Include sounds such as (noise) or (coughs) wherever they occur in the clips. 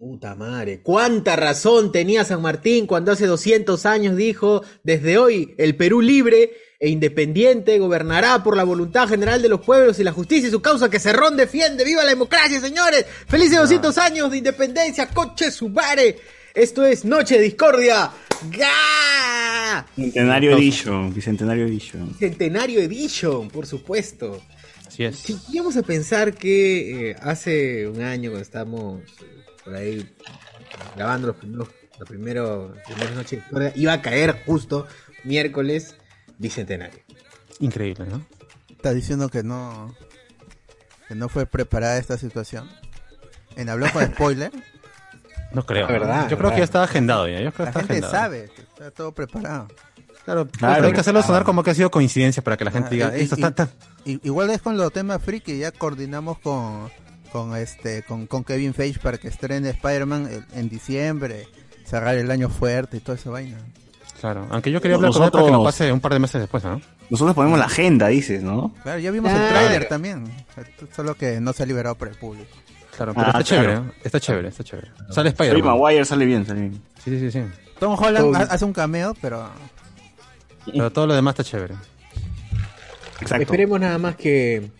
Puta madre, cuánta razón tenía San Martín cuando hace 200 años dijo, desde hoy el Perú libre e independiente gobernará por la voluntad general de los pueblos y la justicia y su causa que Cerrón defiende. ¡Viva la democracia, señores! ¡Felices 200 años de independencia! ¡Coche Subare! Esto es Noche de Discordia. ¡Ga! Bicentenario Edition, Bicentenario Edition. Centenario Edition, por supuesto. Así es. Si íbamos a pensar que eh, hace un año cuando estábamos por ahí grabando los primeros, los primeros, las primeras noches iba a caer justo miércoles bicentenario. Increíble, ¿no? Estás diciendo que no que no fue preparada esta situación. En habló con spoiler. (laughs) No creo. La verdad, Yo creo verdad. que ya está agendado ya. Yo creo que La está gente agendado. sabe que está todo preparado. Claro, Claro, pero hay que hacerlo sonar como que ha sido coincidencia para que la gente Ah, diga, y- esto y- está, está- igual es con los temas friki, ya coordinamos con con este con, con Kevin Feige para que estrene Spider-Man en- en diciembre, cerrar el año fuerte y toda esa vaina. Claro, aunque yo quería hablar con él para que lo pase un par de meses después, ¿no? Nosotros ponemos la agenda, dices, ¿no? Claro, ya vimos el tráiler también, solo que no se ha liberado para el público. Claro, pero Ah, está claro. chévere, ¿eh? está chévere, está chévere. Sale Spider-Man. Maguire sale bien, sale bien. Sí, sí, sí, sí. Tom Holland Todo- hace un cameo, pero Pero todo lo demás está chévere. Exacto. Esperemos nada más que.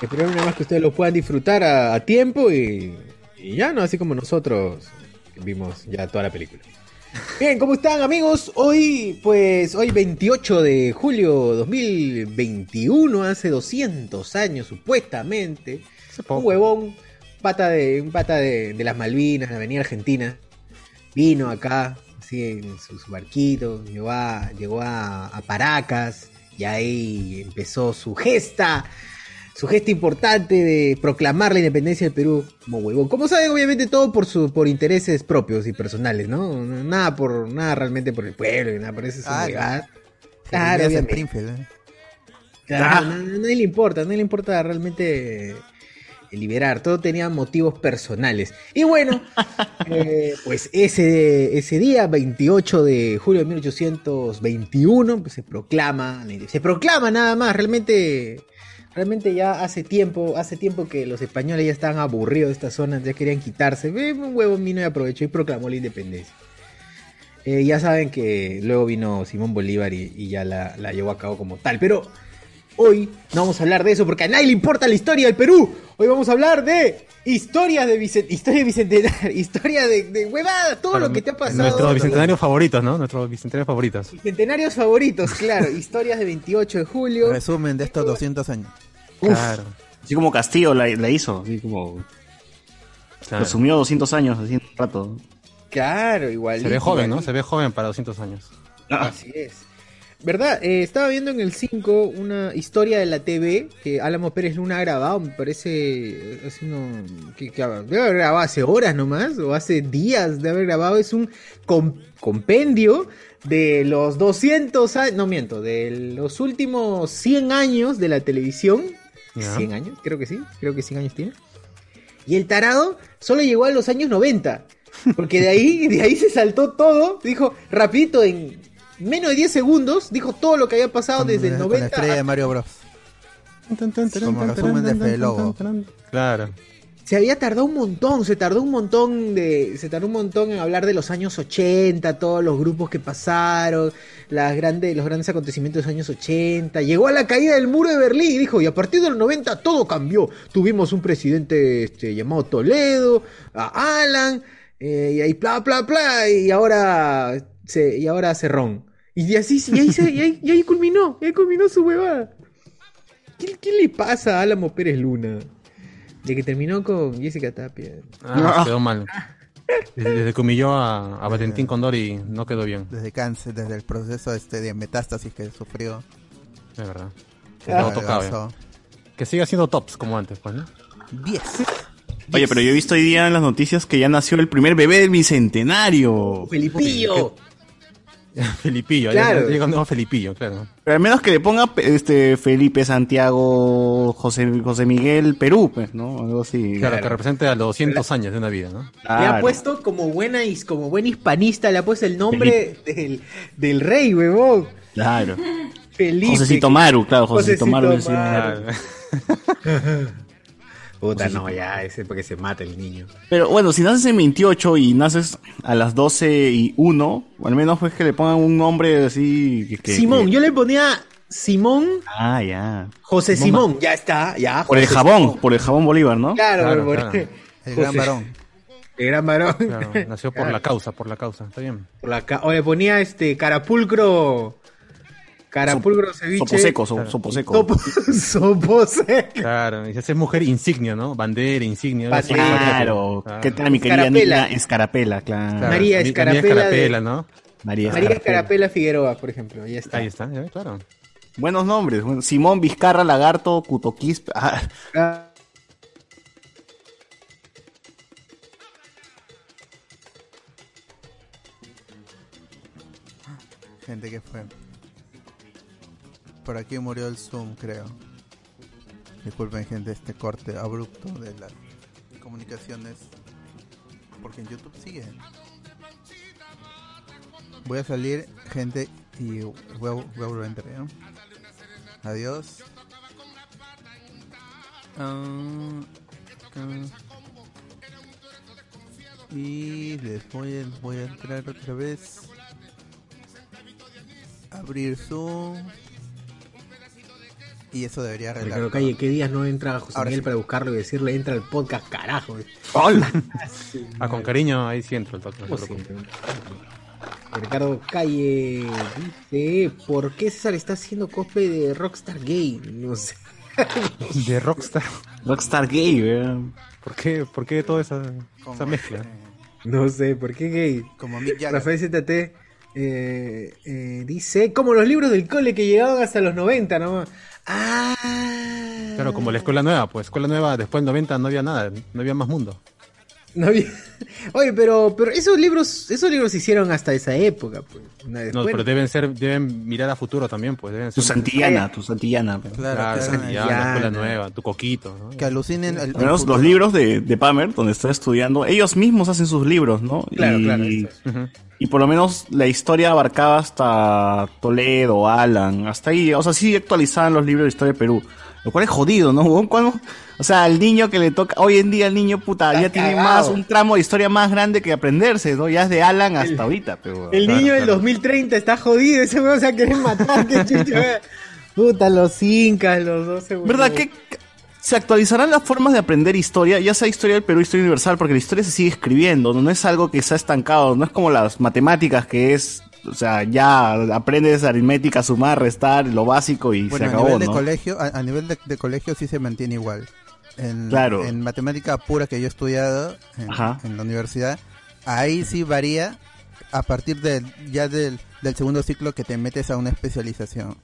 Esperemos nada más que ustedes lo puedan disfrutar a, a tiempo y, y ya, ¿no? Así como nosotros vimos ya toda la película. Bien, ¿cómo están amigos? Hoy, pues, hoy 28 de julio 2021, hace 200 años supuestamente, un huevón, pata de, un pata de, de las Malvinas, de la Avenida Argentina, vino acá, así en su, su barquito, llegó, a, llegó a, a Paracas y ahí empezó su gesta, su gesta importante de proclamar la independencia del Perú como huevón. Como saben, obviamente todo por su, por intereses propios y personales, ¿no? Nada por, nada realmente por el pueblo, y nada por eso es Ah, Claro, obviamente. ¿eh? Claro, Ah. no, no- nadie le importa, nadie le importa realmente eh, liberar, todo tenía motivos personales. Y bueno, (laughs) eh, pues ese, ese día, 28 de julio de 1821, pues se proclama, se proclama nada más, realmente, realmente ya hace tiempo, hace tiempo que los españoles ya estaban aburridos de estas zonas, ya querían quitarse, Eh, un huevo vino y aprovechó y proclamó la independencia. Eh, ya saben que luego vino Simón Bolívar y, y ya la, la llevó a cabo como tal. Pero hoy no vamos a hablar de eso porque a nadie le importa la historia del Perú. Hoy vamos a hablar de historias de Vicent historia de Bicentenario, (laughs) historia de, de huevada, todo lo que te ha pasado. Nuestros bicentenarios favoritos, ¿no? Nuestros bicentenarios favoritos. Bicentenarios favoritos, claro. (laughs) historias de 28 de julio. Resumen de estos 200 años. Uf, Claro. Así como Castillo la, la hizo, así como claro. resumió 200 años así un rato. Claro, igual. Se ve joven, ¿no? Se ve joven para 200 años. Ah, Así es. ¿Verdad? Eh, estaba viendo en el 5 una historia de la TV que Álamo Pérez Luna ha grabado, me parece, eh, hace uno, que, que debe haber grabado hace horas nomás, o hace días de haber grabado, es un com- compendio de los 200 años, no miento, de los últimos 100 años de la televisión. 100 años, creo que sí, creo que 100 años tiene. Y el tarado solo llegó a los años 90. Porque de ahí, de ahí se saltó todo. Dijo, rapidito, en menos de 10 segundos, dijo todo lo que había pasado Con desde el con la 90. estrella de Mario Bros. Como resumen de Fede Lobo. Claro. Se había tardado un montón, se tardó un montón de, se tardó un montón en hablar de los años 80, todos los grupos que pasaron, las grandes, los grandes acontecimientos de los años 80. Llegó a la caída del muro de Berlín y dijo, y a partir del 90 todo cambió. Tuvimos un presidente este, llamado Toledo, a Alan, eh, y ahí bla bla bla, y ahora se, y ahora Cerrón. Y así, y ahí, se- y ahí, y ahí culminó, y ahí culminó su huevada. ¿Qué, qué le pasa a Álamo Pérez Luna? De que terminó con Jessica Tapia. Ah, quedó mal. Desde, desde que humilló a, a Valentín Condori no quedó bien, Desde cáncer, desde el proceso este de metástasis que sufrió. de verdad. Ah. Tocado, Adelgazó. ya. Que siga haciendo tops como antes, pues, ¿no? 10. Oye, pero yo he visto hoy día en las noticias que ya nació el primer bebé del bicentenario. Felipillo. (laughs) Felipillo, Claro. ya Felipillo, claro. Pero al menos que le ponga este Felipe Santiago José José Miguel Perú, pues, ¿no? Algo así. Claro, que represente a los 200 años de una vida, ¿no? Le Claro. ha puesto como buena his- como buen hispanista, le ha puesto el nombre del, del rey, huevón. Claro. Felipe. Josecito Maru, claro, Josecito Josecito Maru. Maru. (laughs) Puta, no, ya, ese porque se mata el niño. Pero bueno, si naces en 28 y naces a las 12 y 1, o al menos pues que le pongan un nombre así. que- que- Simón, que- yo le ponía Simón Ah, ya. José Simón, ya está, ya. Por el jabón, Simón. por el jabón Bolívar, ¿no? Claro, Claro, por- claro. El gran varón. El gran varón. Claro, nació por Claro. la causa, por la causa. Está bien. Por la ca- o le ponía este carapulcro. Carapulcro ceviche. Sopo seco, so- sopo seco. Sopo, (laughs) sopo seco. Claro, y esa es mujer insignia, ¿no? Bandera, insignia. Claro. Claro. ¿Qué tal, mi querida Escarapela. niña? Escarapela, claro. Claro, María Escarapela Escarapela, de- ¿no? María, María Escarapela. Escarapela Figueroa, por ejemplo. Ya está. Ahí está, ya, claro. Buenos nombres. bueno, Simón Vizcarra, Lagarto, Cutoquis. Ah, Ah, Gente que fue. Por aquí murió el Zoom, creo. Disculpen, gente, este corte abrupto de las comunicaciones. Porque en YouTube sigue. Voy a salir, gente, y voy a, volver a entrar. Adiós. Ah, ah. Y les voy a, voy a entrar otra vez. Abrir Zoom. Y eso debería arreglar. Ricardo. Calle, ¿qué días no entra José Ahora Miguel sí. para buscarlo y decirle entra al podcast, carajo? hola. Ah, con cariño, ahí sí entro el toque. no ¿Cómo se preocupe. siempre? Ricardo Calle dice, ¿por qué César está haciendo cosplay de Rockstar Gay? No sé. (laughs) De Rockstar. Rockstar Gay, weón. ¿Por qué, por qué toda esa, esa mezcla? eh, No sé, ¿por qué gay? como Mick Jagger. Rafael ZT eh, eh, dice, como los libros del cole que llegaban hasta los 90, ¿no? Ah. Claro, como la escuela nueva, pues escuela nueva después del 90 no había nada, no había más mundo. No había- (laughs) Oye, pero, pero esos libros, esos libros se hicieron hasta esa época, pues. No, pero deben ser, deben mirar a futuro también, pues deben Tu ser Santillana, tu Santillana. weón. Claro, ya, la escuela nueva, tu coquito, ¿no? que alucinen el, Al el menos futuro. los libros de, de Pamer, donde estoy estudiando, ellos mismos hacen sus libros, ¿no? Claro, y, claro, y por lo menos la historia abarcaba hasta Toledo, Alan, hasta ahí. O sea, sí actualizaban los libros de historia de Perú. Lo cual es jodido, ¿no? o sea, al niño que le toca, hoy en día el niño, puta, Está ya tiene más, un tramo de historia más grande que aprenderse, ¿no? Ya es de Alan hasta ahorita, pero... El Claro, niño del claro. 2030 está jodido, ese weón se va a querer matar, qué. (laughs) Puta, los incas, los 12 ¿Verdad que se actualizarán las formas de aprender historia, ya sea historia del Perú, historia universal, porque la historia se sigue escribiendo, no es algo que se ha estancado, no es como las matemáticas que es, o sea, ya aprendes aritmética, sumar, restar, lo básico y Bueno, se a acabó, nivel de ¿no? colegio, a, a nivel de, de colegio sí se mantiene igual. En, Claro. en matemática pura que yo he estudiado en, la universidad, ahí sí varía a partir del ya del, del segundo ciclo que te metes a una especialización.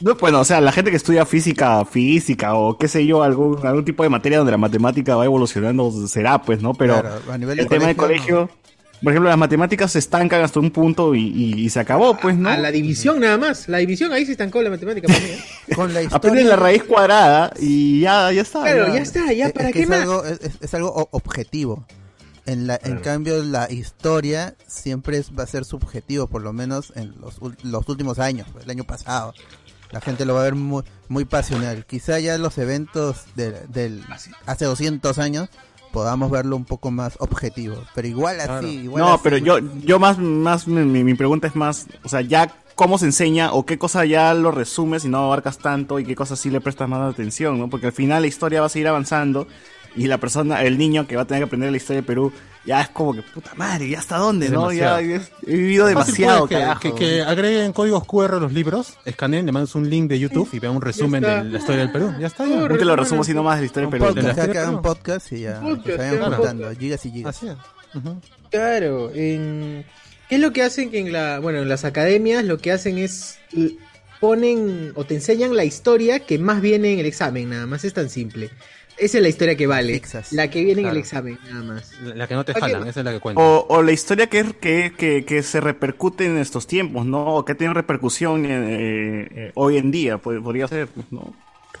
No, bueno, o sea, la gente que estudia física, física o qué sé yo, algún, algún tipo de materia donde la matemática va evolucionando será, pues, ¿no? Pero Claro, a nivel de el tema del colegio, colegio, por ejemplo, las matemáticas se estancan hasta un punto y, y- y se acabó, pues, ¿no? A la división nada más. La división ahí se estancó la matemática para mí. ¿eh? Con la historia, Aprendes la raíz cuadrada y ya, ya está. Claro, ya está, ya es- para es que qué es más. algo, es, es- algo objetivo. En, la, en cambio, la historia siempre es- va a ser subjetivo, por lo menos en los, los últimos años, pues, el año pasado. La gente lo va a ver muy, muy pasional. Quizá ya los eventos de- del hace 200 años podamos verlo un poco más objetivo. Pero igual así, Claro. igual No, así. pero yo, yo más, más, mi, mi pregunta es más, o sea, ya cómo se enseña o qué cosa ya lo resumes y no abarcas tanto y qué cosas sí le prestas más atención, ¿no? Porque al final la historia va a seguir avanzando y la persona, el niño que va a tener que aprender la historia de Perú, ya es como que, puta madre, ¿ya hasta dónde, Es no? Ya, demasiado. he vivido demasiado, que- carajo. que, que agreguen códigos QR a los libros, escaneen, le mandas un link de YouTube y vean un resumen de la historia del Perú. Ya está, ya. No te lo resumo sino más de la historia un de Perú. de la podcast, historia, ¿no? podcast y ya Podcast, que se vayan claro. juntando, gigas y gigas. Así es. Ujú. Claro, en... ¿qué es lo que hacen que en la, bueno, en las academias lo que hacen es ponen o te enseñan la historia que más viene en el examen, nada más es tan simple. Esa es la historia que vale, Fixas. la que viene en el examen, nada más. La la que no te jalan, esa es la que cuenta. O, o la historia que, que, que, que se repercute en estos tiempos, ¿no? O que tiene repercusión eh, eh, hoy en día, pues, podría ser, pues, ¿no?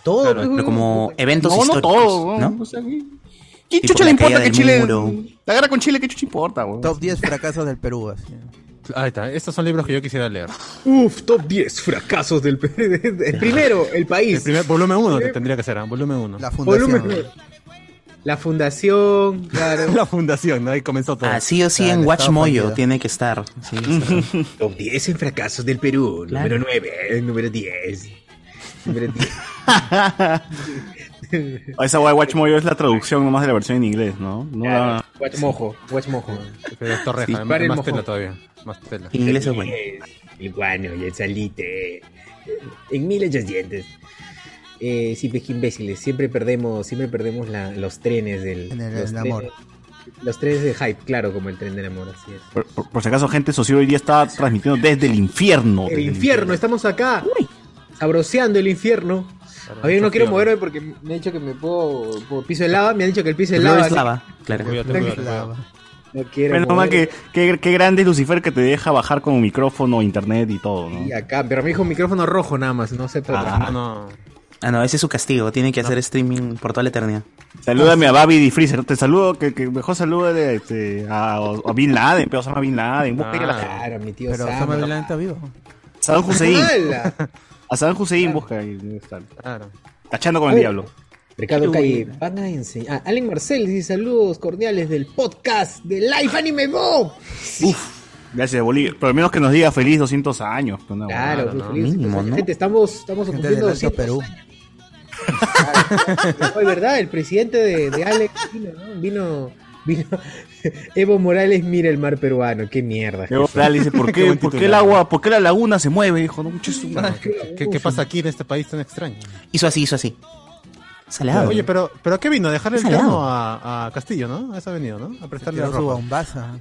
Todo, Claro, pues, Pero como eventos no, no históricos, todo, ¿no? ¿no? O sea, ¿qué- ¿Quién Tipo chucha le importa que Chile... muro. La guerra con Chile, ¿qué chucha importa, weón? Top 10 fracasos del Perú, así. Ahí está, estos son libros que yo quisiera leer. Uf, top 10 fracasos del (laughs) el primero, el país. El primer volumen 1 tendría que ser, ¿ah? volumen 1. La fundación. Volumen la fundación, claro. (laughs) La fundación, ¿no? Ahí comenzó todo. Ah, sí o sí Claro, en Watch Moyo tiene que estar. Sí, sí. (laughs) Top 10 en fracasos del Perú. Claro. Número 9, número 10. Número 10. (laughs) Esa guay Watch Moyo es la traducción nomás de la versión en inglés, ¿no? No la- Watch mojo, watch mojo. Pero es Torreja, Sí, hay para el más tela todavía. Más tela. En inglés es bueno. El guano y el salite. En 1800. Eh, sí, pues, qué imbéciles. Siempre perdemos, siempre perdemos la- los trenes del. En el- los el trenes- amor. Los trenes de hype, claro, como el tren del amor, así es. por, por- por si acaso, gente, Socio hoy día está transmitiendo desde el infierno. El desde infierno, estamos acá. Sabroseando el infierno. A ver, no quiero moverme porque me ha dicho que me puedo por piso de lava. Me han dicho que el piso de lava. es lava, claro. No quiero. Menos mal que, que, que grande es Lucifer que te deja bajar con micrófono, internet y todo, ¿no? Y acá, pero me dijo micrófono rojo nada más, no sé por qué. Ah. No, no. Ah, no, ese es su castigo. Tiene que hacer streaming por toda la eternidad. Salúdame a Babi Di Freezer. Te saludo, que, que mejor salúdale este, a, a Bin Laden, pero Osama Bin Laden. Busca ahí a la- Claro, mi tío Pero Sam. Osama Bin Laden está vivo. Saddam Hussein. A Saddam Hussein busca ahí. debe estar. Claro. Tachando con el Ay. diablo. Ricardo Calle, van a enseñar. Ah, Allen Marcel dice saludos cordiales del podcast de Life Anime Bob. Gracias, Bolivia. Pero al menos que nos diga feliz 200 años. pues, no, Claro, Claro, ¿no? feliz. Mínimo, ¿no? Gente, estamos, estamos Gente cumpliendo del Alto 200 Perú. Claro, Fue verdad, el presidente de, de Alex vino, ¿no? Vino. (laughs) Evo Morales mira el mar peruano, qué mierda. Evo Morales dice, ¿por (laughs) Qué qué, buen ¿por qué el agua, por qué la laguna se mueve? Dijo, no, mucho. ¿Qué, qué pasa aquí en este país tan extraño? Hizo así, hizo así. Salado. Oye, pero, pero ¿a qué vino? A dejarle el trono a, a Castillo, ¿no? A eso ha venido, ¿no? A prestarle la su bombaza.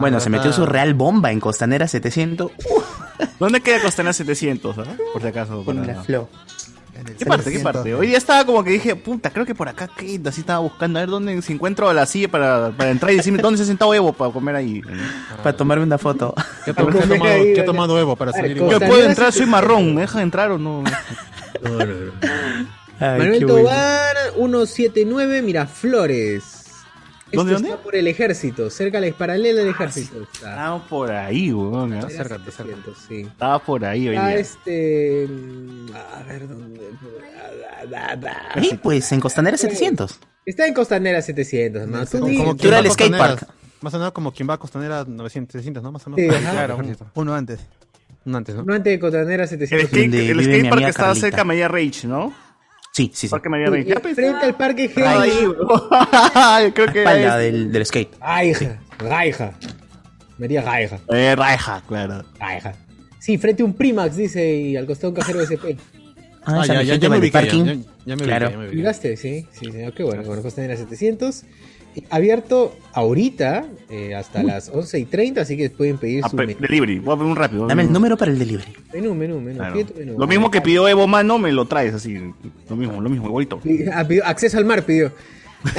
bueno, Ah, se metió su real bomba en Costanera 700. (laughs) ¿Dónde queda Costanera 700? ah? Por si acaso. Con la flow. En el ¿Qué parte? ¿Qué 700. parte? Hoy día estaba como que dije, puta, creo que por acá, ¿qué? Así estaba buscando a ver dónde se encuentro a la silla para, para entrar y decirme dónde se ha sentado Evo para comer ahí. Para tomarme una foto. ¿Qué, ha tomado, qué ha tomado Evo para salir? Yo puedo entrar, soy marrón, ¿me dejan entrar o no? (laughs) Manuel. Tobar 179 Miraflores. Esto ¿Dónde, está dónde? por el ejército, cerca del paralela del ejército. está. Estaba por ahí, weón. ¿eh? Era cerca, cerca. 700, sí. Estaba por ahí hoy Ah, día. este. mm, A ver dónde. Da, da, da. Sí, pues en Costanera 700. Está en Costanera 700, hermano. Tú Como, como quien era el a skatepark. Más o menos como quien va a Costanera 900, 700, ¿no? Más o menos. Sí, claro, ejército. Uno antes. Un antes, ¿no? No antes de Costanera El 700. skate, Donde el skatepark estaba cerca de María Rage, ¿no? Sí, sí, sí. Parque. Ya, Frente al parque ahí, G. (laughs) weón. Creo que era Espalda del, del skate. Raija. Raija. María Raija. Eh, Raja, claro. Raija. Sí, frente a un Primax, dice, y al costado un cajero de SP. Ah, Ah, ya, ya, me ubiqué. Ya, parking. ya, ya me Claro. ubiqué, ya me ubiqué. ¿Llegaste? Sí, sí, sí. Qué bueno. Bueno, Costanera 700. Abierto ahorita eh, hasta las 11 y 30, así que pueden pedir Ah, su menú. delivery, voy a pedir un rápido. Dame el número para el delivery. Menú, menú, menú. Claro. Lo mismo que pidió Evo Mano, me lo traes así. Lo mismo, lo mismo, igualito. Ah, pidió- acceso al mar pidió. (laughs)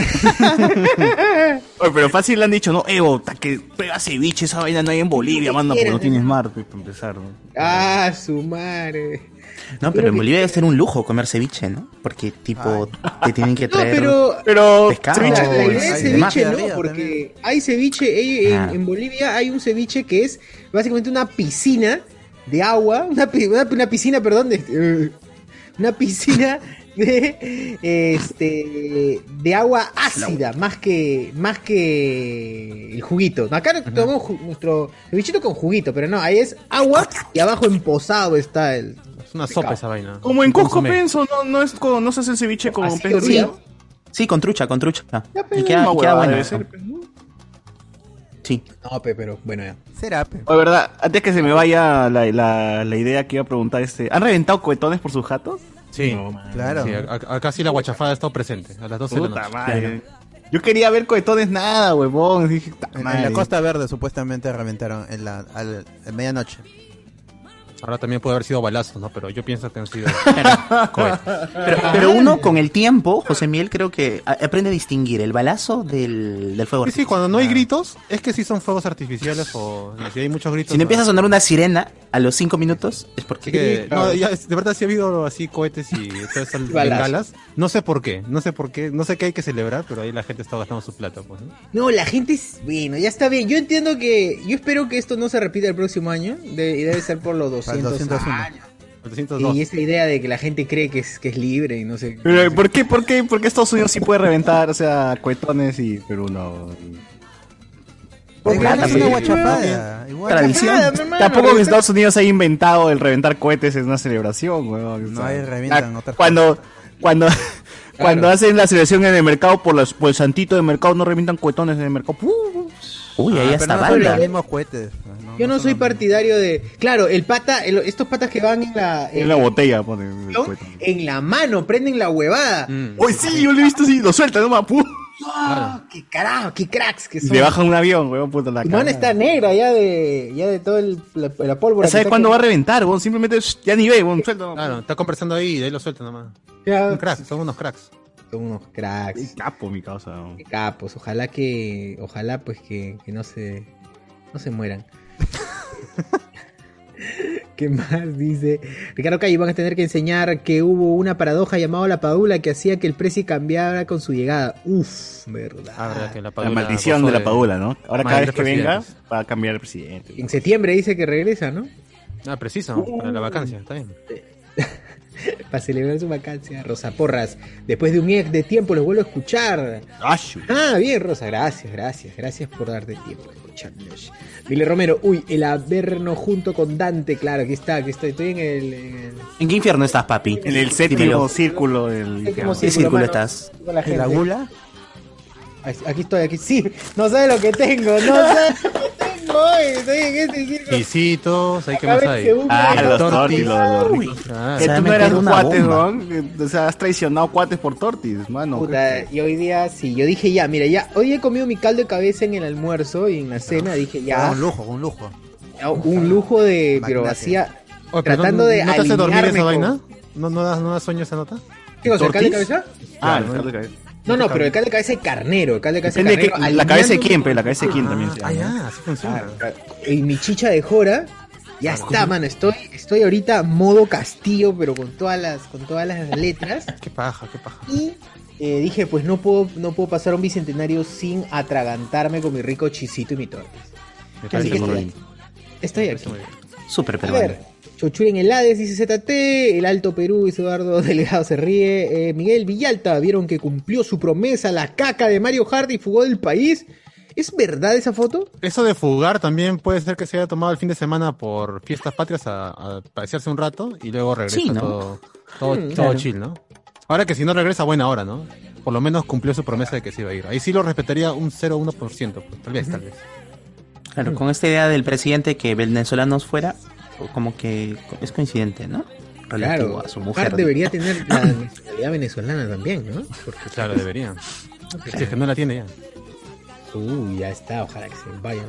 Oye, pero fácil le han dicho, no, Evo, ta que pega ceviche, esa vaina no hay en Bolivia, manda, porque no tienes mar, pues, para empezar. ¿no? Ah, su madre. No, pero en Bolivia debe ser un lujo comer ceviche, ¿no? Porque, tipo, te tienen que No, traer... pero Pero Pescado. ceviche, la, idea es de ceviche. ¿no? Porque hay ceviche, hay- en, Bolivia hay un ceviche que es básicamente una piscina de agua, una, pi- una, una piscina, perdón, de, eh, una piscina de este de agua ácida, más que más que el juguito. Acá tomamos ju- nuestro cevichito con juguito, pero no, ahí es agua y abajo emposado está el una sopa esa vaina. como en Cusco consomé. pienso, no, no, es, con- no se hace el ceviche con pez debería. dorado. Sí, con trucha, con trucha. Y queda, y queda bueno. pues, ¿no? Sí. No, pe, pero bueno ya. Será, pe. Oye, verdad, antes que se me vaya la, la, la idea que iba a preguntar, este, ¿han reventado cohetones por sus jatos? Sí. Claro. Sí, a- acá sí la guachafada ha estado presente. A las 12 de la Puta noche. madre. Yo quería ver cohetones nada, huevón. Dije, En, en la Costa Verde supuestamente reventaron en la al, a medianoche. Ahora también puede haber sido balazos, ¿no? Pero yo pienso que han sido (laughs) cohetes. Pero, pero uno con el tiempo, José Miel, creo que aprende a distinguir el balazo del, del fuego Sí, sí, artificial. cuando no hay gritos, es que sí son fuegos artificiales o si hay muchos gritos. Si no empieza a no. sonar una sirena a los cinco minutos, es porque... Que, claro. no, ya, de verdad sí ha habido así cohetes y todas esas bengalas. No sé por qué, no sé por qué, no sé qué hay que celebrar, pero ahí la gente está gastando su plata, pues, ¿no? No, la gente es. Bueno, ya está bien. Yo entiendo que. Yo espero que esto no se repita el próximo año. de- y debe ser por los el 200 201. años. 702. Y esa idea de que la gente cree que es, que es libre y no sé. Pero, sé- ¿por, qué, por, qué, ¿Por qué Estados Unidos sí puede reventar, o sea, cuetones y Perú no? Porque es una guachapada. Tradición. Tampoco en Estados Unidos ha inventado el reventar cohetes en una celebración, weón. No hay revientan ah, otras Cuando, cuando, (laughs) cuando hacen la celebración en el mercado por, los, por el santito del mercado, no revientan cohetones en el mercado. ¡Puh! Uy, ahí Ah, está no banda. los mismos cohetes. pues, ¿no? Yo no soy partidario de. Claro, el pata, el- estos patas que van en la. En la botella ponen ¿no? en la mano, prenden la huevada. Mm. ¡Uy, sí! Yo lo he visto así, lo sueltan nomás, ¡puh! ¡Ah! ¡Qué carajo! ¡Qué cracks que son! le bajan un avión, weón, puta la cara. está negra ya de, ya de todo el, la, la pólvora. Ya sabes que cuándo va a reventar, weón. Simplemente ya ni ve, weón, suelta. Claro, está conversando ahí y de ahí lo suelta nomás. Ya, Un crack, son unos cracks. Son unos cracks. Qué capo, mi causa. Qué capos. Ojalá que. Ojalá pues que, que no se. No se mueran. (laughs) ¿Qué más dice? Ricardo Calle, van a tener que enseñar que hubo una paradoja llamada la padula que hacía que el precio cambiara con su llegada. Uf, verdad. Ah, verdad que la, La maldición de la padula, ¿no? Ahora cada vez que venga, va a cambiar el presidente. En septiembre dice que regresa, ¿no? Ah, preciso, para la vacancia, está bien. (laughs) Para celebrar su vacancia. Rosa Porras, después de un ex de tiempo los vuelvo a escuchar. Ah, bien, Rosa, gracias, gracias, gracias por darte tiempo escucharnos. Mile Romero, uy, el Averno junto con Dante, claro, aquí está, aquí estoy, estoy en el. en el- ¿En qué infierno estás, papi? En el séptimo Dímelo. círculo del Séptimo ¿Qué círculo mano. estás? La ¿En la gula? Aquí estoy, aquí sí, no sé lo que tengo, no sé Quisitos, Acá más hay. Ah, los Tortis. los. Ah, Que tú no eras cuates, weón. O sea, has traicionado cuates por tortis, mano. Puta, y hoy día sí, yo dije ya, mira, ya, hoy he comido mi caldo de cabeza en el almuerzo y en la cena, dije ya, Ah, un lujo, un lujo. ya, un lujo de, pero Magnate. hacía, Oye, pero tratando no, de ¿No te hace dormir esa con- vaina? ¿No, no, das, ¿No das sueño esa nota? ¿qué cosa, el caldo de cabeza? Ah, el caldo de cabeza. No, no, pero el caldo de cabeza de carnero, el caldo de cabeza de carnero. que- la cabeza de quién, pero la cabeza de quién también. se Ah, ya, así funciona. Y mi chicha de jora, ya está, mano, estoy, estoy ahorita modo castillo, pero con todas las, con todas las letras. Qué paja, qué paja. Y eh, dije, pues no puedo, no puedo pasar un bicentenario sin atragantarme con mi rico chisito y mi tortis. Me Así parece que muy estoy, bien. estoy aquí. Súper A peruano. Ver, Chochuri en el Hades, dice ZT, el Alto Perú, dice Eduardo (laughs) Delegado se ríe. Eh, Miguel Villalta, ¿vieron que cumplió su promesa la caca de Mario Hardy y fugó del país? ¿Es verdad esa foto? Eso de fugar también puede ser que se haya tomado el fin de semana por fiestas patrias a, a pasearse un rato y luego regresa Sí, ¿no? todo, todo, Mm, todo claro. chill, ¿no? Ahora que si no regresa, buena hora, ¿no? Por lo menos cumplió su promesa de que se iba a ir. Ahí sí lo respetaría un 0,1%, pues, tal vez, tal vez. Claro, con esta idea del presidente que venezolanos fuera, como que es coincidente, ¿no? Relativo Claro, a su mujer. Debería tener la (laughs) nacionalidad venezolana también, ¿no? Porque, Claro, debería. Si es que no la tiene ya. Uy, ya está, ojalá que se vayan.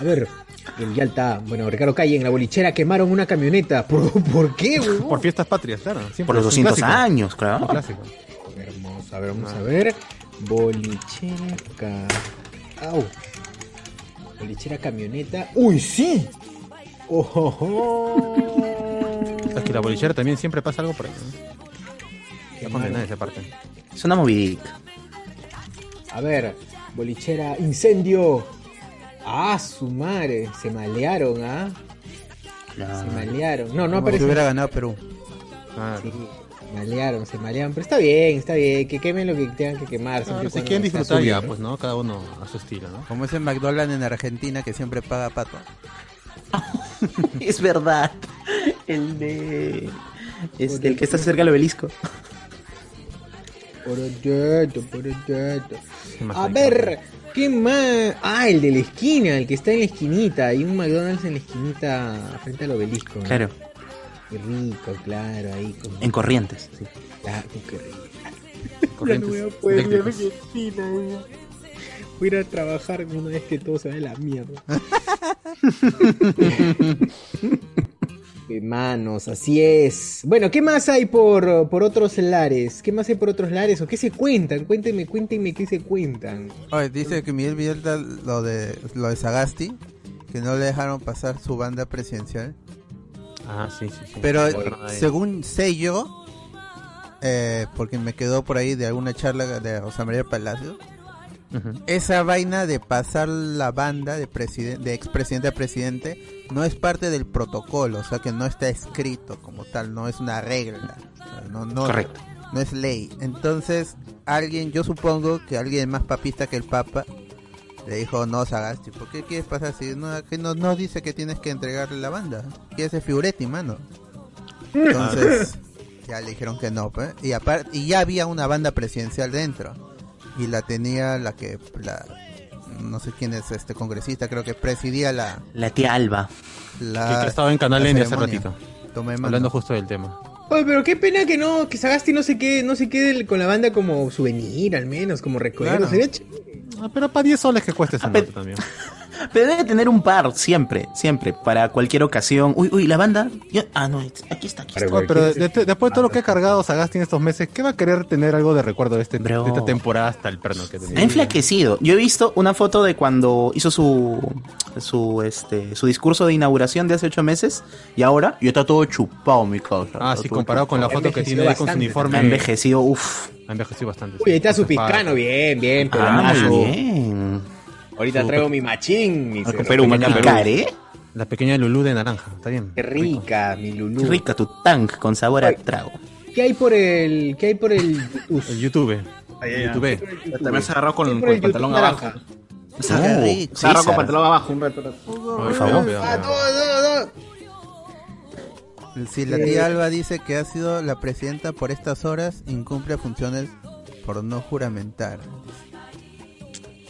A ver, el Villalta, bueno, Ricardo Calle, en la bolichera quemaron una camioneta. (laughs) ¿Por, ¿por qué, huevón? Por fiestas patrias, claro. siempre. Por los Es un 200 clásico. años, Un claro. clásico. Vamos a ver, vamos a ver. Bolichera ca... Au. Bolichera camioneta. ¡Uy, sí! ¡Oh, oh, oh! Es que la bolichera también siempre pasa algo por ahí. ¿no? Ya esa parte. Es una movidita. A ver, bolichera, incendio. ¡Ah, su madre! Se malearon, ¿ah? Se malearon. No, no Como si hubiera ganado Perú. Ah, Sí, se malearon, se malearon. Pero está bien, está bien. Que quemen lo que tengan que quemar. y si quieren disfrutar ya, pues, ¿no? Cada uno a su estilo, ¿no? Como ese McDonald's en Argentina que siempre paga pato. (laughs) Es verdad. El de. Este, el que está cerca del obelisco. Por allá, por allá. ¿Qué más A ver, ¿qué más? Ah, el de la esquina, el que está en la esquinita. Hay un McDonald's en la esquinita frente al obelisco. ¿no? Claro, Qué rico, claro, ahí. Con... en Corrientes. sí. Claro, qué rico. Corrientes Ya no voy a poder ir a la eléctricas. esquina, güey. Voy a ir a trabajar una vez que todo se a la mierda. (laughs) Hermanos, así es. Bueno, ¿qué más hay por, por otros lares? ¿Qué más hay por otros lares? ¿O qué se cuentan? Cuéntenme, cuéntenme qué se cuentan. Oye, dice que Miguel Villalta lo de lo de Sagasti, que no le dejaron pasar su banda presidencial. Ah, sí, sí, sí. Pero según sé yo, eh, porque me quedó por ahí de alguna charla de José María Palacio, esa vaina de pasar la banda de, de expresidente a presidente no es parte del protocolo, o sea que no está escrito como tal, no es una regla. o sea, No, no, Correcto. no es ley. Entonces, alguien, yo supongo que alguien más papista que el Papa le dijo, no, Sagasti, ¿por qué quieres pasar así? No, aquí no, no dice que tienes que entregarle la banda. Quieres ser figuretti, mano. Entonces, (laughs) ya le dijeron que no, pues. Y, aparte, y ya había una banda presidencial dentro. Y la tenía la que, la, no sé quién es este congresista, creo que presidía la... La tía Alba. la Que- que estaba en Canal N hace ratito. Hablando justo del tema. Oye, pero qué pena que no, que Sagasti no se quede, no se quede con la banda como souvenir, al menos, como recuerdo. Claro. Sería Ah, pero para 10 soles que cueste esa Ah, nota también. (laughs) Pero debe tener un par, siempre, siempre, para cualquier ocasión. Uy, uy, la banda. Yo- ah, no, aquí está, aquí está. Pero de- de- después de todo lo que ha cargado Sagasti en estos meses, ¿qué va a querer tener algo de recuerdo de, este, de esta temporada hasta el perno que tenía? Ha enflaquecido. Yo he visto una foto de cuando hizo su su este su discurso de inauguración de hace ocho meses y ahora y está todo chupado mi causa. Ah, sí, comparado con la foto que tiene ahí con su bastante uniforme. Ha envejecido, uff. Ha envejecido bastante. Uy, ahí está su espada. bien, bien, Ah, peruanazo. muy bien. Ahorita Su- traigo mi machín, mi. Perú, Pequeña Perú. ¿eh? La pequeña Lulú de naranja, está bien. Qué rica, mi Lulú. Qué rica tu tank con sabor a Ay. trago. ¿Qué hay por el, qué hay por el El YouTube. Ay, ay, El ay. YouTube. También se agarró ¿Qué con, hay con el el pantalón YouTube abajo. naranja? Qué rico. Se agarró con pantalón abajo un rato. Por favor. Ah. Si la tía Alba dice que ha sido la presidenta por estas horas, incumple funciones por no juramentar.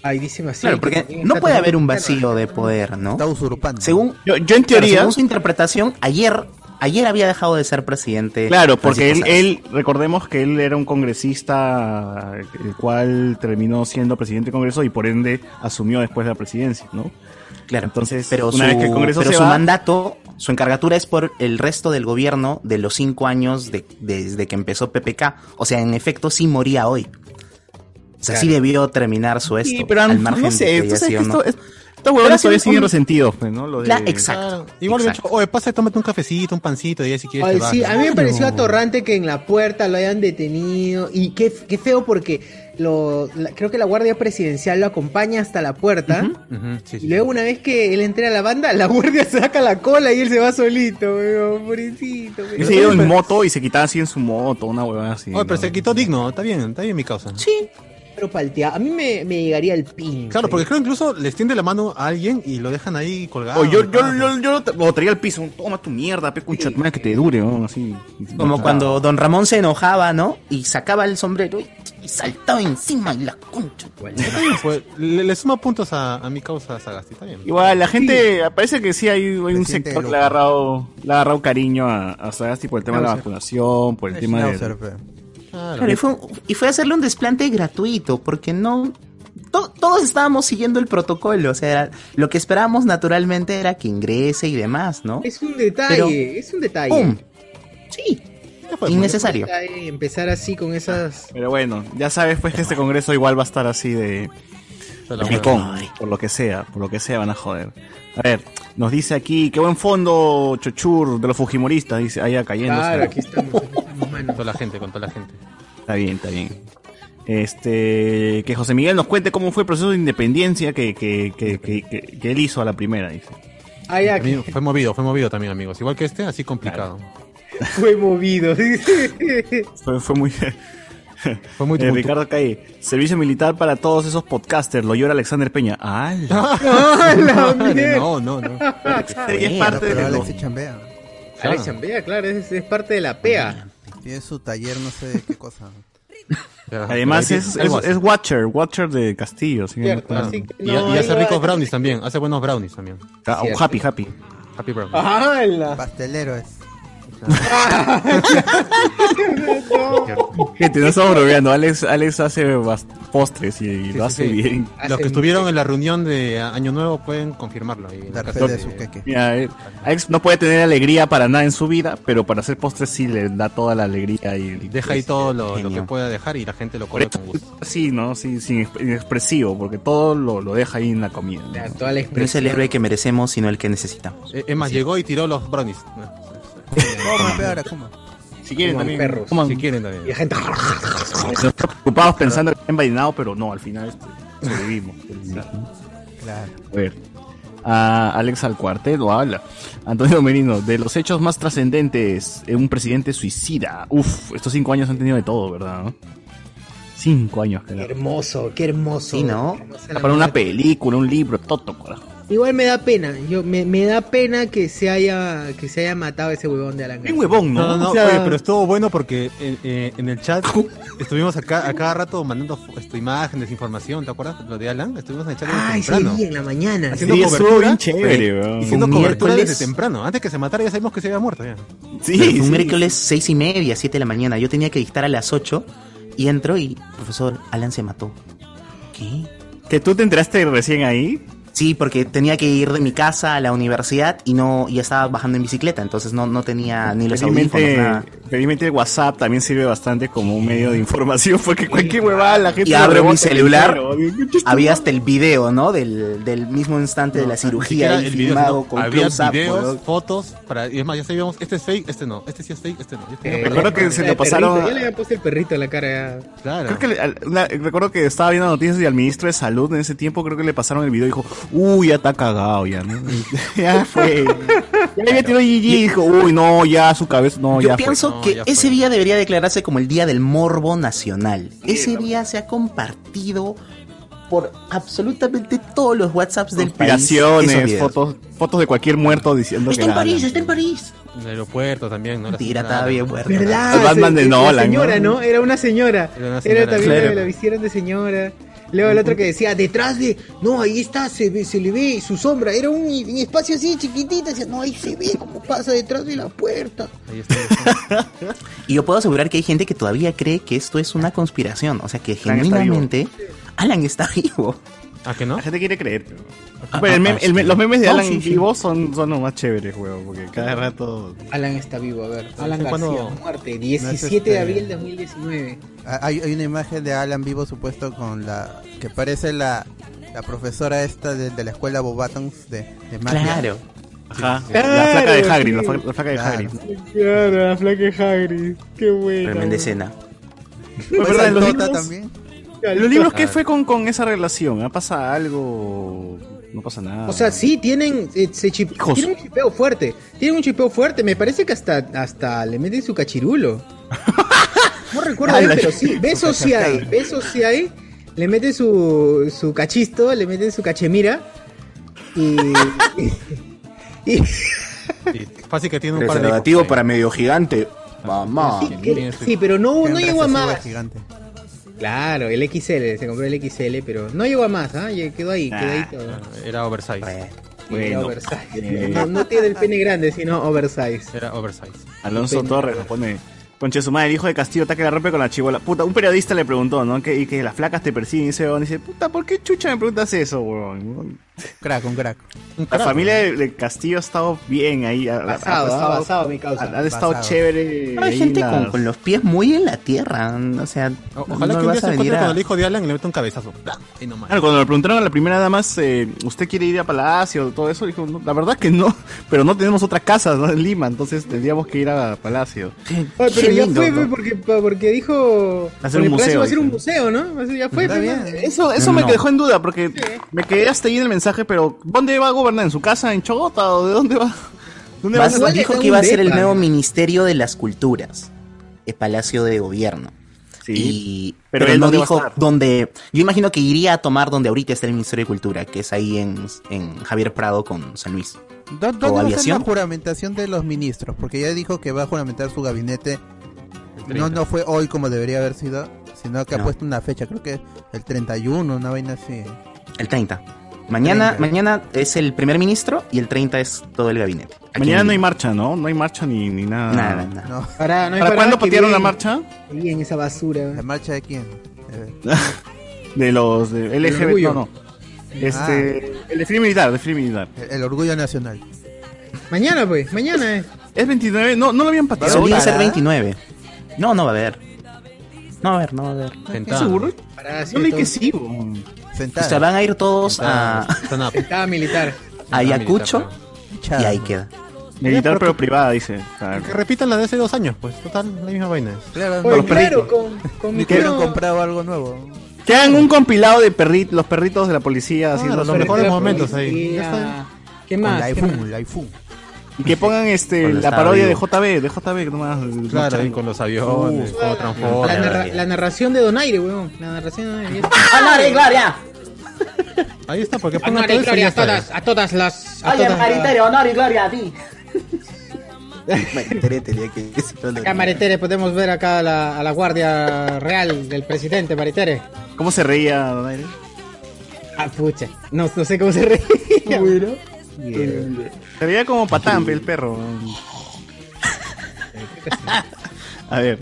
Ay, dice así. Claro, porque no puede haber un vacío de poder, ¿no? Está usurpando. Según, Yo, yo en claro, teoría, según su interpretación, ayer, ayer había dejado de ser presidente. claro, porque él, él, recordemos que él era un congresista, el cual terminó siendo presidente del Congreso y por ende asumió después de la presidencia, ¿no? Claro, Entonces, pero una su, vez que el Congreso pero se su va- mandato, su encargatura es por el resto del gobierno de los cinco años de- desde que empezó PPK. O sea, en efecto, sí moría hoy. O sea, sí Claro. debió terminar su esto. Sí, pero al no margen sé, de que tú haya sabes sido que o no. esto, es- estos huevones todavía sí, siguen un- resentidos, pues, ¿no? Lo de... Claro, exacto. Igual exacto. dicho, oye, pasa, tómate un cafecito, un pancito, y si quieres Ay, te vas, sí, ¿no? a mí me pareció atorrante que en la puerta lo hayan detenido. Y qué, qué feo porque lo, la- creo que la guardia presidencial lo acompaña hasta la puerta. Ujú, sí, sí, Y luego una vez que él entra a la banda, la (laughs) guardia saca la cola y él se va solito, weón, pobrecito. weón. Yo se iba en moto y se quitaba así en su moto, una huevada así. Oye, pero ¿no? se quitó digno, está bien, está bien mi causa. Sí, Pero paltea, a mí me, me llegaría el pin. Claro, porque creo incluso les tiende la mano a alguien y lo dejan ahí colgado. O yo, yo, yo, yo lo- traía al piso, toma tu mierda, pe, concha, tu madre, que te dure, ¿no? Así. como cuando Don Ramón se enojaba, ¿no? Y sacaba el sombrero y, y saltaba encima y la concha. está bien, pues, le, le suma puntos a, a mi causa Sagasti, está bien. Igual, la gente, parece que sí hay, hay un sector que le ha agarrado, le ha agarrado cariño a, a Sagasti por el tema de la vacunación, por el tema de... pe. Claro. Claro, y fue, y fue hacerle un desplante gratuito, porque no. to- todos estábamos siguiendo el protocolo, o sea, era- lo que esperábamos naturalmente era que ingrese y demás, ¿no? Es un detalle, Pero- es un detalle. ¡Pum! Sí, innecesario. Empezar así con esas. Pero bueno, ya sabes pues que este congreso igual va a estar así de... por lo que sea, por lo que sea van a joder. A ver, nos dice aquí, qué buen fondo, Chochur, de los Fujimoristas, dice, allá cayendo. Claro, aquí estamos, aquí estamos. (laughs) Con toda la gente, con toda la gente. Está bien, está bien. Este, que José Miguel nos cuente cómo fue el proceso de independencia que, que, que, que, que- que él hizo a la primera, dice. Ah, ya, Amigo, Fue movido, fue movido también, amigos. Igual que este, así complicado. fue movido. (laughs) Fue, fue muy... Fue muy (laughs) Eh, Ricardo Calle, servicio militar para todos esos podcasters, lo llora Alexander Peña. ¡Ah! (laughs) ¡Ah, la (laughs) Madre, mierda! No, no, no. y es parte Pero de Alex los... chambea. Alex Chambea, claro, es, es parte de la PEA. Tiene su taller, no sé de qué cosa. Además es, es, es Watcher, Watcher de Castillo. así que- Cierto, Ah, así que Y, no, y ahí hace va- ricos brownies también. Hace buenos brownies también. ah, Cierto. happy, happy. Happy brownies. ¡Hala! Pastelero es. (laughs) Gente, no estamos bromeando. Alex, Alex hace postres y, y Sí, lo hace sí. bien. Los que estuvieron en la reunión de Año Nuevo pueden confirmarlo. Dar fe de su queque. Mira, Alex no puede tener alegría para nada en su vida, pero para hacer postres sí le da toda la alegría y Deja ahí todo lo, lo que pueda dejar y la gente lo come con gusto. sí, ¿no? Sí, sin exp- inexpresivo, porque todo lo, lo deja ahí en la comida. ¿no? Ya, toda la No es el héroe que merecemos, sino el que necesitamos. Eh, Es más, llegó y tiró los brownies. ¿Cómo, pe, ahora, cómo? Si quieren Coman también. perros. Si quieren Y la también. gente. Preocupados pensando que está envainado, pero no, al final este, sobrevivimos. Claro. A ver. A Alex al cuarteto habla. Antonio Merino, de los hechos más trascendentes, eh, un presidente suicida. Uf, estos cinco años han tenido de todo, ¿verdad? no? Cinco años, Qué carajo. hermoso, qué hermoso. Sí, ¿no? Qué Para una película, un libro, todo, carajo. Igual me da pena, yo me, me da pena que se haya que se haya matado ese huevón de Alan Qué García. huevón, ¿no? No, no, no, O sea, oye, pero estuvo bueno porque en, eh, en el chat estuvimos acá a cada rato mandando esto, imágenes, información, ¿te acuerdas? Lo de Alan, estuvimos en el chat desde Ay, ese temprano. en la mañana. Haciendo Sí, estuvo cobertura, bien chévere, weón. Haciendo Un cobertura miércoles- desde temprano. Antes que se matara ya sabemos que se había muerto ya. Sí, Pero fue un sí. miércoles seis y media, siete de la mañana. Yo tenía que dictar a las 8 y entro y, profesor, Alan se mató. ¿Qué? ¿Que tú te enteraste recién ahí? Sí, porque tenía que ir de mi casa a la universidad y no y estaba bajando en bicicleta, entonces no, no tenía ni los audífonos, Felizmente, nada. felizmente el WhatsApp también sirve bastante como un medio de información, porque cualquier huevada la gente Y abro mi celular. Había hasta el video, ¿no? Del, del mismo instante de la cirugía el video, filmado sino con había videos, weón. fotos, para, y es más, ya sabíamos, este es fake, este no, este sí es fake, este no. Este no. Eh, recuerdo que se el lo pasaron perrito, Ya le había puesto el perrito en la cara. ya. claro. Creo que le- al- una- recuerdo que estaba viendo noticias y al ministro de salud en ese tiempo creo que le pasaron el video y dijo, uy, ya está cagado ya, ¿no? (laughs) ya fue. (laughs) Ya le había tirado GG y dijo, uy, no, ya su cabeza, no, Yo ya pienso No, que ya ese fue. día debería declararse como el Día del Morbo Nacional. Ese día se ha compartido por absolutamente todos los WhatsApps fue. del país. fotos, fotos de cualquier muerto diciendo Está que en París, está en París. En el aeropuerto también, ¿no? Era así, estaba bien muerto. ¿Verdad? El Batman de la Nolan, señora, ¿no? ¿no? Era una señora. Era una Era señora, también claro. la, la vistieron de señora. Luego el otro que decía, detrás de... No, ahí está, se, ve, se le ve su sombra. Era un, un espacio así chiquitito. Decía, no, ahí se ve cómo pasa detrás de la puerta. Ahí está, ahí está. (laughs) Y yo puedo asegurar que hay gente que todavía cree que esto es una conspiración. O sea, que Alan está genuinamente Alan está vivo. ¿Ah, que no? La gente quiere creer, pero... Ah, Pero el ah, mem- el me- los memes de No, Alan sí, sí. vivo son, son los más chéveres, weón, porque cada rato... Alan está vivo, a ver. Alan ¿Hace García, cuándo? muerte, 17 este- de abril de 2019. Ah, Hay, hay una imagen de Alan vivo supuesto con la que parece la, la profesora esta de, de la escuela Bobatons de, de magia. Claro. Ajá. Claro, la flaca de Hagrid, la, fla- la flaca de. Hagrid. Claro, la flaca de Hagrid. Qué buena. Tremenda escena. Pues Altota libros- también. ¿En los libros qué fue con, con esa relación? ¿Ha pasado algo? No pasa nada. O sea, sí, tienen, eh, se chip- tienen un chipeo fuerte. Tienen un chipeo fuerte. Me parece que hasta, hasta le meten su cachirulo. (laughs) No recuerdo bien, pero sí. Besos sí hay. Besos sí hay. Le meten su, su cachisto, le meten su cachemira. Y. y, Sí, fácil que tiene un par de para medio gigante. Mamá. sí, que- sí, pero no, no llegó a más. gigante. Claro, el XL, se compró el XL, pero no llegó a más, ¿ah? Quedó ahí, quedó ahí todo. Era oversize. Bueno. Era Bueno, oversize. eh. (laughs) No, no tiene el pene grande, sino oversize. Era oversize. Alonso. Torres nos pone. Conche su madre, el hijo de Castillo está que la rompe con la chivola. Puta, un periodista le preguntó, ¿no? Que, y que las flacas te persiguen y ese weón dice, puta, ¿por qué chucha me preguntas eso, weón? Crack, un crack. Un La crack, familia de, de Castillo ha estado bien ahí. ha- Basado, ha estado- basado mi causa. ha- ha estado Basado. chévere. Hay gente las- con, con los pies muy en la tierra. O sea, O- Ojalá no que un día se encuentre a- con el hijo de Alan y le meta un cabezazo. Claro, cuando le preguntaron a la primera más, eh, ¿usted quiere ir a Palacio? Todo eso, dijo, "No, la verdad que no, (laughs) pero no tenemos otra casa ¿no? en Lima, entonces tendríamos que ir a Palacio. Ah, pero Qué ya lindo, fue, porque, porque dijo. Va a ser porque un Palacio museo, Va a ser un museo, ¿no? Ya fue. Eso, eso No, me dejó en duda, porque me quedé hasta ahí en el mensaje, pero ¿dónde va a gobernar? ¿En su casa? ¿En Chogota? ¿O de dónde va? ¿Dónde va a dijo que iba a ser el nuevo Ministerio de las Culturas. El Palacio de Gobierno. Sí, y, pero pero, él no dijo dónde. Yo imagino que iría a tomar donde ahorita está el Ministerio de Cultura, que es ahí en, en Javier Prado con San Luis. ¿Dó- ¿Dónde va a ser la juramentación de los ministros? Porque ya dijo que va a juramentar su gabinete. No, 30. no fue hoy como debería haber sido, sino que ha puesto una fecha, creo que el 31, una vaina así. El 30. Mañana, 30. mañana es el primer ministro y el 30 es todo el gabinete. Aquí Mañana no hay marcha, ¿no? No hay marcha ni, ni nada. Nada, nada. No, Para, no hay ¿Para cuándo patearon la marcha? Bien, esa basura. ¿la marcha de quién? De (laughs) los de LGBT, no, no. Este, el desfile militar, desfile militar. el, el orgullo nacional. Mañana, pues, mañana es. Es 29, no, no lo habían pateado. Solía ser ¿Para? 29. No, no va a haber. No va a haber, no va a haber. Sentada. ¿Seguro? Para Yo leí que sí. weón. O Sentada. sea, van a ir todos a. Estaba (laughs) militar. a Ayacucho militar, y ahí queda. Militar pero privada, dice. Claro. Que repitan la de hace dos años, pues. Total, la misma vaina. Claro, Oye, los claro, perritos. con, con mi comprado algo nuevo. Que hagan un compilado de perrit los perritos de la policía haciendo los su- mejores momentos ahí. Policía. ¿Qué Con más? la ¿Qué iPhone, más? la iPhone. Y que pongan este la parodia de. JB, de JB nomás. el- Claro, ahí con los aviones, todo La, narra- la narración de Donaire, weón. La narración de Donaire. ¡Honor y gloria! Ahí está, porque pongan Honor y eso y gloria ya a todas, a todas las. A Oye, Maritere, honor y gloria a ti. Maritere tenía que decirlo. Acá, Maritere, podemos ver acá a la, a la guardia real del presidente, Maritere. ¿Cómo se reía Donaire? Ah, pucha. No, no sé cómo se reía. Bueno. Se veía como patán, el perro. A ver,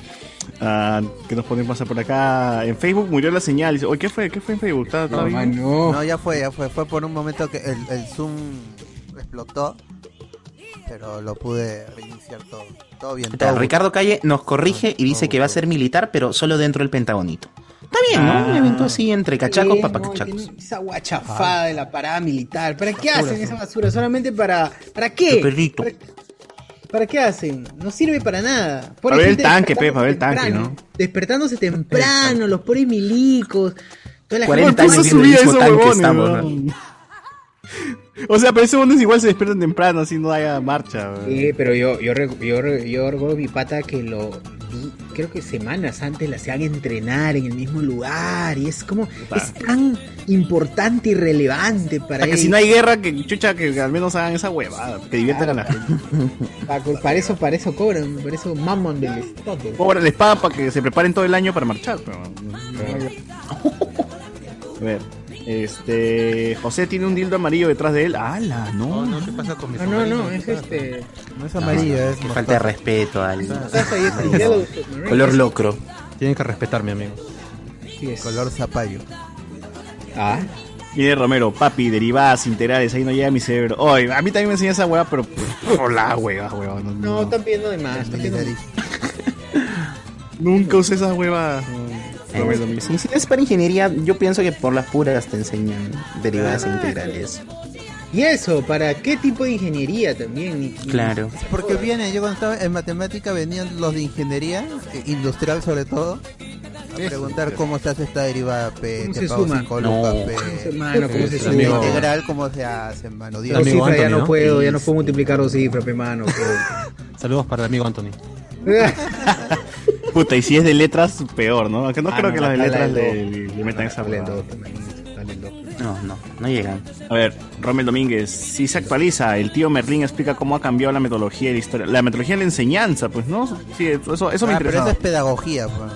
ah, ¿qué nos podemos pasar por acá? En Facebook murió la señal. Dice, Oye, ¿qué fue? ¿Qué fue en Facebook? ¿Está, está No, bien? man, no. No, ya fue, ya fue. Fue por un momento que el, el Zoom explotó. Pero lo pude reiniciar todo. Todo bien, todo. Ricardo Calle nos corrige y dice que va a ser militar, pero solo dentro del Pentagonito. Está bien, ¿no? Un evento así entre cachacos, no, papacachacos. tiene Esa guachafada de la parada militar. ¿Para qué hacen esa basura? Solamente para. ¿Para qué? Perrito. ¿Para, para qué hacen? No sirve para nada. Para ver el tanque, pe, despertándose para ver el tanque. ¿no? Despertándose temprano, los pobres milicos. Toda la 40 gente- ¿Cómo puso años su viendo el vida mismo esos huevones? O sea, pero esos huevones igual se despiertan temprano, así no haya marcha. weón. Sí, pero yo, yo, yo, yo recuerdo mi pata que lo creo que semanas antes la hacían entrenar en el mismo lugar y es como, es tan importante y relevante O para sea, que si no hay guerra, que chucha, que al menos hagan esa huevada, que diviertan a la gente. Pa- para, eso, para eso cobran, para eso maman del Estado. Cobra les pagan para que se preparen todo el año para marchar. pero- A ver, este. José tiene un dildo amarillo detrás de él. ¡Hala! No, No, no, ¿qué pasa con mis No, no, no, amarillos? es este. No es amarillo, es Qué falta de respeto al (laughs) color locro. Tienen que respetarme, amigo. Sí, es. color zapallo. Ah, Viene Romero, papi, derivadas, integrales, ahí no llega mi cerebro. Oye, a mí también me enseña esa hueá, pero. Hola, hueva, hueva. No, no, están pidiendo de más. Están pidiendo de más. Nunca usé esa hueva. Si es para ingeniería, yo pienso que por las puras te enseñan derivadas e integrales. Y eso, ¿para qué tipo de ingeniería también? Claro. Porque viene, yo cuando estaba en matemática venían los de ingeniería, industrial sobre todo, a preguntar cómo se hace esta derivada P, ¿Cómo te se pago suma? cinco No. lucas, ¿Cómo se- P, mano, ¿cómo se suma? amigo- integral, cómo se hace, mano, Dios. Amigo cifras ya Anthony, no ¿no? puedo, ya no puedo multiplicar dos cifras, pe mano. (laughs) Saludos para el amigo Anthony. (laughs) Puta, y si es de letras, peor, ¿no? Aunque no Ah, creo no, que las de letras le, le- le metan esa manito, dale dos. No, no, no llegan. A ver, Rommel Domínguez, si se actualiza, el tío Merlín explica cómo ha cambiado la metodología de la historia. La metodología de la enseñanza, pues, ¿no? Sí, eso, eso me Ah, pero interesa. eso es pedagogía, pues.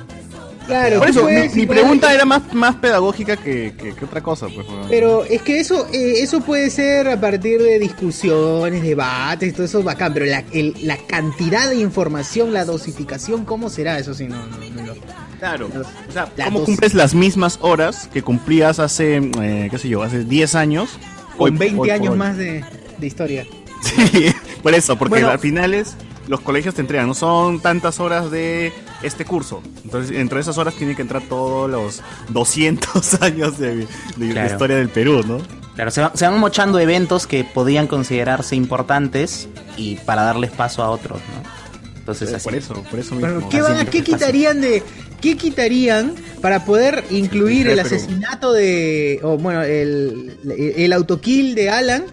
Claro, Por eso, pues, mi, pregunta era más, más pedagógica que, que, que otra cosa, pues. Pero es que eso eh, eso puede ser a partir de discusiones, debates, todo eso es bacán, pero la, el- la cantidad de información, la dosificación, ¿cómo será? Eso sí, no, no, no lo- Claro. O sea, La ¿cómo cumples las mismas horas que cumplías hace, eh, qué sé yo, hace 10 años? Con Hoy- 20 hoy por años hoy. más de, de historia. (laughs) Sí, por eso, porque Bueno. al final es, los colegios te entregan, no son tantas horas de este curso. Entonces, dentro de esas horas tienen que entrar todos los 200 (laughs) años de, de- Claro. historia del Perú, ¿no? Claro, se, va- se van mochando eventos que podían considerarse importantes y para darles paso a otros, ¿no? Entonces, así. por eso, por eso mismo. ¿qué, van a- siempre ¿Qué pasa. quitarían de qué quitarían para poder incluir el asesinato de o bueno, el, el autokill de Alan?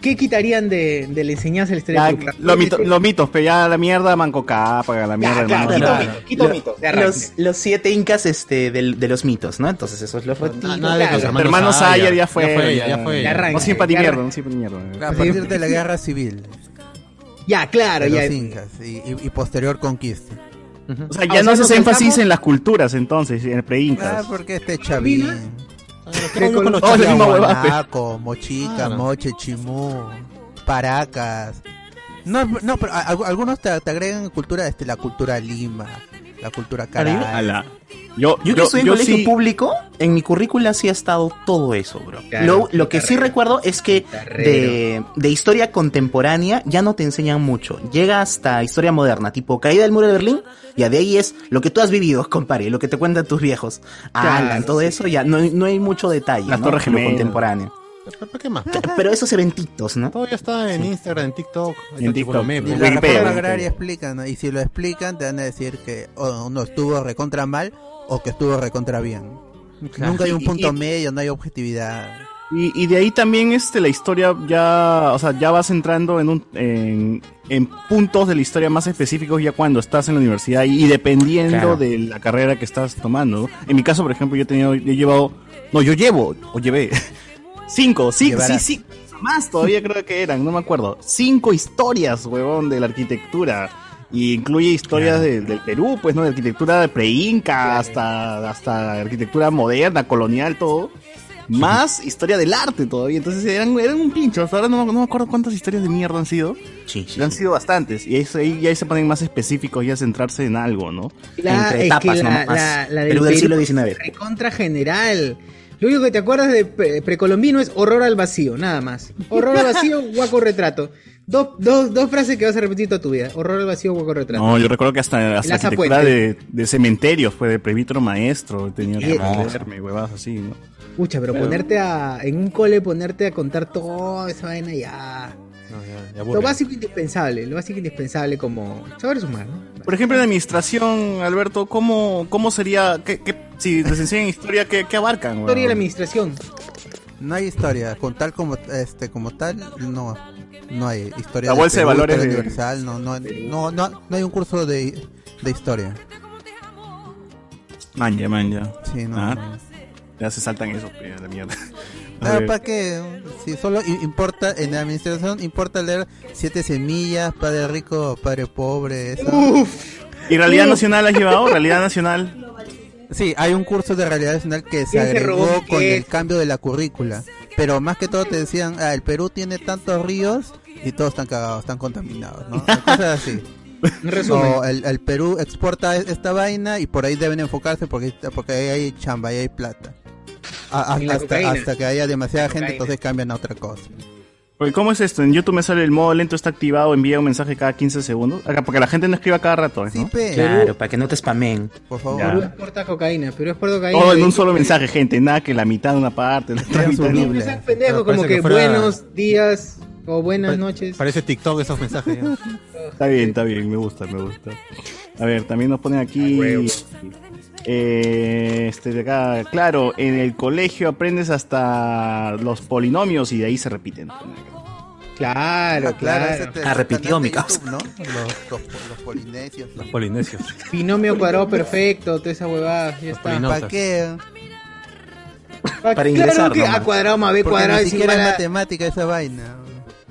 ¿Qué quitarían de, de la enseñanza de del lo mito- los mitos, pero ya la mierda manco capa, la mierda Ya, claro, hermano. quito Claro. mito, quito Lo- mito, de arranque. los, los siete incas este, del- de los mitos, ¿no? Entonces, esos los retiro. Na- nada de claro. los Hermano hermanos Sayer ya fue. Ya fue, ya, ya fue. Ya arranca. No siempre mierda, arranca. no siempre ni mierda. A partir de la (laughs) guerra civil, Ya, claro, de ya. los incas y, y- y posterior conquista. O sea, Ah, ya no sea, haces nos énfasis en las culturas entonces, en el Ah, pre-incas. porque este chavín, Ah, hago con los Mochica, Claro. Moche, Chimú, Paracas. No, no, pero a- algunos te, te agregan cultura, este, la cultura Lima, la cultura Caray. Ala. Yo, Yo que yo, estoy en yo colegio sí- público, en mi currícula sí ha estado todo eso, bro. Claro, lo lo que sí recuerdo es que de, de historia contemporánea ya no te enseñan mucho. Llega hasta historia moderna, tipo caída del muro de Berlín, ya de ahí es lo que tú has vivido, (laughs) compadre, lo que te cuentan tus viejos. Claro, Alan, todo sí. eso ya no, hay- no hay mucho detalle. Las ¿no? Torres Lo Gemelas. contemporáneo. ¿Pero ¿Qué más? Pero esos eventitos, ¿no? Todo ya está en Instagram, en TikTok. En TikTok. Y la Wikipedia, reforma Wikipedia. agraria explica, ¿no? Y si lo explican, te van a decir que uno estuvo recontra mal o que estuvo recontra bien. Nunca hay un punto y- medio, no hay objetividad. Y, y de ahí también este, la historia ya, o sea, ya vas entrando en, un, en, en puntos de la historia más específicos ya cuando estás en la universidad y, dependiendo Claro. de la carrera que estás tomando. ¿no? En mi caso, por ejemplo, yo he tenido, yo he llevado, no, yo llevo, o llevé, cinco, sí, sí, sí, más todavía creo que eran, no me acuerdo, cinco historias, huevón, de la arquitectura. Y incluye historias de- del Perú, pues, ¿no? De arquitectura de pre-inca hasta, hasta arquitectura moderna, colonial, todo más historia del arte todavía. Entonces eran, eran un pincho. Hasta ahora no, no me acuerdo cuántas historias de mierda han sido. Sí, sí. Pero han sido bastantes. Y ahí, se- ahí, se ponen más específicos y a centrarse en algo, ¿no? La, Entre es etapas, que ¿no? la, Más la, la del Perú del siglo es XIX. Recontra general. Lo único que te acuerdas de pre- precolombino es horror al vacío, nada más. Horror al vacío, (laughs) guaco retrato. Dos, dos, dos frases que vas a repetir toda tu vida. Horror al vacío, guaco retrato. No, yo recuerdo que hasta, hasta Laza arquitectura de, Puente. de cementerios fue de prevítro maestro. Tenía que aprenderme, huevas así, ¿no? Pucha, pero ponerte a. En un cole, ponerte a contar toda esa vaina ya. No, ya, ya Lo básico indispensable. Lo básico indispensable como. Saber sumar, ¿no? Por ejemplo, en administración, Alberto, ¿cómo, cómo sería, qué, qué- si les enseñan historia, qué, qué abarcan? Historia de la administración. No hay historia, con tal como este como tal, no, no hay historia. La bolsa de Perú, valores de- universal, no, no, no, no, no hay un curso de, de historia. Manja, manja. Sí, no. Ah, no. Ya se saltan eso, pe, a la mierda. A Claro, ver. ¿para qué? Si solo importa, en la administración importa leer siete semillas, padre rico, padre pobre, eso. Uf. ¿Y realidad nacional has llevado? ¿Realidad nacional? Sí, hay un curso de realidad nacional que se ¿Quién se robó agregó con el cambio de la currícula. Pero más que todo te decían, ah, el Perú tiene tantos ríos y todos están cagados, están contaminados, ¿no? Cosas así. (laughs) En resumen. O el, el Perú exporta esta vaina y por ahí deben enfocarse porque, porque ahí hay chamba, ahí hay plata. A- hasta, cocaína. hasta que haya demasiada gente, Cocaína. entonces cambian a otra cosa. Oye, ¿cómo es esto? En YouTube me sale el modo lento está activado, envía un mensaje cada 15 segundos. Acá, porque la gente no escriba cada rato, ¿no? Sí, pe, Claro, para que no te spamen. por favor. Perú exporta cocaína. Perú exporta cocaína. Todo en un solo mensaje, gente. Nada que la mitad de una parte, la otra mitad. No, no seas pendejo, Pero como que que fuera- buenos días o buenas noches. Parece TikTok esos mensajes. Está bien, está bien, me gusta, me gusta. A ver, también nos ponen aquí. huevo. Eh, este de acá, claro, en el colegio aprendes hasta los polinomios y de ahí se repiten. Claro, Ah, claro, claro. Ah, repitió mi causa. YouTube, ¿no? (laughs) Los, los, los polinesios. Los polinesios. Binomio cuadrado perfecto, toda esa huevada. Ya está. ¿Para qué? Ah, Para ingresar, Claro que nomás. A cuadrado más B Porque cuadrado ni es siquiera igual es a... matemática esa vaina.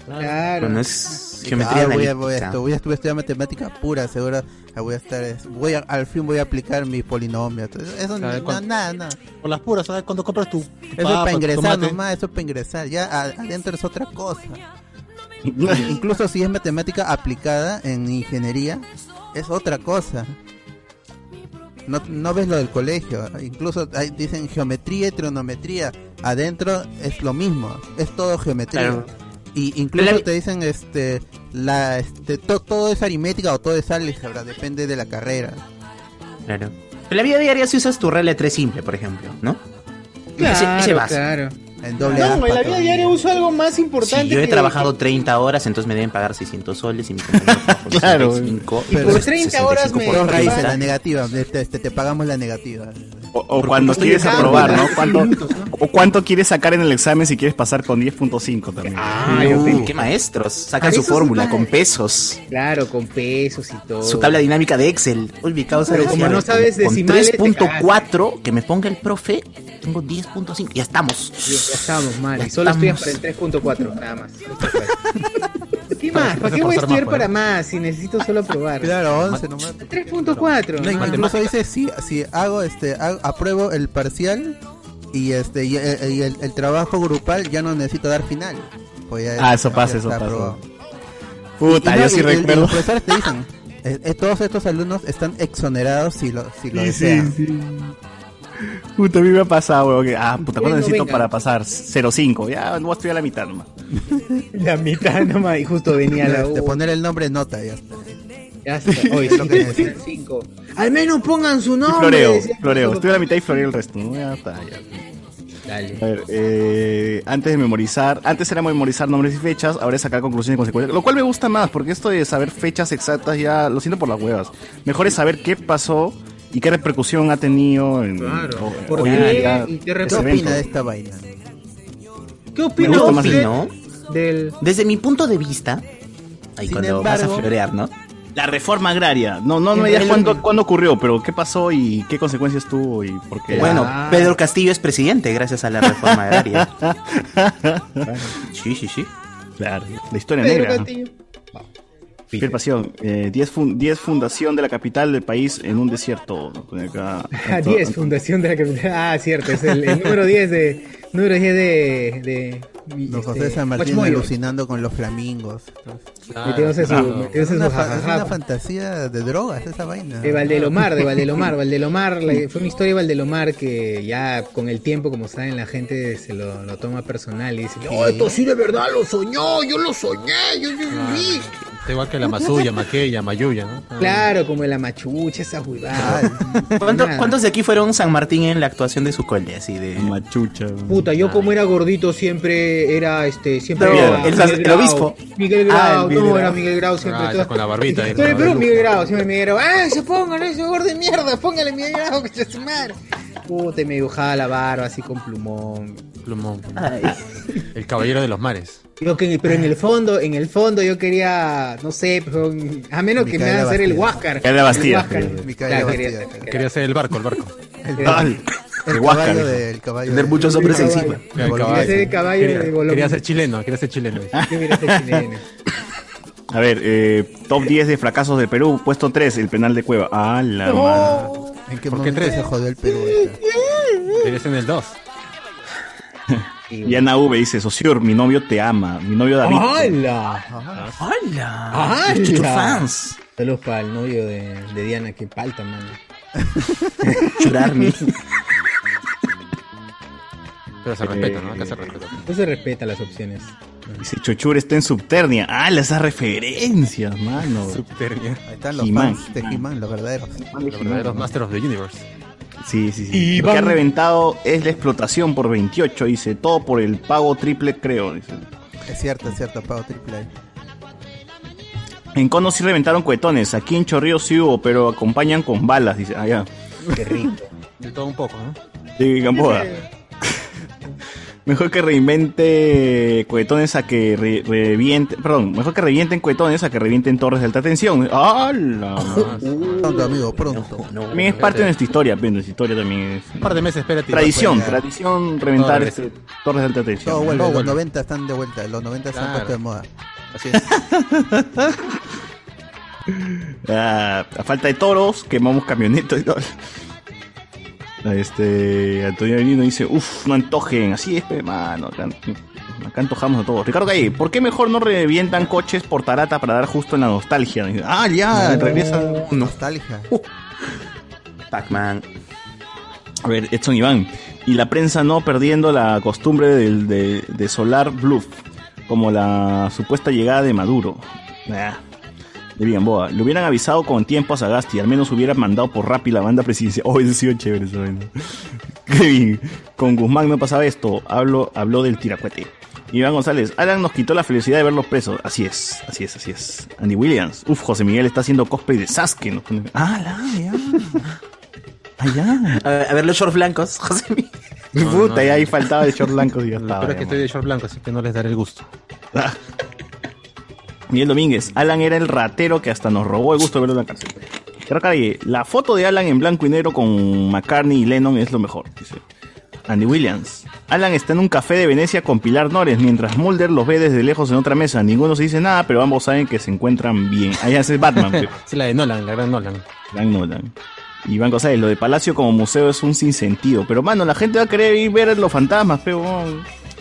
Claro. Bueno, es Ah, geometría voy, a, voy, a, esto- voy a estu- estudiar matemática pura, seguro. ah, Voy a estar, es- voy a, al fin voy a aplicar mi polinomio. Entonces, Eso no, cuando- nada, nada. Por las puras, ¿sabes? Cuando compras tu, tu Eso es papa, para tu ingresar nomás, eso es para ingresar. Ya adentro es otra cosa. (laughs) Incluso si es matemática aplicada en ingeniería, es otra cosa. No, no ves lo del colegio. Incluso ahí dicen geometría y trigonometría. Adentro es lo mismo. Es todo geometría. Claro. Y incluso la- te dicen este la este to- todo es aritmética o todo es álgebra, depende de la carrera. Claro. En la vida diaria si usas tu regla de 3 simple, por ejemplo, ¿no? Claro, ese, claro. En doble No, en la vida diaria uso algo más importante. Si yo he que- trabajado 30 horas, entonces me deben pagar 600 soles y mi compañero (laughs) trabaja por Claro. 65, Y por entonces 30 horas 65 me- por raíces, la negativa, te, te- te pagamos la negativa. O, o cuando quieres aprobar, ¿no? ¿Cuánto, Minutos, ¿no? O cuánto quieres sacar en el examen si quieres pasar con 10.5 también. Ah, Uh, qué maestros. Sacan su fórmula con pesos. Claro, con pesos y todo. Su tabla dinámica de Excel. Causa Pero como no sabes con, con decimales, te 3.4 que me ponga el profe, tengo 10.5. Ya estamos. Ya estamos mal. Ya Y solo estudias estamos. para el 3.4, nada más. (laughs) ¿Qué más? ¿Para qué voy a estudiar para más si necesito solo probar? Claro, 11 nomás. 3.4. No, ¿no? incluso dice si, si hago este hago- apruebo el parcial y este y, el, y el- el trabajo grupal ya no necesito dar final. Pues ya- Ah, eso pasa, eso pasa. aprobado. Puta, Y no, yo sí y- y- y recuerdo. los profesores te dicen, eh, eh, todos estos alumnos están exonerados si lo, si lo Sí, desean. sí, sí. Puta, a mí me ha pasado, weón, que, ah, puta, ¿cuánto Bueno, necesito venga. para pasar? 0.5, ya voy a estudiar la mitad nomás. (laughs) La mitad nomás. Y justo venía la De U. poner el nombre en nota ya está. Ya está. Hoy Es lo sí, necesito. cinco. Al menos pongan su Y nombre. floreo, decía. floreo. Estudio la mitad y floreo el resto. ¿no? Ya está, ya. Dale. A ver, eh, antes de memorizar, antes era memorizar nombres y fechas, ahora es sacar conclusiones y consecuencias, lo cual me gusta más, porque esto de saber fechas exactas ya lo siento por las huevas. Mejor es saber qué pasó ¿Y qué repercusión ha tenido en Claro. o- ¿Por hoy qué? en día ¿Y qué opina de esta vaina? ¿Qué Me opina gusta más usted ¿no? del Desde mi punto de vista, ahí Sin cuando vas a florear, ¿no? La reforma agraria. No, no, no me digas cuándo, cuándo ocurrió, pero qué pasó y qué consecuencias tuvo y por qué. Bueno, Ah. Pedro Castillo es presidente gracias a la reforma agraria. (laughs) sí, sí, sí. Claro, la historia Pedro negra. Castillo? Fiel pasión. 10 fundación de la capital del país en un desierto. Pone acá. Ah, 10, Fundación de la Capital. Ah, cierto, es el, el número 10 de. Número 10 de. de Don este, José San Martín alucinando con los flamingos. Su, Claro. metiéndose Es su una, fa- es jajaja. una fantasía de drogas esa vaina. De Valdelomar, de Valdelomar, (laughs) Valdelomar, la- fue una historia de Valdelomar que ya con el tiempo, como saben, la gente se lo, lo toma personal y dice, no, esto sí de verdad lo soñó, yo lo soñé, yo, yo viví. Está igual que la Masuya, Maquella, Mayuya, ¿no? Ah. Claro, como la machucha, esa huevada. ¿Cuánto-. ¿Cuántos de aquí fueron San Martín en la actuación de su cole? Así de... Machucha. Puta, yo como era gordito siempre era este siempre No, era el el Grau. obispo. Miguel Ah, Grau, el Miguel no Grau. era Miguel Grau siempre Ah, con la barbita ahí, el Perú peluca. Miguel Grau, siempre Miguel Grau. Ah, se pongan ese gordo de mierda, póngale Miguel Grau, (laughs) que se su madre. Puta, y me dibujaba la barba así con plumón. Plumón. Ay. El caballero de los mares. Yo que, pero en el fondo, en el fondo yo quería, no sé, pero, a menos que me Micaela hagan hacer el. Huáscar. Micaela Bastida. El Huáscar. Micaela Claro, quería Bastida. ser- Quería ser el barco, el barco. El Huáscar. caballo de, el caballo Tener de- muchos hombres el encima. caballo. El Quería Quería ser el caballo Quería, de Bolón. quería ser chileno, quería ser chileno. Yo quería ser chileno. A ver, eh, top 10 de fracasos del Perú. Puesto 3, el penal de Cueva. Ah, la madre. ¿En qué ¿Por qué momento tres? se jodió el Perú? ser en el 2. Y Ana V dice, Sociur, mi novio te ama. Mi novio David. ¡Hala! ¡Hola! ¡Hala! Chuchu fans. Saludos para el novio de, de Diana, que palta, mano. (laughs) Churarmi. Pero se respeta, ¿no? Acá se respeta. Se respeta las opciones. Dice, Chochur está en Subternia. Ah, esas referencias, mano. Subternia. Ahí están los fans de He-Man. Los verdaderos. Los verdaderos Master of the Universe. Sí, sí, sí. Lo que ha reventado es la explotación por 28, dice. Todo por el pago triple, creo. Dice. Es cierto, es cierto, pago triple A. En Cono sí reventaron cuetones. Aquí en Chorrillos sí hubo, pero acompañan con balas, dice. Ya. Qué rico. De todo un poco, ¿no? Sí, Gamboa. Mejor que reinvente cuetones a que re- reviente, perdón, mejor que revienten cuetones a que revienten torres de alta tensión. ¡Hala! Pronto, amigo, pronto. También es parte de nuestra historia, pero nuestra historia también es Un par de meses, espérate. tradición, tradición reventar este, torres de alta tensión. Todo vuelve, Todo los vuelve. 90 están de vuelta, los 90 están Claro. puestos de moda. Así es. (laughs) Ah, a falta de toros, quemamos camionetas y todo. Este, Antonio Benino dice, uff, no antojen, así es, pe, mano, acá, acá antojamos a todos. Ricardo Calle, ¿por qué mejor no revientan coches por tarata para dar justo en la nostalgia? Ah, ya, regresa. Nostalgia. Pac-Man. A ver, Edson Iván. Y la prensa no perdiendo la costumbre del- de, de solar bluff, como la supuesta llegada de Maduro. Nah. De bien, boa. Le hubieran avisado con tiempo a Sagasti, al menos hubieran mandado por Rappi la banda presidencial. (laughs) Oh, eso ha sido chévere eso. vaina. (laughs) Kevin, con Guzmán no pasaba esto. Hablo, habló del tiracuete. Iván González, Alan nos quitó la felicidad de verlos presos. Así es, así es, así es. Andy Williams, uf, José Miguel está haciendo cosplay de Sasuke. Ah, la, ya. Ah, (laughs) ya. A ver, a ver los shorts blancos, José Miguel. No, Puta, no, y no. ahí faltaba el short blanco. y ya Lo estaba, es que estoy de short blanco, así que no les daré el gusto. Miguel Domínguez, Alan era el ratero que hasta nos robó el gusto de verlo en la cárcel. Calle, la foto de Alan en blanco y negro con McCartney y Lennon es lo mejor, dice. Andy Williams, Alan está en un café de Venecia con Pilar Nores, mientras Mulder los ve desde lejos en otra mesa. Ninguno se dice nada, pero ambos saben que se encuentran bien. Allá es Batman. (laughs) Es la de Nolan, la gran Nolan. Gran Nolan. Iván González, lo de Palacio como museo es un sinsentido. Pero mano, la gente va a querer ir ver los fantasmas, pero...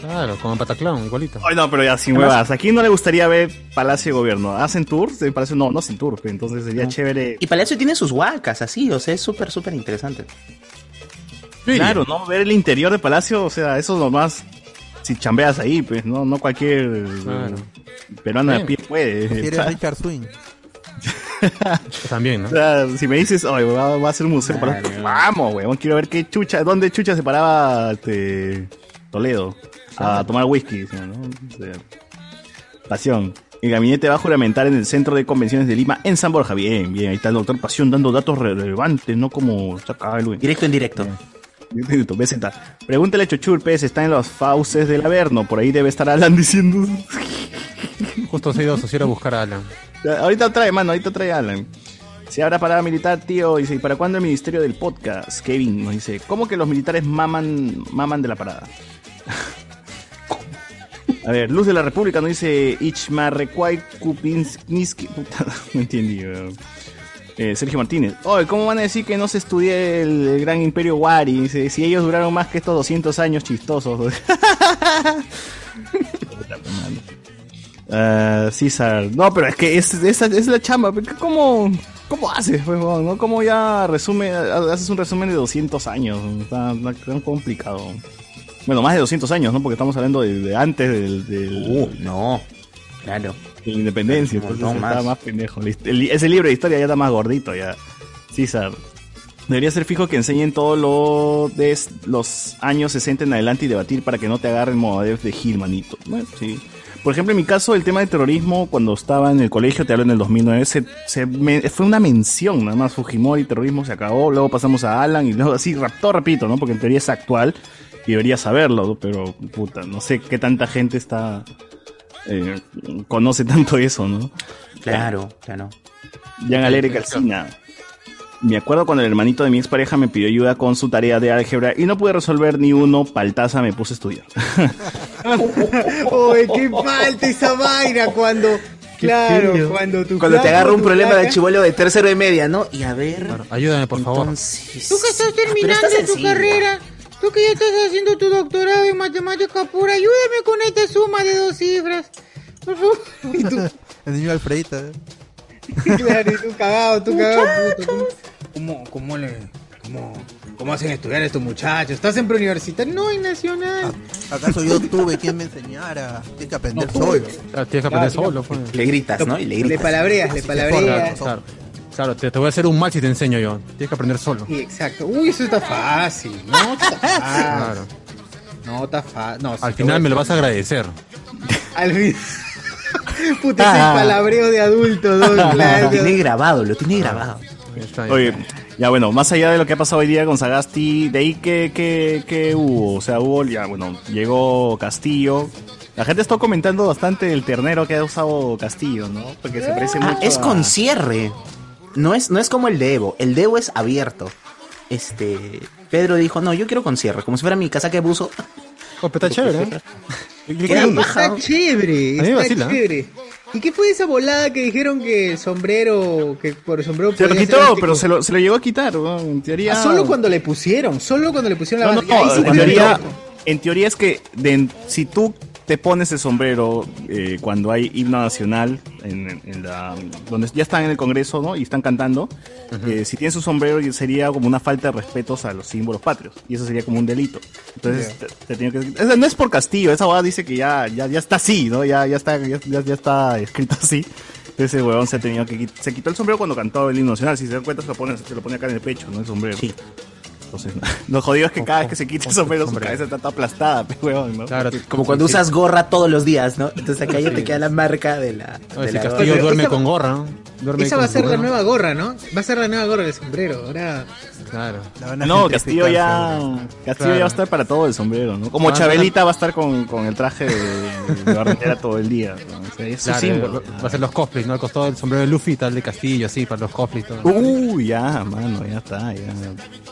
Claro, como en Pataclown, igualito. Ay, no, pero ya sin huevas. ¿A quién no le gustaría ver Palacio de Gobierno? ¿Hacen tours? de Palacio? No, no hacen tours, pero entonces sería chévere. Y Palacio tiene sus huacas, así, o sea, es súper, súper interesante. Claro, ¿no? Ver el interior de Palacio, o sea, eso nomás si chambeas ahí, pues, no, no cualquier Claro. eh, peruano de Sí. pie puede. Si eres O sea, Richard Swing. (laughs) También, ¿no? o sea, si me dices, "Ay, va, va a ser un museo para vamos, weón, quiero ver qué chucha, dónde chucha se paraba este, Toledo a tomar whisky, ¿no? O sea, pasión. El gabinete va a juramentar en el Centro de Convenciones de Lima, en San Borja. Bien, bien, ahí está el doctor Pasión dando datos relevantes, no como acá el Directo en directo. Minuto, BZ. Pregúntale a Chochur, está en los fauces del Averno. Por ahí debe estar Alan diciendo. (laughs) Justo se ha ido a asociar a buscar a Alan. ahorita trae, mano, ahorita trae Alan. Si habrá parada militar, tío, dice, ¿y para cuándo el ministerio del podcast? Kevin nos dice, ¿cómo que los militares maman, maman de la parada? A ver, Luz de la República nos dice Ichmarrecuay Kupinski. Puta, (laughs) no entendí. Eh, Sergio Martínez. Oye, ¿cómo van a decir que no se estudie el, gran imperio Wari? Si ellos duraron más que estos 200 años chistosos. (laughs) Ah, César. No, pero es que es, es la chamba. ¿Cómo, cómo haces? Pues, ¿no? ¿Cómo ya resume, haces un resumen de 200 años? Está tan complicado. Bueno, más de 200 años, ¿no? Porque estamos hablando de, de antes del... del Uh, no. Claro. de la independencia. Entonces está más. más pendejo. El- ese libro de historia ya está más gordito, ya. César. Debería ser fijo que enseñen todo lo de los años 60 en adelante y debatir para que no te agarren modadez de Gil, manito. Bueno, sí. Por ejemplo, en mi caso, el tema de terrorismo, cuando estaba en el colegio, te hablo en el 2009, se, se me- fue una mención, nada más Fujimori, terrorismo se acabó, luego pasamos a Alan y luego así, todo repito, ¿no? Porque en teoría es actual y debería saberlo, ¿no? pero puta, no sé qué tanta gente está, eh, conoce tanto eso, ¿no? Claro, claro. Jan Alegre Calcina. Me acuerdo cuando el hermanito de mi expareja me pidió ayuda con su tarea de álgebra y no pude resolver ni uno, paltaza me puse a estudiar. (laughs) Oye, qué falta esa vaina cuando. Claro, cuando tu Cuando te agarra un problema flaca- de chivolo de tercero de media, ¿no? Y a ver. Claro, ayúdame, por favor. Entonces. Tú que estás Ah, terminando está tu sencillo. carrera, tú que ya estás haciendo tu doctorado en matemática pura, ayúdame con esta suma de dos cifras. Por favor. Y tú, El niño Alfredito. ¿eh? (laughs) claro, y tú cagado, tú cagado, puto. ¿Cómo, cómo, le, cómo, cómo hacen estudiar estos muchachos? ¿Estás en preuniversitario? No, en nacional. ¿Acaso yo tuve quien me enseñara? Tienes que aprender solo. Claro, tienes que aprender Claro, solo. pues. Le gritas, ¿no? Y le Le gritas. palabreas, le palabreas. claro. Claro, te, te voy a hacer un mal si te enseño yo. Tienes que aprender solo. Sí, exacto. Uy, eso está fácil. No, está (laughs) fácil. Claro. No, está fácil. No, Al final me lo vas a agradecer. Al fin. (laughs) Puta, ese Ah. palabreo de adulto, ¿no? (laughs) Lo Claro. tiene grabado, lo tiene grabado. Oye, ya bueno, más allá de lo que ha pasado hoy día con Sagasti, de ahí que, que, que hubo, o sea, hubo, ya bueno, llegó Castillo. La gente está comentando bastante el ternero que ha usado Castillo, ¿no? Porque se parece Ah, mucho es a- con cierre. No es, no es como el de Evo. El de Evo es abierto. Este. Pedro dijo, no, yo quiero con cierre, como si fuera mi casaca de buzo. Oh, pero está chévere, ¿eh? Yo- yo. Está chévere, está vacila. chévere. ¿Y qué fue esa volada que dijeron que el sombrero, que por el sombrero Se lo quitó, pero se lo, se lo llegó a quitar, ¿no? en teoría. Ah, solo cuando le pusieron, solo cuando le pusieron la No, no, en teoría, en teoría es que de- si tú te pones el sombrero eh, cuando hay himno nacional en, en- la donde ya están en el Congreso, ¿no? Y están cantando, eh, si tienes un sombrero sería como una falta de respetos a los símbolos patrios y eso sería como un delito. Entonces te, te tiene que- esa no es por Castillo, esa abogada dice que ya, ya, ya está así, ¿no? Ya, ya está, ya, ya- está escrito así. El huevón se ha tenido que se quitó el sombrero cuando cantó el himno nacional. Si se dan cuenta se lo pone, se lo pone acá en el pecho, ¿no? El sombrero. Sí. Entonces, (laughs) lo jodido es que cada vez que se quita el sombrero, su cabeza está toda aplastada, (laughs) ¿no? Claro, Como cuando usas gorra todos los días, ¿no? Entonces acá ya te queda la marca de la. Oye, de si la Castillo duerme con gorra, ¿no? Duerme Esa va a ser la nueva gorra, ¿no? Va a ser la nueva gorra del sombrero. Ahora, Claro. No, Castillo ya, seguro. Castillo Claro. ya va a estar para todo el sombrero, ¿no? Como Ah, Chabelita va a estar con, con el traje de, de barrendera todo el día. ¿no? O sea, es su Claro, símbolo. va a ser los cosplays, ¿no? Al costado del sombrero de Luffy, tal de Castillo, así, para los cosplays y todo. Uy, ya, mano, ya está, ya.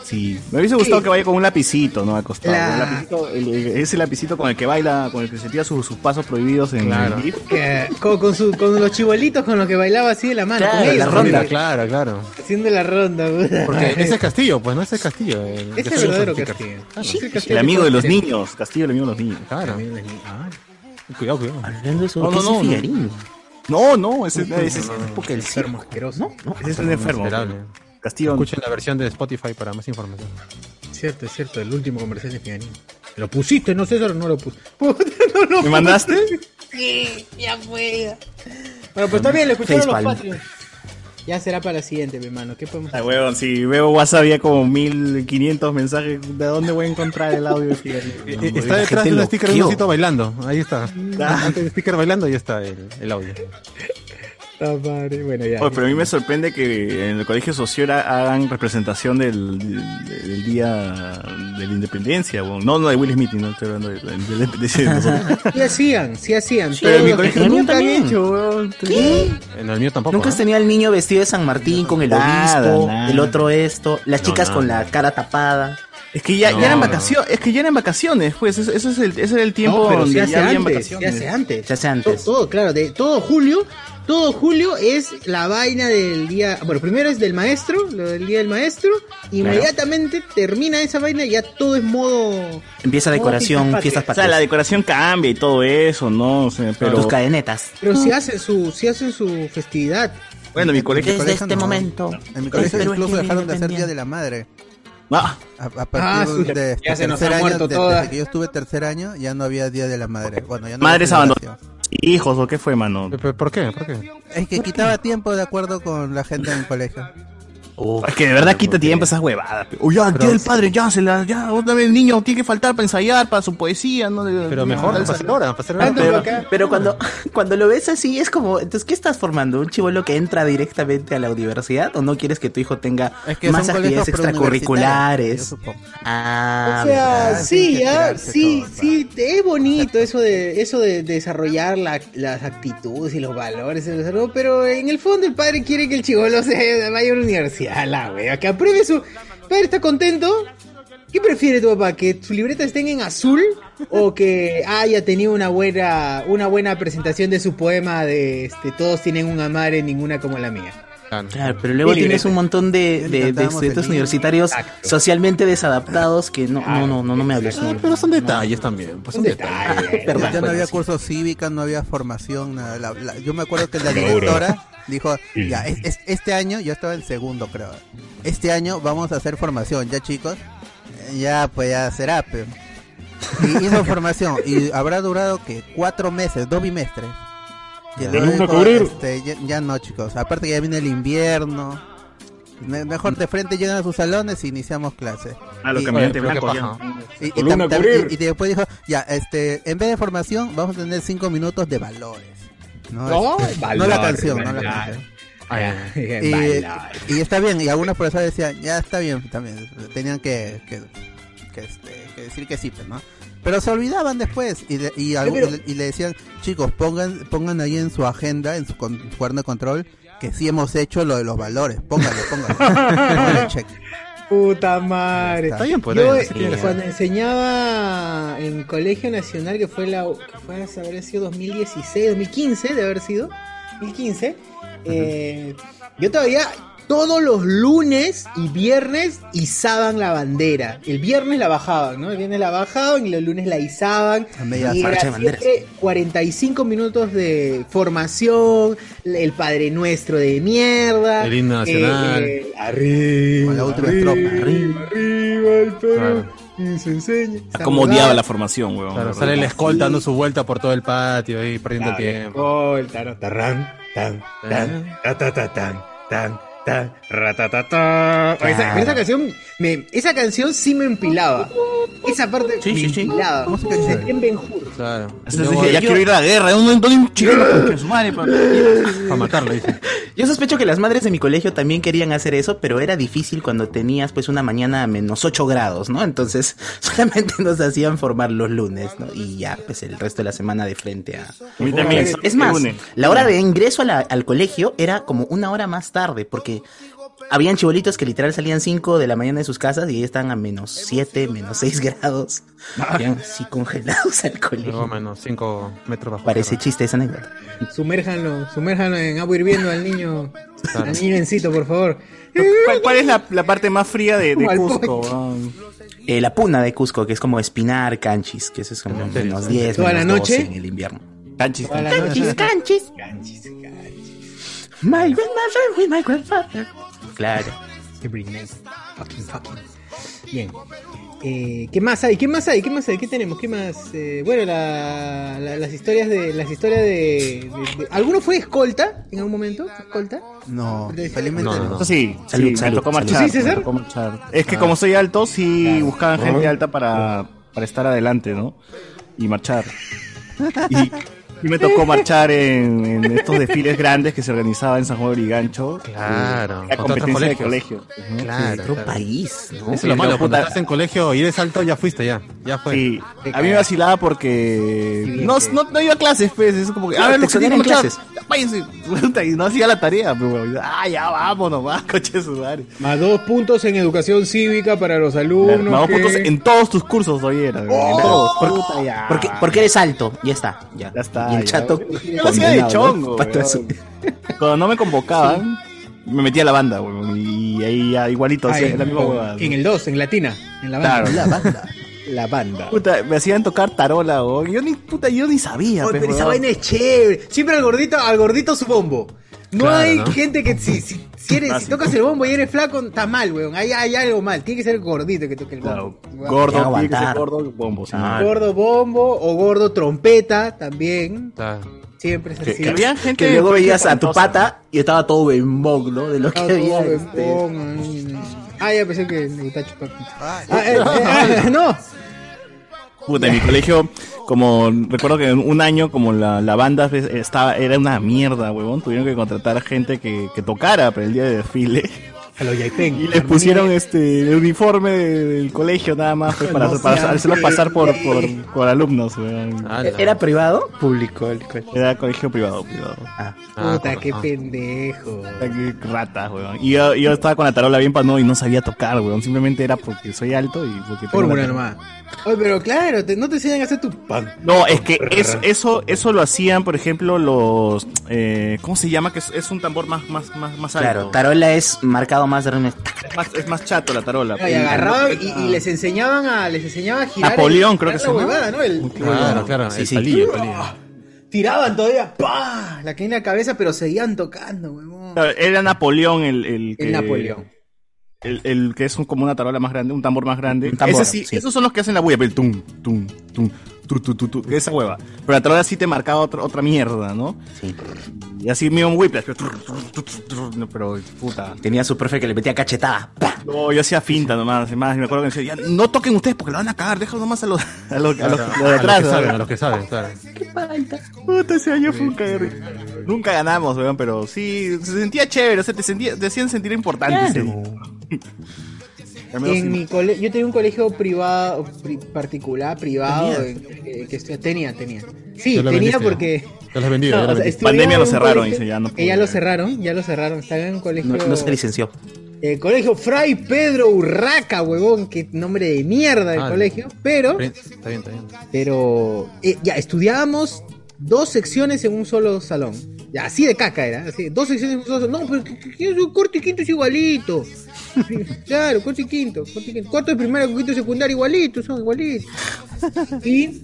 Sí, me hubiese gustado que vaya con un lapicito, ¿no? Al costado. La- lapicito, el- el- ese lapicito con el que baila, con el que se tira sus, sus pasos prohibidos en Claro. el que- con, con, su, con los chibolitos con los que bailaba así de la mano. Claro, con ellos, la ronda. Claro, claro. Haciendo la ronda. puta. Porque (laughs) ese es Castillo, pues, no ese es Castillo. el Ese es el verdadero. Castillo. Claro, Es el Castillo El amigo de los que- niños, Castillo, el amigo de los niños. claro. Ah, Cuidado, cuidado. Hablando de eso, No, ¿qué no, es no, el no. No, no, ese, ese, ese, Porque el enfermo asqueroso. ¿No? No. ese es un enfermo. Castillo, Escuchen la versión de Spotify para más información. Cierto, es cierto, el último comercial de Figarín. ¿Lo pusiste, no César? No lo puse. (laughs) No ¿me mandaste? Sí, ya fue. Bueno, pues está bien, lo escucharon los patrios. Ya será para la siguiente, mi hermano. ¿Qué podemos Ah, hacer? huevón, si veo WhatsApp había como 1500 mensajes, ¿de dónde voy a encontrar el audio? (laughs) No, Está detrás de un sticker de un osito bailando. Ahí está. Ah. Antes del sticker bailando, ahí está el, el audio. (laughs) Bueno, ya. Oye, pero a mí me sorprende que en el colegio Sociora hagan representación del, del, del día de la independencia. No, no de Will Smith, no estoy hablando de, de la independencia de nosotros. Sí hacían, sí hacían. Sí, Todos en mi colegio también. nunca han hecho, weón. En el mío tampoco. Nunca ¿eh? has tenido al niño vestido de San Martín con el Nada, obispo, nada. el otro esto, las No, chicas nada. con la cara tapada. Es que ya, No, ya eran no. vacaciones, es que ya eran vacaciones, pues, ese, ese es el, ese era el tiempo No, pero donde se hace ya antes, se hace antes. Se hace antes. Todo, todo, claro, de todo julio, todo julio es la vaina del día, bueno, primero es del maestro, lo del día del maestro, inmediatamente termina esa vaina y ya todo es modo Empieza decoración, fiestas fiestas O sea, la decoración cambia y todo eso, ¿no? O sea, pero, Tus cadenetas. pero si hacen su si hacen su festividad. bueno, mi colegio... Desde colegio este no. momento. En mi colegio incluso dejaron de hacer Día de la Madre. Ah, A, a Ah, partir su- de este ya se nos tercer año, muerto de- toda. desde que yo estuve tercer año, ya no había Día de la Madre. Bueno, ya no Madres abandonadas. hijos, ¿o qué fue, mano? ¿Pero ¿Por qué? ¿Por qué? Es que quitaba tiempo de acuerdo con la gente en el colegio. Es que de verdad quita tiempo esas huevadas. Oye, ya, el padre, ya, se la, ya, otra vez el niño tiene que faltar para ensayar, para su poesía, ¿no? Pero mejor no, pasar hora, pasar hora. Anda Pero, para acá. pero cuando, (laughs) cuando lo ves así es como, entonces, ¿qué estás formando? ¿Un chivolo que entra directamente a la universidad o no quieres que tu hijo tenga Es que más actividades extracurriculares? Ah, o sea, ¿verdad? sí, ya, sí, todo, sí, es bonito eso de eso de desarrollar la- las actitudes y los valores, pero en el fondo el padre quiere que el chivolo se vaya a la (laughs) universidad, la wea, que apruebe su... Padre está contento. ¿Qué prefiere tu papá? ¿Que su libreta estén en azul o que haya tenido una buena una buena presentación de su poema de este, todos tienen un amare, ninguna como la mía? Claro, pero luego tienes un montón de, Ya de- de estudiantes universitarios Exacto. socialmente desadaptados que no, no, no, no, no me hables. Ah, no. pero son detalles también. Pues son detalles. detalle. Perdón. Ya no había sí. cursos cívicas, no había formación, nada. La- la- yo me acuerdo que la directora dijo, ya, es- es- este año, yo estaba en segundo creo, este año vamos a hacer formación, ya chicos, Eh, ya pues ya será, pero... Y (laughs) hizo formación y habrá durado que cuatro meses, dos bimestres. Y Ya. a dijo, cubrir. este, ya, ya no chicos, aparte que ya viene el invierno. Me- Mejor de frente llegan a sus salones y iniciamos clases. Ah, los caminantes blancos. ya. y- y después dijo, ya, este, en vez de formación, vamos a tener cinco minutos de valores. No, No, Este, valor, no la canción, no la canción. Ah, ya. (laughs) Y, y está bien, y algunos profesores decían, ya está bien, también, tenían que, que, que, este, que decir que sí, pues, ¿no? Pero se olvidaban después y, de- y, algo- Pero- y le- decían, chicos, pongan pongan ahí en su agenda, en su, con- su cuaderno de control, que sí hemos hecho lo de los valores, pónganlo, pónganlo. (laughs) Pónganle check. Puta madre. Está bien, pues, Yo, que cuando enseñaba en Colegio Nacional, que fue la que fue haber sido 2016, 2015, de haber sido 2015, eh, yo todavía todos los lunes y viernes izaban la bandera. El viernes la bajaban, ¿no? El viernes la bajaban y los lunes la izaban. A media Y era de banderas. siempre 45 minutos de formación, el Padre Nuestro de mierda. El himno nacional. eh, arriba, Con la última arriba, estrofa. arriba, arriba el Perú. Claro. Y se enseña. Como odiaba la formación, weón. Claro, sale el escolta dando su vuelta por todo el patio ahí perdiendo el tiempo. Escolta, ¿no? Tarrán, tan, tan, ta, ta, ta, tan, tan, tan, ratatata. Esa, Claro. pero esa canción, me, esa canción sí me empilaba. Esa parte Sí, me sí, sí. empilaba. Chévere. en Ben-Hur. Claro. Entonces Luego, dije, ya quiero ir a la guerra, (laughs) Para matarlo, dice. Yo sospecho que las madres de mi colegio también querían hacer eso, pero era difícil cuando tenías pues una mañana a menos 8 grados, ¿no? Entonces (laughs) solamente nos hacían formar los lunes, ¿no? Y ya, pues el resto de la semana de frente a... A mí también. Es más, la hora de ingreso a la- al colegio era como una hora más tarde, porque habían chibolitos que literal salían 5 de la mañana de sus casas y ahí estaban a menos 7, menos 6 grados. (laughs) Habían así congelados al Luego colegio. menos 5 metros bajo. Parece tierra. chiste esa anécdota. Sumérjanlo, sumérjanlo en agua hirviendo al niño, al niño encito, por favor. ¿Cuál, cuál es la, la parte más fría de, de al Cusco? Eh, la puna de Cusco, que es como espinar canchis, que eso es como menos 10, ¿Toda la menos noche? 12 en el invierno. Canchis. Canchis, canchis. Canchis, canchis. My grandmother with my grandfather. Claro. Every night. Fucking, fucking. Bien. Eh, ¿Qué más hay? ¿Qué más hay? ¿Qué más hay? ¿Qué tenemos? ¿Qué más? Eh, bueno, la- la- las historias de las historias de, de- de- ¿Alguno fue escolta en algún momento? ¿Escolta? No, felizmente No, no. no. Eso sí, Salud, sí, salud, me tocó salud. marchar. ¿Sí, César? me tocó marchar. Es que como soy alto, sí buscaban gente alta para, para estar adelante, ¿no? Y marchar. Y, (laughs) y me tocó marchar en, en estos desfiles grandes que se organizaban en San Juan de Origancho. Claro, La competencia de colegios. Ujú. Claro. Otro claro. país, ¿no? Eso es Sí, lo malo, no, cuando puta. estás en colegio y eres alto, ya fuiste, ya. Ya fue. Sí, a mí me vacilaba porque Sí, no, no, no iba a clases, pues, es como que, a Claro, ver, te los que tienen clases, váyanse, (laughs) y no hacía la tarea, pues, ah, ya, vámonos, va, (laughs) coche madre. Más dos puntos en educación cívica para los alumnos. Hago que- puntos en todos tus cursos hoy era, en todos. Puta, ya. Porque, porque eres alto, ya está. Ya, Ya está, el chato. Yo lo hacía de chongo. Cuando no me convocaban, me metía a la banda, weón, y ahí ya igualito, Ah, en, la misma con- huevada. en el 2, en latina. En la banda. Claro. La banda. La banda. Puta, me hacían tocar tarola, weón. Yo ni, puta, yo ni sabía, Oye, pero esa vaina es chévere. Siempre al gordito, al gordito su bombo. No Claro, hay ¿no? gente que si, si, si eres, si tocas el bombo y eres flaco, está mal, weón. Hay, hay algo mal. Tiene que ser gordito que toque el Claro, bombo. gordo, tiene que ser gordo, bombo, sí. Ah, Gordo bombo o gordo trompeta también. Siempre es así. que había gente Que luego veías a tu pata y estaba todo bembón, ¿no? De lo que había. todo este, Ah, ya pensé que me gustaba chupar. Ah, Ah, eh, eh, (laughs) ah, no. Puta, en mi colegio, como recuerdo que en un año, como la, la banda estaba, era una mierda, huevón, tuvieron que contratar gente que, que tocara para el día de desfile. A los Yaipen. Y les pusieron este el uniforme de- del colegio nada más pues, (laughs) para, No para sean hacerlo pasar por, por, por alumnos, huevón. Ala. ¿Era privado? Público el colegio. Era colegio privado, privado. Ah. Ah, Puta, qué pendejo. Qué Rata, huevón. Y yo, yo estaba con la tarola bien para no y no sabía tocar, huevón. Simplemente era porque soy alto y porque tengo Fórmula la- nomás. Oye, pero claro, te- no te enseñan a hacer tu pan. No, es que es- eso, eso lo hacían, por ejemplo, los eh, ¿cómo se llama? Que es, es un tambor más, más, más, más alto. Claro, tarola es marcado más de Es más, es más chato la tarola. Y agarraban y, y les enseñaban a les enseñaban a girar. Napoleón, el- creo que se llama. huevada, ¿no? El- Claro, claro. Sí, el sí. palillo, el palillo. (laughs) Tiraban todavía, ¡pa! La que en la cabeza, pero seguían tocando, huevón. Claro, Era Napoleón el, el que El Napoleón. El, el que es un- como una tarola más grande, un tambor más grande. Un tambor, Ese sí, sí. Esos son los que hacen la bulla, pero el tum, tum, tum, tu, tu, tu, tu, esa hueva. Pero la tarola sí te marcaba otra, otra mierda, ¿no? Sí. Y así mismo un whiplash, pero, pero puta. Tenía su profe que le metía cachetada. No, yo hacía finta nomás, más, me acuerdo que decía, ya, no toquen ustedes porque la van a cagar, déjalo nomás a los, a los, a los, Claro, los de a los que saben, a los que saben, claro. Puta, ese año fue un cagar. Nunca ganamos, weón, pero sí, se sentía chévere, o sea, te, sentía, te hacían sentir importante menos (laughs) En mi cole yo tenía un colegio privado, pri- particular, privado, en- eh, que estu- tenía, tenía. Sí, tenía vendiste. porque... Ya los vendido, No, ya o sea, Pandemia lo cerraron, colegio- dice, ya no eh, pude. ya lo cerraron, ya lo cerraron. Estaba en un colegio... No, no se licenció. El colegio Fray Pedro Urraca, huevón, qué nombre de mierda el Ah, colegio, pero, Está bien, está bien. pero, eh, ya, estudiábamos dos secciones en un solo salón. Así de caca era, dos secciones en un solo salón. No, pero que- corto y quinto es igualito. Claro, cuarto y quinto, cuarto y quinto. Cuarto de primaria, quinto de secundaria, igualitos, son igualitos. Y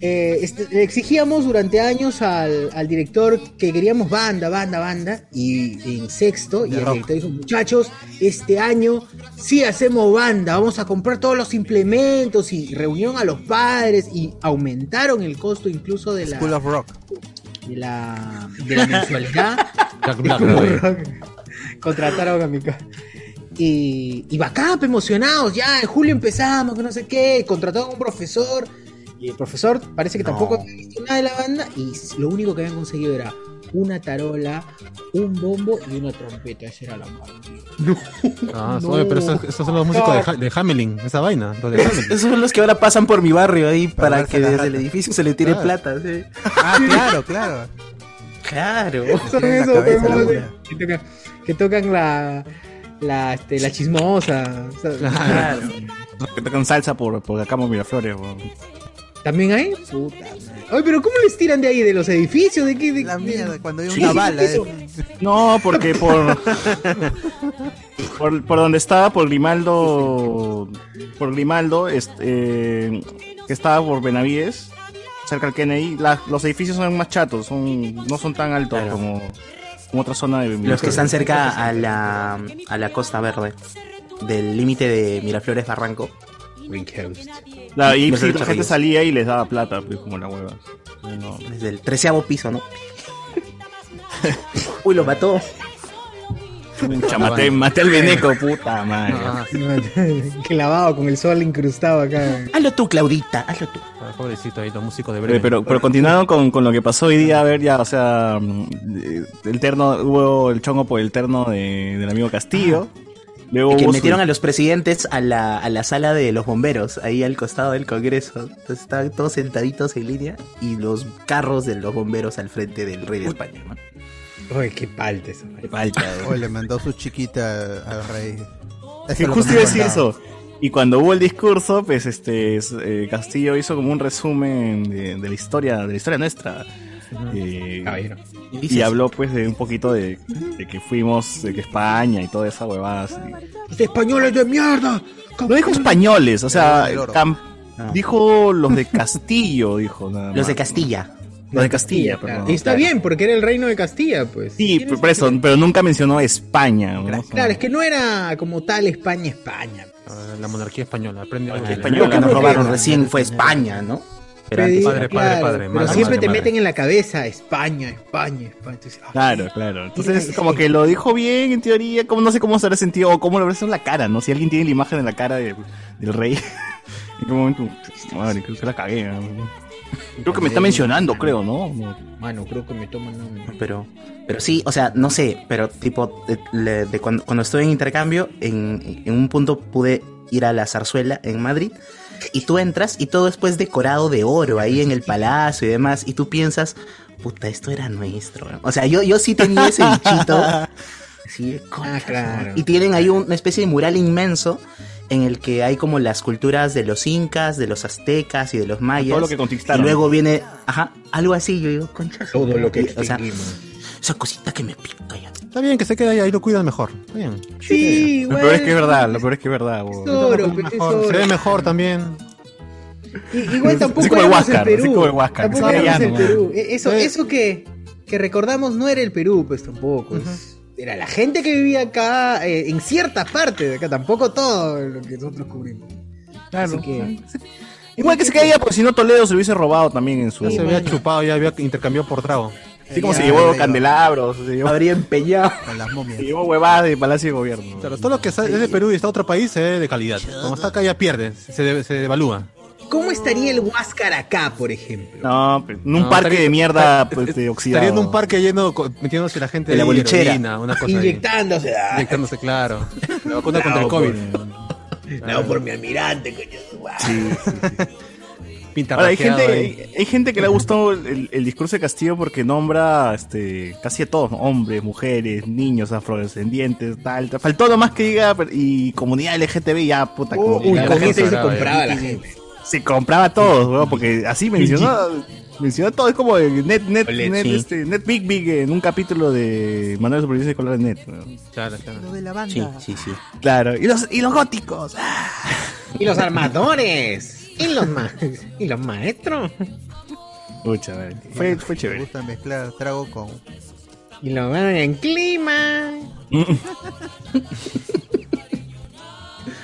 eh, este, le exigíamos durante años al, al director que queríamos banda, banda, banda, y en sexto, y el director dijo, muchachos, este año sí hacemos banda, vamos a comprar todos los implementos, y reunieron a los padres, y aumentaron el costo incluso de la, School of Rock. de la, de la mensualidad. (laughs) (laughs) Contrataron a mi Y, y bacán, emocionados, ya en julio empezamos, que no sé qué, contrataron a un profesor, el profesor parece que tampoco había visto nada de la banda, y lo único que habían conseguido era una tarola, un bombo y una trompeta, esa era la banda. Ah, (laughs) No. oye, pero esos, esos son los músicos de, Ha- de Hamelin, esa vaina, los de Hamelin. Esos son los que ahora pasan por mi barrio ahí para que desde rata. el edificio se le tire Claro. plata. ¿sí? Ah, claro, claro. Claro. Son esos, cabeza, que tocan, que tocan la, la, este, la chismosa. o sea, Claro. (laughs) Que tocan salsa por, por acá Miraflores, weón. ¿También hay? Puta. Oye, pero ¿cómo les tiran de ahí? ¿De los edificios? ¿De qué? De, La mierda, cuando hay una sí, bala. eh. No, porque por, por por donde estaba por Grimaldo por Grimaldo este, eh, que estaba por Benavides cerca del Kennedy la- los edificios son más chatos son no son tan altos Claro. como, como otra zona de Los que están cerca a la, a la Costa Verde. del límite de Miraflores Barranco. Coast. La, y sí, la gente salía y les daba plata, pues, como la hueva. No. Desde el treceavo piso, ¿no? (laughs) Uy, lo mató. Pucha, maté, maté al veneco, puta madre. Ah, sí, (laughs) (laughs) Clavado con el sol incrustado acá. Hazlo tú, Claudita, hazlo tú. ah, pobrecito ahí, los músicos de Oye, Bremen. pero, pero continuando con, con lo que pasó hoy día, a ver ya, o sea, mm, eh, el terno, hubo el chongo por el terno de, del amigo Castillo. Luego Y que metieron a los presidentes a la, a la sala de los bomberos, ahí al costado del Congreso. Entonces estaban todos sentaditos en línea y los carros de los bomberos al frente del rey de España. ¿no? Oye, qué palta eso. Qué falta, eh. Hoy le mandó su chiquita al rey. Es lo justo que iba a decir eso. Y cuando hubo el discurso, pues este es- eh, Castillo hizo como un resumen de, de la historia, de la historia nuestra. Eh. Y habló pues de un poquito de, de que fuimos, de que España y toda esa huevada. así. ¡Los españoles de mierda! No dijo españoles, o sea, cam- No. dijo los de Castillo, dijo nada los de. Castilla. Los de Castilla, claro. perdón. Y está Claro. bien, porque era el reino de Castilla, pues. Sí, por eso, pero nunca mencionó España. ¿no? Claro, es que no era como tal España, España. Ah, La monarquía española, aprende algo. española. Lo que nos robaron recién fue España, ¿no? Pero Padre, padre, madre, siempre madre, te madre. meten en la cabeza España, España, España. Entonces, ah, Claro, claro. Entonces, como que lo dijo bien en teoría, como no sé cómo se habrá sentido o cómo lo habrá en la cara, ¿no? Si alguien tiene la imagen en la cara de- del rey. (laughs) en qué momento, madre, creo que la cagué. ¿no? Creo que me está mencionando, creo, ¿no? No. Mano, creo que me toman. Pero, pero sí, o sea, no sé, pero tipo, de, le- de cuando, cuando estuve en intercambio, en, en un punto pude ir a la zarzuela en Madrid, y tú entras y todo es pues decorado de oro ahí en el palacio y demás, y tú piensas, puta, esto era nuestro. O sea, yo, yo sí tenía ese bichito. (laughs) "Concha su claro. madre". Y tienen ahí una especie de mural inmenso en el que hay como las culturas de los incas, de los aztecas y de los mayas. Todo lo que conquistaron. Y luego viene, ajá, algo así, yo digo, concha. Todo madre". lo que Y, O sea, esa cosita que me pica ya. Está bien que se quede ahí, ahí lo cuidan mejor. Está bien. Sí, Lo peor es que es verdad, lo peor es que es verdad. huevón. Oro, Mejor, es se ve mejor también. Igual tampoco éramos el Perú. como el Huáscar, Tampoco éramos el. Perú. E- Eso, Sí. eso que, que recordamos no era el Perú, pues tampoco. Era la gente que vivía acá, eh, en ciertas partes de acá, tampoco todo lo que nosotros cubrimos. Claro. Así que, Igual que se caía, porque si no Toledo se lo hubiese robado también en su. Ya se había chupado, ya había intercambiado por trago. Así como se llevó candelabros, se llevó, Habría empeñado. (laughs) Con las momias. se llevó huevadas de Palacio de Gobierno. Claro, todo lo que sale- es de Perú y está a otro país se ve de calidad. Como está acá ya pierde, se, de- se devalúa. ¿Cómo estaría el Huáscar acá, por ejemplo? No, pero en un No, parque estaría- de mierda estaría- pues, de oxidado. Estaría en un parque lleno, metiéndose la gente De la bolichera. heroína, una cosa. Inyectándose. ah, Inyectándose, claro. (laughs) La vacuna contra el No, COVID. No, por mi almirante, coño. Pinta Ahora, hay gente, hay, hay gente que le ha gustado el, el discurso de Castillo porque nombra este, casi a todos, ¿no? hombres, mujeres, niños, afrodescendientes, tal, tal. Faltó nomás que diga y comunidad LGTB, ya puta. Oh, comunidad uy, con gente se compraba la gente. se compraba a todos, weón, porque así mencionó, mencionó todo, es como el net, net, Olet, net, sí. este, net Big Big en un capítulo de Manuel de Supervivencia Escolar Net. weón. Claro, claro. Lo de la banda. Sí, sí, sí. Claro, y los, y los góticos. Y los armadores. Y los, ma y los maestros. Pucha, weón. fue, fue Me chévere. gusta mezclar trago con. Y los van en clima. (laughs)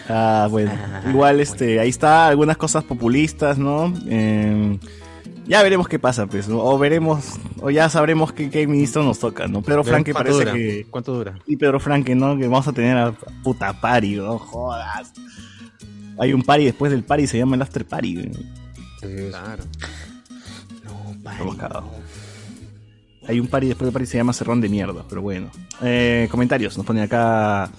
Ah, bueno. Igual, este, ahí está, algunas cosas populistas, ¿no? Eh, ya veremos qué pasa, pues, ¿no? o veremos, o ya sabremos qué, qué ministro nos toca, ¿no? Pedro Franque ¿Cuánto parece dura? que... ¿Cuánto dura? Y Pedro Franque, ¿no? Que vamos a tener a puta party, no jodas. Hay un party después del party, se llama el after party. Claro. Estamos cagados. Hay un party después del party, se llama Cerrón de Mierda, pero bueno. Eh, comentarios, nos pone acá...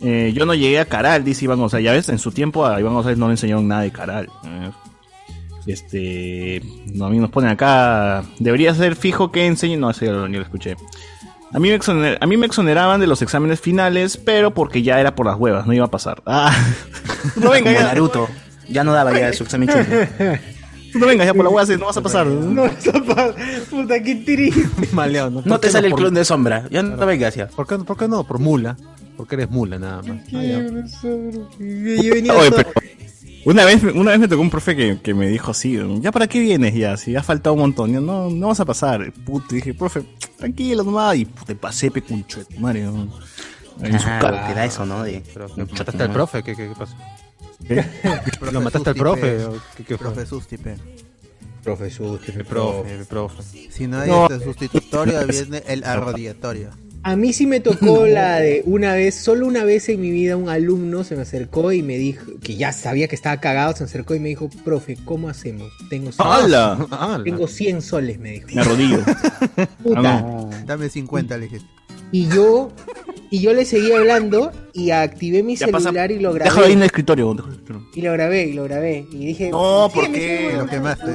eh, yo no llegué a Caral, dice Iván González. Ya ves, en su tiempo a Iván González no le enseñaron nada de Caral. Eh, Este... No, a mí nos pone acá... Debería ser fijo que enseñe... No, ese ya lo, ni lo escuché. A mí, me exoner- a mí me exoneraban de los exámenes finales, pero porque ya era por las huevas, no iba a pasar. (laughs) Ah, no venga Como ya, Naruto. Ya no daba ya su examen chino. tú (laughs) no vengas ya por las huevas, no vas a pasar. No, sopa. Puta, qué triste. (laughs) Maleado, ¿no? No ¿Por te sale el por- clon de sombra. Ya no vengas ya. ¿Por qué, ¿Por qué no? Por mula. Porque eres mula nada más. Ah. Yo venía Oye, todo- pero una vez, una vez me tocó un profe que, que me dijo así, ¿ya para qué vienes ya? Si ha faltado un montón, Yo, no, no vas a pasar. Puta, dije, profe, tranquilo nomás. Y puta, pasé pe concho de tu madre. ¿no? En su Claro, cara. que da eso, ¿no? De, Pero, ¿me ¿Mataste al profe? ¿Qué, qué, qué pasó? (laughs) ¿Lo mataste al profe? o ¿Qué, qué fue? Profe Sustipe. Profesor, El profe, profe. Si no hay No. este sustitutorio, viene el arrodillatorio. A mí sí me tocó (laughs) la de una vez, solo una vez en mi vida un alumno se me acercó y me dijo, que ya sabía que estaba cagado, se me acercó y me dijo, profe, ¿cómo hacemos? Tengo 100, ¡Hala! Ah, la- tengo 100 soles, me dijo. Me arrodillo. (laughs) Puta. Ah, no. Dame 50, le dije. Y yo, y yo le seguí hablando y activé mi Ya pasa- celular y lo grabé. Déjalo ahí en el escritorio. Y lo grabé, y lo grabé. Y dije, No, "Sí, ¿por qué? quedo". Lo quemaste.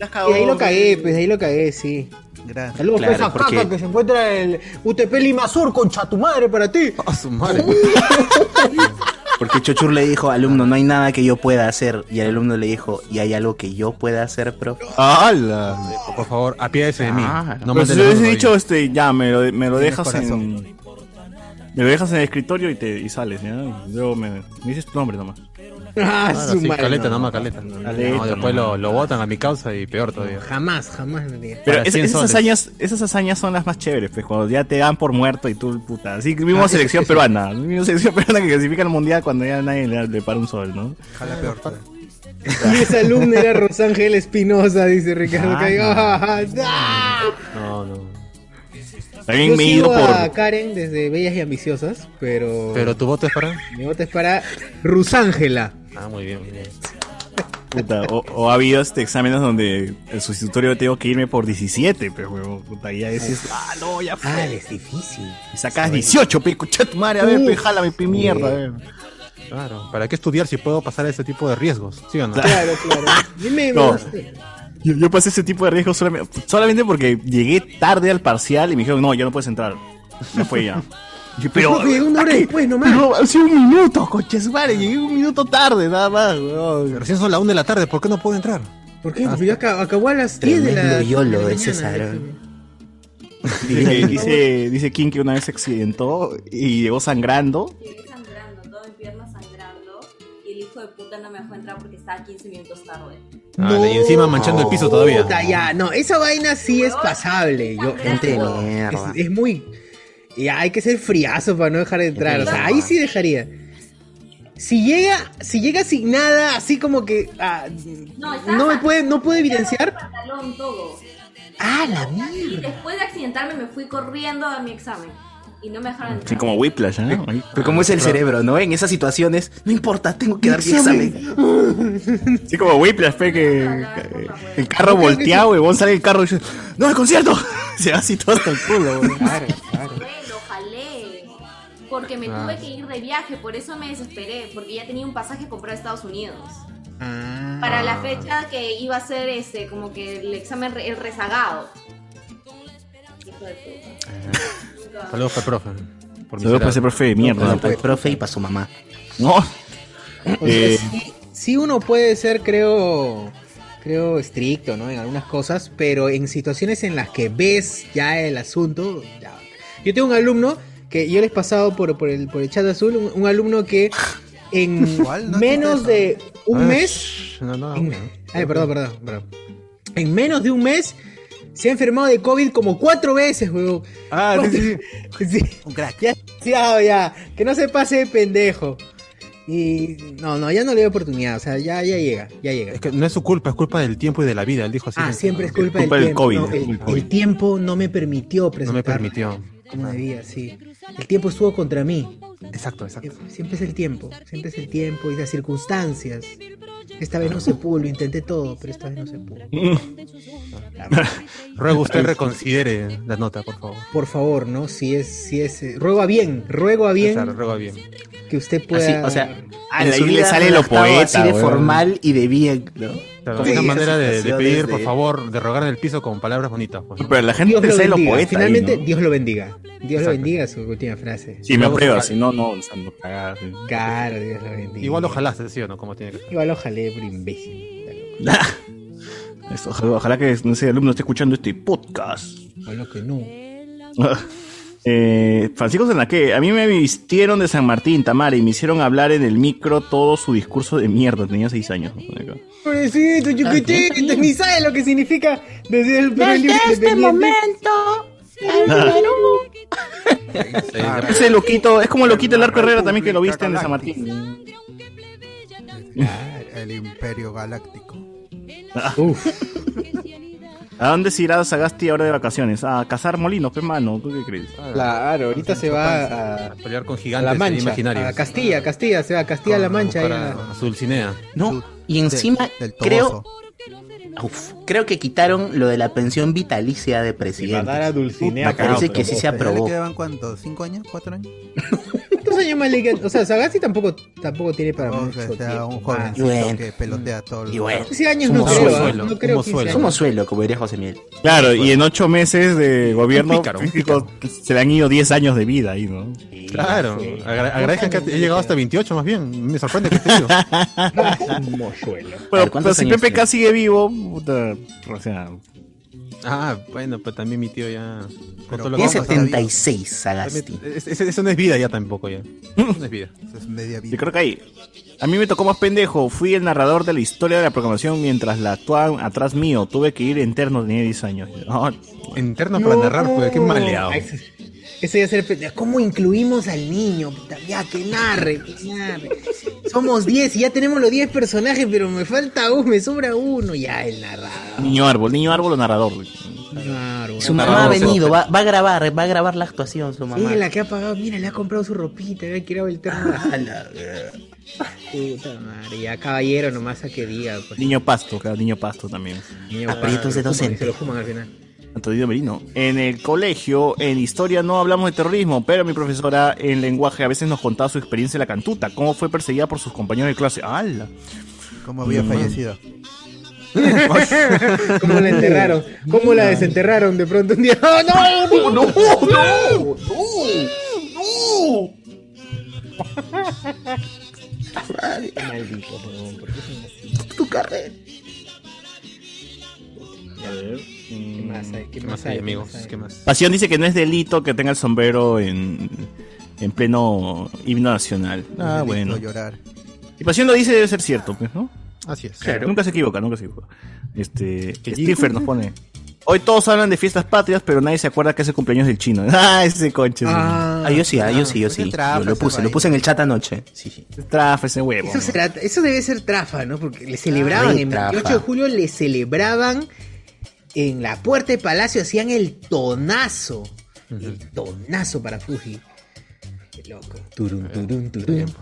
Y ahí lo cagué, pues ahí lo cagué, sí. Gracias. Saludos Claro, a porque- Caca que se encuentra en el UTP Lima Sur, concha tu madre para ti. A su madre. (laughs) Porque Chochur le dijo, alumno, no hay nada que yo pueda hacer. Y el alumno le dijo, ¿y hay algo que yo pueda hacer, profe? ¡Hala! Por favor, apiádese de mí. Ah, No Pues mande si hubiese dicho, este, ya, me lo, me lo dejas corazón. en... Me lo dejas en el escritorio y, te, y sales, ¿ya? Y luego me, me dices tu nombre nomás. Ah, Claro, su sí, madre, caleta, no. más caleta. Caleta, No, después no. lo, lo botan a mi causa y peor todavía. Jamás, jamás. Pero Para es- 100 esas soles. hazañas, esas hazañas son las más chéveres, pues, cuando ya te dan por muerto y tú, puta. Así que mismo Ah, selección peruana, mismo selección (laughs) peruana que clasifica al mundial cuando ya nadie le, le para un sol, ¿no? Jala peor. (laughs) Y esa alumna era Rosángel Espinosa, dice Ricardo Ah, Caigo. no. (laughs) ¡Ah! No, no. También Yo me he sigo ido por... a Karen desde Bellas y Ambiciosas, pero, Pero tu voto es para. mi voto es para Rusángela. Ah, muy bien, muy bien. Puta, o, o ha habido este exámenes donde el sustitutorio tengo que irme por 17, pero huevón, puta, y ya decís, ah, no, ya fue. Ah, es difícil. y sacas 18, pe, coche tu madre, a ver, pe, jálame, pe, mierda, a ver. Claro. ¿Para qué estudiar si puedo pasar ese tipo de riesgos? ¿Sí o no? Claro, claro. Dime, No. Me- Yo, yo pasé ese tipo de riesgos solamente, solamente porque llegué tarde al parcial y me dijeron, no, ya no puedes entrar. Ya fue ya. (laughs) Yo, Pero llegué una hora ¿a qué? después nomás. Pero ha sido un minuto, coche su madre, llegué un minuto tarde, nada más, weón. Recién son las 1 de la tarde, ¿por qué no puedo entrar? ¿Por qué? Porque acá- acabó a las 10 de la, YOLO de César. Dice, (laughs) dice, dice King que una vez se accidentó y llegó sangrando, no me dejó entrar porque estaba 15 minutos tarde. Ah, y encima manchando el piso todavía. Puta, ya, no, esa vaina sí es pasable. Yo, Gente de es, mierda. es muy. Ya hay que ser friazo para no dejar de entrar. O sea, ahí sí dejaría. Si llega, si llega sin nada, así como que ah, No, no me puede, no puede evidenciar. pantalón, todo. Ah, la Y mierda. después de accidentarme me fui corriendo a mi examen. Y no me dejaron entrar. Sí, como Whiplash. Ahí. Pero como es el cerebro, ¿no? En esas situaciones, no importa, tengo que dar mi examen. Sí, como Whiplash, fe, que el carro volteado, huevón, sale el carro y dice, ¡No, el concierto! (laughs) Se va así todo hasta el culo, huevón. (laughs) Claro, claro. Fue, lo jalé. Porque me Ah. tuve que ir de viaje, por eso me desesperé. Porque ya tenía un pasaje comprado a Estados Unidos. Ah. Para la fecha que iba a ser este, como que el examen, el rezagado. Hijo de puta. (laughs) Saludos para el profe. Por Saludos para ese profe de mierda. Bueno, para el profe y para su mamá. No. O sea, Eh, sí, sí uno puede ser, creo, creo estricto, ¿no? En algunas cosas, pero en situaciones en las que ves ya el asunto, ya. Yo tengo un alumno que yo les he pasado por, por, el, por el chat azul, un, un alumno que en (laughs) menos de un Ah, mes, No, no, en- no. ay, perdón, perdón, perdón. En menos de un mes se ha enfermado de COVID como cuatro veces, weón. Ah, sí, sí, sí. (laughs) Sí. Un crack. Ya, ya, ya, que no se pase de pendejo. Y no, no, ya no le doy oportunidad, o sea, ya, ya llega, ya llega. Es que no es su culpa, es culpa del tiempo y de la vida. Él dijo así. Ah, siempre es culpa, culpa del del tiempo. COVID, no, es el, culpa del el tiempo no me permitió No presentar. me permitió. Como debía, sí. El tiempo estuvo contra mí. Exacto, exacto. Siempre es el tiempo, siempre es el tiempo y las circunstancias. Esta vez no se pudo, lo intenté todo, pero esta vez no se pudo. (laughs) Ruego usted reconsidere la nota, por favor. Por favor, ¿no? Si es, si es, eh, ruego a bien, ruego a bien Claro, ruego bien. Que usted Así, pueda. o sea, Ah, en ahí su le vida sale lo poeta, Así de weón. formal y de bien, ¿no? Claro, Sí, una manera de, de pedir, por de- favor, de rogar en el piso con palabras bonitas. pues. pero la gente Dios lo sabe lo bendiga. poeta. ahí, Finalmente, ¿no? Dios lo bendiga. Dios lo Exacto. bendiga su última frase. Si me apruebas, si no, no, o sea, no cagadas, sí. Claro, Dios lo bendiga. Igual ojalá, ¿sí o no? Como tiene que ser. Igual ojalá, por imbécil. (laughs) Eso, ojalá, ojalá que no sé, alumno esté escuchando este podcast. Ojalá que no. (laughs) Eh, Francisco Zanaque, a mí me vistieron de San Martín, Tamara, y me hicieron hablar en el micro todo su discurso de mierda. Tenía seis años. Pobrecito, chiquitito, ni sabe lo que significa desde el Perú libre Desde este momento, el Ese loquito, es como el loquito del arco Herrera también que lo viste en San Martín. El Imperio Galáctico. (laughs) Uf. ¿A dónde se irá Sagasti ahora de vacaciones? A cazar molinos, pe mano, ¿tú qué crees? Claro, ahorita se va a, A pelear con a gigantes La ahí Mancha, imaginarios. a Castilla, Castilla, se va a Castilla-La Mancha. a- a su Dulcinea. No, y encima del creo, uf, creo que quitaron lo de la pensión vitalicia de presidente. Matar a Dulcinea. Me parece que sí se ¿Ya le aprobó. quedaban cuántos? ¿Cinco años? ¿Cuatro años? (laughs) ¿Cuántos años más le quedan? O sea, Sagasti tampoco, tampoco tiene para mucho sea un Bueno. que pelotea todo el Y bueno, 15 años no Somos creo, suelo, no creo somos 15 suelo. como diría José Miguel. Claro, y en ocho meses de gobierno, pícaro, se le han ido 10 años de vida ahí, ¿no? Claro, agra- agradezcan que he llegado hasta 28 más bien. Me sorprende que esté vivo. (laughs) Pero, ¿cuántos pero si PPK sigue vivo, puta, o sea, Ah, bueno, pues también mi tío ya. Pero todo lo Tiene que- ¿cómo está 76, Sagasti. Es- es- Eso no es vida ya tampoco ya. Eso no es vida. (laughs) Eso es media vida. yo creo que ahí. A mí me tocó más pendejo, fui el narrador de la historia de la proclamación mientras la actuaban atrás mío, tuve que ir interno, tenía 10 años. Ah, Interno para narrar, pues qué maleado. Ese ese ya ser pendejo. ¿Cómo incluimos al niño? Puta, ya, que narre, que narre. Somos 10 y ya tenemos los 10 personajes, pero me falta uno, me sobra uno. Ya, el narrador. niño árbol, niño árbol o narrador. güey. Claro, Su mamá ha venido, va, va a grabar, va a grabar la actuación su mamá. Sí, la que ha pagado, mira, le ha comprado su ropita, le ha tirado el terno. A la verga. Puta madre, ya caballero nomás a que diga, pues. Niño pasto, claro, niño pasto también. Niño, Aprietos de docente. Se lo fuman al final. Antonio Merino. En el colegio, en historia no hablamos de terrorismo, pero mi profesora en lenguaje a veces nos contaba su experiencia en la cantuta, cómo fue perseguida por sus compañeros de clase. ¡Hala! ¿Cómo había fallecido? (laughs) ¿Cómo la enterraron? ¿Cómo la desenterraron de pronto un día? (laughs) ¡Oh, no! ¡No! ¡No! Qué maldito, weón, ¿por? Tu carrera. ¿Qué más hay? ¿Qué ¿Qué más hay, hay? amigos? hay? ¿Qué más? Pasión dice que no es delito que tenga el sombrero en, en pleno himno nacional. Ah, bueno. llorar. Y Pasión lo dice debe ser cierto, pues, ¿no? Así es. Nunca se equivoca, nunca se equivoca. Este, Stiffer nos pone. (laughs) Hoy todos hablan de fiestas patrias, pero nadie se acuerda que es el cumpleaños del chino. (laughs) Ah, ese conche. Ah, Ah, yo sí, ah, yo sí, yo sí. qué trafa Yo lo puse, lo puse en el chat anoche. Sí, sí. ese trafa, ese huevo. Eso, será, eso debe ser trafa, ¿no? Porque le celebraban, Ay, en trafa. 28 de julio le celebraban en la puerta de Palacio, hacían el tonazo. El tonazo para Fuji. Qué loco. Turun, turun, turun.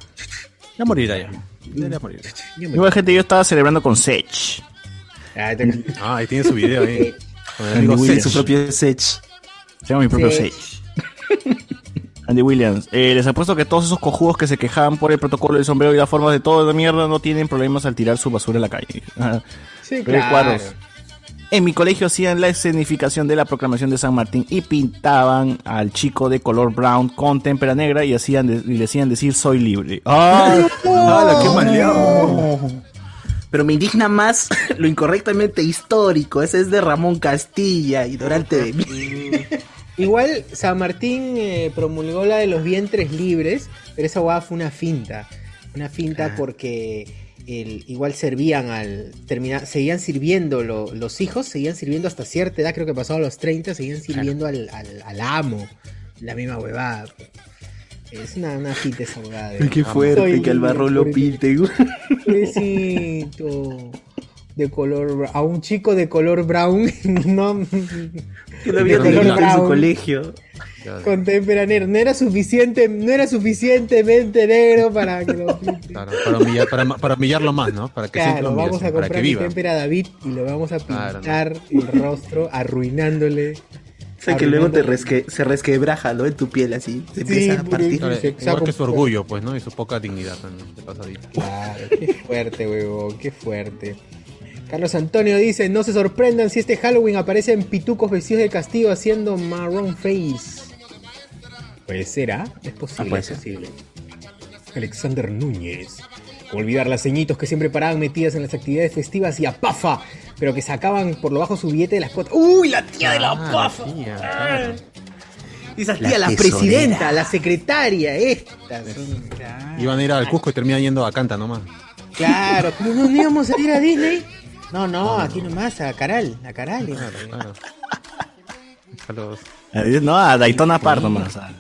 Ya morirá ya. Ya morirá. Igual gente, yo estaba celebrando con Sech. Ah, Ah, ahí tiene su video ahí. El Andy. Sech. Su propio Sech. Tengo mi propio Sech. Sech. Andy Williams, eh, les apuesto que todos esos cojudos que se quejaban por el protocolo del sombrero y las formas de todo de mierda no tienen problemas al tirar su basura a la calle. Sí, (laughs) claro. cuadros. En mi colegio hacían la escenificación de la proclamación de San Martín y pintaban al chico de color brown con témpera negra y hacían de- y le hacían decir soy libre. ¡Ah! (laughs) ¡Hala, qué maleado! Pero me indigna más (laughs) lo incorrectamente histórico. Ese es de Ramón Castilla y Dorante de mí. (laughs) Igual San Martín eh, promulgó la de los vientres libres, pero esa guada fue una finta. Una finta porque el, igual servían al terminar, seguían sirviendo lo- los hijos, seguían sirviendo hasta cierta edad, creo que pasado los 30, seguían sirviendo al, al- al amo. La misma huevada. Es una, una esa huevada. de- Qué fuerte que el barro lo libre, pinte. güey. pobrecito, De color a un chico de color brown, (laughs) no, Que lo había en su colegio. con témpera negra. No era suficiente, no era suficientemente negro para que lo. (laughs) Claro, para, humillar, para, para humillarlo más, ¿no? Para que Claro, vamos humillación, a para que comprar mi viva. témpera a David y le vamos a Claro, pintar el rostro, arruinándole. O sea que luego te resque, se resquebraja, ¿no? En tu piel así. Se Sí, empieza a partir. Claro, igual que su orgullo, pues, ¿no? Y su poca dignidad también. de pasadita. Claro, qué fuerte, huevón, qué fuerte. Carlos Antonio dice, no se sorprendan si este Halloween aparecen pitucos vestidos de castigo haciendo marron face. Pues será, es posible, Ah, puede es ser. posible. Alexander Núñez. ¿Cómo olvidar las ceñitos que siempre paraban metidas en las actividades festivas y a pafa, pero que sacaban por lo bajo su billete de las cuotas. ¡Uy, la tía de la Ah, pafa! tía, claro. Esas La tías, la, presidenta, la secretaria, estas. son- Iban a ir al Cusco y terminan yendo a Canta nomás. Claro, ¿cómo no, no íbamos a ir a Disney? No, no, aquí nomás, a Caral, a Caral. a. Claro. Eh, No, a Daytona Park nomás. A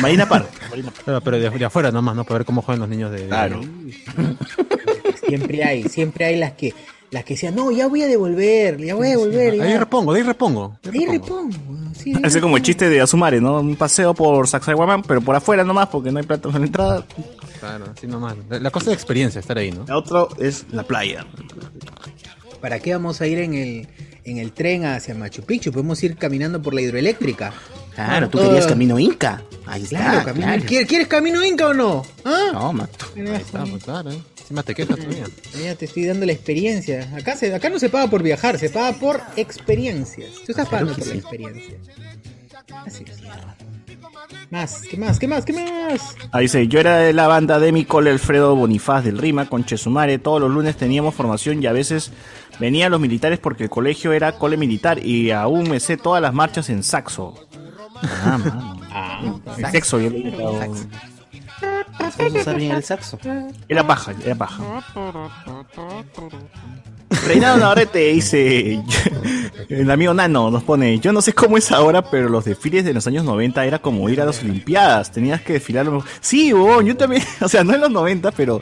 Marina Park. (laughs) Pero, pero de, de afuera nomás, ¿no? Para ver cómo juegan los niños de... de- Claro. (laughs) Siempre hay, siempre hay las que, las que decían, no, ya voy a devolver, ya voy a devolver. Ahí repongo, de ahí repongo. de ahí repongo. repongo. weón, sí, ahí Ese como el chiste de Azumare, ¿no? Un paseo por Sacsayhuamán, pero por afuera nomás, porque no hay platos en la entrada. Claro, así nomás. La, cosa de experiencia, estar ahí, ¿no? La otra es la playa. ¿Para qué vamos a ir en el, en el tren hacia Machu Picchu? Podemos ir caminando por la hidroeléctrica. Claro, tú Todo- querías camino Inca. Ahí está. Claro, camino. claro. ¿Quieres, quieres camino inca o no? ¿Ah? No, mato. Ahí está, claro. ¿eh? Encima te quejas todavía. Ya te estoy dando la experiencia. Acá, se, acá no se paga por viajar, se paga por experiencias. Tú estás pagando por la experiencia. Así es. Más, ¿qué más? ¿Qué más? ¿Qué más? Ahí dice, yo era de la banda de mi cole Alfredo Bonifaz del Rima con Chesumare. Todos los lunes teníamos formación y a veces venían los militares porque el colegio era cole militar y aún me sé todas las marchas en saxo. Ah, mano. En sexo, yo le digo. ¿Sabes usar bien el saxo? Era paja, era paja. Reinado Navarrete dice, (laughs) el amigo Nano nos pone, yo no sé cómo es ahora, pero los desfiles de los años 90 era como ir a las Olimpiadas, tenías que desfilar. lo- Sí, yo también, (laughs) o sea, no en los 90, pero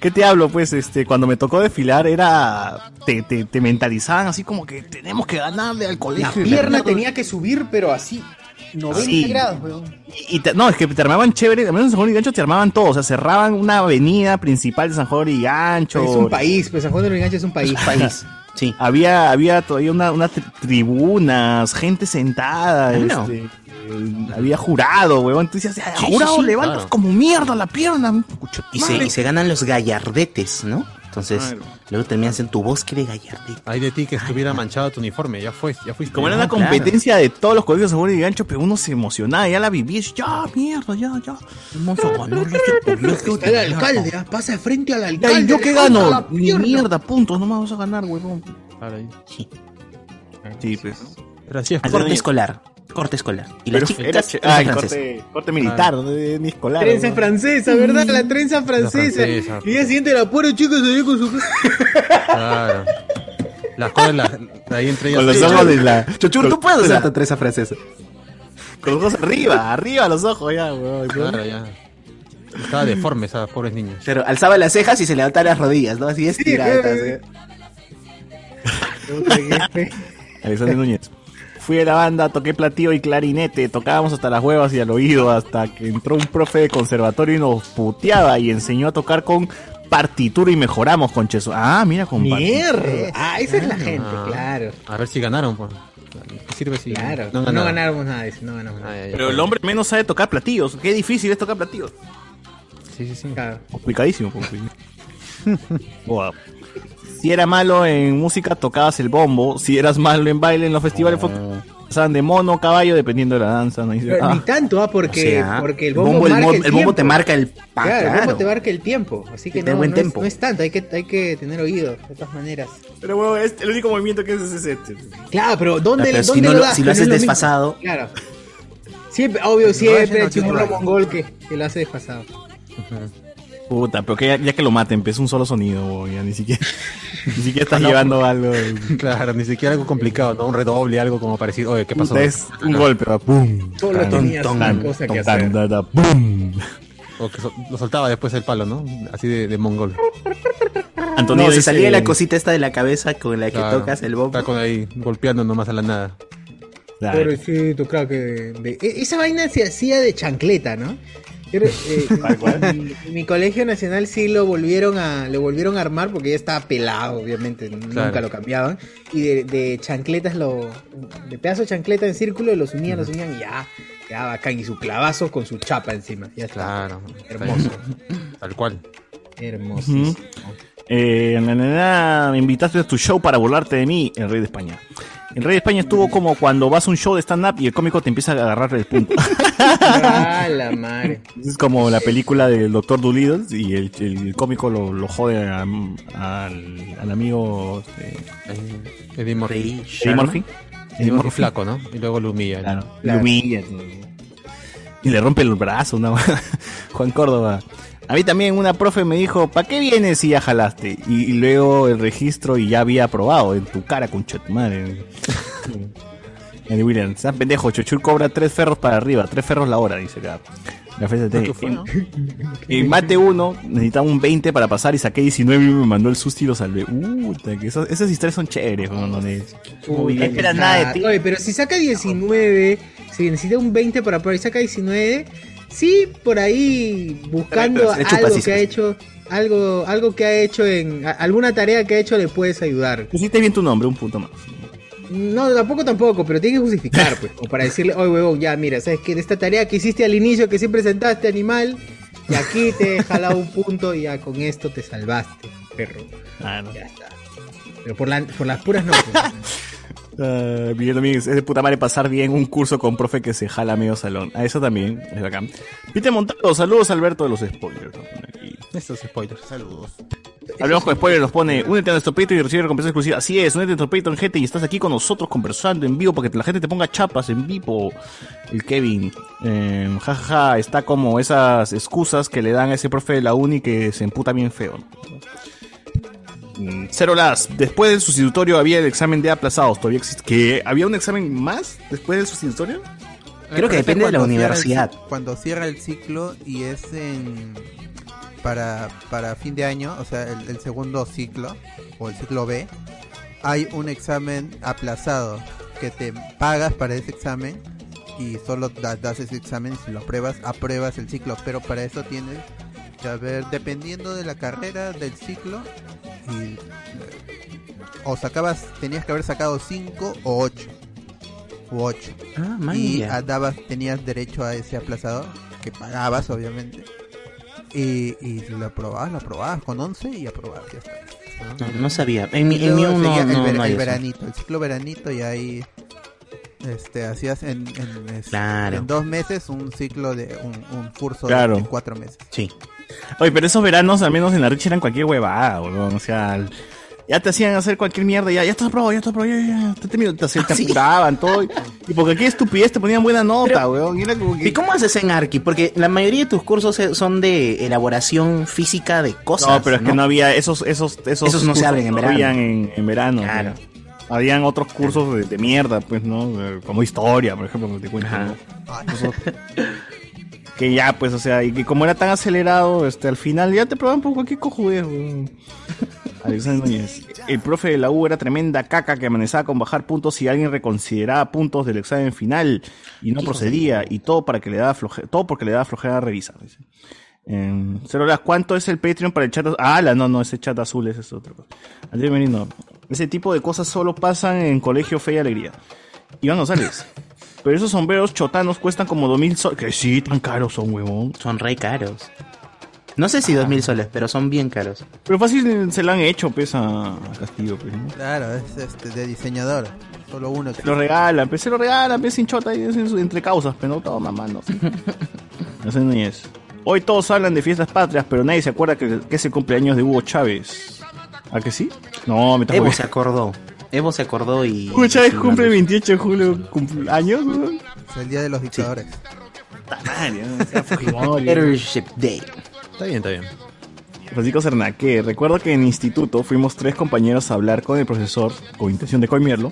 ¿qué te hablo? Pues este, cuando me tocó desfilar era, te, te, te mentalizaban así como que tenemos que ganarle al La colegio. pierna tenía que subir, pero así, 90 Sí. grados, weón. Y, y te- no, es que te armaban chévere, al menos en San Juan y Gancho te armaban todo, o sea, cerraban una avenida principal de San Juan y Gancho. Es un país, pues San Juan de Lurigancho es un país. País. Sí. Había, había todavía una, unas tri- tribunas, gente sentada, Claro. este, eh, había jurado, huevón. Tú decías, "Ah, Sí, jurado, sí, levantas claro. como mierda la pierna. Y se, madre". y se ganan los gallardetes, ¿no? Entonces, Claro. luego terminas en tu bosque de gallardete. Hay de ti que estuviera manchado tu uniforme, ya fue, ya fuiste. Como era una competencia de todos los colegios de y Gancho, pero uno se emocionaba, ya la decía, ya, mierda, ya, ya. Este Está el alcalde, ah, pasa frente al alcalde. ¿y yo qué gano? la Ni mierda, puntos, no me vas a ganar, ahí. Sí. Sí, pues. Pero así es. Corte escolar. Corte escolar. Y Pero las era chicas, ah, el francesa. corte, corte militar, no de- ni escolar. Trenza francesa, ¿verdad? La trenza francesa. francesa. Y ya siente la pura chica salió con su. Claro. Las cosas, las- ahí entre ellas. Con los Sí, ojos de la. Chochur, tú puedes con la- trenza francesa. Con los ojos arriba, arriba los ojos ya, weón. Claro, ya. Estaba deforme esas pobres niñas. Pero alzaba las cejas y se levantaba las rodillas, ¿no? Así estiradas. ¿eh? Alexander Núñez. Fui a la banda, toqué platillo y clarinete, tocábamos hasta las huevas y al oído, hasta que entró un profe de conservatorio y nos puteaba y enseñó a tocar con partitura y mejoramos con Cheso. Ah, mira, con. Mierda. Ah, esa es la gente, Ah. claro. A ver si ganaron, pues. ¿Qué sirve si Claro. no No, ganamos nada de eso, no ganamos nada. Pero el hombre menos sabe tocar platillos. Qué difícil es tocar platillos. Sí, sí, sí. Claro. Complicadísimo. pues, Boa. Si era malo en música, tocabas el bombo. Si eras malo en baile en los festivales, fue- pasaban de mono, caballo, dependiendo de la danza. ¿no? Pero ah, Ni tanto, ah, porque, O sea, porque el el bombo, bombo, el marca mo- el, el bombo te marca el pa- Claro, el bombo te marca el tiempo. Así que no, buen no, es, no es tanto, hay que, hay que tener oído, de todas maneras. Pero bueno, es el único movimiento que haces es este. Claro, pero ¿dónde, Pero ¿dónde si no lo lo- das? si lo haces mismo. desfasado. Claro. Siempre, obvio, siempre no, el mongol que, que lo hace desfasado. Puta, pero que ya, ya que lo maten, pues un solo sonido, bo, ya ni siquiera, (laughs) ni siquiera estás llevando algo. Claro, ni siquiera algo complicado, ¿no? Un redoble, algo como para decir, oye, ¿qué pasó? Es un golpe, va, pum. Solo tan, tenías tan, una tan, cosa que hacer. pum. O que so- lo soltaba después el palo, ¿no? Así de, de mongol. Antonio No, se salía la cosita esta de la cabeza con la que Claro. tocas el bombo. Está con ahí golpeando nomás a la nada. Claro. Pobrecito, claro que. de- e- esa vaina se hacía de chancleta, ¿no? (laughs) Eh, mi, mi colegio nacional sí lo volvieron a lo volvieron a armar porque ya estaba pelado, obviamente, nunca lo cambiaban. Y de, de chancletas lo. de pedazo de chancleta en círculo los unían, los unían y ya quedaba bacán. Y su clavazo con su chapa encima. Ya está. Claro. Hermoso. (laughs) Tal cual. Hermoso. Eh, na, na, na, me invitaste a tu show para burlarte de mí, el rey de España. El rey de España estuvo como cuando vas a un show de stand-up y el cómico te empieza a agarrar el punto. (laughs) Ah, la madre. es como la película del Doctor Dolittle y el, el cómico lo, lo jode a- al, al amigo eh, Eddie Murphy. Eddie. Murphy. Eddie Murphy flaco, ¿no? Y luego lo humilla. Claro, Claro. lo humilla. Y le rompe el brazo, una (laughs) Juan Córdoba. A mí también una profe me dijo, ¿para qué vienes si ya jalaste? Y, y luego el registro y ya había aprobado en tu cara, con tu madre. (laughs) Andy Williams, sean pendejo, Chochur cobra tres ferros para arriba, tres ferros la hora, dice acá. La FST. En mate 1 necesitaba un 20 para pasar y saqué 19 y me mandó el susto y lo salvé. Uh, que esos- esas historias son chéveres, donde Puta, no espera nada de ti. Oye, pero si saca 19, si necesita un 20 para probar y saca 19, sí, por ahí buscando algo que ha hecho, algo, algo que ha hecho en a- alguna tarea que ha hecho le puedes ayudar. Pusiste bien tu nombre, un punto más. No, tampoco tampoco, pero tienes que justificar, pues, como para decirle, oye, huevón, ya, mira, sabes que esta tarea que hiciste al inicio, que sí presentaste, animal, y aquí te he jalado un punto y ya con esto te salvaste, perro. Claro. Ya está. Pero por, la- por las puras no. pues. (laughs) Uh, Miguel Domínguez, es de puta madre pasar bien un curso con profe que se jala medio salón. A eso también, es bacán. Peter Montado, saludos Alberto de los spoilers. Estos spoilers. Saludos. Hablamos con spoilers, nos pone, únete a nuestro Patreon y recibe recompensa exclusiva. Así es, únete a nuestro Patreon, gente, y estás aquí con nosotros conversando en vivo para que la gente te ponga chapas en vivo. El Kevin, eh, jajaja, está como esas excusas que le dan a ese profe de la uni que se emputa bien feo. Mm, Cero las. Después del sustitutorio había el examen de aplazados. Todavía existe. ¿Que había un examen más después del sustitutorio? Creo que depende de la Cuando cierra el universidad. cuando cierra el ciclo y es en para, para fin de año, o sea, el, el segundo ciclo o el ciclo B, hay un examen aplazado que te pagas para ese examen y solo da- das ese examen si lo apruebas, apruebas el ciclo, pero para eso tienes que haber, dependiendo de la carrera del ciclo, y, eh, o sacabas, tenías que haber sacado 5 o 8 u 8 Ah, y dabas, tenías derecho a ese aplazador que pagabas obviamente y, y lo aprobabas, lo aprobabas con 11 y aprobabas ya está. No, no sabía. En mi, en mi uno no, el, ver- no veranito, el ciclo veranito y ahí este hacías en, en, Claro. en dos meses un ciclo de un, un curso de- Claro. de, cuatro meses. Sí. Oye, pero esos veranos, al menos en la Rich, eran cualquier huevada, weón. O sea, ya te hacían hacer cualquier mierda, ya, ya estás aprobado, ya estás aprobado, ya, ya, te, te, te, hacían- te (laughs) Sí. apuraban todo. Y, porque aquí estupidez te ponían buena nota, Pero- weón. Y era como que... ¿Y cómo haces en Arki? Porque la mayoría de tus cursos son de elaboración física de cosas. no, pero es que no había esos, esos, esos, Esos no se abren en no verano. habían en, en verano. Claro. weón. Habían otros cursos de, de mierda, pues, ¿no? Como historia, por ejemplo, te cuento. ¿no? (laughs) Que ya, pues, o sea, y que como era tan acelerado, este, al final ya te probaban por cualquier cojudez, weón. (laughs) Alexander Núñez. El profe de la U era tremenda caca que amenazaba con bajar puntos si alguien reconsideraba puntos del examen final y no procedía y todo para que le daba floje todo porque le daba flojera a revisar. dice. Eh, Cero horas, ¿cuánto es el Patreon para el chat? azul? Ah, la, no, no, ese chat azul ese es otra cosa. Andrés Merino, ese tipo de cosas solo pasan en colegio fe y alegría. Iván González, pero esos sombreros chotanos cuestan como 2000 soles. Que sí, tan caros son, huevón. Son re caros. No sé si dos mil soles, pero son bien caros. Pero fácil se lo han hecho, pues, a Castillo, pues, ¿no? Claro, es este de diseñador. Solo uno. Se lo regalan, pues se lo regalan, pues sin chota y es en su- entre causas, pero no todo mamá, no sé. (laughs) No sé ni es. Hoy todos hablan de fiestas patrias, pero nadie se acuerda que, que es el cumpleaños de Hugo Chávez. ¿A que sí? No, me está Evo se acordó. Evo se acordó y. Chávez y- cumple el 28 de julio cumpleaños, weón. Es el día de los dictadores. Madre, ¿no? Sea Fujimori. Leadership Day. Está bien, está bien. Francisco Cernaque, recuerdo que en instituto fuimos tres compañeros a hablar con el profesor con intención de coimearlo.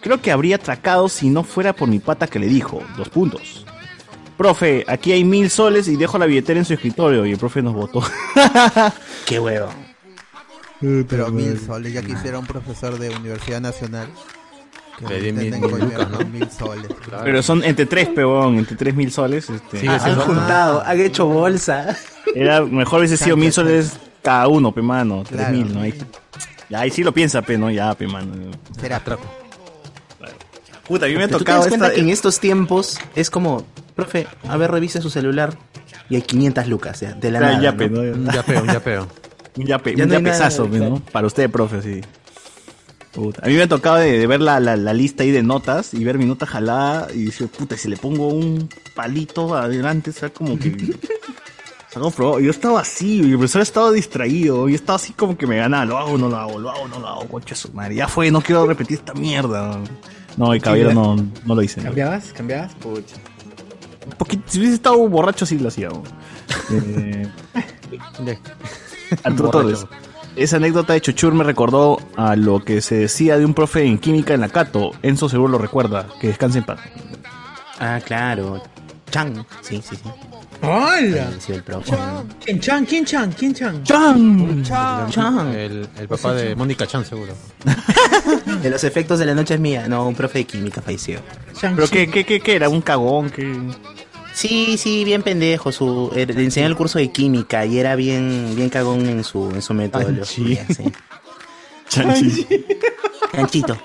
Creo que habría atracado si no fuera por mi pata que le dijo, dos puntos. Profe, aquí hay mil soles y dejo la billetera en su escritorio y el profe nos votó. Qué huevo. Pero mil soles, ya quisiera un profesor de Universidad Nacional. Que mil- lucas, ¿no? mil soles. Pero son entre tres, peón, entre tres mil soles. Este, Sigue Han siendo- juntado, han hecho bolsa. Era mejor hubiese sido mil soles cada uno, pe mano, tres Claro. mil, ¿no? Ahí, ya, ahí sí lo piensa, pe, ¿no? Ya, pe mano. Será Puta, a mí me ha Pero tú te tocado das cuenta esta... que en estos tiempos es como, profe, a ver, revise su celular y hay 500 lucas, ya, de la Ya, nada. ya, ¿no? pe, ¿no? Un yapeo, un yapeo. Un yape, Ya un no hay yapezazo, nada, ¿no? Para usted, profe, sí. Puta. A mí me ha tocado de, de ver la, la, la lista ahí de notas y ver mi nota jalada y decir, puta, si le pongo un palito adelante, o sea, como que... (laughs) Yo estaba así, el profesor estaba distraído, y estaba así como que me ganaba, lo hago, no lo hago, lo hago, no lo hago, concha su madre. Ya fue, no quiero repetir esta mierda. No, el caballero no, no lo hice. ¿Cambiabas? ¿Cambiabas? Pucha. Poquito, si hubiese estado borracho, sí lo hacía. (laughs) Eh. (laughs) Torres. Esa anécdota de Chuchur me recordó a lo que se decía de un profe en química en la Cato. Enzo seguro lo recuerda. Que descanse en paz. Ah, claro. Chan. Sí, sí, sí. ¡Hola! Sí, el profe. ¿Quién Chan? ¿Quién Chan? ¿Quién Chan? ¡Chan! Chan. El, el papá de Mónica Chan, seguro. (laughs) De los efectos de la noche es mía. No, un profe de química falleció. ¿Pero qué, qué, qué, qué era? ¿Un cagón? ¿Qué? Sí, sí, bien pendejo. Su, eh, le enseñó el curso de química y era bien, bien cagón en su, en su metodología. Sí. Chanchi. Canchito.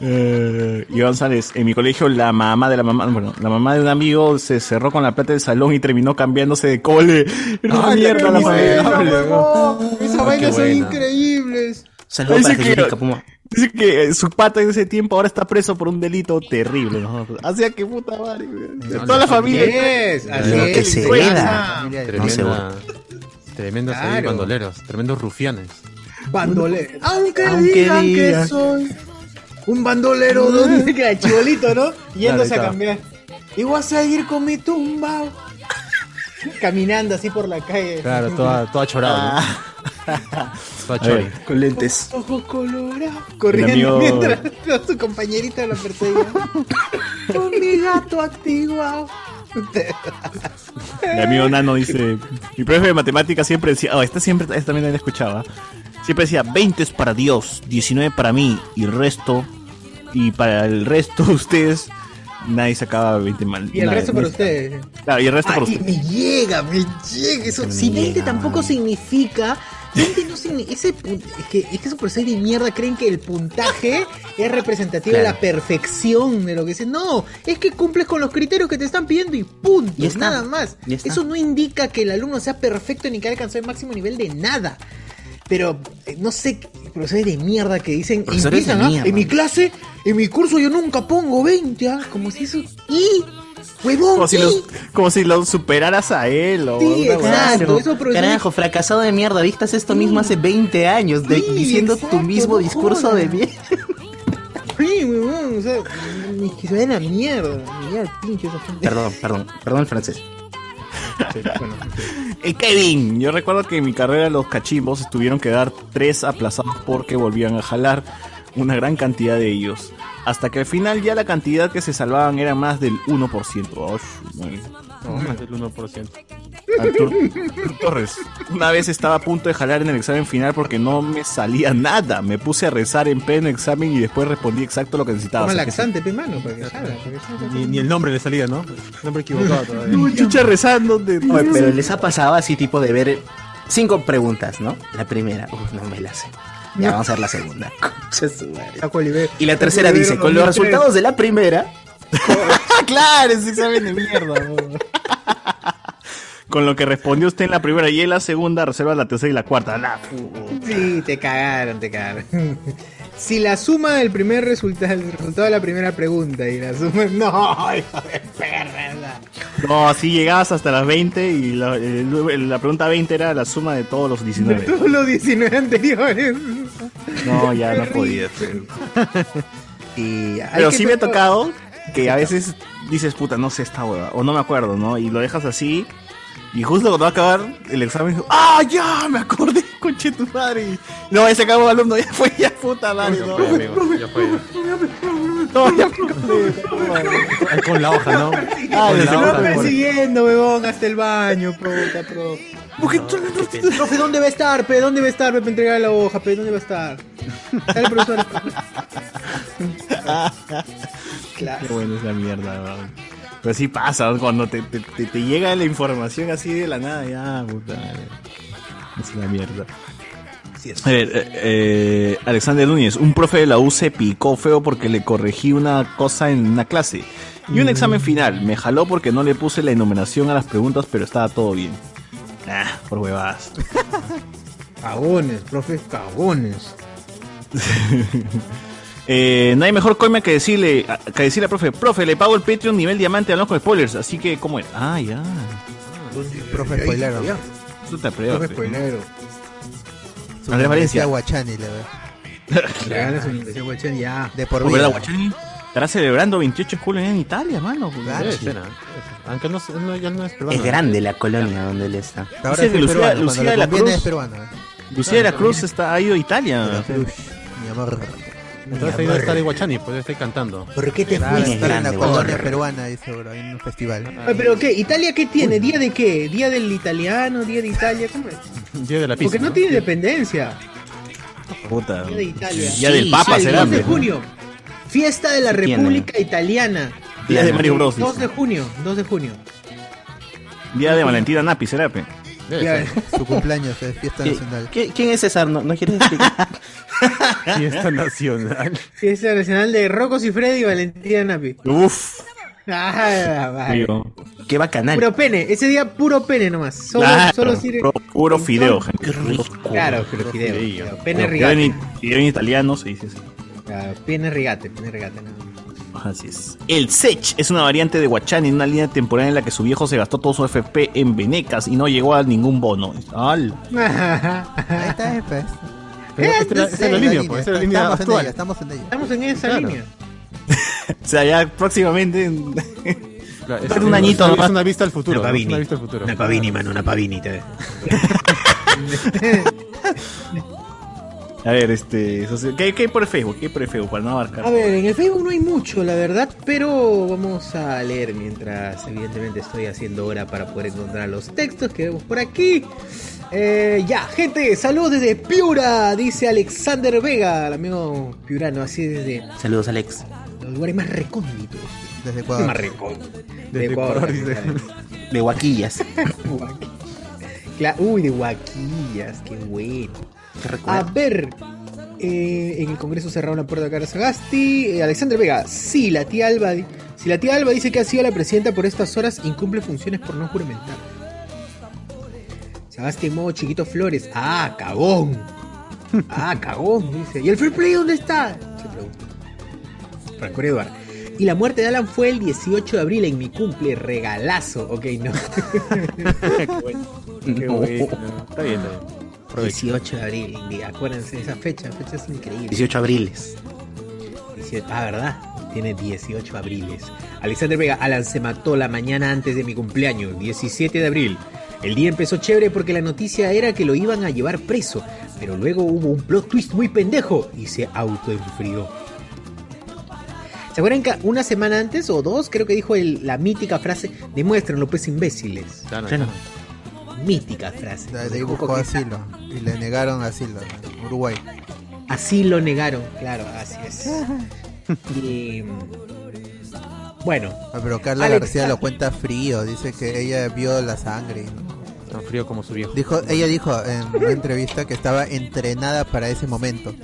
Eh, Iván Sales, en mi colegio la mamá de la mamá, bueno, la mamá de un amigo se cerró con la plata del salón y terminó cambiándose de cole. Era una mierda la huevón. Esas Ah, vainas qué son increíbles. Saludos para que- Federica Puma. Dice que eh, su pata en ese tiempo ahora está preso por un delito terrible, ¿no? Hacía que puta madre, güey. Toda la familia. Es, así Lo es, que se No tremendos ahí Claro. bandoleros, tremendos rufianes. Bandolero. Aunque, Aunque digan digan. que soy un bandolero donde (laughs) queda chibolito, ¿no? Yéndose Claro, a cambiar. Y voy a seguir con mi tumba. Caminando así por la calle. Claro, toda, toda chorada, ¿no? Ver. Con lentes. Ojos colorados. Corriendo amigo- mientras su compañerita lo perseguía. (laughs) con mi gato activado. Mi amigo Nano dice, mi profe de matemáticas siempre decía, oh, esta siempre, esta también la escuchaba. Siempre decía, 20 es para Dios, 19 para mí y el resto, y para el resto de ustedes, nadie sacaba 20 mal. Y el resto para ustedes. Claro, y el resto para ustedes. me llega, me llega. Eso, Me si 20 llega, tampoco significa. 20 no significa. Ese, es, que, es que esos profesores de mierda creen que el puntaje es representativo de la perfección de lo que dicen. No, es que cumples con los criterios que te están pidiendo y punto. Está, Nada más. Eso no indica que el alumno sea perfecto ni que haya alcanzado el máximo nivel de nada. Pero eh, no sé, profesores de mierda que dicen, empiezan, ¿ah? en mi clase, en mi curso yo nunca pongo 20, ¿ah? como si eso... ¡Y! ¡Huevón! Como si, los, como si lo superaras a él o Sí, exacto. eso, carajo, fracasado de mierda, dictas esto mismo hace 20 años, de- Sí, diciendo exacto, tu mismo no discurso de mierda. Sí, huevón, o sea, ni que se a mierda. Ya, pinche esa gente. Perdón, perdón, perdón el francés. Eh, Kevin, yo recuerdo que en mi carrera los cachimbos tuvieron que dar tres aplazados porque volvían a jalar una gran cantidad de ellos. Hasta que al final ya la cantidad que se salvaban era más del 1%. Oh. No, más del 1%. Artur, Artur Torres. Una vez estaba a punto de jalar en el examen final porque no me salía nada. Me puse a rezar en pleno examen y después respondí exacto lo que necesitaba. Toma O sea que laxante, pe mano, para que salga. para que salga. Ni, ni el nombre le salía, ¿no? Nombre equivocado todavía. No, chucha rezando. de- Oye, pero les ha pasado así tipo de ver cinco preguntas, ¿no? La primera, uf, no me la sé. Ya vamos a ver la segunda. (laughs) Y la tercera dice, con los 2003. resultados de la primera, (laughs) claro, ese examen de mierda. (laughs) Con lo que respondió usted en la primera y en la segunda, reserva la tercera y la cuarta. La Sí, te cagaron, te cagaron. Si la suma del primer resultado, el resultado de la primera pregunta y la suma. No, hijo de perra. no. No, así llegabas hasta las 20 y la, el- la pregunta 20 era la suma de todos los De 19. todos los 19 anteriores. No, (laughs) ya no podía. pero- Y Pero sí me ha tocado que a veces dices, puta, no sé esta hueva, o no me acuerdo, ¿no? Y lo dejas así, y justo cuando va a acabar el examen, ¡ah, ya! Me acordé, (laughs) conche tu madre. No, ese acabó alumno, (laughs) ya fue, ya puta madre, no, fue, amigo, ya fue. no, ya me. Ahí con la hoja, ¿no? Ah, hoja. por- persiguiendo, huevón, hasta el baño, puta, pro. Profe, ¿dónde va a estar, pe? ¿Dónde va a estar, pe? Para entregar la hoja, pe? ¿Dónde va a estar? Dale, profesor. (laughs) claro. Qué bueno esa mierda, weón. Pero sí pasa, cuando te, te, te- te llega la información así de la nada, ya, puta. Es una mierda. A ver, eh, eh, Alexander Núñez, un profe de la U se picó feo porque le corregí una cosa en una clase. Y un examen final, me jaló porque no le puse la enumeración a las preguntas, pero estaba todo bien. Ah, por huevadas. (laughs) Cagones, profe, cagones. (laughs) Eh, no hay mejor coima que decirle, a- que decirle al profe, profe, le pago el Patreon nivel diamante hablamos con spoilers, así que, ¿cómo es? Ah, ya. Profe spoilero. Tú te apruebas, Profe ¿no? spoilero. Andrés Valencia. Guachani, le ve. Le ganas un y ya. De por ¿verdad, vida. Estará celebrando 28 de julio en Italia, mano. Claro. ¿ah? Debe ser. Aunque no, no- ya no es peruano. es grande la colonia donde él está. Ahora Dice es que Lucía- peruano, Lucía de le la Cruz. es peruano. ¿eh? Lucía de la Cruz está, ha ido a Italia. Mi amor. Entonces ahí debe estar Iguachani, pues estoy cantando. ¿Por qué te Claro, fuiste? estar en la colonia peruana, ahí seguro, en un festival. Ay, ¿Pero qué? ¿Italia qué tiene? ¿Día de qué? ¿Día del italiano? ¿Día de Italia? ¿Cómo es? Día de la pizza. Porque no tiene independencia. Puta. Día de Italia. Día del Papa Ah, el será. 2 de pues, ¿no? Fiesta de la Sí tiene. República Italiana. Día de Mario Bros. 2 de junio, 2 de junio. Día de Valentina Napi, será, pe. Debe Ya, ser. Su cumpleaños es fiesta ¿Qui- nacional. qui- ¿Quién es César? ¿No, no quieres explicar? (laughs) Fiesta nacional. Fiesta nacional de Rocos y Freddy y Valentina Napi. Uf. Ah, vale. Qué bacanal. Puro pene, ese día puro pene nomás. Solo, Claro, solo sirve. puro, puro fideo, gente. Qué rico. Claro, pero fideo. fideo. Pene rigate. fideo en italiano se dice así. Rigate, pene rigate. no. Así es. El Sech es una variante de Guachani en una línea temporal en la que su viejo se gastó todo su FP en venecas y no llegó a ningún bono. ¡Al! Ahí está, (laughs) pues. Pero esta era- esa es la línea, pues. Es la línea estamos en actual. ella, estamos en ella. Estamos en esa Claro. línea. (laughs) O sea, ya próximamente. Claro, (laughs) Falta un añito es, nomás. es una vista al futuro. Una es Pavini. una vista al futuro. Una pavini, mano, una pavini. te- A ver, este. ¿Qué hay, qué hay por el Facebook? ¿Qué hay por el Facebook? Para no abarcar. A ver, en el Facebook no hay mucho, la verdad, pero vamos a leer mientras, evidentemente, estoy haciendo hora para poder encontrar los textos que vemos por aquí. Eh, ya, gente, saludos desde Piura, dice Alexander Vega, el amigo piurano, así desde Saludos, Alex. los lugares más recónditos. Desde Más Ecuador. recónditos. Desde Ecuador. De Guaquillas. Guaqui- (laughs) Cla- Uy, de Guaquillas, qué bueno. Qué A ver, eh, en el Congreso cerraron la puerta de Cara Sagasti. Eh, Alexander Vega, sí, la tía Alba. Si la tía Alba dice que ha sido la presidenta por estas horas, incumple funciones por no juramentar. Sagasti en modo chiquito Flores. Ah, cagón. Ah, cagón, dice. ¿Y el fair play dónde está? Se pregunta. Franco Eduardo. Y la muerte de Alan fue el 18 de abril en mi cumple, regalazo. Ok, no. (laughs) Qué bueno. No. Está bien, está bien. Aprovecha. 18 de abril, acuérdense de esa fecha, fecha es increíble. 18 abriles. 18 ah, ¿verdad? Tiene 18 abriles. Alexander Vega, Alan se mató la mañana antes de mi cumpleaños, 17 de abril. El día empezó chévere porque la noticia era que lo iban a llevar preso, pero luego hubo un plot twist muy pendejo y se autoenfrió. ¿Se acuerdan que una semana antes o dos creo que dijo el- la mítica frase, demuéstrenlo pues imbéciles? Claro, Claro. Mítica frase. De ahí Dijo buscó asilo. Y le negaron asilo en Uruguay. Así lo negaron, claro, así es. (laughs) Y, bueno, Ah, Pero Carla Alex, García ah. lo cuenta frío. Dice que ella vio la sangre. Tan frío como su viejo. Dijo, ella dijo en una entrevista que estaba entrenada para ese momento. (laughs)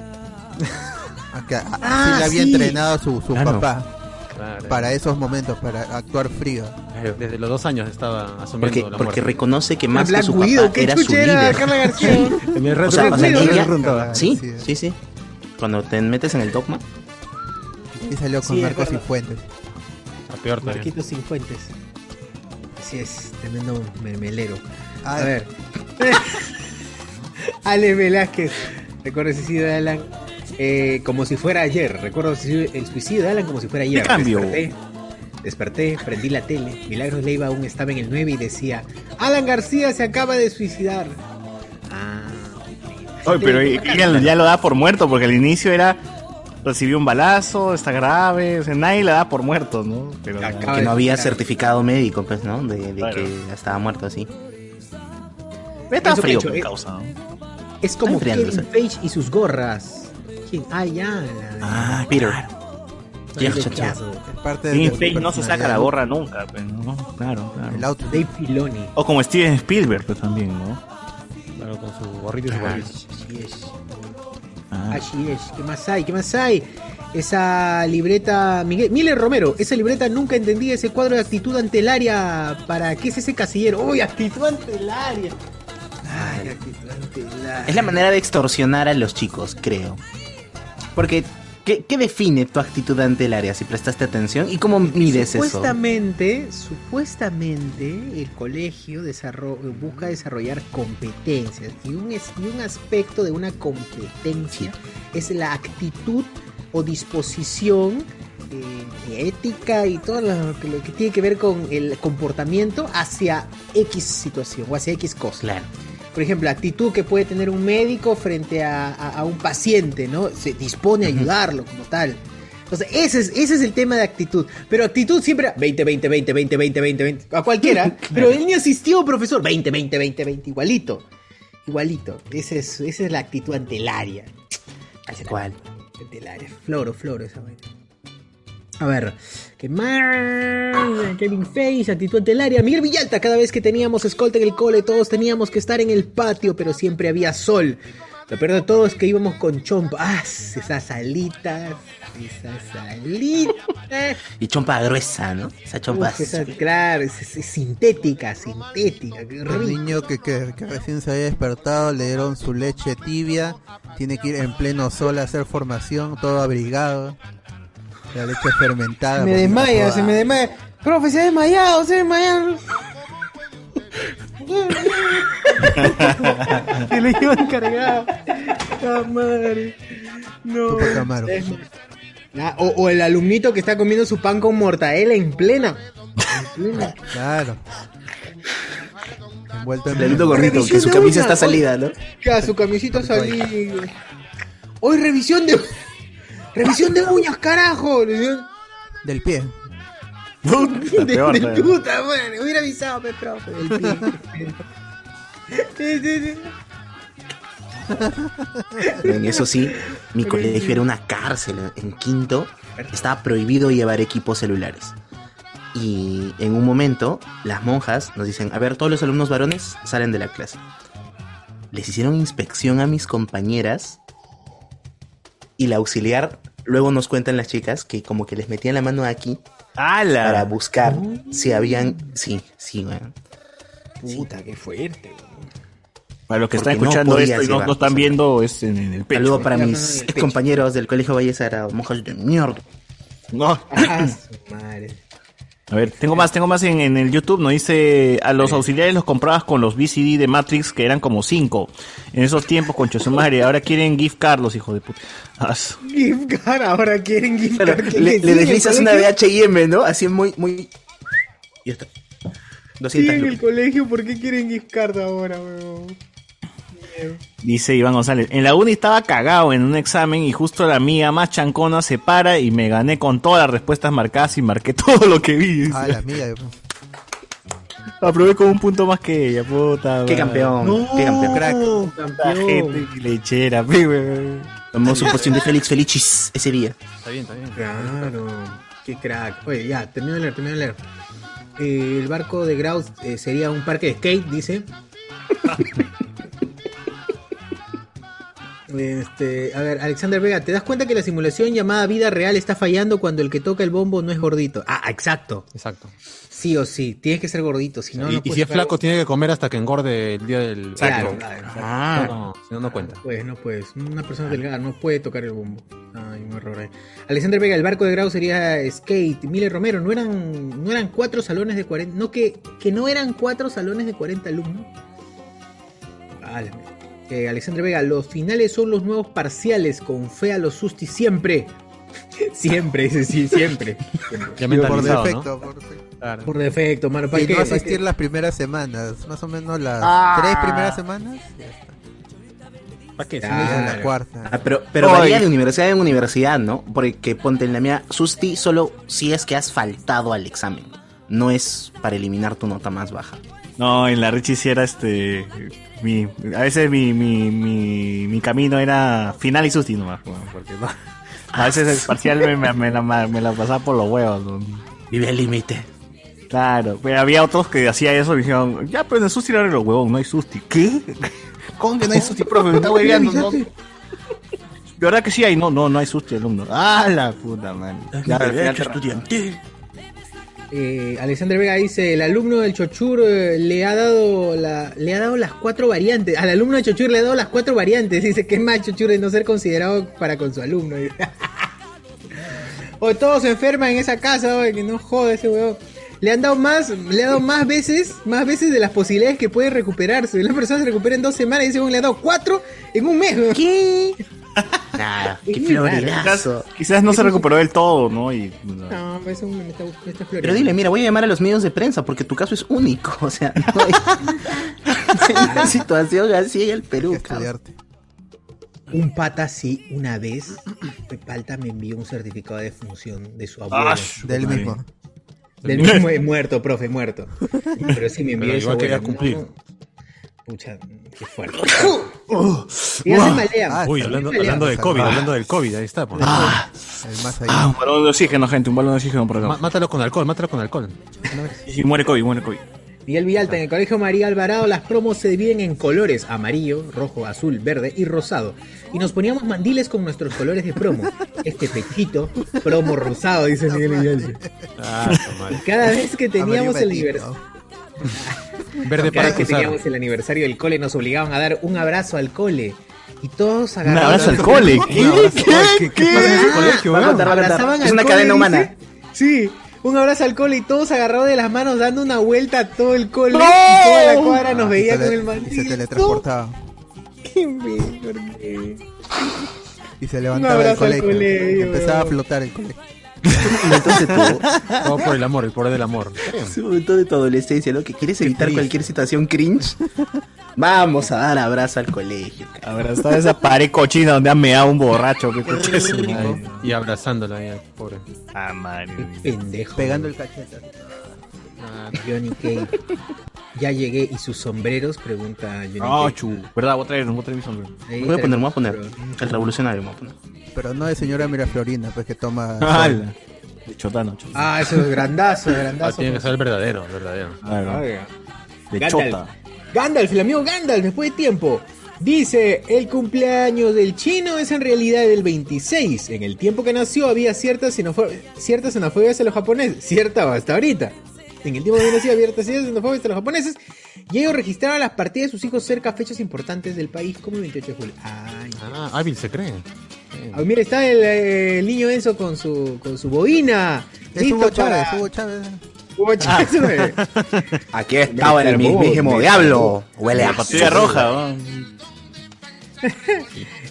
Que Así Ah, la había sí. entrenado su, su papá Claro. para esos momentos, para actuar frío. Desde los dos años estaba asumiendo Porque, la porque reconoce que más que su papá era su líder. Carla (laughs) García. En el O sea, o sea, ella-. Sí, Sí. sí. Cuando te metes en el dogma, Y salió con Sí, Marcos y verdad. Fuentes. A peor todavía. Marquitos sin fuentes. Así es, tremendo mermelero. Ah, A ver. (laughs) Ale Velázquez. Recuerdo el suicidio de Alan eh, como si fuera ayer. Recuerdo el suicidio- de Alan como si fuera ayer. ¿Qué cambio? Desperté, desperté, prendí la tele. Milagros Leiva aún estaba en el 9 y decía: Alan García se acaba de suicidar. Ah. Oye, pero ya lo da por muerto porque al inicio era. Recibió un balazo, está grave. O sea, nadie la da por muerto, ¿no? Pero. Que no había certificado médico, pues, ¿no? De, de Claro. que estaba muerto así. Pero estaba Eso frío pecho, por eh. causa, ¿no? Es como Está. Kevin Page y sus gorras. ¿Quién? Ah, ya. la de- Ah, Peter. Jeff parte Feige no se saca la gorra nunca, pues, ¿no? Claro, claro. El outfit. Dave Filoni. O como Steven Spielberg, pues también, ¿no? Claro, con su gorrito y su gorrito. Así es. Ah. Así es. ¿Qué más hay? ¿Qué más hay? Esa libreta. Miguel, Miller Romero, esa libreta nunca entendí ese cuadro de actitud ante el área. ¿Para qué es ese casillero? ¡Uy, actitud ante el área! Ay, actitud ante el área. Es la manera de extorsionar a los chicos, creo. Porque, ¿qué, qué define tu actitud ante el área si prestaste atención? ¿Y cómo mides eso? Supuestamente, supuestamente el colegio desarro- busca desarrollar competencias y un, es- y un aspecto de una competencia es la actitud o disposición eh, ética y todo lo que, lo que tiene que ver con el comportamiento hacia X situación o hacia X cosa. Claro. Por ejemplo, actitud que puede tener un médico frente a, a- a un paciente, ¿no? Se dispone a ayudarlo como tal. Entonces, ese es, ese es el tema de actitud. Pero actitud siempre 20, 20, 20, 20, 20, 20, 20, a cualquiera. (laughs) Pero el niño asistió, profesor, 20, 20, 20, 20, igualito. Igualito. Esa es, esa es la actitud ante el área. Cual. Ante el área. Floro, floro esa vaina. A ver, ¿qué más? Kevin Face, actitud ante el área. Miguel Villalta, cada vez que teníamos escolta en el cole, todos teníamos que estar en el patio, pero siempre había sol. Lo peor de todo es que íbamos con chompa. ¡Ah! Esas alitas. Esas alitas. Y chompa gruesa, ¿no? Esa chompa. Uf, esa- claro, es, es- es sintética, sintética. El niño que, que, que recién se había despertado le dieron su leche tibia, tiene que ir en pleno sol a hacer formación, todo abrigado. La leche fermentada. Se me desmaya, se me desmaya. Profe, se ha desmayado, se ha desmayado. (laughs) se le llevan cargado. Ah, madre. No. Ah, o, o el alumnito que está comiendo su pan con mortadela en plena. En plena. Claro. Envuelto en Pelito gordito, que su camisa está salida, ¿no? Ya, su camisita salida. Hoy revisión de. Revisión de uñas, carajo. del pie. De, peor, de puta madre, hubiera avisado, pe, profe. del pie. Sí, sí, sí. En eso sí, mi colegio era una cárcel. En quinto estaba prohibido llevar equipos celulares. Y en un momento, las monjas nos dicen, a ver, todos los alumnos varones salen de la clase. Les hicieron inspección a mis compañeras y la auxiliar, luego nos cuentan las chicas que como que les metían la mano aquí para buscar si habían... Sí, sí, bueno. Puta, qué fuerte. Para los que están Porque escuchando esto y no, llevar no están viendo, es en, en el pecho. Saludo para mis compañeros del colegio Vallesara, monjas de mierda. No. Ah, su madre. A ver, tengo más, tengo más en, en el YouTube, nos dice, a los auxiliares los comprabas con los VCD de Matrix, que eran como cinco. En esos tiempos, con su madre, ahora quieren gift card los hijos de puta. Ah, Gift card, ahora quieren gift card. ¿qué le, le deslizas una colegio? VHM, ¿no? Así muy, muy... Y está. Sí, 200 en el colegio, ¿por qué quieren gift card ahora, weón? Dice Iván González, en la uni estaba cagado en un examen y justo la mía más chancona se para y me gané con todas las respuestas marcadas y marqué (laughs) todo lo que vi. Ah, la mía. Aprobé con un punto más que ella, puta. Qué madre. campeón, qué campeón. Crack. Gente lechera, weón. Tomó su poción de Félix Felicis ese día. Está bien, está bien. Claro, qué crack. Oye, ya, termino de leer, termino de leer. Eh, el barco de Graus eh, sería un parque de skate, dice. (laughs) Este, a ver, Alexander Vega, ¿te das cuenta que la simulación llamada vida real está fallando cuando el que toca el bombo no es gordito? Ah, exacto. Exacto. Sí o sí, tienes que ser gordito, si no, y, no y si es flaco, tiene que comer hasta que engorde el día del. Claro. Ah, No, si no, no cuenta. Pues, no puedes. Una persona delgada no puede tocar el bombo. Hay un error ahí. Alexander Vega, el barco de Grau sería skate. Miller Romero, no eran, no eran cuatro salones de 40. No, que, que no eran cuatro salones de 40 alumnos. Válame. Eh, Alexander Vega, los finales son los nuevos parciales. Con fe a los sustis siempre. (laughs) siempre, dice sí, siempre. (laughs) Ya Por defecto. ¿no? Por defecto. Claro. Por defecto, mano. ¿Para Y qué? no asistir las primeras semanas, más o menos las Ah. tres primeras semanas. ya está. ¿Para qué? Es la cuarta. Ah, pero pero varía de universidad en universidad, ¿no? Porque ponte en la mía, Susti solo si es que has faltado al examen. No es para eliminar tu nota más baja. No, en la Richie sí era este. Mi, a veces mi, mi, mi, mi camino era final y susti nomás, porque no. (laughs) A veces el parcial me, me, me la, me la pasaba por los huevos. ¿no? Vive al límite. Claro, pero había otros que hacía eso y dijeron, ya, pero en el susti era los huevos, no hay susti. ¿Qué? ¿Cómo que no hay susti, profe? Me está hueveando, ¿no? De verdad que sí hay, no, no, no hay susti, alumno. Ah, la puta madre. Ya, estudiantil. Eh, Alexander Vega dice, el alumno del Chochur eh, le ha dado la, le ha dado las cuatro variantes. Al alumno del Chochur le ha dado las cuatro variantes. Dice que es mal Chochur de no ser considerado para con su alumno. (laughs) o todos se enferman en esa casa, que no jode ese weón. Le han dado más, le ha dado más veces, más veces de las posibilidades que puede recuperarse. La persona se recupera en dos semanas y weón le ha dado cuatro en un mes. ¿Qué? (laughs) Nada, qué Quizás, floridazo. quizás no se recuperó del todo, ¿no? Y, no. No, pues eso me está, me está Pero dile, mira, voy a llamar a los medios de prensa porque tu caso es único. (laughs) O sea, no hay- Una (laughs) situación así en el Perú. Hay. Un pata sí, una vez, (clears throat) me falta me envió un certificado de función de su abuelo. Ah, Del madre. mismo. Del mismo eh, (laughs) muerto, profe, muerto. Pero sí me envió Pero eso. igual quería bueno, cumplir. no. Pucha, qué fuerte. Y ya se malean. Ah, Uy, hablando, hablando de Ah. COVID, hablando del COVID, ahí está. pues. Más allá. Ah, un balón de oxígeno, gente, un balón de oxígeno por acá. mátalo con alcohol, mátalo con alcohol. Y muere COVID, muere COVID. Miguel Villalta, en el Colegio María Alvarado las promos se dividen en colores amarillo, rojo, azul, verde y rosado. Y nos poníamos mandiles con nuestros colores de promo. Este pechito, promo rosado, dice Miguel Villalta. Ah, madre. Cada vez que teníamos el aniversario, Verde cada vez que teníamos el aniversario del cole nos obligaban a dar un abrazo al cole. Y todos Un agarraban abrazo al cole. ¿Qué? ¿Qué? ¿Qué? Abrazaban Es una cadena humana. Sí, un abrazo al cole y todos agarrados de las manos dando una vuelta a todo el cole. ¡No! Y toda la cuadra nos Y veía se con el Y mandil. se teletransportaba. No, (laughs) qué bien, ¿por qué? Y se levantaba el abrazo al colegio. colegio, Empezaba a flotar el colegio. Entonces tú, Todo por el amor, el poder del amor. ese momento de tu adolescencia, ¿no? Que quieres evitar triste. cualquier situación cringe. (laughs) Vamos a dar abrazo al colegio. cabrón. A ver, está esa pared cochina donde ha meado un borracho. ¿Qué coche es, madre? Y abrazándola ahí, pobre. Ah, madre. Pendejo. Pegando el cachete. Johnny Cage. Ya llegué y sus sombreros, pregunta Johnny Ah, Cage. chu. ¿Verdad? Voy a traer, voy a traer mi sombrero. Ahí Voy a poner, voy a poner. El revolucionario, voy a poner. Pero no de señora Miraflorina, pues que toma. (laughs) ¡Hala! De chotano, chotano. Ah, eso es grandazo, Ah, grandazo. tiene que ser el verdadero, el verdadero. Ah, ¿no? Oiga. De Gandalf. chota. Gandalf, el amigo Gandalf, después de tiempo. Dice, el cumpleaños del chino es en realidad el 26. En el tiempo que nació había ciertas xenofobias a los japoneses. Cierta hasta ahorita. En el tiempo que nació había ciertas xenofobias a los japoneses. Y ellos registraron las partidas de sus hijos cerca a fechas importantes del país, como el 28 de julio. Ay, Ah, hábil se cree. Ah, mira, está el, eh, el niño Enzo con su, con su bobina. Es Listo Hugo Chávez, para- Hugo Chávez. Hugo Chávez, güey. (laughs) Aquí estaba el mismísimo diablo. Huele a La patrulla roja, (laughs) ¿no?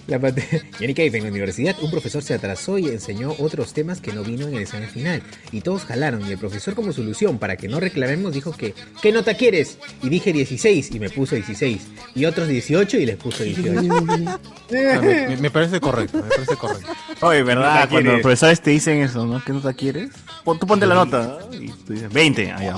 La (laughs) Johnny Cave en la universidad, un profesor se atrasó y enseñó otros temas que no vino en el examen final. Y todos jalaron. Y el profesor, como solución para que no reclamemos, dijo que ¿qué nota quieres? Y dije 16 y me puso 16. Y otros 18 y les puso 18. Ah, (laughs) me, me- parece correcto, me parece correcto. Oye, ¿Qué ¿verdad? Cuando los profesores te dicen eso, ¿no? ¿Qué nota quieres? Pon- tú ponte la nota. ¿no? Y tú dices 20. Ah, ya,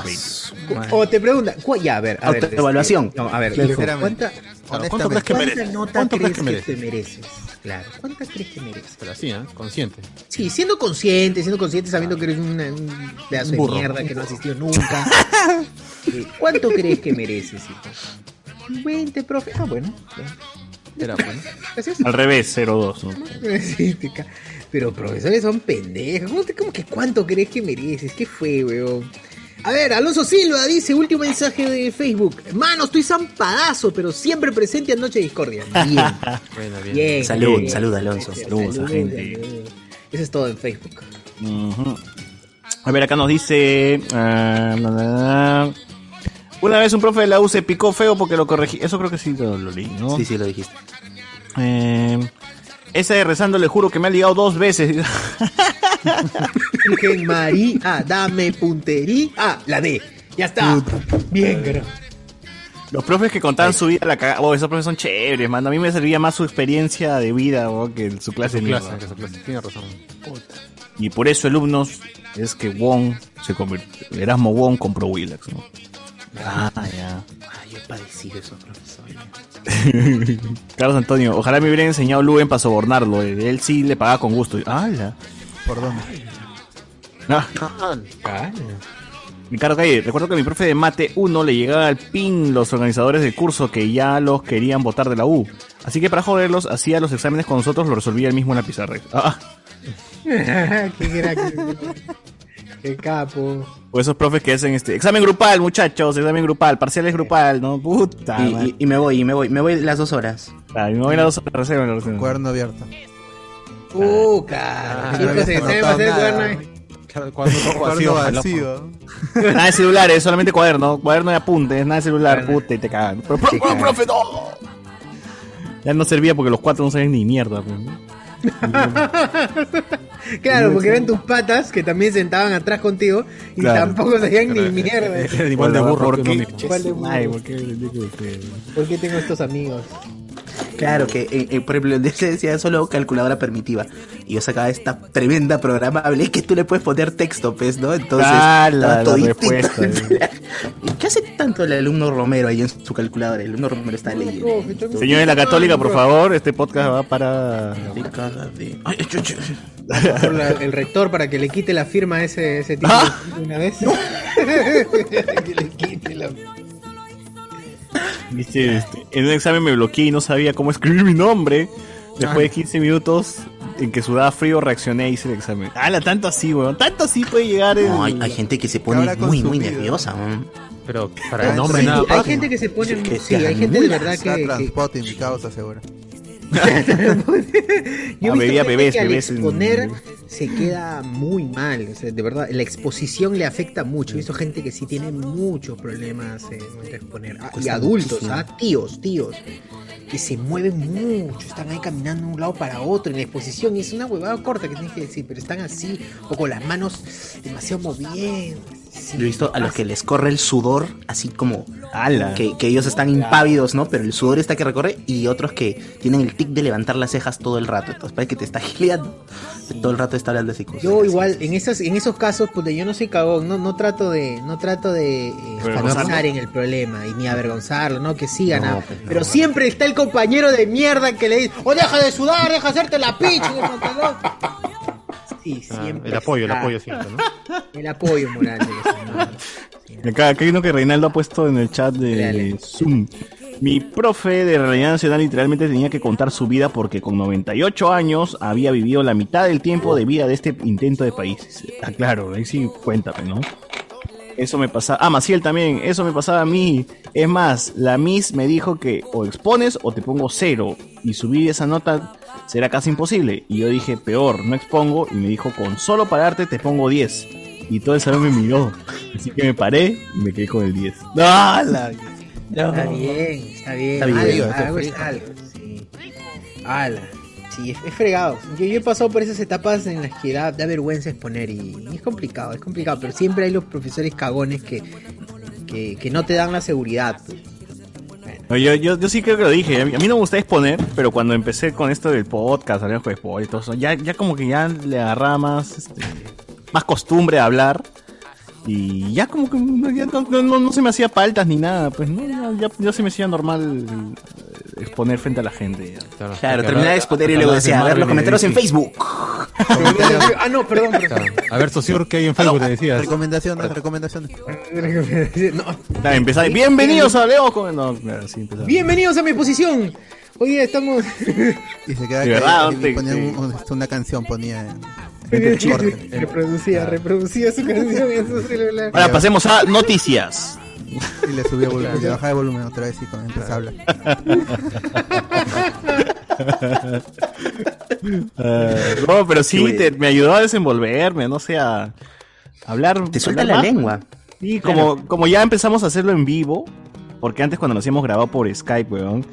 20. o te preguntan, ¿cu- ya, a ver, a ver. Autoevaluación. este, no, a ver, hijo, sinceramente. ¿Cuánta, ¿Cuánto crees que mereces? nota ¿Cuánto crees que que te mereces? Claro, ¿cuánta crees que mereces? Pero así, ¿eh? Consciente. Sí, siendo consciente, siendo consciente, sabiendo que eres una- un pedazo Un burro. de mierda que no asistió nunca. (laughs) Eh, ¿Cuánto crees que mereces, hijo? 20, profe. Ah, bueno. ya. Era bueno. Gracias. Al revés, 0-2. ¿no? Pero profesores son pendejos. ¿Cómo, te- cómo que cuánto crees que mereces? ¿Qué fue, weón? A ver, Alonso Silva dice, último mensaje de Facebook. Mano, estoy zampadazo, pero siempre presente a Noche Discordia. (laughs) Bien. Bueno, bien. Bien. Salud, bien. salud, Alonso. Saludos, Salud, gente. salud. Eso es todo en Facebook. A ver, acá nos dice. ah, bla. Una vez un profe de la U se picó feo porque lo corregí. Eso creo que sí lo, lo leí, ¿no? Sí, sí, lo dijiste. Eh, esa de rezando le juro que me ha ligado dos veces. (laughs) (laughs) Virgen María, dame puntería. Ah, la D. Ya está. Bien, carajo. Los profes que contaban su vida la cagada. Oh, esos profes son chéveres, man. A mí me servía más su experiencia de vida oh, que su clase Su mierda. clase, que su clase. Tiene razón. Y por eso, alumnos, es que Wong se convirtió. Erasmo Wong compró Willax, ¿no? Ah, ya. Ay, yo he padecido eso, profesor. (laughs) Carlos Antonio, ojalá me hubiera enseñado Luen para sobornarlo. eh. Él sí le pagaba con gusto. ¡Hala! ¿Por dónde? Ah, Ricardo Calle, recuerdo que a mi profe de mate 1 le llegaba al pin los organizadores del curso que ya los querían votar de la U. Así que para joderlos, hacía los exámenes con nosotros, lo resolvía él mismo en la pizarra. Ah, (laughs) Qué crack. Qué capo. o esos profes que hacen este examen grupal, muchachos, examen grupal, parciales grupal, ¿no? Puta. Y, madre. y- y me voy, y me voy, me voy las dos horas. Ah, y me voy a las dos horas, reserva, reserva. Cuaderno abierto. Uh, cara. Ah, Chicos, se saben hacer cuaderno. Cuando Cuaderno vacío. Nada de celulares, solamente cuaderno, cuaderno de apuntes, nada de celular, Cuaderno. puta, y te cagan. Pero, profe, no. Ya no servía porque los cuatro no sabían ni mierda. pues. (laughs) Claro, porque eran tus patas que también sentaban atrás contigo y Claro. tampoco sabían ni mierda. (laughs) Era igual de burro ¿Por qué? mismo. Igual de burro. Ay, ¿por qué le digo que- ¿Por qué tengo estos amigos? Claro, que eh, eh, por ejemplo, (laughs) se decía solo calculadora permitiva. Y yo sacaba esta tremenda programable que tú le puedes poner texto, pues, ¿no? Entonces, Ah, la- la toditito. respuesta, ¿Y ¿Qué hace tanto el alumno Romero ahí en su calculadora? El alumno Romero está leyendo. Señor de la Católica, por favor, este podcast va para... Ay, la- el rector para que le quite la firma a ese, ese tipo Ah. (laughs) de una vez. (laughs) que le quite la Dice, este, en un examen me bloqueé y no sabía cómo escribir mi nombre. Después de 15 minutos en que sudaba frío, reaccioné y hice el examen. ¡Hala, tanto así, weón! ¡Tanto así puede llegar el... No, hay, hay gente que se pone muy, muy nerviosa. ¿no? Pero para el nombre Sí, nada hay gente que se pone. Que Sí, hay gente de verdad Está que. que- transporte mi causa, seguro. (laughs) Yo Ah, he visto bebía gente bebés, que al bebés en- exponer se queda muy mal. O sea, de verdad, la exposición le afecta mucho. He visto gente que sí tiene muchos problemas eh, de exponer. Ah, y adultos. ¿ah? tíos, tíos. Que se mueven mucho, están ahí caminando de un lado para otro en la exposición. Y es una huevada corta que tienes que decir, pero están así, o con las manos demasiado moviendo. Sí, Yo he visto a los que les corre el sudor, así como ¡Hala! que, que ellos están impávidos, ¿no? Pero el sudor está que recorre y otros que tienen el tic de levantar las cejas todo el rato. Entonces parece que te está (laughs) gileando. Todo el rato está hablando así cosas. Yo así. igual, en esos, en esos casos, pues yo no soy cagón, no, no trato de, no trato de eh, en el problema y ni avergonzarlo, no que sigan, No, pues no, pero no. siempre está el compañero de mierda que le dice, oh deja de sudar, deja de hacerte la picha Ah, el apoyo, el está. apoyo siempre, ¿no? (laughs) El apoyo moral de. Sí. (laughs) Acá, acá hay uno que Reinaldo ha puesto en el chat de Dale. Zoom. Mi profe de realidad nacional literalmente tenía que contar su vida porque con 98 años había vivido la mitad del tiempo de vida de este intento de país. Ah, claro, ahí sí, cuéntame, ¿no? Eso me pasaba. Ah, Maciel también. Eso me pasaba a mí. Es más, la Miss me dijo que o expones o te pongo cero. Y subir esa nota será casi imposible. Y yo dije, peor, no expongo. Y me dijo, con solo pararte te pongo 10. Y todo el salón me miró. Así que me paré y me quedé con el 10. (laughs) ¡Ah, la- Está bien, está bien. Está bien, Algo- está algo es algo, sí. Ala. Sí, es, es fregado. Yo, yo he pasado por esas etapas en las que da, da vergüenza exponer y, y es complicado, es complicado. Pero siempre hay los profesores cagones que, que, que no te dan la seguridad. pues. No, yo, yo, yo sí creo que lo dije. A mí, no me gusta exponer, pero cuando empecé con esto del podcast, hablando de eso, ya, ya como que ya le agarraba más, este, más costumbre a hablar. Y ya como que no, ya no, no- no- no se me hacía paltas ni nada, pues no, ya, ya, ya se me hacía normal eh, exponer frente a la gente. ya. Claro, porque terminaba de exponer y luego de decía, a ver los comentarios en. Facebook. (laughs) ah, no, perdón, perdón. Claro. A ver, Sociur, ¿qué hay en Facebook? Te decías. Recomendaciones, recomendaciones. (laughs) No. Ya, empezaba, Bienvenidos a Leo con... No, claro, sí. Bienvenidos a mi posición. Hoy estamos. (laughs) Y se queda De que- verdad, y te- ponía te- un- un- una canción, ponía en. Reproducía, reproducía su canción en su celular. Ahora pasemos a noticias. Y le subía volumen, le bajaba el volumen otra vez y con empezaba a hablar. Eh, no, pero sí, te- me ayudó a desenvolverme, no sé, a hablar. Te suelta hablar la más. lengua. Sí, como, como ya empezamos a hacerlo en vivo, porque antes cuando nos hacíamos grabado por Skype, weón,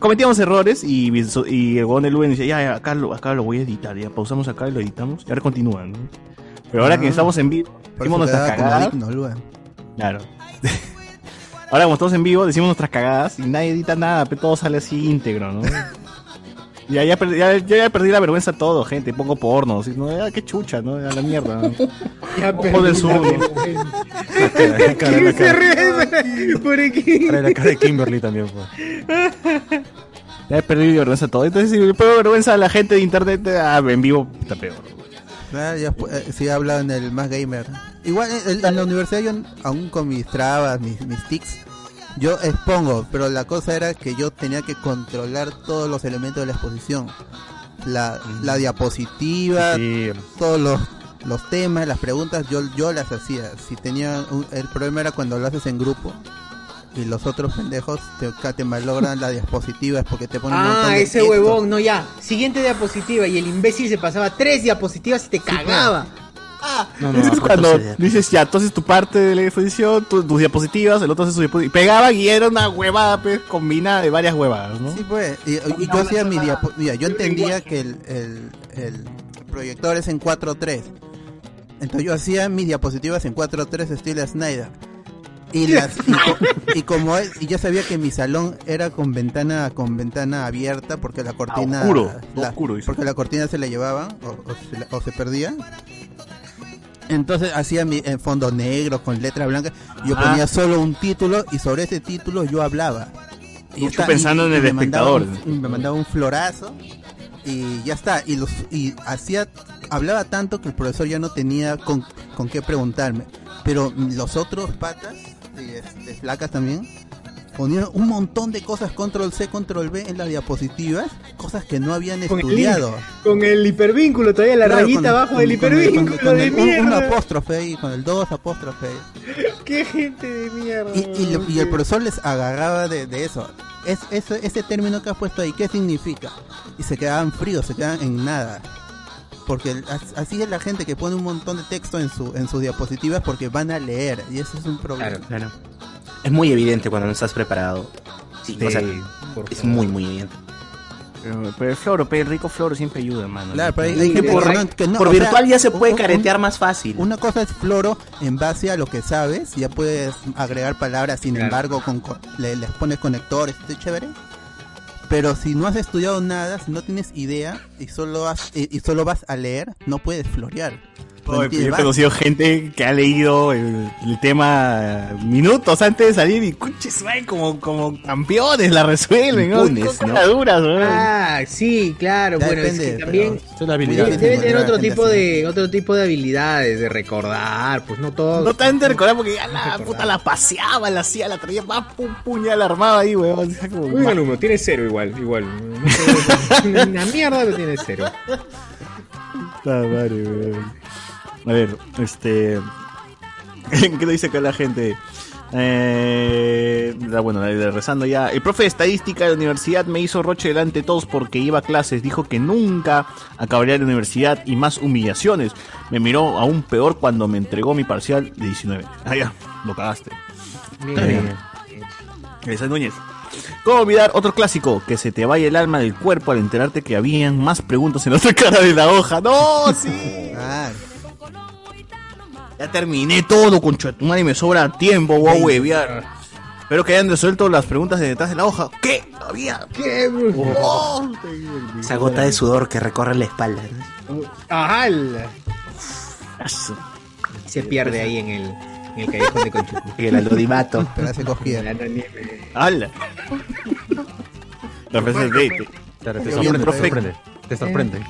cometíamos errores y, y el weón del Luen decía, ya, ya, acá lo, acá lo voy a editar, ya pausamos acá y lo editamos, y ahora continúan, ¿no? Pero ahora que Ah. estamos en vivo, decimos nuestras cagadas. digno. Claro. (laughs) ahora como estamos en vivo, decimos nuestras cagadas y nadie edita nada, pero todo sale así íntegro, ¿no? (laughs) Ya, ya, perdí, ya, ya perdí la vergüenza todo, gente. Pongo porno. así, ¿no? Ya, qué chucha, ¿no? A la mierda. ¿no? Ya Ojo del sur. ¿no? La cara, la cara, ríe por aquí. la cara de Kimberly también, pues. Ya he perdido vergüenza todo. Entonces, si le pongo vergüenza a la gente de internet, ah, en vivo está peor. Ah, ya, pues, eh, sí, he hablado en el Más Gamer. Igual en la universidad yo aún con mis trabas, mis, mis tics, yo expongo, pero la cosa era que yo tenía que controlar todos los elementos de la exposición. La, la diapositiva, Sí, todos los, los temas, las preguntas, yo, yo las hacía. Si tenía un- el problema era cuando lo haces en grupo y los otros pendejos te, te malogran la diapositiva es porque te ponen un Ah, de ese texto. huevón, no ya. Siguiente diapositiva y el imbécil se pasaba tres diapositivas y te cagaba. No, no, Ese es cuando dices, ya, entonces tu parte de la exposición, tu- tus diapositivas, el otro hace sus diapositivas. Pegaban y era una huevada pues, combinada de varias huevadas, ¿no? Sí, pues. Y, y yo hacía mi diapo- Mira, yo entendía que el, el, el- proyectores en 4.3. Entonces yo hacía mis diapositivas en 4.3 estilo Snyder. Y, las, y, co- (laughs) y como es- y yo sabía que mi salón era con ventana con ventana abierta porque la cortina oscuro, la- oscuro, dice. porque la cortina se la llevaban o, o se, la- o se perdía. Entonces hacía mi en fondo negro con letra blanca. Yo Ah. ponía solo un título y sobre ese título yo hablaba. Mucho está- pensando en el me mandaba espectador. un- me mandaba un florazo y ya está. Y los y hacía hablaba tanto que el profesor ya no tenía con, con qué preguntarme. Pero los otros patas, y este, flacas también, ponían un montón de cosas control C, control B en las diapositivas, cosas que no habían Con el estudiado. Con el hipervínculo, todavía la Claro, rayita con- abajo con- del hipervínculo con- con de el- un- Un mierda. apóstrofe ahí, con el 2 apóstrofe. (laughs) Qué gente de mierda. Y, y, lo- y el profesor les agarraba de, de eso. Es, ese, ese término que has puesto ahí, ¿qué significa? Y se quedaban fríos, se quedaban en nada. Porque así es la gente que pone un montón de texto en, su, en sus diapositivas porque van a leer. Y eso es un problema. Claro. Es muy evidente cuando no estás preparado. Sí, o sea, por es muy, muy evidente. Pero, pero el floro, pero el rico floro siempre ayuda, mano. Claro, pero hay, por- que no- que no, por sea, virtual ya se puede un- un- caretear más fácil. Una cosa es floro en base a lo que sabes, ya puedes agregar palabras, sin Claro. embargo, con, co- le, les pones conectores, está chévere. Pero si no has estudiado nada, si no tienes idea y solo, has, y, y solo vas a leer, no puedes florear. No yo he conocido gente que ha leído el, el tema minutos antes de salir y madre, como, como campeones la resuelven, ¿no? Impunes, ¿no? weón. Ah, sí, claro, Ya bueno, depende, es que también debe, tener otro tipo de otro tipo de habilidades, de recordar, pues no todos. No tan de recordar porque ya la Recordar. puta la paseaba, la hacía, la traía, va, pum, ya la armaba ahí, weón. O sea, como- Un alumno tiene cero igual, igual. (laughs) Una mierda, pero tiene cero. Madre, weón. A ver, este. (laughs) ¿Qué dice acá la gente? Eh, bueno, rezando ya. El profe de estadística de la universidad me hizo roche delante de todos porque iba a clases. Dijo que nunca acabaría la universidad y más humillaciones. Me miró aún peor cuando me entregó mi parcial de 19. Ah, ya, lo cagaste. Bien. Esa es Núñez. ¿Cómo olvidar otro clásico? Que se te vaya el alma del cuerpo al enterarte que habían más preguntas en la otra (laughs) cara de la hoja. ¡No! ¡Sí! Ya terminé todo, concha tu madre, me sobra tiempo, voy a huevear. Espero que hayan resuelto las preguntas de detrás de la hoja. ¿Qué? ¿Había? ¿Qué? Oh. Esa gota de sudor que recorre la espalda. ¿no? ¡Ajal! Se pierde ahí en el, en el callejón de Conchucu. Y (laughs) el alodimato. pero hace cogida. ¡Hala! La frase de Claro, te sorprende, profe- sorprende. Te sorprende.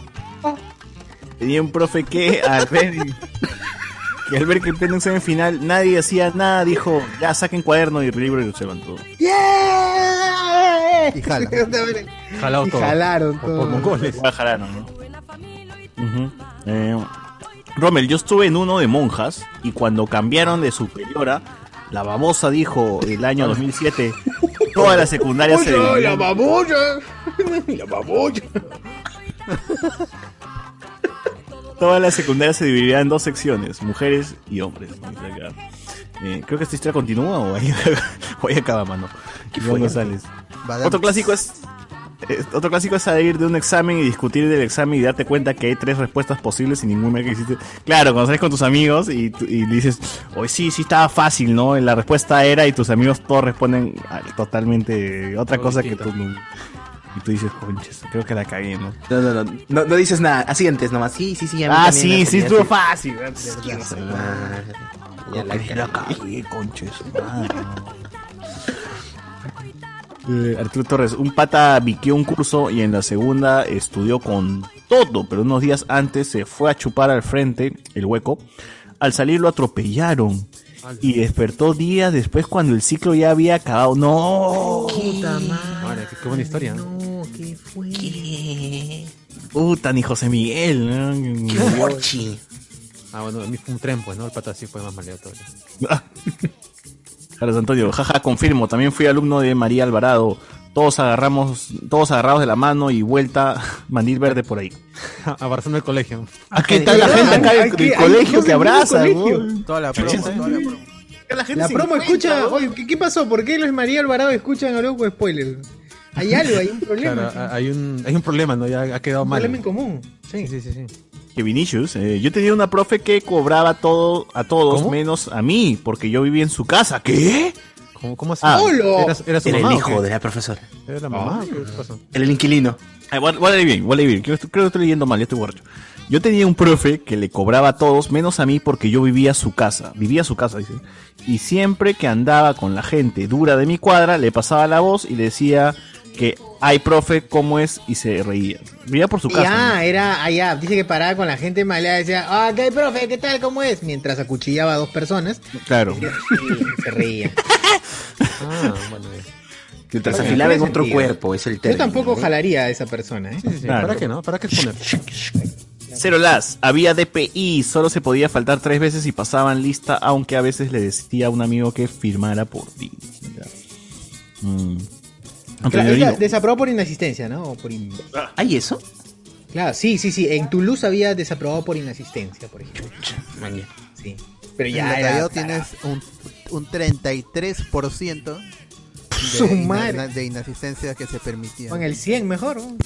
Tenía un profe que al (laughs) que al ver que en pleno examen final nadie hacía nada, dijo, ya saquen cuaderno y libro y se levantó. ¡Yeah! Y jala. (laughs) Jalado Y todo. jalaron todo. Por mongoles. Voy a jalar, ¿no? Eh, Rommel, yo estuve en uno de monjas y cuando cambiaron de superiora, la babosa dijo el año 2007, (laughs) toda la secundaria se ¡Oye, dividió la babolla! (laughs) ¡La babolla! Toda la secundaria se dividirá en dos secciones, mujeres y hombres. Eh, creo que esta historia continúa o ahí, (laughs) o ahí acaba, mano. Iván González. Badam. Otro clásico es eh, otro clásico es salir de un examen y discutir del examen y darte cuenta que hay tres respuestas posibles y ninguna que existe. Claro, cuando sales con tus amigos y, y dices, hoy sí, sí estaba fácil, ¿no? La respuesta era y tus amigos todos responden ah, totalmente otra Todo cosa distinto. que tú. Y tú dices, conches, creo que la cagué, ¿no? No, no, no, no, no dices nada, asientes nomás. Sí, sí, sí. a mí Ah, sí, sí, estuvo fácil. Ya la la cagué, conches. Eh, Arturo Torres, un pata viqueó un curso y en la segunda estudió con todo, pero unos días antes se fue a chupar al frente, el hueco. Al salir lo atropellaron y despertó días después cuando el ciclo ya había acabado. ¡No! Puta madre. Qué buena historia. ¿no? ¿Qué fue? Puta, ni José Miguel. ¿no? Mochi. Ah, bueno, a mí fue un tren, pues, ¿no? El pata sí fue más maleado todavía. (laughs) Carlos Antonio, jaja, confirmo, también fui alumno de María Alvarado. Todos agarramos, todos agarrados de la mano y vuelta, (laughs) mandil verde por ahí. (laughs) Abrazando el colegio. ¿A qué tal la Ah, gente acá del, colegio dos que abraza? colegio. ¿no? Toda la promo, toda la promo. La promo escucha. Oye, ¿qué, qué pasó? ¿Por qué los María Alvarado escuchan a loco spoiler? Hay (laughs) algo, hay un problema. Claro, ha- hay un, hay un problema, ¿no? Ya ha quedado un mal. problema en común. Sí, sí, sí, sí. que Vinicius. eh, yo tenía una profe que cobraba todo a todos ¿Cómo? menos a mí, porque yo vivía en su casa. ¿Qué? ¿Cómo, cómo así? Ah. ¡Holo! ¿Era, era su Era mamá el hijo de la profesora. ¿Era la mamá? ¿Qué pasó? Era el inquilino. Ay, voy, a- voy a leer bien, voy a leer bien. Creo, creo que estoy leyendo mal, ya estoy borracho. Yo tenía un profe que le cobraba a todos menos a mí porque yo vivía a su casa. Vivía a su casa, dice. Y siempre que andaba con la gente dura de mi cuadra, le pasaba la voz y le decía que ay profe, ¿cómo es? Y se reía. Vivía por su casa. ah, era allá. Dice que paraba con la gente maleada y decía, ah, ¿qué profe? ¿Qué tal? ¿Cómo es? Mientras acuchillaba a dos personas. Claro. Y se reía. (laughs) Ah, bueno. Mientras Bueno, afilaba en otro sentido. cuerpo, es el Yo término. tampoco ¿no? jalaría a esa persona, ¿eh? Sí, sí, sí. Claro. ¿Para qué no? ¿Para qué exponer? Cero las, había DPI, solo se podía faltar tres veces y pasaban lista, aunque a veces le decía a un amigo que firmara por ti. Ya. Mm. Claro, ella desaprobó por inasistencia, ¿no? O por in- ¿Hay eso? Claro, sí, sí, sí. En Toulouse había desaprobado por inasistencia, por ejemplo. Maña. Sí. Pero En ya la era... Tienes un, un 33% Su de, ina- madre. de inasistencia que se permitía. Con el 100 mejor, ¿no?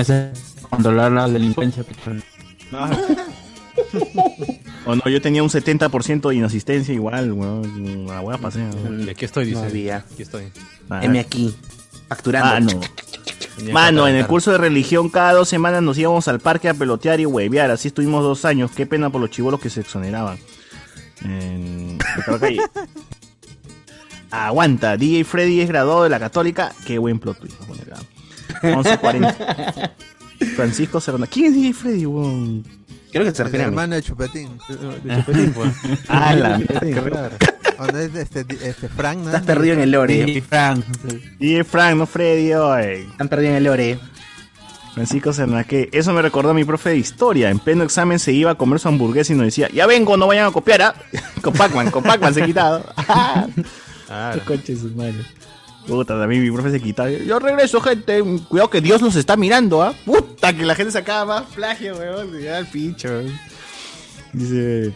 Ese, controlar la delincuencia. pues. (laughs) O no, yo tenía un 70% de inasistencia igual, weón. La a pasar. Y aquí estoy, dice. No había. Aquí estoy. M aquí. Facturando. Ah, no. Mano, en el curso de religión cada dos semanas nos íbamos al parque a pelotear y huevear. Así estuvimos dos años. Qué pena por los chivolos que se exoneraban. Hay- (laughs) Aguanta, DJ Freddy es graduado de la Católica. Qué buen plot twist. voy a poner acá. 11.40. (laughs) Francisco Serrano. ¿Quién es DJ Freddy, weón? Creo que se el refiere a mí. hermano de Chupetín. De Chupetín, pues. (laughs) Ah, la Claro. ¿O no es este, este Frank? ¿no? Estás perdido en el lore. Sí, Frank. DJ Frank, no Freddy, oye. Están perdidos en el lore. Francisco Cernaque, eso me recordó a mi profe de historia. En pleno examen se iba a comer su hamburguesa y nos decía, ya vengo, no vayan a copiar, ¿ah? (laughs) con Pac-Man, con Pac-Man se quitado. (laughs) Claro. Conche su madre. Puta, también mi profe se quitaba. Yo regreso, gente. Cuidado que Dios nos está mirando, ¿ah? Puta, que la gente sacaba más plagio, weón. Ya el pincho, weón. Dice.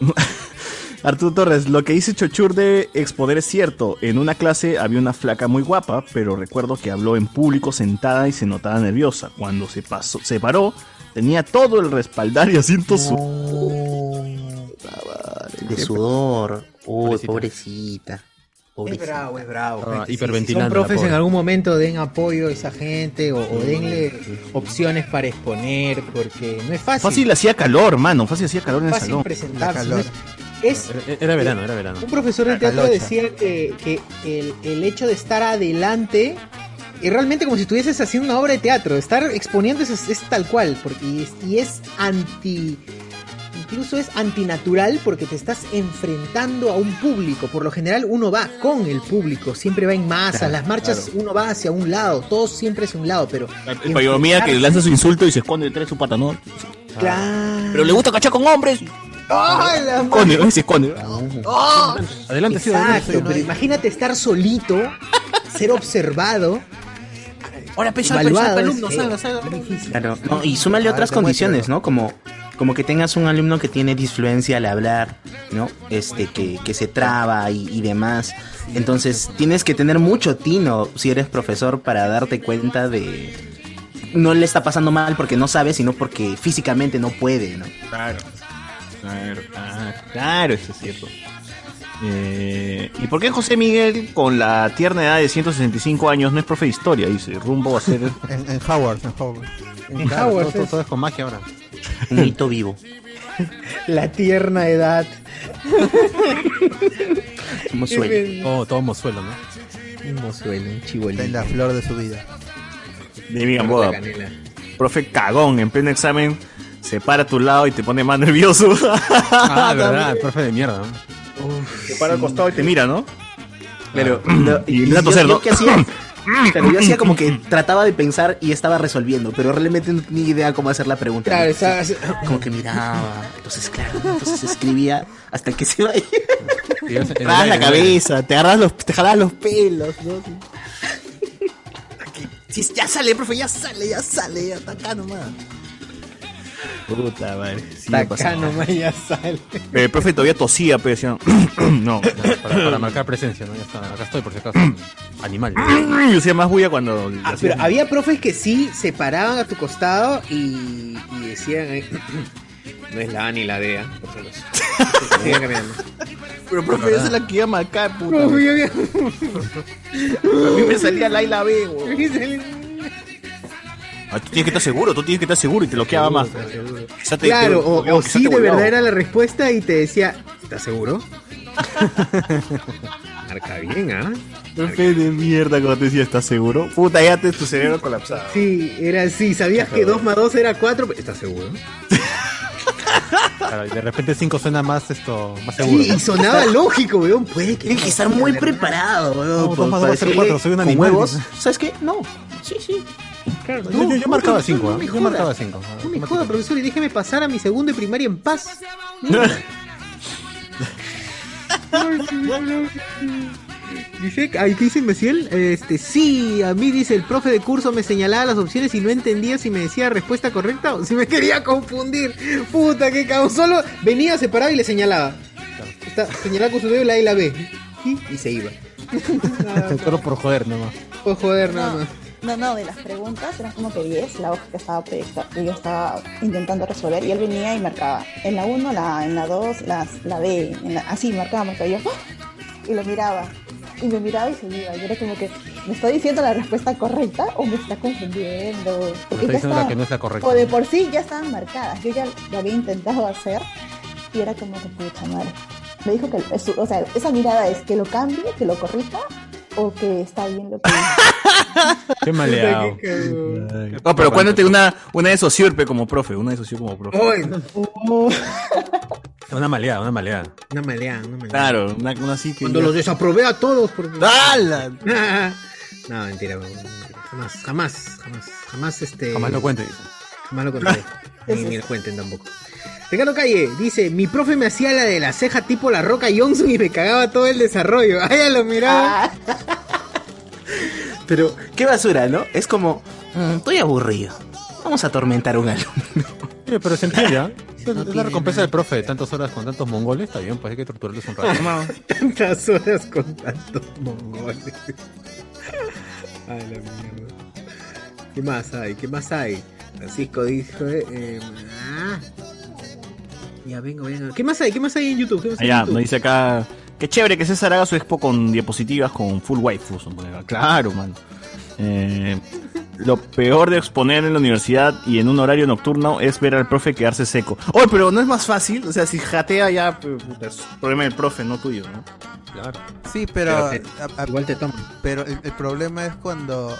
(laughs) Arturo Torres, lo que dice Chochur de exponer es cierto. En una clase había una flaca muy guapa, pero recuerdo que habló en público sentada y se notaba nerviosa. Cuando se pasó, se paró, tenía todo el respaldar y (laughs) asiento su. De sudor. Uy, Pobrecita. pobrecita. Es Pobrecita. bravo, es bravo. Gente. Si son profes en algún momento den apoyo a esa gente o, o denle opciones para exponer, porque no es fácil. Fácil hacía calor, mano. Fácil hacía calor en el fácil salón. presentarse. ¿no? Es, Era, era verano, era verano. un profesor de teatro calocha. decía que, que el, el hecho de estar adelante es realmente como si estuvieses haciendo una obra de teatro. Estar exponiendo es, es tal cual, porque y es, y es anti. Incluso es antinatural porque te estás enfrentando a un público. Por lo general uno va con el público, siempre va en masa. Claro, Las marchas uno va hacia un lado, todos siempre hacia un lado, pero. El payomía que lanza su insulto y se esconde detrás de su pata, ¿no? Claro. Pero le gusta cachar con hombres. ¡Ay, la Esconde, ay, se esconde. Adelante, sí, adelante. Pero imagínate estar solito, ser observado. Ahora pesa evaluado, alumno, salga, salga. es difícil. Claro, no, y súmale Ah, otras condiciones, ¿no? Como, como que tengas un alumno que tiene disfluencia al hablar, ¿no? Este, que, que se traba y, y demás. Entonces, tienes que tener mucho tino si eres profesor para darte cuenta de... No le está pasando mal porque no sabe, sino porque físicamente no puede, ¿no? Claro. Claro, ah, claro, eso es cierto. Eh, ¿Y por qué José Miguel, con la tierna edad de 165 años, no es profe de historia? Dice, rumbo a ser... (laughs) En, en Howard, en Howard. En Claro, Howard todo, todo- es todo es con magia ahora. Un mito vivo. (laughs) la tierna edad. Como suele. Todo, mozuelo, ¿no? Un mozuelo, un Está chibolín. en la flor de su vida. de Gamboa. canela. Profe cagón, en pleno examen, se para a tu lado y te pone más nervioso. (laughs) Ah, verdad, el profe de mierda, ¿no? Te para al costado y te mira, ¿no? Pero, Y y empieza a yo, yo ¿no? que hacía, (laughs) claro, yo hacía como que (laughs) trataba de pensar y estaba resolviendo, pero realmente no tenía idea cómo hacer la pregunta. Claro, ¿no? estás- Como que miraba, entonces claro, entonces escribía hasta que se el Te agarras la cabeza, te agarras los, te jalas los pelos, ¿no? Sí, ya sale, profe, ya sale, ya sale, ya está acá nomás. Puta madre. sí me Acá pasaba. nomás ya sale. Pero el profe todavía tosía, pero decía, (clears throat) no. Para, para marcar presencia, ¿no? Ya está, acá estoy por si acaso. (clears throat) Animal. Yo hacía más bulla cuando. Ah, pero había profes que sí se paraban a tu costado y, y decían ahí, (clears throat) no es la A ni la D, ¿ah? por si acaso". (laughs) Sigan caminando. Pero profe, esa es la que iba a marcar, puta. Profe, yo (laughs) A mí me salía la y la B, (laughs) güey. Ah, tú tienes que estar seguro, tú tienes que estar seguro y te bloqueaba más. Te- Claro, te- o, te- o quizá sí de verdad era la respuesta y te decía, ¿estás seguro? (laughs) Marca bien, ¿ah? Profe de mierda, cuando te decía, ¿estás seguro? Puta, ya te, tu cerebro colapsaba. Sí, era así, sabías que 2 más 2 era 4, ¿estás seguro? Claro, y de repente 5 suena más esto, más seguro. Sí, y sonaba lógico, weón, puede que... Tienes que estar muy preparado, weón, No, por- dos más dos para va a ser decirle cuatro, soy un animal, huevos. ¿Sabes qué? No. Sí, sí. Claro, Yo, yo- yo marcaba 5, no me yo joda. marcaba 5. No me joda, profesor, y déjeme pasar a mi segundo de primaria en paz. (laughs) Dice, ¿qué dice Maciel? Este, sí, a mí dice el profe de curso me señalaba las opciones y no entendía si me decía respuesta correcta o si me (laughs) quería confundir. Puta, qué cabrón. Solo venía, se paraba y le señalaba. Está, señalaba con su dedo la A y la B. Y, y se iba. (laughs) Solo por joder nomás. Por joder, nada más. No, no, de las preguntas eran como que 10, la hoja que estaba proyecta- que yo estaba intentando resolver y él venía y marcaba. En la 1, la, en la 2, las- la B, en la- así marcaba, marcaba yo ¡ah! y lo miraba y me miraba y seguía y era como que me está diciendo la respuesta correcta o me está confundiendo porque está ya diciendo la estaba- que no es la correcta. o de por sí ya estaban marcadas yo ya lo había intentado hacer y era como que pucha madre. Me dijo que o sea esa mirada es que lo cambie que lo corrija o que está bien lo que (laughs) (laughs) Qué maleado. No, pero cuéntate una, una de Sociurpe como profe, una de Sociurpe como profe. (laughs) Una maleada, una maleada. Una maleada, una maleada. Claro, una, una así que. Cuando los desaprobé a todos porque... ¡Hala! (laughs) no, mentira. Jamás, jamás, jamás, jamás este... Jamás lo cuente. Jamás lo contaré. ni, ni lo cuenten tampoco. Ricardo Calle dice, mi profe me hacía la de la ceja tipo la roca Johnson y me cagaba todo el desarrollo. Ah, ya lo miraba. Pero, qué basura, ¿no? Es como, mm, estoy aburrido. Vamos a atormentar a un alumno. Oye, pero se entiende, ¿ah? (laughs) Es la recompensa del profe de tantas horas con tantos mongoles, está bien, pues hay que torturarlos un rato. (laughs) Tantas horas con tantos mongoles. (laughs) Ay, la mierda. ¿Qué más hay? ¿Qué más hay? Francisco dijo, eh, eh, ah. Ya vengo, vengo. ¿Qué más hay? ¿Qué más hay en YouTube? ¿Qué más hay en Allá, YouTube? nos dice acá. Qué chévere que César haga su expo con diapositivas con full waifus. Claro, man. Eh, lo peor de exponer en la universidad y en un horario nocturno es ver al profe quedarse seco. Oye, pero no es más fácil. O sea, si jatea ya, pues, puta, es problema del profe, no tuyo, ¿no? Claro. Sí, pero, Pero te- a- a- igual te toman. Pero el, el problema es cuando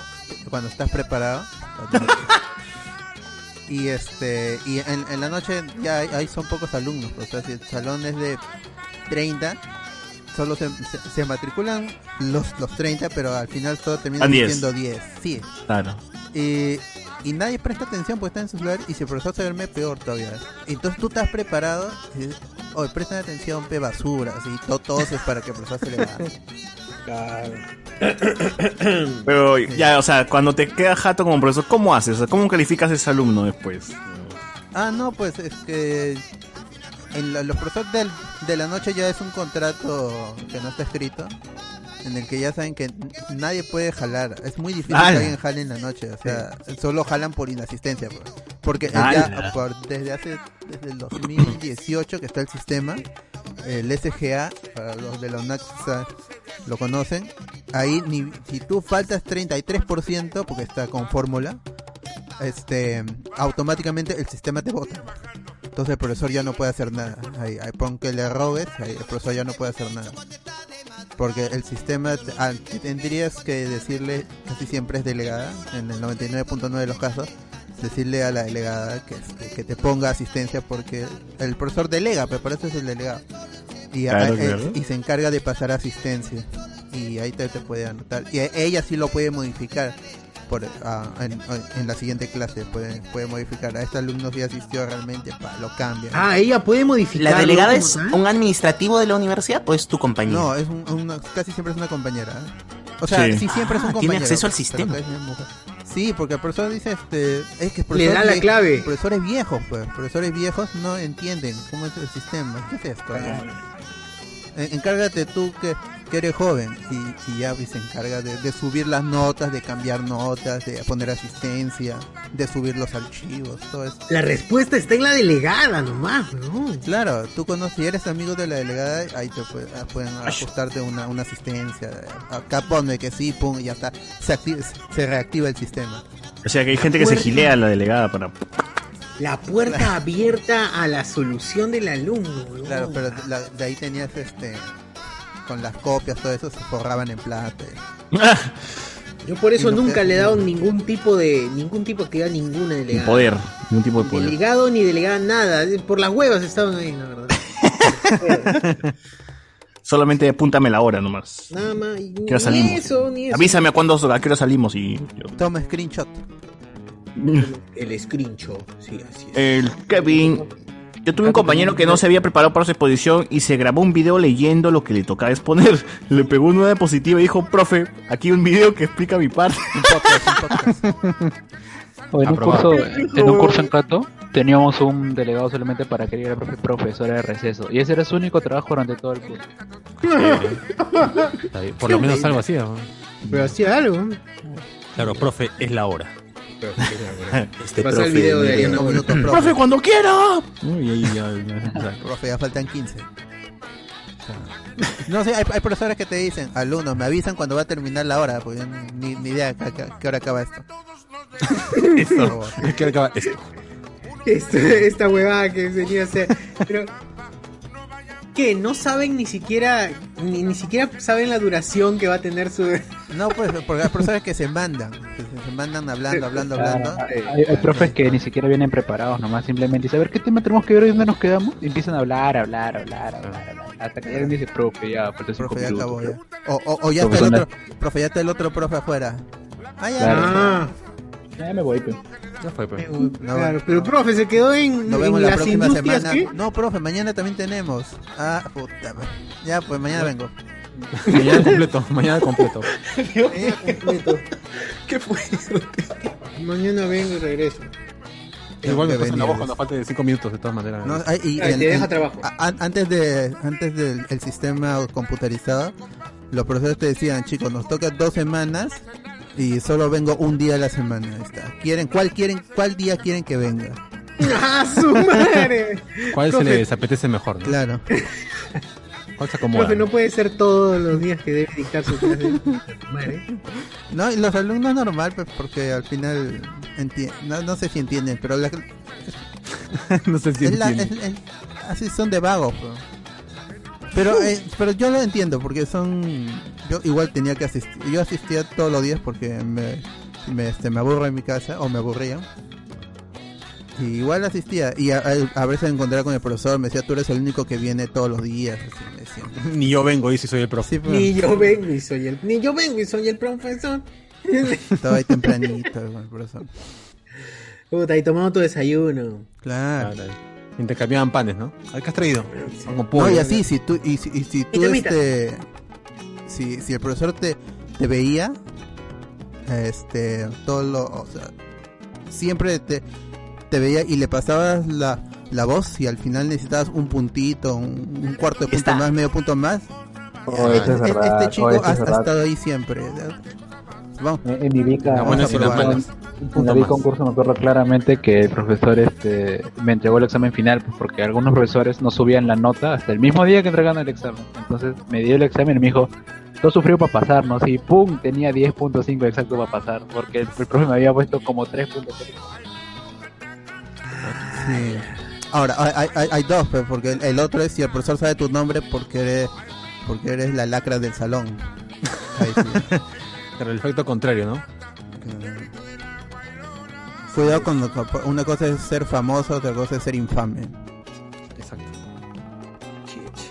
cuando estás preparado. (laughs) y este y en, en la noche ya hay, hay- son pocos alumnos, pues, o sea, si el salón es de 30, solo se, se- se matriculan los, los 30, pero al final Van 10. siendo 10. Sí. Claro. Y, y nadie presta atención porque está en su celular y si el profesor se duerme, peor todavía. Entonces tú estás preparado y dices, oye, prestan atención, pe basura, así, to- todos es para que el profesor se levante. (coughs) Pero ya, o sea, cuando te queda jato como profesor, ¿cómo haces? O sea, ¿cómo calificas a ese alumno después? Ah, no, pues es que en la- los profesores del- de la noche ya es un contrato que no está escrito, en el que ya saben que nadie puede jalar. Es muy difícil que alguien jale en la noche, o sea, solo jalan por inasistencia. pues. Porque ya por- desde hace desde el 2018 que está el sistema, el SGA, para los de la UNAC sa- lo conocen, ahí ni, si tú faltas 33% porque está con fórmula, este automáticamente el sistema te vota. Entonces el profesor ya no puede hacer nada. Ahí, ahí pon que le robes, ahí el profesor ya no puede hacer nada. Porque el sistema te- al que tendrías que decirle, casi siempre es delegada, en el 99.9 de los casos, decirle a la delegada que, que te ponga asistencia porque el profesor delega, pero por eso es el delegado. Y, a- Claro, eh, y se encarga de pasar asistencia. Y ahí te, te puede anotar. Y ella sí lo puede modificar por, ah, en, en la siguiente clase. Puede, puede modificar. A este alumno sí asistió realmente, pa, lo cambia. Ah, ella puede modificar. ¿La delegada es un administrativo de la universidad o es tu compañero? No, es un- una- casi siempre es una compañera. ¿eh? O sea, Sí. sí, siempre es un Ah, compañero. tiene acceso al sistema. Sí, porque el profesor dice, este, es que el Le profesor da la vie- clave. Profesores viejos, pues, profesores viejos no entienden cómo es el sistema. ¿Qué es esto? En- Encárgate tú que, que eres joven y, y ya pues, se encarga de, de subir las notas, de cambiar notas, de poner asistencia, de subir los archivos, todo eso. La respuesta está en la delegada nomás, ¿no? Claro, tú conoces, si eres amigo de la delegada, ahí te puede- ah, pueden ajustarte una, una asistencia. Acá pone que sí, pum, y ya está. Se, activa- se reactiva el sistema. O sea que hay gente que se gilea a la delegada para. La puerta abierta a la solución del alumno. Claro, pero de, la- de ahí tenías este. Con las copias, todo eso se forraban en plata. (laughs) Yo por eso no nunca le he dado ningún tipo de ningún tipo de actividad a ninguna Ni delegada. poder, ningún tipo de poder. Delegado ni delegada nada, por las huevas estaban ahí, la verdad. (laughs) Solamente apúntame la hora nomás. Nada más. y- ¿Qué hora Ni salimos? eso, ni eso. Avísame a cuándo a qué hora salimos y. Toma screenshot. El screenshot, sí, así es. El Kevin. Yo tuve un compañero que no se había preparado para su exposición y se grabó un video leyendo lo que le tocaba exponer. (laughs) Le pegó una diapositiva y dijo, profe, aquí un video que explica mi parte. (laughs) O en, un curso, en un curso en Cato teníamos un delegado solamente para que era profe- profesora de receso. Y ese era su único trabajo durante todo el curso. Bien, Por lo menos algo así. ¿no? Pero hacía algo. Claro, profe, es la hora. Este (laughs) Pasa el video de Ariana Boluto. minutos, ¡Profe, cuando quiera! Y ahí ya, exacto. (laughs) Profe, ya faltan 15. No sé, hay, hay profesores que te dicen, alumnos, me avisan cuando va a terminar la hora, porque yo ni, ni idea a qué, qué hora acaba esto. (laughs) Esto. Es que acaba esto. Esta, esta huevada que venía a hacer. Pero. ¿Qué? ¿No saben ni siquiera. Ni, ni siquiera saben la duración que va a tener su. No, pues, porque hay profesores que se mandan, que se, mandan hablando, hablando, hablando. Hay, hay profes que ni siquiera vienen preparados, nomás simplemente dicen, a ver qué tema tenemos que ver y dónde nos quedamos. Y empiezan a hablar, hablar, hablar, hablar, hablar. Hasta que alguien dice, profe, ya, cinco Profe, ya minutos. acabó ya. O, o, o ya está el otro, profe, ya está el otro profe afuera. Ah, ya. Claro. Ah, Ya me voy, pues. Ya fue, pues. claro. Pero, profe, se quedó en, Nos en vemos la las próxima industrias. semana. ¿qué? No, profe, mañana también tenemos. Ah, puta. Ya, pues mañana vengo. Mañana completo, mañana completo. Eh, completo. ¿Qué fue? Mañana vengo y regreso. Igual me pasan la voz cuando falte 5 minutos, de todas maneras. No, ay, y Ay, en- te deja en- trabajo. a- an- antes de antes del el sistema computarizado, los profesores te decían, chicos, nos toca dos semanas y solo vengo un día a la semana. Ahí está. ¿Quieren cuál quieren cuál día quieren que venga? (laughs) ¡Ah, su madre! ¿Cuál se les apetece mejor? ¿no? Claro. ¿Cuál se acomoda? Profe, no puede ser todos los días que debe dictar su clase. Madre. No, y los alumnos normal, pues porque al final enti- no, no sé si entienden, pero la- (laughs) no sé si es la- entiende. es- es- así son de vagos. pues. Pero eh, pero yo lo entiendo porque son yo igual tenía que asistir. Yo asistía todos los días porque me me, este, me aburro en mi casa o me aburría. Y igual asistía y a, a- a veces me encontraba con el profesor, me decía, "Tú eres el único que viene todos los días." así me decía. Ni yo vengo y si soy el profe. Sí, pues, Ni yo vengo y soy el. Ni yo vengo y soy el profesor. (laughs) estaba ahí tempranito con el profesor. Puta, y tomando tu desayuno. Claro. Claro. Intercambiaban panes, ¿no? ¿Qué has traído? Como No, y así, si tú, y, si- y si tú, este, si, si el profesor te, te veía, este, todo lo, o sea, siempre te, te veía y le pasabas la, la voz y al final necesitabas un puntito, un, un cuarto de punto Está. más, medio punto más. Oh, es este- este chico oh, eso ha, es ha verdad. estado ahí siempre. Vamos. En mi beca, Las buenas y las malas. Un en mi concurso me acuerdo claramente que el profesor este, me entregó el examen final pues, porque algunos profesores no subían la nota hasta el mismo día que entregaban el examen. Entonces me dio el examen y me dijo, todo sufrió para pasar, ¿no? Sí, pum, tenía 10.5 exacto para pasar porque el, el profe me había puesto como 3.3. Sí. Ahora, hay, hay- hay, hay dos, pues, porque el, el otro es si el profesor sabe tu nombre porque eres, porque eres la lacra del salón. Ahí sí. (laughs) Pero el efecto contrario, ¿no? Cuidado con lo que una cosa es ser famoso, otra cosa es ser infame. Exacto.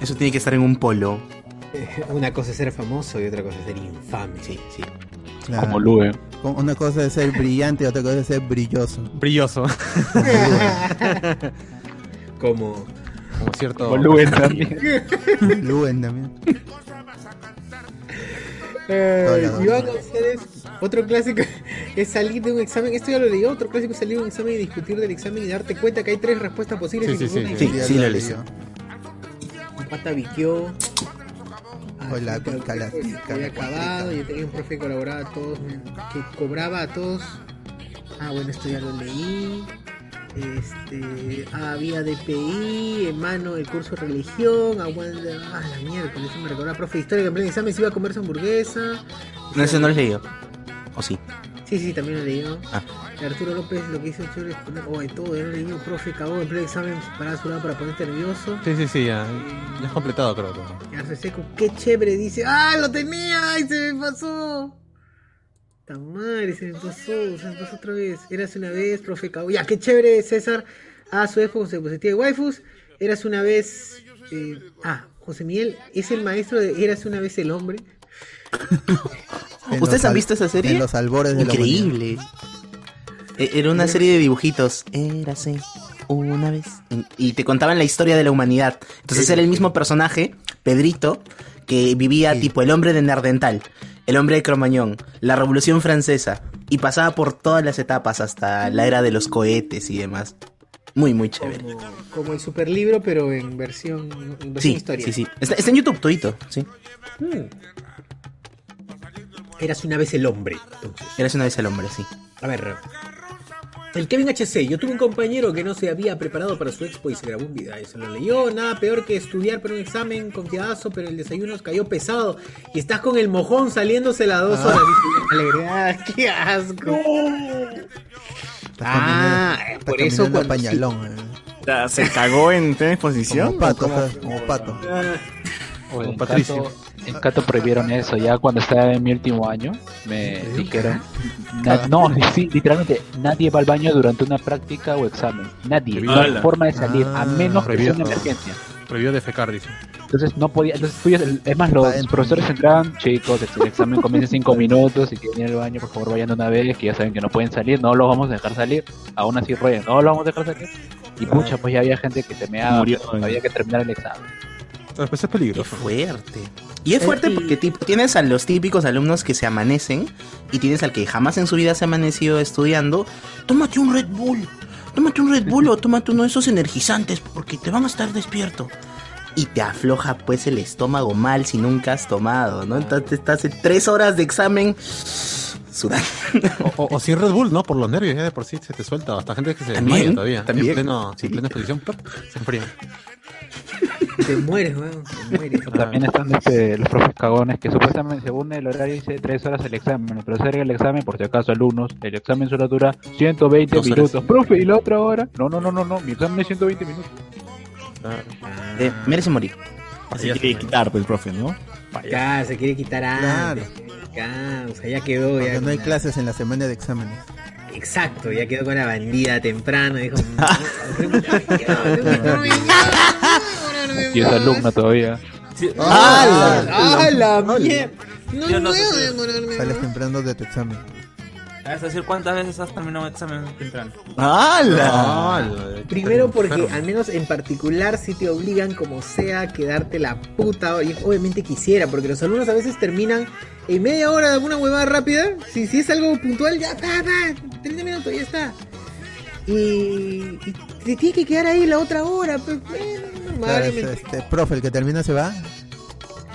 Eso tiene que estar en un polo. Una cosa es ser famoso y otra cosa es ser infame. Sí, sí. Claro. Como Lue. Con- Una cosa es ser brillante y otra cosa es ser brilloso. Brilloso. (laughs) Como. Como cierto. Como Lue también. Luen también. Eh, Iván hola. González, otro clásico (laughs) es salir de un examen, esto ya lo leí, otro clásico es salir de un examen y discutir del examen y darte cuenta que hay tres respuestas posibles. Sí, y sí, sí. Sí, sí, lo leí. pata viqueó. Ah, Hola, pica la que pica, había la acabado cuatrica. y tenía un profe que colaboraba a todos, que cobraba a todos. Ah, bueno, esto ya lo leí. Este, ah, había DPI, en mano el curso de religión, aguanta, ah, la miércoles, eso me recordaba, profe de historia que en pleno examen se iba a comer su hamburguesa. No, ese no lo he leído. ¿O sí? Sí, sí, también lo leí. ¿no? Ah. Arturo López lo que hizo chévere es poner, oh, de todo, ya lo leí, profe, cagó en pleno examen, para su lado para ponerte nervioso. Sí, sí, sí, ya. Ya es completado, creo. todo. Quedarse seco, qué chévere, dice, ¡ah, lo tenía! ¡Ay, se me pasó! ¡Ta madre, se me pasó! Se me pasó otra vez. Eras una vez, profe Cabo. Ya, qué chévere, César. Ah, su época se positiva de waifus. Eras una vez. eh, ah, José Miguel es el maestro de Eras una vez el hombre. (laughs) ¿Ustedes han visto esa serie? En los albores de. Increíble. E- Era una serie de dibujitos. Érase una vez. Y te contaban la historia de la humanidad. Entonces era el mismo personaje, Pedrito, que vivía Sí. tipo el hombre de Nerdental, el hombre de Cromañón, la Revolución Francesa. Y pasaba por todas las etapas hasta la era de los cohetes y demás. Muy, muy chévere. Como, como el superlibro, pero en versión, en versión Sí, historia. sí, sí. Está, está en YouTube, todito, sí. Mm. Eras una vez el hombre, entonces. Eres una vez el hombre, sí. A ver. El Kevin HC, yo tuve un compañero que no se había preparado para su expo y se grabó un video. y Se lo leyó, nada peor que estudiar para un examen confiadazo, pero el desayuno nos cayó pesado y estás con el mojón saliéndose las dos horas. Dice, alegría, qué asco. Ah, por eso cuando- pañalón. eh. ¿Se cagó en plena exposición? Como pato, ¿O cómo? ¿sabes? como pato. O en, Patricio. En Cato prohibieron eso. Ya cuando estaba en mi último año, me dijeron. (laughs) na- no, (laughs) sí, literalmente, nadie va al baño durante una práctica o examen. Nadie. No hay forma de salir, a Ah, menos que sea prohibido. una emergencia. Prohibió defecar, dice. Entonces no podía. Entonces tú es más, los dentro. profesores entraban, chicos, el examen comienza en 5 minutos. Si quieren ir al baño, por favor, vayan de una vez, que ya saben que no pueden salir. No los vamos a dejar salir. Aún así, rollen, no los vamos a dejar salir. Y pucha, pues ya había gente que se pero había que terminar el examen. Pero pues es Qué peligroso. fuerte. Y es fuerte porque tipo, tienes a los típicos alumnos que se amanecen y tienes al que jamás en su vida se ha amanecido estudiando. Tómate un Red Bull. Tómate un Red Bull o tómate uno de esos energizantes porque te van a estar despierto. Y te afloja pues el estómago mal si nunca has tomado, ¿no? Entonces estás en tres horas de examen sudando. O, o- o sin Red Bull, ¿no? Por los nervios, ya de por sí se te suelta. Hasta gente que se También, desmaya todavía. también. En, pleno, Sí. en plena exposición, se enfría. Te mueres, weón. Te mueres. También están este, los profes cagones que supuestamente según el horario dice 3 horas el examen, pero acerca el examen por si acaso alumnos, el examen solo dura 120 Dos horas. minutos. Profe, ¿y la otra hora? No, no, no, no, no, mi examen es 120 minutos. Eh, merece morir. Así quiere quitar, pues, profe, ¿no? Acá se quiere quitar Claro. antes. O sea, ya quedó. Porque Ya no hay la- clases en la semana de exámenes. Exacto, ya quedó con la bandida temprano. Dijo, Y es alumno todavía. ¡Ah, la, ¡Ah, la mierda! No no puedo demorarme Sales temprano de tu examen. Es decir, ¿cuántas veces has terminado un examen temprano? ¡Hala! Primero porque al menos en particular si te obligan como sea a quedarte la puta hora. Y obviamente quisiera, porque los alumnos a veces terminan en media hora de alguna huevada rápida. Si, si es algo puntual, ya, pa, 30 minutos, ya está. Y, y te tiene que quedar ahí la otra hora, pues, normal, obviamente. este, profe, el que termina se va.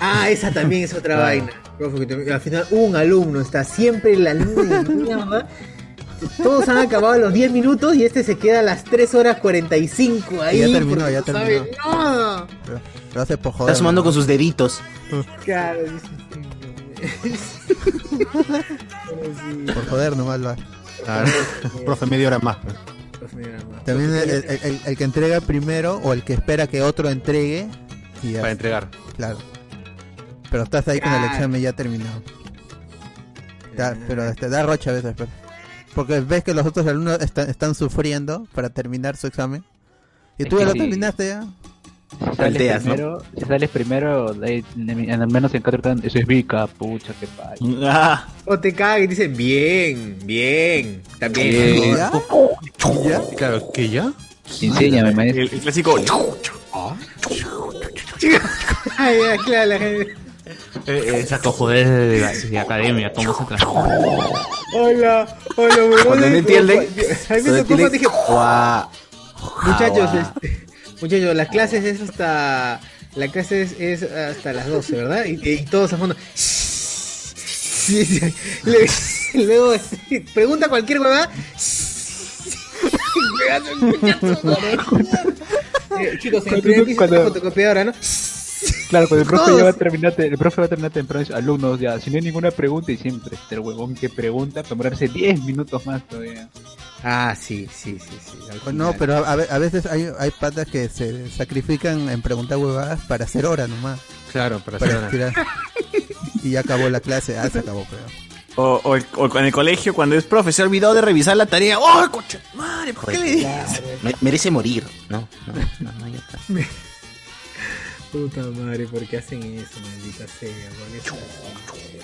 Ah, esa también es otra (laughs) vaina. Profe, que te- al final un alumno está siempre el alumno de mierda. Todos han acabado los 10 minutos y este se queda a las 3 horas 45 ahí. ya terminó, ya no sabe terminó. nada. Pero, lo hace por joder. Está sumando ¿no? con sus deditos. Claro, dice, Por joder nomás lo hace. Claro. Profe, media hora más. pues. También el, el- el- el que entrega primero o el que espera que otro entregue. Y ya, Para entregar. claro. Pero estás ahí con el examen ya terminado. Pero te da rocha a veces. pero- Porque ves que los otros alumnos están, están sufriendo para terminar su examen. Y Es tú ya que lo sí. terminaste ya. Si sales Salteas, ¿no? primero, si sales primero, de al menos en Catricán, eso es Vika, pucha, qué pay. Ah, O te cagan y dicen, bien, bien, también. Bien. ¿Ya? ¿Ya? Claro, ¿que ya? Enséñame, el, maestro. el clásico. (laughs) (laughs) Ay, ya, claro, la gente. Esas cojones de, la- de academia, ¿cómo se transforma? Hola, hola, huevón. Cuando no entienden, A mí me tocó dije, (laughs) muchachos, este, muchachos, las clases es hasta, la clase es, es hasta las 12, ¿verdad? Y, y todos a fondo. Sí, sí. (laughs) Le- Luego, sí, pregunta cualquier huevada. (laughs) Eh, chicos, en el primer piso está la fotocopiadora, ¿no? Claro, cuando el profe ya va a terminar, el profe va a terminar temprano, alumnos, ya, si no hay ninguna pregunta y siempre está el huevón que pregunta, demorarse 10 minutos más todavía. Ah, sí, sí, sí, sí. Pues no, pero a, a ve- a veces hay, hay patas que se sacrifican en preguntar huevadas para hacer hora nomás. Claro, para Para hacer hora. y ya acabó la clase, ah, se acabó, pero. O, o el- o en el colegio, cuando es profe, se ha olvidado de revisar la tarea. ¡Oh, coche! ¡Madre! ¿Por qué le dices? Me- merece morir. No, no, no, no, ya está. (laughs) Puta madre, ¿por qué hacen eso, maldita sea? ¿Por qué?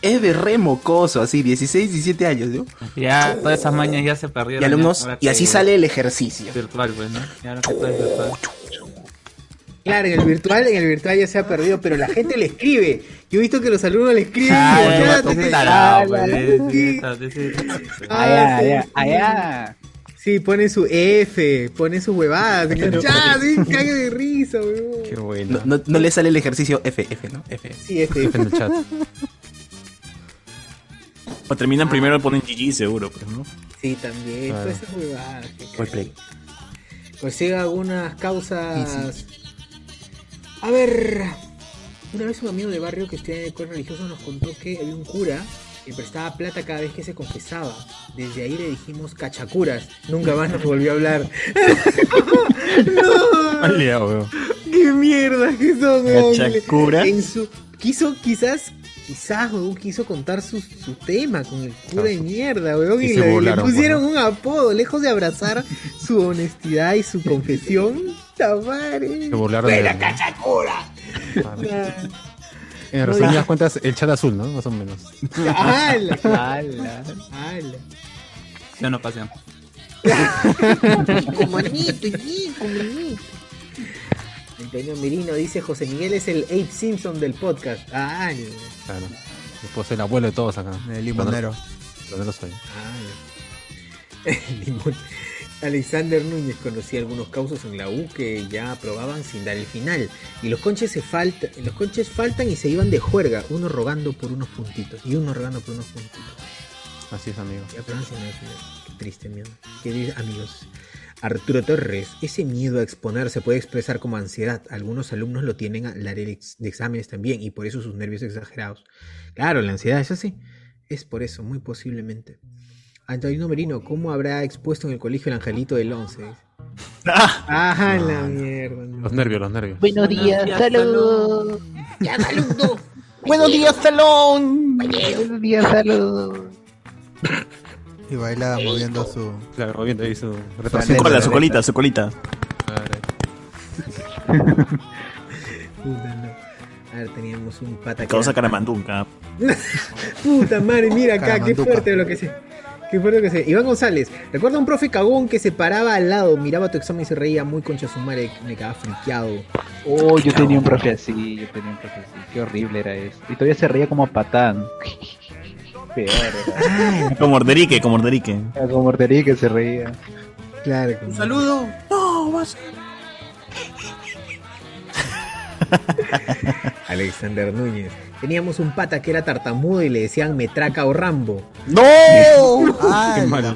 Es de re mocoso, así, 16, 17 años, ¿no? Ya, todas esas mañas ya se perdieron. Y alumnos, ya, y así sale el ejercicio. Virtual, pues, ¿no? Y ahora que todo es virtual. Claro, en el virtual, en el virtual ya se ha perdido, pero la gente le escribe. Yo he visto que los alumnos le escriben. Ah, en el ya, chat, ah, pues, sí. Ah, ponen su F, ponen sus huevadas en el chat, sí, cague de risa, weón. Qué bueno. No, no, no le sale el ejercicio F, F, ¿no? F. Sí, F, En el chat. (laughs) O terminan primero y ponen GG seguro, pues, ¿no? Sí, también, Claro. todas esas huevadas. que Roleplay. Pues siga algunas causas. A ver. Una vez un amigo de barrio que estudia en el coro religioso nos contó que había un cura que prestaba plata cada vez que se confesaba. Desde ahí le dijimos cachacuras. Nunca más nos volvió a hablar. (laughs) no, liado, qué mierda que son. Cachacuras. En su quiso quizás quizás weón, quiso contar su, su tema con el cura de mierda, weón, Y le, le burlaron, pusieron pues, un apodo, lejos de abrazar su honestidad y su confesión. (laughs) ¡Tamare! Se burlaron de ¡Buena él, ¿no? cachacura! En resumidas cuentas, el chat azul, ¿no? Más o menos. ¡Hala! Ala. ¡Hala! Ya no pasan. (laughs) Como anito, y como anito. Antonio Merino dice José Miguel es el Abe Simpson del podcast. Ah. Claro. Después el abuelo de todos acá. El limonero. No lo soy. Ah. (laughs) Limón. Alexander Núñez conocía algunos causos en la U que ya aprobaban sin dar el final. Y los conches se faltan, los conches faltan y se iban de juerga, uno rogando por unos puntitos y uno rogando por unos puntitos. Así es, amigo. Y aprobaban sin dar el final. Qué triste miedo. Queridos amigos. Arturo Torres, ese miedo a exponer se puede expresar como ansiedad. Algunos alumnos lo tienen al área de ex- de exámenes también y por eso sus nervios exagerados. Claro, la ansiedad, eso sí. Es por eso, muy posiblemente. Antonino Merino, ¿cómo habrá expuesto en el colegio el angelito del 11? (laughs) Ah, la mierda. Los nervios, los nervios. Buenos días, salud. Ya, saludo. ¡Buenos días, Salón! Buenos días, salud. Y baila moviendo su. Claro, moviendo ahí su Su cola, su colita, su colita. Puta, no. A ver, teníamos un pata Causa caramandunca. (laughs) Puta madre, mira acá, qué fuerte lo que sé. Qué fuerte lo que sé. Iván González, recuerda un profe cagón que se paraba al lado, miraba tu examen y se reía muy concha su madre, me quedaba friqueado. Oh, yo tenía un profe así, yo tenía un profe así. Qué horrible era eso. Y todavía se reía como patán. Peor era. (laughs) Como Orderique, como Orderique. Era como mordería que se reía. Claro. como- Saludo. No, vas. (laughs) Alexander Núñez. Teníamos un pata que era tartamudo y le decían metraca o rambo. ¡No! Qué mal,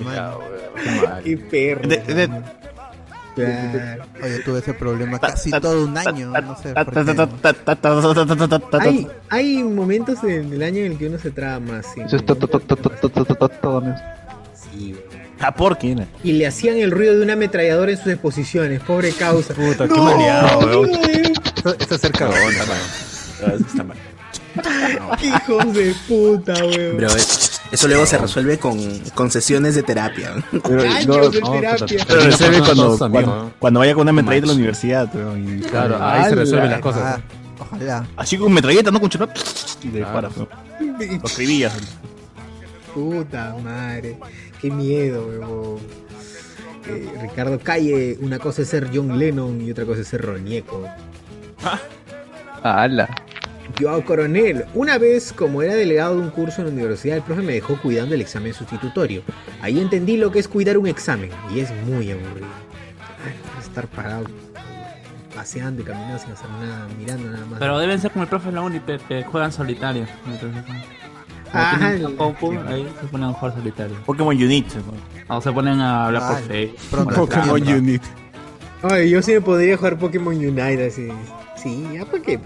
Qué perro. Oye, tuve ese problema casi todo un año. Hay, momentos en el año en el que uno se traba más. Sí, ¿A por quién? Y le hacían el ruido de una ametralladora en sus exposiciones. Pobre causa. Puta, qué maniado, weón. Esto es cerca. Está mal. Qué hijos de puta, weón. Bro, eh, eso luego se resuelve con, con sesiones de terapia. Pero, Años de no, terapia. Pero resuelve cuando, vaya con una metralleta a la universidad. y- Claro, ahí se resuelven las cosas. Ah, ojalá. Así con metralleta, no con chorro. Y le Claro. disparas. ¿no? Lo escribías. Puta madre. Qué miedo, weón. eh, Ricardo Calle, una cosa es ser John Lennon y otra cosa es ser Ronieco. ¡Hala! Joao Coronel, una vez como era delegado de un curso en la universidad, el profe me dejó cuidando el examen sustitutorio. Ahí entendí lo que es cuidar un examen y es muy aburrido. Ay, estar parado, paseando y caminando sin hacer nada, mirando nada más. Pero deben ser como el profe en la uni, que juegan solitario. Entonces, como Ajá, tienen el- compu, ahí se ponen a jugar solitario. Pokémon Unit. O se ponen a hablar Ah, por Facebook. por WhatsApp. Pokémon Unit. Ay, yo sí me podría jugar Pokémon Unite así. Sí, ya para qué?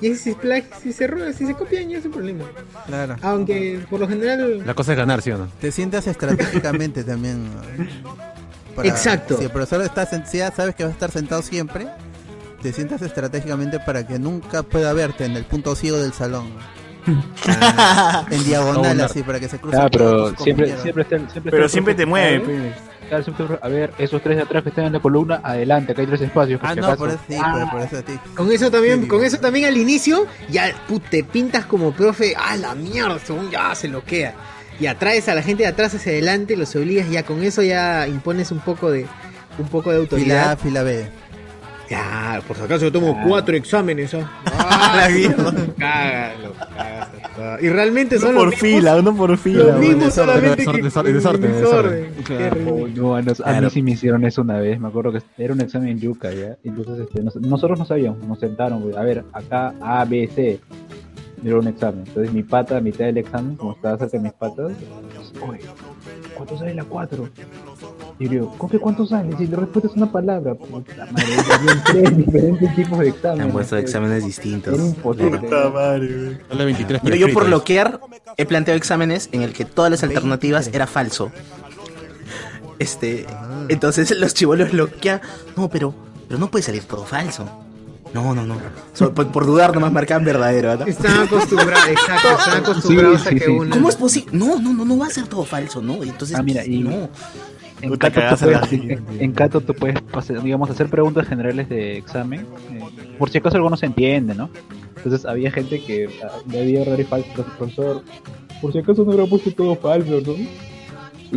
Y si, se si se roba, si se copian, ya es un problema. Claro. Aunque por lo general. La cosa es ganar, ¿sí o no? Te sientas estratégicamente (laughs) también. ¿no? Exacto. Si el profesor está sen- si ya sabes que va a estar sentado siempre, te sientas estratégicamente para que nunca pueda verte en el punto ciego del salón. Ah, (laughs) en diagonal así para que se cruce. Ah, pero siempre, siempre Pero siempre te mueve, a ver, esos tres de atrás que están en la columna, adelante, que hay tres espacios. Ah, si no, acaso. por eso sí, Ah, por eso sí. Con eso también, Sí, con eso también al inicio, ya put, te pintas como profe, ah la mierda, según ya se lo queda. Y atraes a la gente de atrás hacia adelante, los obligas, ya con eso ya impones un poco de un poco de Fila A, autoridad. fila B. Ya, por si acaso yo tomo Ah. cuatro exámenes, ¿ah? Ah, (laughs) La mierda. (laughs) cágalo, cágalo. Y realmente son Uno por los mismos, fila, uno por fila. los mismos desorden, solamente desorden, que desorden, desorden. Oh, no, a, nos- a Claro. mí sí me hicieron eso una vez, me acuerdo que era un examen en Yuca, ¿ya? Entonces este, nos- nosotros no sabíamos, nos sentaron, güey, a ver, acá A, B, C, era un examen. Entonces mi pata, a mitad del examen, como estaba cerca de mis patas, oye, ¿cuánto sale la 4? Y yo digo, ¿con qué cuánto sale? Si la respuesta es una palabra, puta madre, tres diferentes tipos de Me exámenes. han puesto pues. exámenes distintos. Era imposible. Puta madre, weón. Sale 23 Yo, yo por bloquear he planteado exámenes en el que todas las alternativas era falso. Este, entonces los chivolos bloquean. No, pero, pero no puede salir todo falso. No, no, no. So- por, por dudar nomás marcaban verdadero. ¿no? Están acostumbrados, (laughs) exacto, están acostumbrados Sí, a que sí. uno. ¿Cómo es posible? No, no, no, no va a ser todo falso, ¿no? Entonces, Ah, mira, y- no. En Cato, puedes, en, en Cato tú puedes pasar- digamos, hacer preguntas generales de examen, eh, por si acaso algo no se entiende, ¿no? Entonces había gente que ah, le había error y falso, profesor, por si acaso no habrá puesto todo falso, ¿no?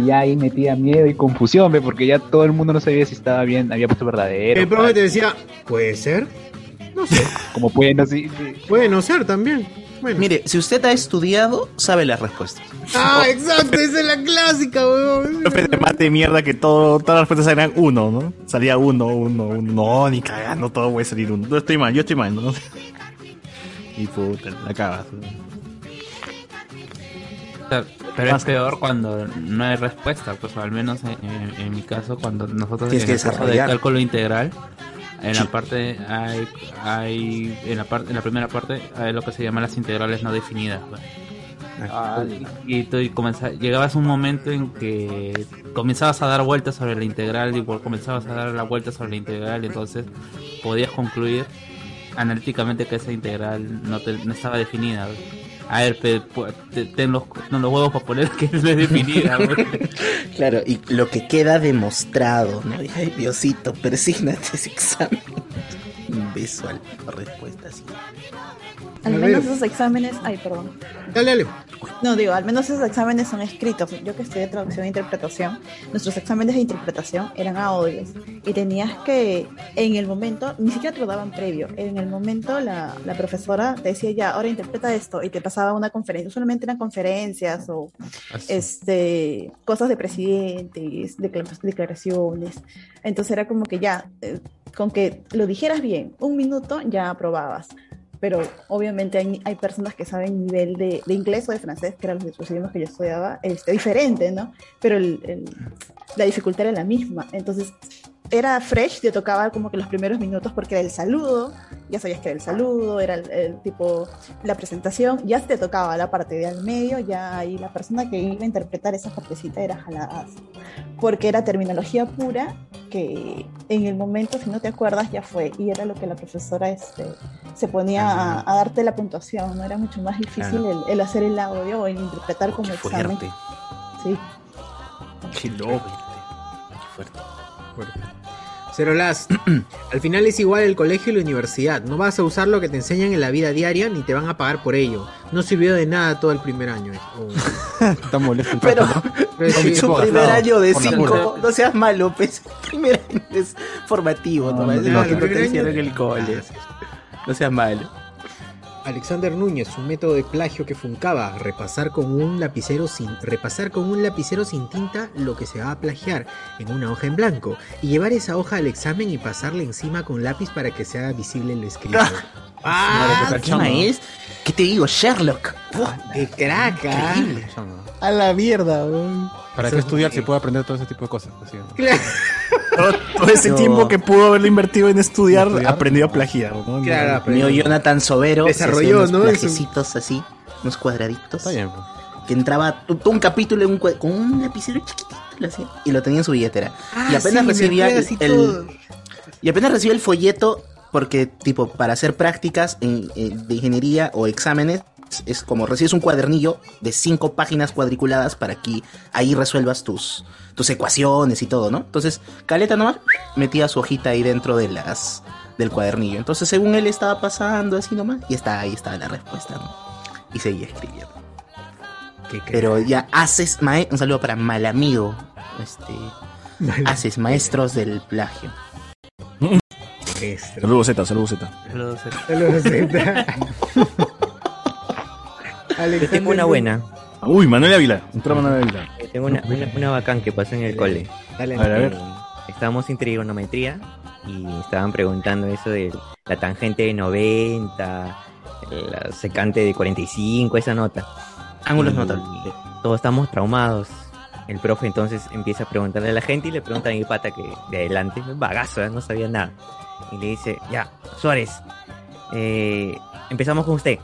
Y ya ahí metía miedo y confusión, ¿ve? porque ya todo el mundo no sabía si estaba bien, había puesto verdadero. El profe te decía, puede ser, no sé, como pueden así. sí. puede no ser también. Bueno. Mire, si usted ha estudiado, sabe las respuestas. Ah, exacto, esa es la clásica, weón. Profe de mate de mierda que todo, todas las respuestas eran uno, ¿no? Salía uno, uno, uno. No, ni cagando, todo puede salir uno. Yo estoy mal, yo estoy mal, ¿no? (laughs) Y puta, la sea, Pero es peor cuando no hay respuesta, pues al menos en, en- en mi caso, cuando nosotros Tienes en que el curso de cálculo integral, en la parte hay, hay en la parte en la primera parte hay lo que se llama las integrales no definidas. pues. Ah, y y comenza- llegabas a un momento en que comenzabas a dar vueltas sobre la integral y comenzabas a dar la vuelta sobre la integral y entonces podías concluir analíticamente que esa integral no, te- no estaba definida. pues. A ver, ten los, ten los huevos para poner que es definida. (laughs) Claro, y lo que queda demostrado, ¿no? Ay, Diosito, persígnate ese examen. Un beso a la respuesta, sí. Al menos esos exámenes. Ay, perdón. Dale, dale. No, digo, al menos esos exámenes son escritos. Yo que estudié traducción e interpretación, nuestros exámenes de interpretación eran audios. Y tenías que, en el momento, ni siquiera te lo daban previo. En el momento, la, la profesora te decía ya, ahora interpreta esto. Y te pasaba una conferencia. Solamente eran conferencias o este, cosas de presidentes, decla- declaraciones. Entonces era como que ya, eh, con que lo dijeras bien, un minuto ya aprobabas pero obviamente hay, hay personas que saben nivel de, de inglés o de francés, que eran los, idiomas que yo estudiaba, este, diferente, ¿no? Pero el- la dificultad era la misma. Entonces, era fresh, te tocaba como que los primeros minutos porque era el saludo, ya sabías que era el saludo, era el, el tipo, la presentación, ya te tocaba la parte de al medio, ya ahí la persona que iba a interpretar esa partecita era jaladas, porque era terminología pura que en el momento, si no te acuerdas, ya fue, y era lo que la profesora este, se ponía a, a darte la puntuación, ¿no? Era mucho más difícil Claro. el, el hacer el audio o el interpretar como Qué examen. fuerte. Sí. Qué loco. Qué fuerte. O Cero Last. Al final es igual el colegio y la universidad. No vas a usar lo que te enseñan en la vida diaria ni te van a pagar por ello. No sirvió de nada todo el primer año. Oh. Está molesto el Pero. Pero sí, su primer año de por la 5, pulga. no seas malo, pues. Primer año es formativo, ¿no? No, no, te primer enseñaron año- en el cole. No seas malo. Alexander Núñez, un método de plagio que funcaba, repasar con un lapicero sin repasar con un lapicero sin tinta lo que se va a plagiar en una hoja en blanco y llevar esa hoja al examen y pasarle encima con lápiz para que sea visible lo escrito. (laughs) Ah, ¿qué maes? ¿Qué te digo? Sherlock. ¡Qué crack! ah. Increíble. A la mierda, weón. ¿Para qué estudiar si puedo aprender todo ese tipo de cosas? Así, ¿no? (laughs) Todo, todo ese No. tiempo que pudo haberlo invertido en estudiar, Estudiar. aprendió a plagiar. ¿no? Claro, Mío pero- Jonathan Sobero Desarrolló, unos ¿no? Es un- plajecitos así, unos cuadraditos. Está bien, pues. Que entraba to- todo un capítulo en un cua- con un lapicero chiquitito lo hacía, y lo tenía en su billetera. Ah, y apenas sí, me recibía el, y apenas recibía el folleto porque tipo para hacer prácticas en- en- de ingeniería o exámenes es como recibes un cuadernillo de cinco páginas cuadriculadas para que ahí resuelvas tus tus ecuaciones y todo, ¿no? Entonces, Caleta nomás metía su hojita ahí dentro de las del cuadernillo. Entonces, según él estaba pasando así nomás y está ahí estaba la respuesta, ¿no? Y seguía escribiendo. Qué. Pero ya haces mae- un saludo para Malamigo, este haces maestros del plagio. Maestro. Saludos Z, saludos Z. Saludos, eh. Saludos, (laughs) Alexander tengo una buena. Uy, Manuel Ávila. Entró Manuel Ávila. Yo tengo una, una, una bacán que pasó en el cole. Dale, A ver, a ver. Eh, estábamos en trigonometría y estaban preguntando eso de la tangente de 90, la secante de 45, esa nota. Ángulos notables. Todos estamos traumados. El profe entonces empieza a preguntarle a la gente y le pregunta a mi pata que de adelante, bagazo, ¿eh? no sabía nada. Y le dice, ya, Suárez, eh, empezamos con usted.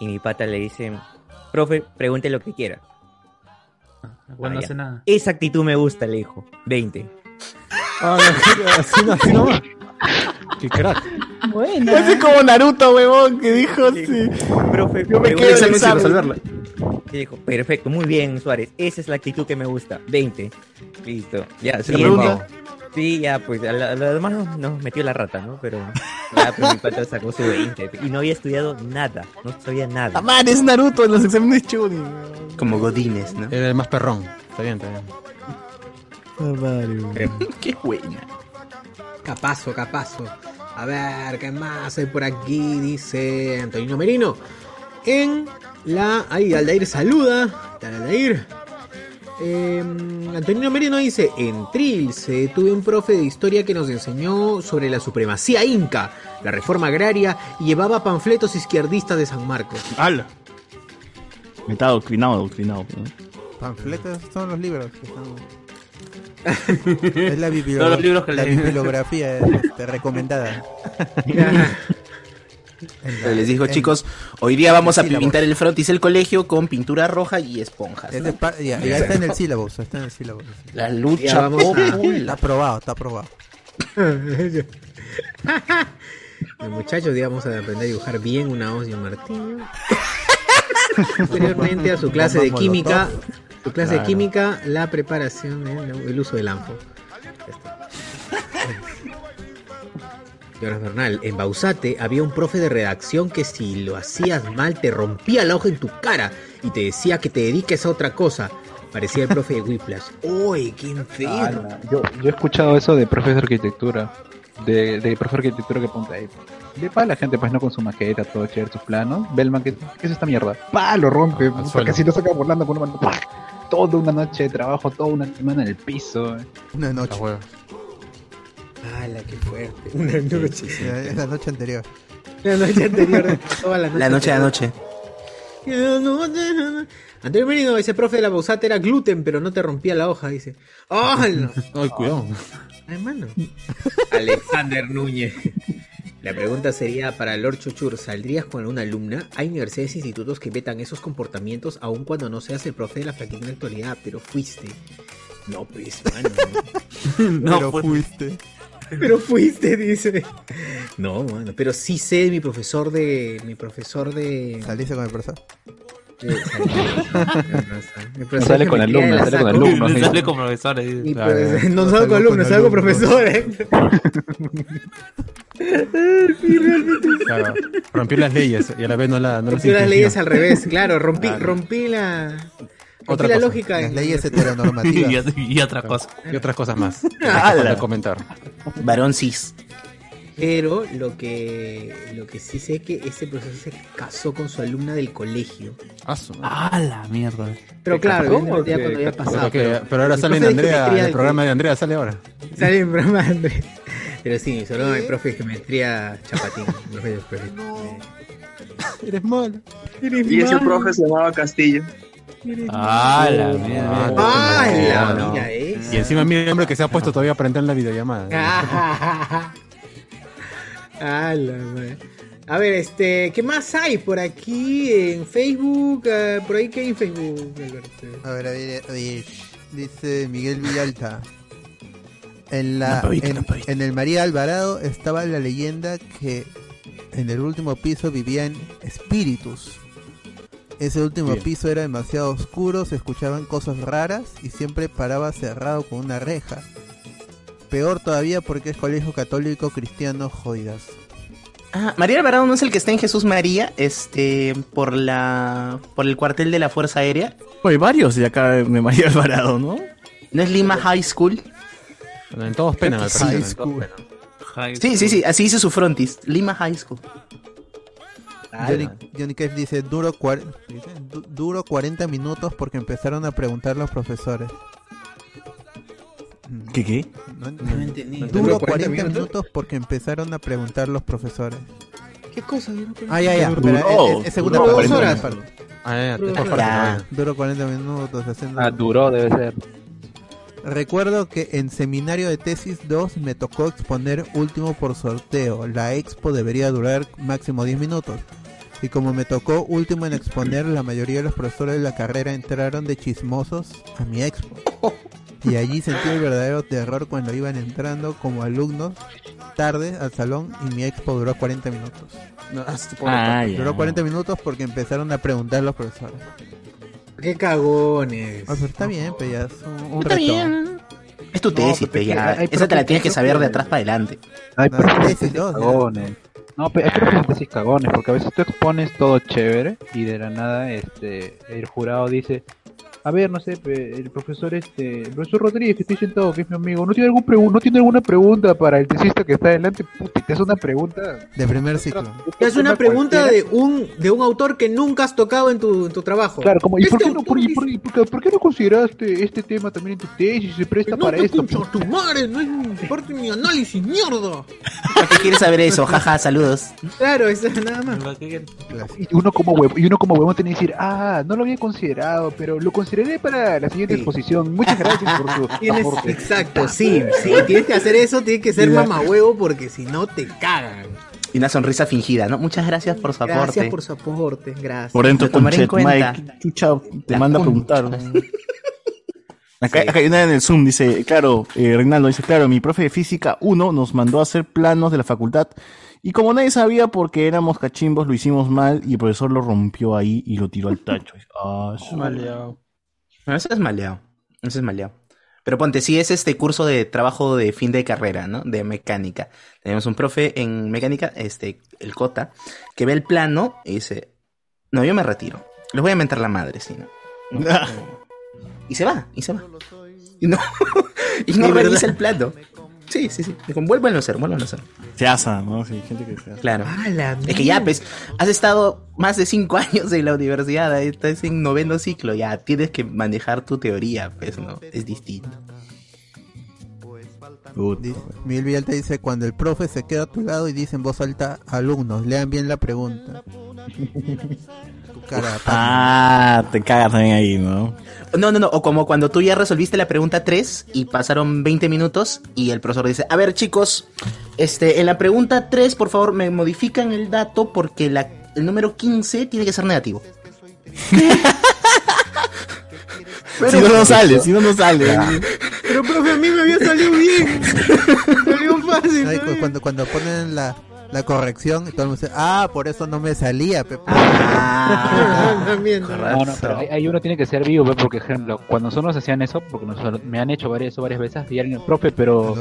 Y mi pata le dice, profe, pregunte lo que quiera. Bueno, no Ah, hace nada. Esa actitud me gusta, le dijo. 20. Ah, (laughs) así, no- así nomás. (laughs) Qué crack. Buena. Ese es como Naruto, huevón, que dijo sí. Profe, Yo me quedo sin resolverla. Y dijo, perfecto, muy bien, Suárez. Esa es la actitud que me gusta. 20. Listo. Ya, ¿Se sí, pregunta? Sí, ya, pues a lo demás nos, nos metió la rata, ¿no? Pero ya, pues mi pata sacó su 20. Y no había estudiado nada. No sabía nada. Man, es Naruto en los exámenes Chunin. Como Godines, ¿no? Era el más perrón. Está bien, está bien. (laughs) Qué buena. Capazo, capazo. A ver, ¿qué más hay por aquí? Dice Antonio Merino. En la. Ahí, Aldair saluda. Tal Aldair. Eh, Antonio Merino dice: En Trills eh, tuve un profe de historia que nos enseñó sobre la supremacía inca, la reforma agraria y llevaba panfletos izquierdistas de San Marcos. ¡Hala! Me está adoctrinado, adoctrinado. ¿no? Panfletos son los libros. que están- (laughs) es la, biblio- Todos los libros que la bibliografía este, recomendada. (laughs) (laughs) Les digo, en- chicos, hoy día vamos a pintar el frontis del colegio con pintura roja y esponjas. es de pa- ya, ya está en el sílabo, está en el sílabo. La lucha vamos a- Está popular. aprobado, está aprobado. Los (laughs) muchachos, digamos, a aprender a dibujar bien una hoz y un martillo. Posteriormente a su clase de química, su clase Claro. de química, la preparación, el, el uso del anfo. (laughs) Jonas Bernal, en Bausate había un profe de redacción que si lo hacías mal te rompía la hoja en tu cara y te decía que te dediques a otra cosa. Parecía el profe de (laughs) Whiplash. ¡Uy, qué enfermo! Yo, yo he escuchado eso de profesor de arquitectura. De, de profesor de arquitectura que ponte ahí. De pa la gente, pues no con su maqueta, todo chévere, sus planos. Belman, ¿qué, ¿qué es esta mierda? Pa, lo rompe. Al Porque si lo saca volando con una mano. ¡pah! Toda una noche de trabajo, toda una semana en el piso. Una La noche. ¡Hala, qué fuerte! (laughs) Una noche. Es la noche anterior. La noche anterior. (laughs) Toda la noche. La noche de anoche. Antonio Merino, ese profe de la Bausate era gluten, pero no te rompía la hoja, dice. ¡Ay, no! (laughs) Ay, cuidado. Ay, mano. Alexander Núñez. La pregunta sería para Lord Chuchur, ¿saldrías con alguna alumna? Hay universidades e institutos que vetan esos comportamientos aun cuando no seas el profe de la flaquita en la actualidad, pero fuiste. No, pues, mano. No, Pero pues, fuiste. Pero fuiste, dice. No, mano, pero sí sé mi profesor de. Mi profesor de. ¿Saliste con el profesor? No sale con alumnos, sale con alumnos. No sale con profesores. Pues, no salgo con alumnos, salgo con profesores. (laughs) Claro, rompió las leyes y a la vez no la no las Rompí las infringió. leyes al revés, claro, rompí, Claro. rompí la. Otra la cosa. lógica. Las leyes heteronormativas. Y, (laughs) y otra cosa. Y otras cosas más. (laughs) Falta comentar. Varón cis. Pero lo que lo que sí sé es que ese profesor se casó con su alumna del colegio. Ah, su- Ah, la mierda. Pero claro, evidentemente ya ¿Qué- cuando había pasado. pero, que- pero ahora sale en (laughs) Andrea, el del programa de Andrea sale ahora. Sale en programa de Andrés. Pero sí, solo mi profe de geometría Chapatín. profe de- profe de- Eres malo. Y ese profe se llamaba Castillo. Ah, la mierda. ¡Ah, la no. mira, eh! Y encima mira el hombre que se ha puesto todavía para entrar en la videollamada. (laughs) Ah, la madre. A ver, este, ¿qué más hay por aquí en Facebook? Ah, por ahí, ¿qué hay en Facebook, Alberto? A ver, a ver, a ver. Dice Miguel Villalta. En, la, en el María Alvarado estaba la leyenda que en el último piso vivían espíritus. Ese último Bien. piso era demasiado oscuro, se escuchaban cosas raras y siempre paraba cerrado con una reja. Peor todavía porque es colegio católico cristiano jodidas. Ah, María Alvarado no es el que está en Jesús María, este, por la, por el cuartel de la Fuerza Aérea. Hay varios de acá de María Alvarado, ¿no? ¿No es Lima High School? Bueno, en todos penan al High school. Sí, sí, sí, así dice su frontis. Lima High School. Johnny, Johnny Cave dice duro, cuar- dice, "Du- duro 40 minutos porque empezaron a preguntar los profesores. Mm, ¿Qué qué? No, No entendí. Duro 40 40 minutos? minutos? porque empezaron a preguntar los profesores. ¿Qué cosa? Ah, ya, ya. Duró- espera, es- es- segunda duró parte, horas. Ah, ya, ya. Duro 40 minutos haciendo... Ah, duró debe ser. Recuerdo que en seminario de tesis 2 me tocó exponer último por sorteo. La expo debería durar máximo 10 minutos. Y como me tocó último en exponer, la mayoría de los profesores de la carrera entraron de chismosos a mi expo. Y allí sentí el verdadero terror cuando iban entrando como alumnos tarde al salón y mi expo duró 40 minutos. No, ah, Ah. Duró 40 minutos porque empezaron a preguntar los profesores. ¡Qué cagones! Ah, pero está bien, pero ya es un, un Está reto. bien. Es tu No, tesis, pero ya. hay Esa te la tienes que saber de atrás para adelante. No, profes tesis ya. cagones. No, pero hay que sí cagones, porque a veces tú expones todo chévere y de la nada este el jurado dice, a ver, no sé, el profesor este, el profesor Rodríguez que estoy sentado, que es mi amigo, no tiene algún pregu- no tiene alguna pregunta para el tesista que está adelante, puta, te hace una pregunta. De primer ciclo. Es una pregunta cualquiera. de un, de un autor que nunca has tocado en tu, en tu trabajo. Claro, como, ¿y por Este qué, no, por, y por- y por qué- por qué no consideraste este tema también en tu tesis? Se presta No para te esto. tu madre, no es parte de mi análisis, mierda. ¿Para qué quieres saber eso? Jaja, saludos. Claro, eso es nada más. Y uno como huevo, y uno como huevón tiene que decir, ah, no lo había considerado, pero lo consideraré para la siguiente Sí. exposición. Muchas gracias por su (laughs) Tienes, aporte. exacto, sí, sí, tienes que hacer eso, tienes que ser mamahuevo porque si no te cagan. Y una sonrisa fingida, ¿no? Muchas gracias por su aporte. Gracias por su aporte, gracias. Por dentro, cuenta. Mike, chucha, te La manda a preguntar. Acá, acá hay una en el Zoom, dice, claro, eh, Reinaldo dice, claro, mi profe de física 1 nos mandó a hacer planos de la facultad y como nadie sabía porque éramos cachimbos, lo hicimos mal y el profesor lo rompió ahí y lo tiró al tacho. Ah, su- Bueno, eso es maleado. Eso es maleado. Pero ponte, si es este curso de trabajo de fin de carrera, ¿no? De mecánica. Tenemos un profe en mecánica, este, el Cota, que ve el plano y dice, no, yo me retiro. Les voy a mentar la madre, sí, ¿no? No, (laughs) no. Y se va, y se va. Y no, (laughs) y no revisa el plano. Sí, sí, sí. Vuélvanlo a hacer, vuélvanlo a hacer. Se asa, ¿no? Sí, gente que se asa. Claro. Ah, la Es que ya, pues, has estado más de cinco (laughs) años en la universidad, ahí estás en noveno ciclo, ya tienes que manejar tu teoría, pues, ¿no? Es distinto. Di- Miguel Villalta dice, cuando el profe se queda a tu lado y dice en voz alta, alumnos, lean bien la pregunta. (laughs) Ah, te cagas también ahí, ¿no? No, no, no, o como cuando tú ya resolviste la pregunta 3 y pasaron 20 minutos y el profesor dice, a ver chicos, este, en la pregunta 3 por favor me modifican el dato porque la, el número 15 tiene que ser negativo. (laughs) si no, no sale, si no, no sale. Pero profe, a mí me había salido bien. (laughs) Me salió fácil. Ay, ¿no? cu- cuando, cuando ponen la, la corrección y todo el mundo dice, ah, por eso no me salía, pe". (laughs) También, No, no, pero ahí, ahí uno tiene que ser vivo, porque, por ejemplo, cuando nosotros hacían eso, porque nosotros, me han hecho varias, eso varias veces, y alguien, profe, pero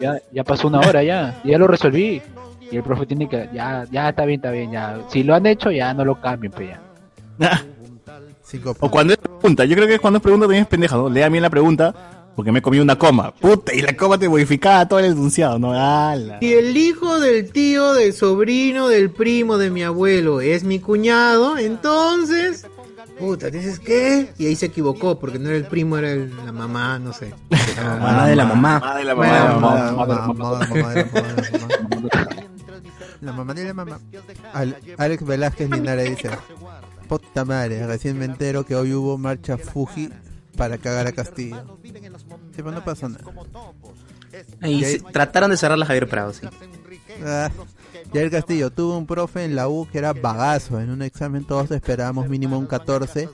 ya, ya pasó una hora ya, ya lo resolví. Y el profe tiene que, ya, ya está bien, está bien, ya. Si lo han hecho, ya no lo cambien, pues ya. O cuando es pregunta, yo creo que cuando es pregunta también es pendeja, ¿no? Lea bien la pregunta, porque me comí una coma. Puta, y la coma te modificaba todo el enunciado, ¿no? ¡Hala! Si el hijo del tío, del sobrino, del primo de mi abuelo es mi cuñado, entonces. Puta, dices qué? Y ahí se equivocó, porque no era el primo, era el- la mamá, no sé. La (laughs) mamá de la mamá. Mamá de la mamá. Mamá, mamá, mamá, mamá de la mamá. La mamá de la mamá. Al- Alex Velázquez Linares dice: Puta madre, recién me entero que hoy hubo marcha Fuji para cagar a Castillo. Sí, pero no pasó nada. Y se- trataron de cerrar la Javier Prado, sí. Ah, Yael Castillo tuvo un profe en la U que era bagazo. En un examen todos esperábamos mínimo un 14.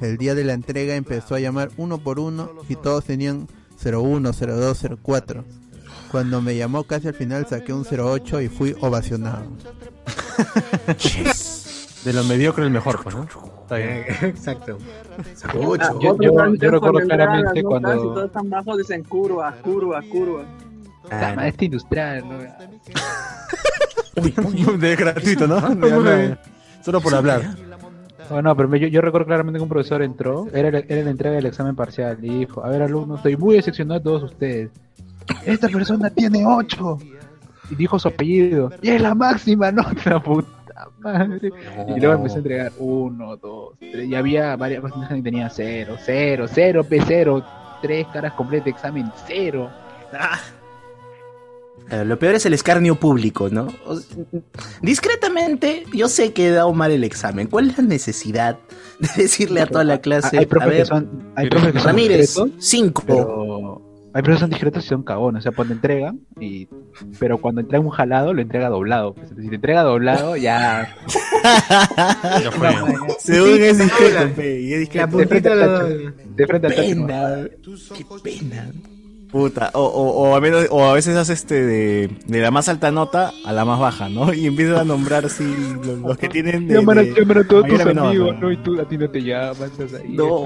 El día de la entrega empezó a llamar uno por uno y todos tenían 01, 02, 04. Cuando me llamó casi al final saqué un 08 y fui ovacionado. (laughs) De lo mediocre el mejor, pues, ¿no? Está bien. (laughs) Exacto. Sacó Ah, yo- yo recuerdo claramente cuando- todos están bajos dicen curva, curva, curva. Ah, este industrial, ¿no? De gratuito, ¿no? (laughs) De. Solo por hablar. No, no, pero me- yo, yo recuerdo claramente que un profesor entró, era, la- era la entrega del examen parcial, y dijo, a ver alumnos, estoy muy decepcionado de todos ustedes. Esta persona tiene ocho. Y dijo su apellido. Y es la máxima nota, (laughs) puta madre. No. Y luego empecé a entregar uno, dos, tres. Y había varias personas que tenían cero, cero, cero, P, cero. Tres caras completas de examen, cero. Claro, lo peor es el escarnio público, ¿no? O sea, discretamente, yo sé que he dado mal el examen. ¿Cuál es la necesidad de decirle a toda la clase? Hay, hay a ver, que son, hay que son Ramírez, hay procesos antisecretos que son cagón, o sea, cuando entregan, y, pero cuando entrega un jalado, lo entrega doblado. Pues, si te entrega doblado, ya. (laughs) ya fue. Según es discreto, y es discreto. De frente al Qué pena. Puta, o, o, o a menos- o a veces hace este de, de la más alta nota a la más baja, ¿no? (laughs) Y empiezan a nombrar así los, los que tienen de, Llaman a, de llaman a todos tus amigos, ¿no? ¿no? Y tú a ti no te llaman, estás ahí. No,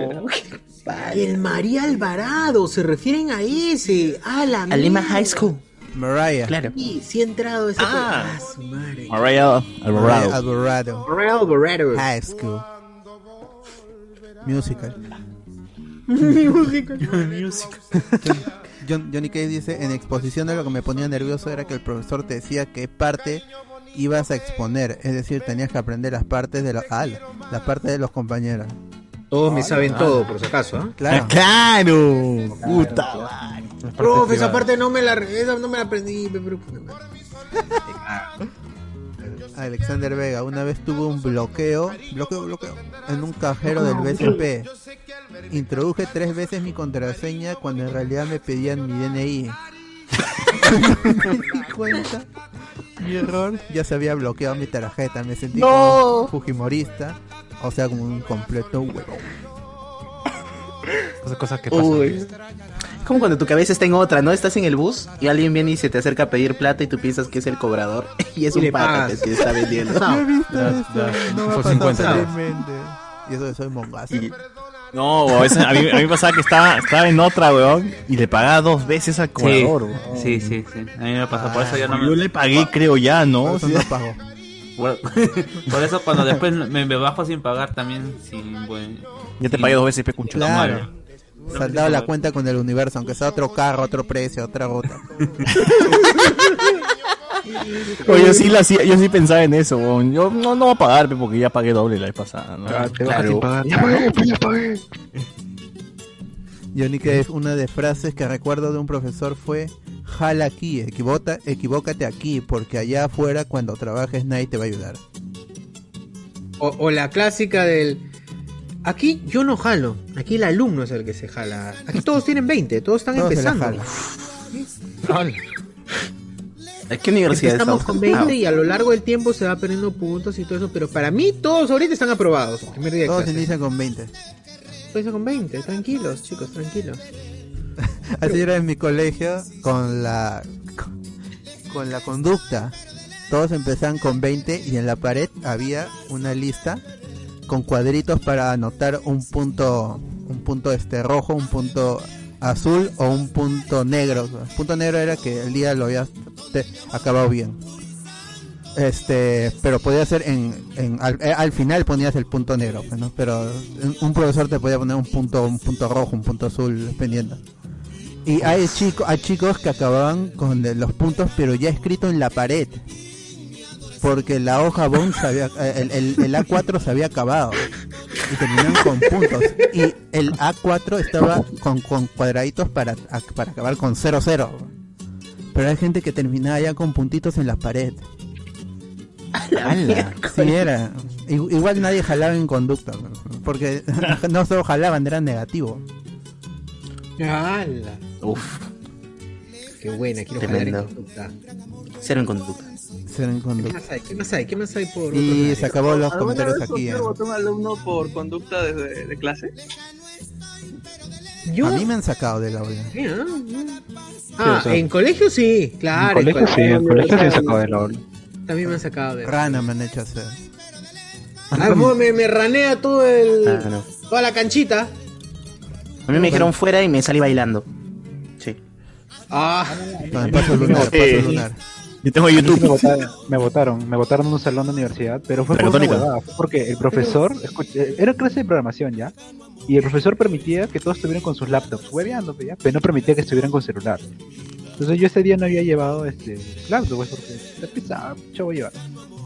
el María Alvarado, se refieren a ese. A la A Lima. High School. Mariah. Claro. Sí, sí ha entrado ese. Ah. Ah, su madre. Mariah Alvarado. Mariah Alvarado. María Alvarado. High School. Musical. (laughs) Música. (laughs) John- Johnny Cage dice, en exposición de lo que me ponía nervioso era que el profesor te decía qué parte ibas a exponer, es decir, tenías que aprender las partes de los, ah, las partes de los compañeros. Todos me saben todo, por si acaso, ¿ah? Claro. ¡Claro! Puta madre. Profe, esa parte no me la, esa no me la aprendí, (laughs) Alexander Vega, una vez tuvo un bloqueo, bloqueo, bloqueo, en un cajero del BCP. Introduje tres veces mi contraseña cuando en realidad me pedían mi DNI. (laughs) me di cuenta, mi error, ya se había bloqueado mi tarjeta, me sentí No. como un fujimorista, o sea, como un completo huevo. Esas cosas que pasan. Uy. Es como cuando tu cabeza está en otra, ¿no? Estás en el bus y alguien viene y se te acerca a pedir plata y tú piensas que es el cobrador (laughs) y es Y un pata que está vendiendo. (laughs) No. Yo he visto no me ha por pasado 50. felizmente. Y eso soy mongazo. No, o a, veces, a, mí, a mí me pasaba que estaba, estaba en otra, weón, y le pagaba dos veces al cobrador, weón. Sí, sí, sí. A mí me pasó, por eso ya no Yo me... le pagué, creo ya, ¿no? Por eso Sí. no pago. Por, (laughs) por eso cuando después me, me bajo sin pagar también, sin buen... Ya te sin- pagué dos veces, pe, concha tu Claro. Saldado la cuenta con el universo, aunque sea otro carro, otro precio, otra ruta. (laughs) Oye, yo sí, la hacía- yo sí pensaba en eso, weón. Yo no, no voy a pagar, pe, porque ya pagué doble la vez pasada, ¿no? Ah, pagar. Ya pagué, pues ya pagué. Johnny Cage, una de frases que recuerdo de un profesor fue jala aquí, equivota, equivócate aquí, porque allá afuera cuando trabajes nadie te va a ayudar. O, o la clásica del. Aquí yo no jalo, aquí el alumno es el que se jala. Aquí todos tienen 20, todos están Todos se la empezando. ¿A qué universidad Estamos estamos? con 20 Ah, y a lo largo del tiempo se va perdiendo puntos y todo eso, pero para mí todos ahorita están aprobados. Primer día de Todos inician con 20. Empieza con 20, tranquilos, chicos, tranquilos. (laughs) Así era en mi colegio con la con, con la conducta. todos empezaban con 20 y en la pared había una lista con cuadritos para anotar un punto, un punto este rojo, un punto azul o un punto negro. El punto negro era que el día lo habías te- acabado bien. Este, pero podía ser en, en- al, eh, al final ponías el punto negro, pues, pero un- profesor te podía poner un punto, un punto rojo, un punto azul, dependiendo. Y hay chicos, hay chicos que acababan con de- los puntos, pero ya escrito en la pared. Porque la hoja bond se había, eh, el, el- el A4 se había acabado. Y terminaban con puntos. Y el A4 estaba con, con cuadraditos para, a- para acabar con 0-0. Pero hay gente que terminaba ya con puntitos en la pared. Sí, era. Igual nadie jalaba en conducta. Porque (laughs) no solo jalaban, era negativo. ¡Hala! Uf, Qué buena, quiero Tremendo. jalar en conducta. cero en conducta. ¿Qué más hay? ¿Qué más hay? ¿Qué más hay por Y se acabó los ¿Alguna comentarios vez aquí. usted ¿eh? votó a un alumno por conducta de, de clase? Yo. A mí me han sacado de la aula. Sí, ah, Ah, en colegio sí, claro. en colegio sí, en colegio sí he sacado de la aula. También me han sacado de. Rana me han hecho hacer. Ah, me, me ranea todo el. Ah, no. Toda la canchita. A mí me dijeron fuera y me salí bailando. Sí. Ah, No, paso lunar, paso lunar. Yo tengo YouTube. Me votaron, me votaron, me votaron en un salón de universidad, pero fue por una Católica. huevada, fue porque el profesor, escucha, eh, era clase de programación ya, y el profesor permitía que todos estuvieran con sus laptops, hueveando, ya, pero no permitía que estuvieran con celular. Entonces yo ese día no había llevado este laptop, pues, porque era pesado, yo voy a llevar.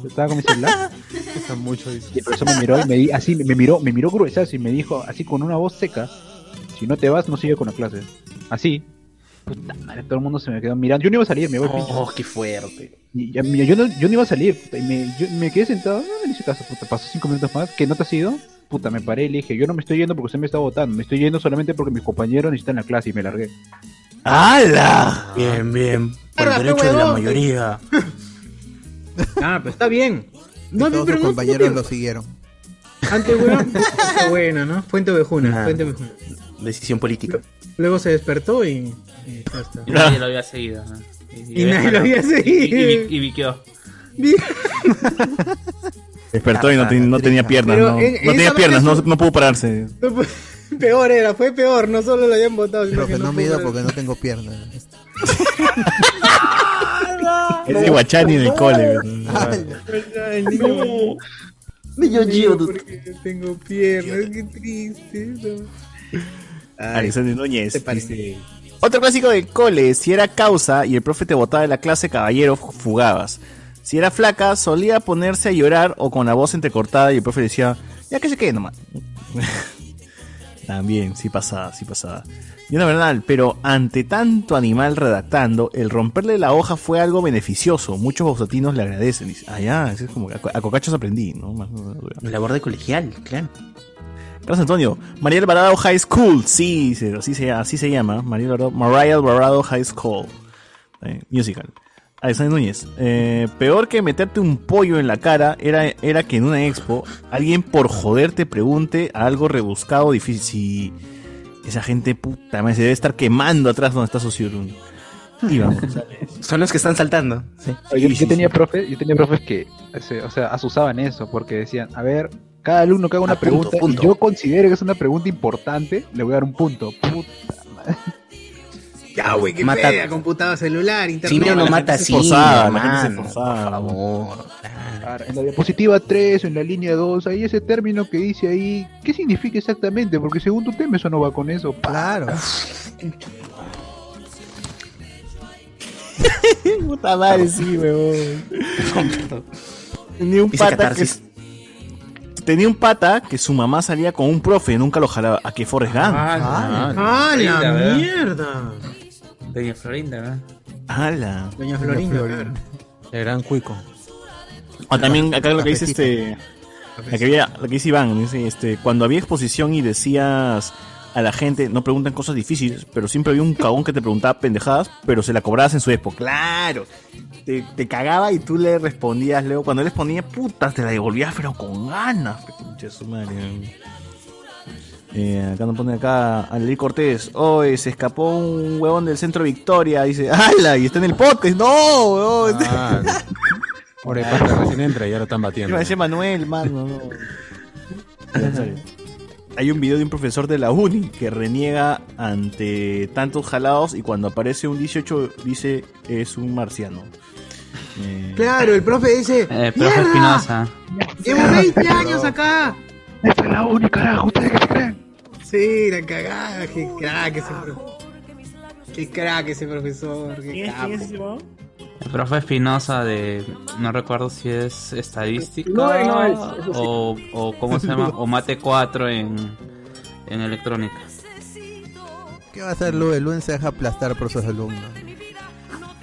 Yo Estaba con mi celular (laughs) mucho. y el profesor me miró y me di, así me miró, me miró gruesazo y me dijo así con una voz seca, si no te vas no sigue con la clase. Así. Puta madre, todo el mundo se me quedó mirando. Yo no iba a salir, me voy pincho. Oh, qué fuerte. Y ya- mira, yo, no, yo no iba a salir, puta, y me, yo me quedé sentado, no me hice caso, puta, pasó cinco minutos más, ¿que no te has ido? Puta, me paré y le dije, yo no me estoy yendo porque usted me está votando, me estoy yendo solamente porque mis compañeros necesitan la clase y me largué. ¡Hala! Bien, bien. Por el derecho de la mayoría. (laughs) ah, pero está bien. No, todos pero sus no compañeros lo siguieron. Antes, weón. (laughs) Está buena, ¿no? Fuente ovejuna, Ah. fuente ovejuna. Decisión política. Luego se despertó y. y ya está. Y nadie (laughs) lo había seguido. ¿no? Y nadie lo había seguido. Y. (laughs) Despertó y no, te- no tenía piernas. Pero no, en- no tenía piernas, no, pudo pararse. (laughs) Peor era, fue peor, no solo lo habían votado, sino Pero que que no me ido porque no tengo piernas. Es de Guachani en el cole. El niño. Niño Gio, tú- porque no tengo piernas, qué triste. Ay, Alexander Núñez. te parece. dice, Otro clásico del cole, si era causa y el profe te botaba de la clase, caballero, fugabas. Si era flaca, solía ponerse a llorar o con la voz entrecortada y el profe decía, ya que se quede nomás. (laughs) También, sí pasaba, sí pasaba. Y una verdad, pero ante tanto animal redactando, el romperle la hoja fue algo beneficioso. Muchos bausatinos le agradecen. Dice, ah, ya, es como que a, a cocachos aprendí, ¿no? Más- Labor de colegial, claro. Carlos Antonio, María Alvarado High School, sí, sí, así se, así se llama, María Alvarado, María Alvarado High School, Eh, musical. Alexander Núñez, eh, peor que meterte un pollo en la cara era, era que en una expo alguien por joder te pregunte algo rebuscado difícil. Si esa gente puta se debe estar quemando atrás donde está Sociurun. Y vamos, (laughs) Son los que están saltando. Sí. Yo, yo tenía profe, yo tenía profes que, o sea, asusaban eso, porque decían, a ver, cada alumno que haga una Ah, punto, pregunta punto. y yo considero que es una pregunta importante, le voy a dar un punto. Puta madre. Ya, güey, qué Mata- fea, computador, celular, internet. Simio no mata se hermano. esforzaba. Por favor. Claro, en la diapositiva 3, en la línea 2, hay ese término que dice ahí, ¿qué significa exactamente? Porque según tu tema eso no va con eso. Claro. (laughs) Puta madre, sí, weón. Tenía (laughs) un pata que. Tenía un pata que su mamá salía con un profe y nunca lo jalaba. ¿A qué Forrest Gump? Ah, ¡Ah, Florinda, la mierda! Doña Florinda, ¿verdad? ¡Hala! Doña Florinda, claro. El gran cuico. O también acá lo que dice este. La que, había, lo que dice Iván, dice este, cuando había exposición y decías a la gente, no preguntan cosas difíciles, pero siempre había un cagón que te preguntaba pendejadas, pero se la cobrabas en su época. ¡Claro! Te, te cagaba y tú le respondías luego. Cuando él respondía, puta, te la devolvías, pero con ganas. Eh, acá nos pone acá Alelí Cortés. Hoy se escapó un huevón del centro Victoria. Dice, (laughs) ¡hala! Y está en el podcast. ¡No! Pobre (laughs) pata, recién entra y lo están batiendo. Iba a decir Manuel, mano, no. Hay un video de un profesor de la uni que reniega ante tantos jalados y cuando aparece un 18 dice es un marciano. Eh, Claro, el profe dice. Eh, profe ¡Mierda! Espinosa. Llevo 20 años acá. Esta es la única, carajo, ¿ustedes qué creen? Sí, la cagada, qué crack ese profesor. Qué crack ese profesor, qué capo. El profe Espinosa de. No recuerdo si es estadística. No, no, es- sí. o, o. ¿Cómo se llama? (laughs) O mate 4 en. En electrónica. ¿Qué va a hacer Luen? Luen se deja aplastar por sus alumnos.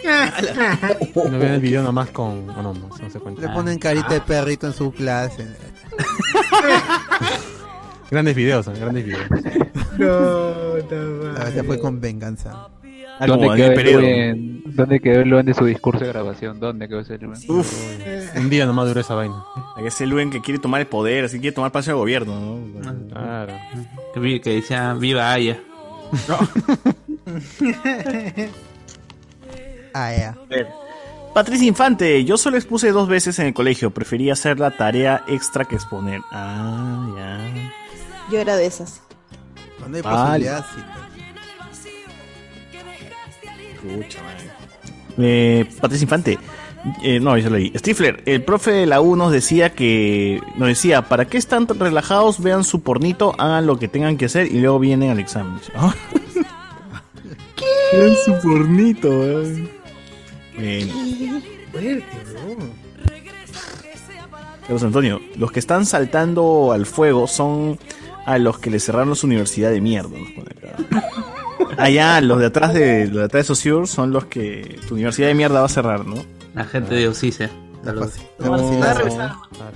No vean el video nomás con. o no, no, no se cuenta. Le ponen carita de perrito en su clase. (laughs) Grandes videos, ¿eh? grandes videos. No, A veces fue con venganza. Ah, ¿Dónde como quedó, el. Luen? ¿Dónde quedó el Luen de su discurso de grabación? ¿Dónde quedó ese Luen? Uf. Un día nomás duró esa vaina. Ese Luen que quiere tomar el poder, así quiere tomar paso de gobierno, ¿no? Claro. Que, que decía Viva Aya. (laughs) (laughs) Ah, ya. Patricia Infante, yo solo expuse dos veces en el colegio, prefería hacer la tarea extra que exponer. Ah, ya. Yo era de esas. Cuando hay Vale. posibilidad, sí. Pucha, madre. Eh, Patricia Infante. Eh, no, yo se lo leí. Stifler, el profe de la U nos decía que. Nos decía, ¿para qué están tan relajados? Vean su pornito, hagan lo que tengan que hacer y luego vienen al examen. (laughs) Ah. Vean su pornito, weón. Bueno. Fuerte. Carlos Antonio, los que están saltando al fuego son a los que le cerraron su universidad de mierda. nos pone acá. (laughs) Allá, los de atrás de los de atrás de Saussure son los que tu universidad de mierda va a cerrar, ¿no? La gente de. Saludos.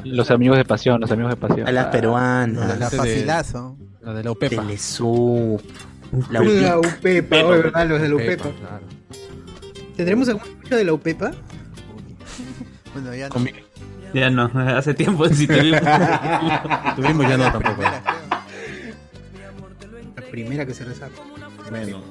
Los amigos de pasión, los amigos de pasión. A las peruanas. La, la facilazo. La de la UPEPA. Telesup. La La UPIC. UPEPA, ¿verdad? Los de la UPEPA, UPEPA. ¿Tendremos algún de la UPEPA? Bueno, ya no. Ya no, (laughs) hace tiempo sí (laughs) tuvimos. Tuvimos ya no tampoco. La primera que se resalta. Bueno.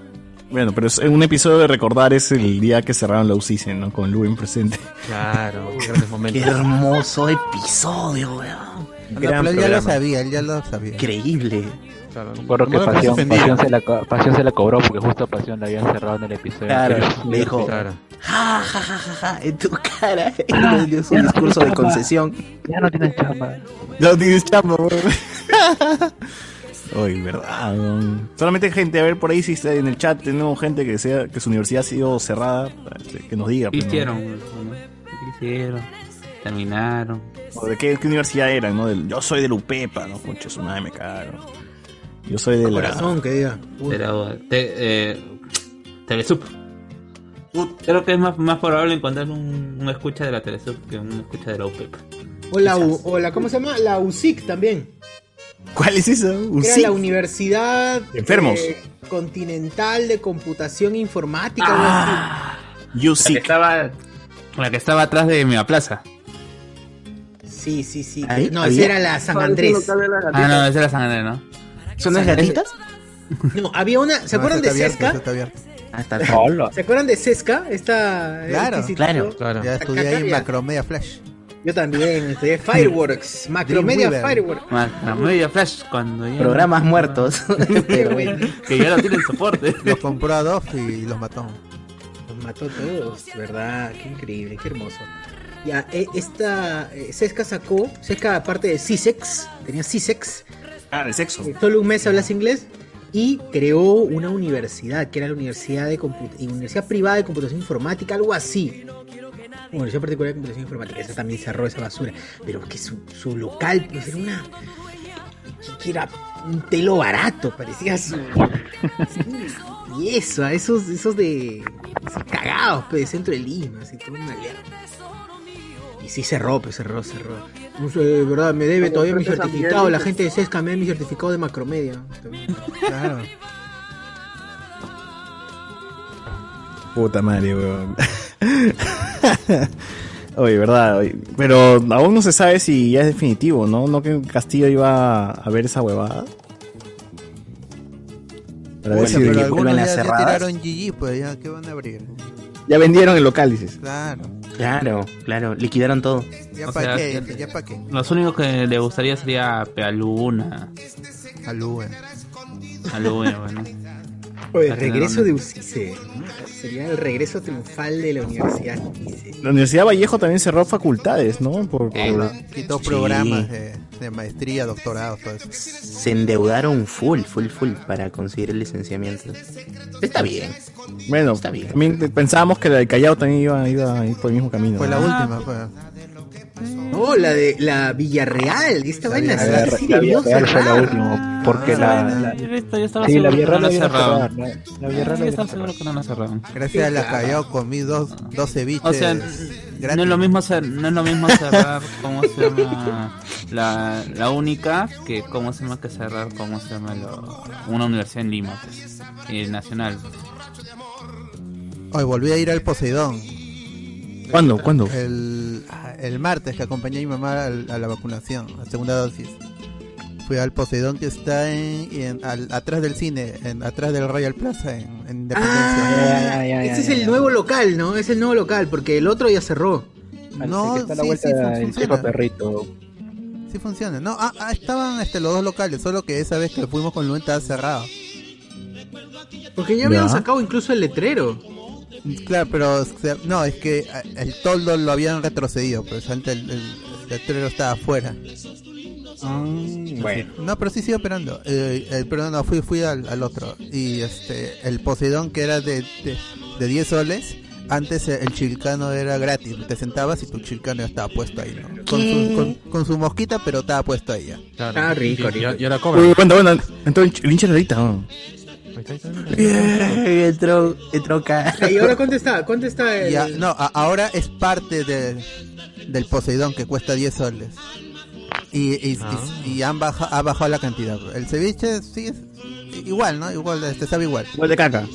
Bueno, pero es un episodio de recordar es el día que cerraron la UCICE, ¿no? Con Luen presente. Claro, (laughs) grandes momentos. Qué hermoso episodio, weón. Gran pero él ya lo sabía, él ya lo sabía. Increíble. Claro, Recuerdo que pasión, pasión, se la, pasión se la cobró porque justo a Pasión la habían cerrado en el episodio. Claro, (laughs) le dijo, ja, ja, ja, ja, ja, en tu cara. (laughs) Y le dio su discurso de concesión. Ya no tienen chamba. No tienes chamba. Uy, (laughs) verdad. Solamente gente, a ver por ahí si está en el chat tenemos gente que sea que su universidad ha sido cerrada, este, que nos diga. ¿Qué pues, hicieron? ¿no? ¿Qué hicieron? Terminaron. O de qué, qué universidad eran, ¿no? Del- yo soy del UPEPA, ¿no? Concha, su madre me cagaron. Yo soy de la... Corazón, que diga. Uy. Pero, te, eh, Telesup. Creo que es más, más probable encontrar un, un escucha de la Telesup que un escucha de la UPEP. O la, U- o la, ¿cómo se llama? La USIC también. ¿Cuál es esa? Era UCIC. la Universidad Enfermos. eh, Continental de Computación Informática. Ah. algo La que estaba, la que estaba atrás de mi plaza. Sí, sí, sí. Ahí No, esa era la San Andrés. Ah, no, esa era San Andrés, ¿no? ¿Son las gatitas? No, había una. ¿Se No, acuerdan de Sesca? está abierto. Ah. ¿Se acuerdan de Sesca? Esta. Claro, este claro. instituto? Claro. Ya estudié ahí Macromedia Flash. Yo también, estudié Fireworks, (laughs) Macromedia. Fireworks. Más, la media flash cuando ya. Programas muertos. (laughs) Pero Que ya no tienen soporte. (laughs) Los compró Adobe y los mató. Los mató a todos, ¿verdad? Qué increíble, qué hermoso. Ya, eh, esta. eh, Sesca sacó. Sesca, aparte de CISEX, tenía CISEX. Ah, de sexo. eh, Solo un mes hablas inglés. Y creó una universidad, que era la Universidad, de Universidad Privada de Computación Informática, algo así. Universidad Particular de Computación Informática, esa también cerró esa basura. Pero que su, su local, pues era una. que era un telo barato, parecía su. y eso, esos, esos de. esos cagados, pues, de centro de Lima, así todo una mierda. Y sí cerró, pues cerró, cerró. No sé, de verdad, me debe Como todavía mi certificado. La gente de Sesca me da mi certificado de macromedia. Claro. Puta madre, weón. (laughs) Oye, verdad, oye. pero aún no se sabe si ya es definitivo, ¿no? ¿No que Castillo iba a ver esa huevada? Para ver si pero algunos ya, las ya cerradas. tiraron GG, pues ya, ¿qué van a abrir? ya vendieron el local, dices. Claro. Claro, claro, liquidaron todo. Ya O para sea, qué, que- ya para qué. Los únicos que le gustaría sería Pealuna. Alúe. Alue, bueno. Oye, el regreso de Ucice. ¿no? Sería el regreso triunfal de la universidad. dice. La Universidad Vallejo también cerró facultades, ¿no? Por, por- Quitó Sí. programas de, de maestría, doctorado, todo eso. Se endeudaron full, full, full para conseguir el licenciamiento. Está bien. Bueno, Está bien. también pensábamos que la de Callao también iba, iba a ir por el mismo camino. Fue la ¿no? última, fue. No, la de la Villarreal. Esta vaina La sí, debió fue la última, porque Ah, la, estaba sí, la seguro que Villarreal no la cerraron. cerrar, la, la Villarreal estaba seguro que no la cerraron. Gracias a la. Callao comí dos, dos ceviches. O sea, no es lo mismo no es lo mismo cerrar (laughs) cómo se llama la, la única que cómo se llama que cerrar cómo se llama lo- una universidad en Lima pues, eh, nacional Hoy volví a ir al Poseidón. ¿Cuándo? ¿Cuándo? El, el martes que acompañé a mi mamá a, la vacunación, a segunda dosis. Fui al Poseidón que está en, en- al- atrás del cine, en, atrás del Royal Plaza, en, en Independencia. Ah, Ya, ya, ya, ese es ya, el ya. nuevo local, ¿no? Es el nuevo local, porque el otro ya cerró. No, que está a la sí, vuelta sí, funciona. Cerro Perrito. Sí funciona. No, ah, ah, estaban este, los dos locales, solo que esa vez que fuimos con Luen estaba cerrado. Porque ya habían Ya. sacado incluso el letrero. Claro, pero no, es que el toldo lo habían retrocedido, pues antes el, el, letrero estaba afuera. bueno. No, pero sí sigue operando. Eh, eh, pero no, fui, fui al, al otro. Y este, el Poseidón que era de, de, de 10 soles, antes el chilcano era gratis. Te sentabas y tu chilcano ya estaba puesto ahí, ¿no? Con su, con, con su mosquita, pero estaba puesto ahí ya. Claro. Ah, rico, rico. Y ahora cobra. Uy, bueno, bueno, entró el hincha ahorita. ¿no? Mira. entró, entró acá. (laughs) ¿Y ahora cuánto está? ¿Cuánto está el... Ya, no, a- ahora es parte de, del Poseidón que cuesta 10 soles. Y, y, y- y han baja, ha bajado la cantidad. El ceviche sí es igual, ¿no? Igual, este sabe igual. Igual de caca.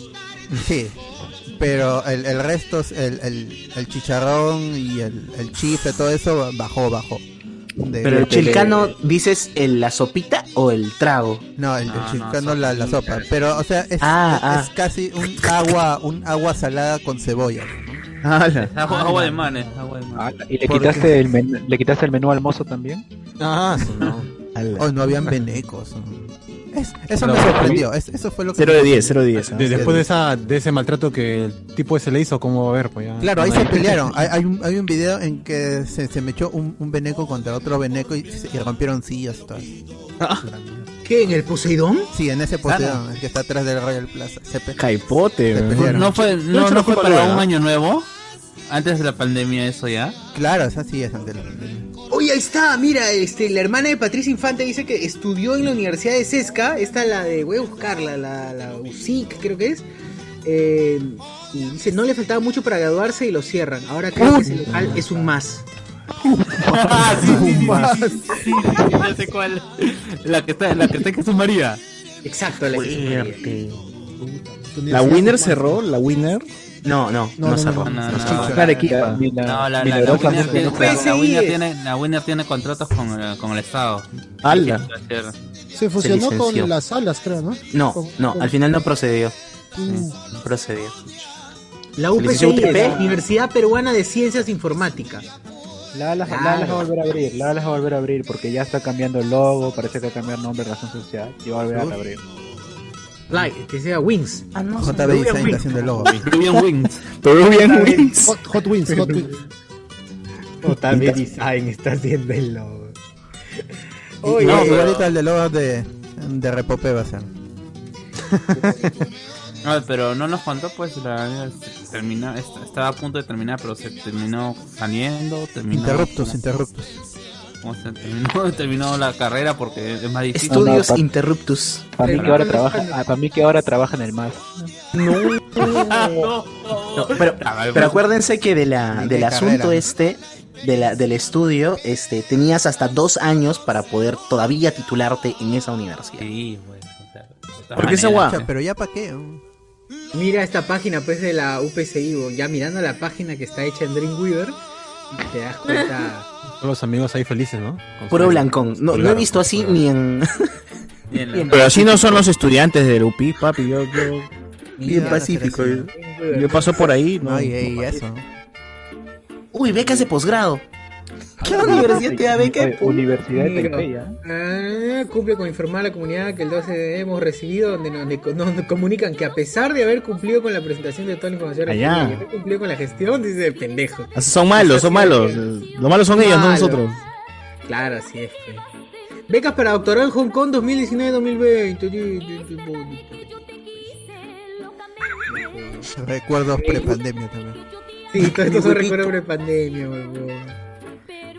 Sí. Pero el, el resto, es el, el, el chicharrón y el, el chifre, todo eso bajó, bajó. De- Pero el de- chilcano, ¿dices el, la sopita o el trago? No, el, el No, no, chilcano la, la sopa. Pero, o sea, es, Ah, es, ah. es casi un agua, un agua salada con cebolla. agua, agua de manes agua de manes Ah, ¿Y le ¿Por quitaste, qué? el menú, le quitaste el menú al mozo también? Ah, sí, no. Hoy no habían venecos. Es- eso Pero- me sorprendió. es- eso fue lo que 0 me de 10, sorprendió. 0 de 10. ¿ah? De- después de esa de ese maltrato que el tipo ese le hizo, ¿cómo va a ver? Pues ya. Claro, ahí No se (laughs) pelearon. Hay, hay un, hay un video en que se, se me echó un, un veneco contra otro veneco y, y rompieron sillas y todo. ¿Qué? ¿En el Poseidón? Sí, en ese Poseidón, el que está atrás del Royal Plaza. Se pe- Caipote. Se ¿no? pelearon. no fue no, no fue para un ¿no? año nuevo antes de la pandemia eso ya Claro, esa sí es ante la pandemia. Oye, ahí está, mira, este, la hermana de Patricia Infante dice que estudió en la Universidad de Sesca, esta la de, voy a buscarla, la, la USIC creo que es, eh, y dice, no le faltaba mucho para graduarse y lo cierran, ahora creo que ese local es un más. ah sí sí sí, sí, sí, sí, sí, ya sé cuál la que está la que está en Jesús María Exacto, la que Fuerte. La winner cerró, la winner. No, no, no, cerró. no, no, Los no. La la- No, la, la, la, winner tiene, no la, la winner tiene, la winner tiene contratos con, el- con el Estado. ¡Hala! Se fusionó con las salas, creo, ¿no? No, Con- no, con- al final no procedió. Mm. No procedió. La ¿Se licenció UPCI, UTP? Universidad Peruana de Ciencias Informáticas. La las Claro. la las va a volver a abrir, la las va a volver a abrir porque ya está cambiando el logo, parece que va a cambiar nombre, razón social y va a volver a abrir. Like, que sea Wings. Ah, no. JB Design está haciendo el logo. Peruvian Wings. Peruvian (laughs) (laughs) Wings. Hot, Hot Wings, Hot Wings. Otame Design está haciendo el logo. Oye, pero- Igualito al de logo de, de Repope va a ser. (laughs) No, pero no nos contó, pues la termina, est- estaba a punto de terminar, pero se terminó saliendo, terminó. Interruptos, interruptos. ¿Cómo se terminó? (laughs) Terminó la carrera porque es más difícil. Estudios pa- interruptus. Para mí que ahora no trabaja, ah, para mí que ahora trabaja en el MAS. (laughs) No, pero, pero acuérdense que de la, ¿De del asunto carrera? este, de la, del estudio, este, tenías hasta dos años para poder todavía titularte en esa universidad. Sí, bueno. o sea, de todas ¿Por qué esa? Pucha, Pero ya para qué. Mira esta página pues de la UPCI, ya mirando la página que está hecha en Dreamweaver, te das cuenta. Todos los amigos ahí felices, ¿no? Con Puro blancón. No, no he visto así ni en. (laughs) Pero así no son los estudiantes del UPI, papi. Yo, yo, Bien pacífico. yo paso por ahí. No, Ay, ey, eso. Uy, becas de posgrado. ¿Qué universidad te? Universidad de ¿ah? ah, cumple con informar a la comunidad que el 12 de hemos recibido donde nos, comunican que a pesar de haber cumplido con la presentación de toda la información Allá. haber cumplido con la gestión, dice el pendejo. Ah, Son malos, son malos. Los malos son ellos, no nosotros. Claro, así es. pues. Becas para doctorado en Hong Kong 2019-2020. Recuerdos prepandemia también. Sí, todo esto son recuerdos pre-pandemia, huevón.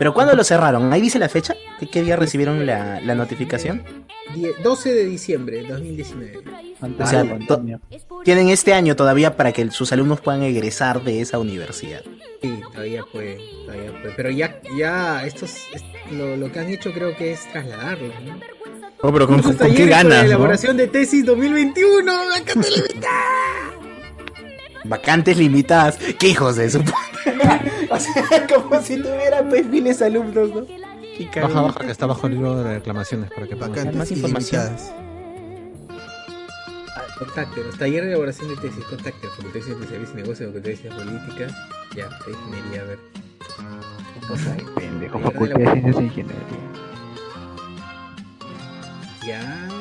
¿Pero cuándo lo cerraron? ¿Ahí dice la fecha? ¿De qué día recibieron la, la notificación? Die- 12 de diciembre de 2019. O sea, to- tienen este año todavía para que sus alumnos puedan egresar de esa universidad. Sí, todavía puede, todavía puede. Pero ya, ya, estos, es- lo, lo que han hecho creo que es trasladarlos, ¿no? Oh, pero con, con- con qué ganas, ¿no? elaboración de tesis 2021, vacante limitada. Vacantes limitadas. ¿Qué hijos de su puta? (laughs) O sea, como si tuviera pues miles alumnos, ¿no? Qué Baja, baja, que está bajo el libro de reclamaciones para que. Vacantes más información. ilimitadas. Contáctenos, taller de elaboración de tesis, contáctenos, Facultad de Sociales y Negocios, Facultad de Ciencias Políticas, ya, ingeniería, a ver. Cosa ahí. Pendejo, Facultad de Ciencias e Ingeniería. Ya.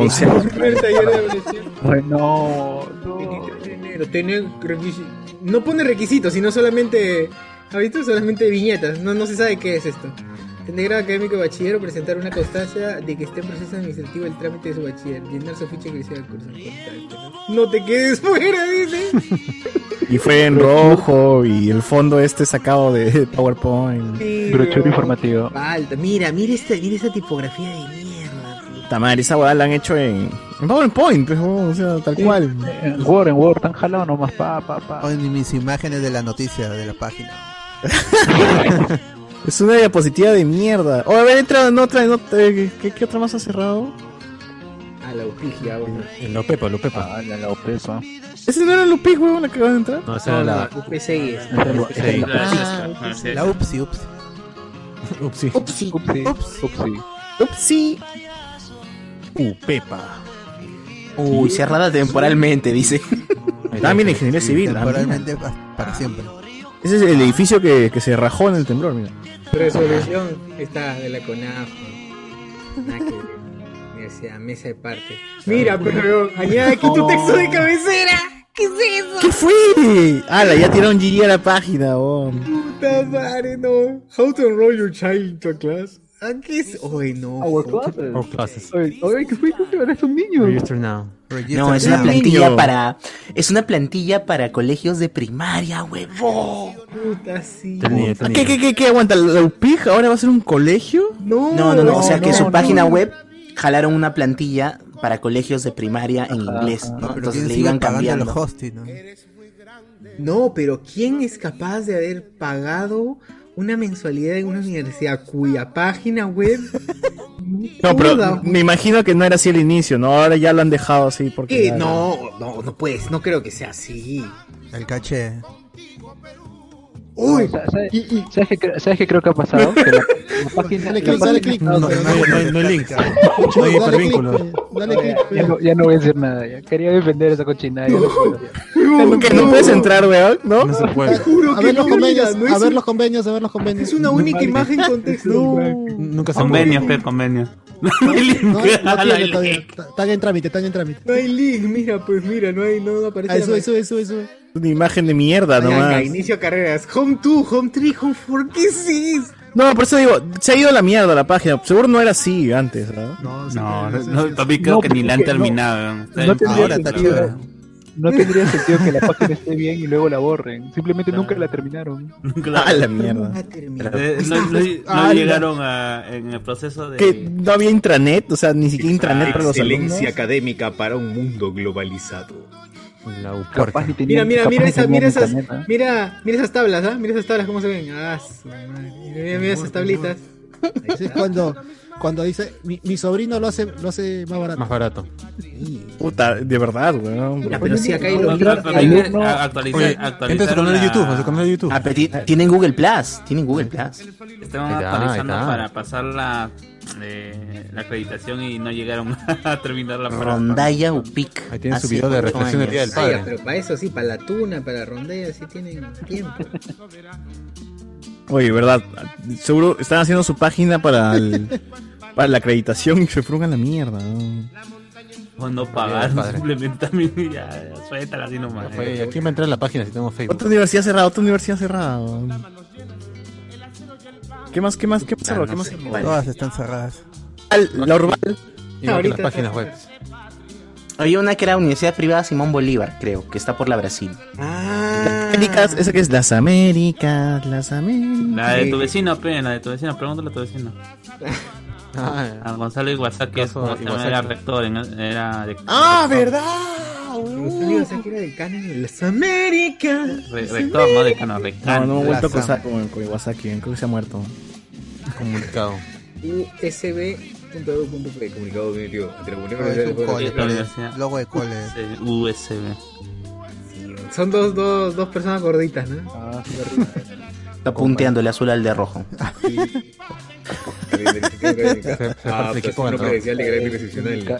Once. El primer taller de elaboración. Bueno, no. 23 de enero, tiene requisi- No pone requisitos, sino solamente. ¿Ha visto? Solamente viñetas. No, no se sabe qué es esto. Tendrá grado académico de bachiller o presentar una constancia de que esté en proceso administrativo el trámite de su bachiller. Llenar su ficha que decía el curso. No te quedes fuera, dice. Y fue en rojo y el fondo este sacado de PowerPoint. Sí, Brochura weón. informativo. Falta. Mira, mira esta, mira esta tipografía de madre, esa hueá la han hecho en, en PowerPoint, pues, oh, o sea, tal cual. En Word, en Word, tan jalado nomás, pa, pa, pa. O en mis imágenes de la noticia de la página. (laughs) Es una diapositiva de mierda. Oh, a ver, entra en otra, en otra. ¿Qué, qué, qué otra más ha cerrado? Ah, la upigia, bueno. En la Opepa, la Opepa. Ah, la, la OPEPA. ¿Ese no era el Lupic, huevón, la que va a entrar? No, esa era la. UPCI. Sí. La UPSI, UPSI. Upsi. Upsi. Upsi, upsi. Upepa. Uy, cerrada temporalmente, dice. También ingeniería civil. ah. Temporalmente pa- para siempre. Ese es el edificio que, que se rajó en el temblor, mira. Resolución está de la CONAF. Universidad, mesa de parte. Mira, pero añade aquí tu texto de cabecera. ¿Qué es eso? ¿Qué fue? ¡Hala! Ya tiraron GG a la página, oh. Puta madre, no. How to enroll your child into a class. ¿Ah, qué es? Uy, no. Our classes. Our classes. Oye, oye, ¿qué fue? ¿Qué eres un niño? Register now. No, es una Niño. plantilla para. Es una plantilla para colegios de primaria, huevón. Puta, sí. Niño, está el ¿Qué, niño. qué, qué, qué? ¿Aguanta? ¿La UPIG ahora va a ser un colegio? No, No, no, no. O sea que no, su no. página web jalaron una plantilla para colegios de primaria en Ajá, inglés, ajá. ¿no? Pero Entonces ¿quién le iban cambiando. los hosting, no? No, pero ¿quién es capaz de haber pagado una mensualidad en una universidad cuya página web No, pero me imagino que no era así el inicio, ¿no? Ahora ya lo han dejado así porque... Ya- No, no, no puedes, no creo que sea así. El caché. Uy, ¿Sabes, ¿sabes qué, cre- ¿Sabes qué creo que ha pasado? Que la, la (laughs) página. Dale clic, dale clic. No, no, no hay, no hay- no hay hay Dale clic, dale. Ya no, ya no voy a decir nada. Ya. Quería defender esa cochinada. no. (laughs) Que no puedes entrar, weón, ¿no? No se puede. juro A ver los convenios, a ver los convenios, a ver los convenios. es una única imagen con (laughs) texto. Nunca se Convenios, puede. pe, convenios. No hay link. No, no Ala, tiene link. todavía. Están en trámite, están en trámite. no hay link, mira, pues mira, no hay, no aparece. Sube, sube, sube, sube. Una imagen de mierda nomás. inicio carreras. Home 2, Home 3, Home 4, ¿qué es eso? No, por eso digo, se ha ido a la mierda la página. Seguro no era así antes, ¿no? No, sí, No, no, sí. papi, creo No, que ni la han no- terminado. No en- tendría Ahora está sentido. No tendría (laughs) sentido que la página esté bien y luego la borren. Simplemente nunca la terminaron. Claro. A la mierda. Eh, no, no- no Ala. llegaron a, en el proceso de... Que no había intranet, o sea, ni siquiera intranet para los alumnos. académica para un mundo globalizado. La Capaz Mira, mira, capaz mira, esa, mira esas, internet, ¿ah? mira, mira esas tablas, ¿ah? Mira esas tablas cómo se ven. Ah. Mira, mira esas tablitas. Es (laughs) cuando, cuando dice, mi, mi sobrino lo hace, lo hace más barato. Más barato. Puta, de verdad, weón. Ya, pero si acá hay los entra a su canal de YouTube, a su canal de YouTube. Ah, tienen Google Plus. Tienen Google Plus. Está, actualizando para pasar la, eh, la acreditación y no llegaron (laughs) a terminar la prueba. Rondalla Upic. Ahí tienen su video de reflexión del. Día del Ah, Padre. ya, pero para eso sí, para la tuna, para la rondella, sí tienen tiempo. Oye, ¿verdad? Seguro están haciendo su página para, el- (laughs) para la acreditación y se fueron a la mierda. ¿no? O no pagar, simplemente también ya, ya, suéltala así nomás. Oye, ¿a quién va a entrar en la página si tengo Facebook? Otra universidad cerrada, otra universidad cerrada. ¿Qué más, qué más, qué más cerró? ¿Qué más cerró? Todas están cerradas. La Urbal. Que las páginas web. Había una que era Universidad Privada Simón Bolívar, creo, que está por la Brasil. Américas, esa que es las Américas, las Américas. La de tu vecino, pe, la de tu vecino, pregúntale a tu vecino. (laughs) Ah, A Gonzalo Iwasaki es como se llama, Iwasaki. era rector, en- era de- ¡Ah, verdad! Gonzalo Iwasaki era decano en las Américas. re- rector, no decano, No, rector. no me he vuelto a Las cruzar con, con Iwasaki, creo que se ha muerto. Comunicado. USB.edu.p, comunicado definitivo logo de cole. Sí, USB. Son dos, dos, dos personas gorditas, ¿no? Está punteando el azul al de rojo. Ah, pues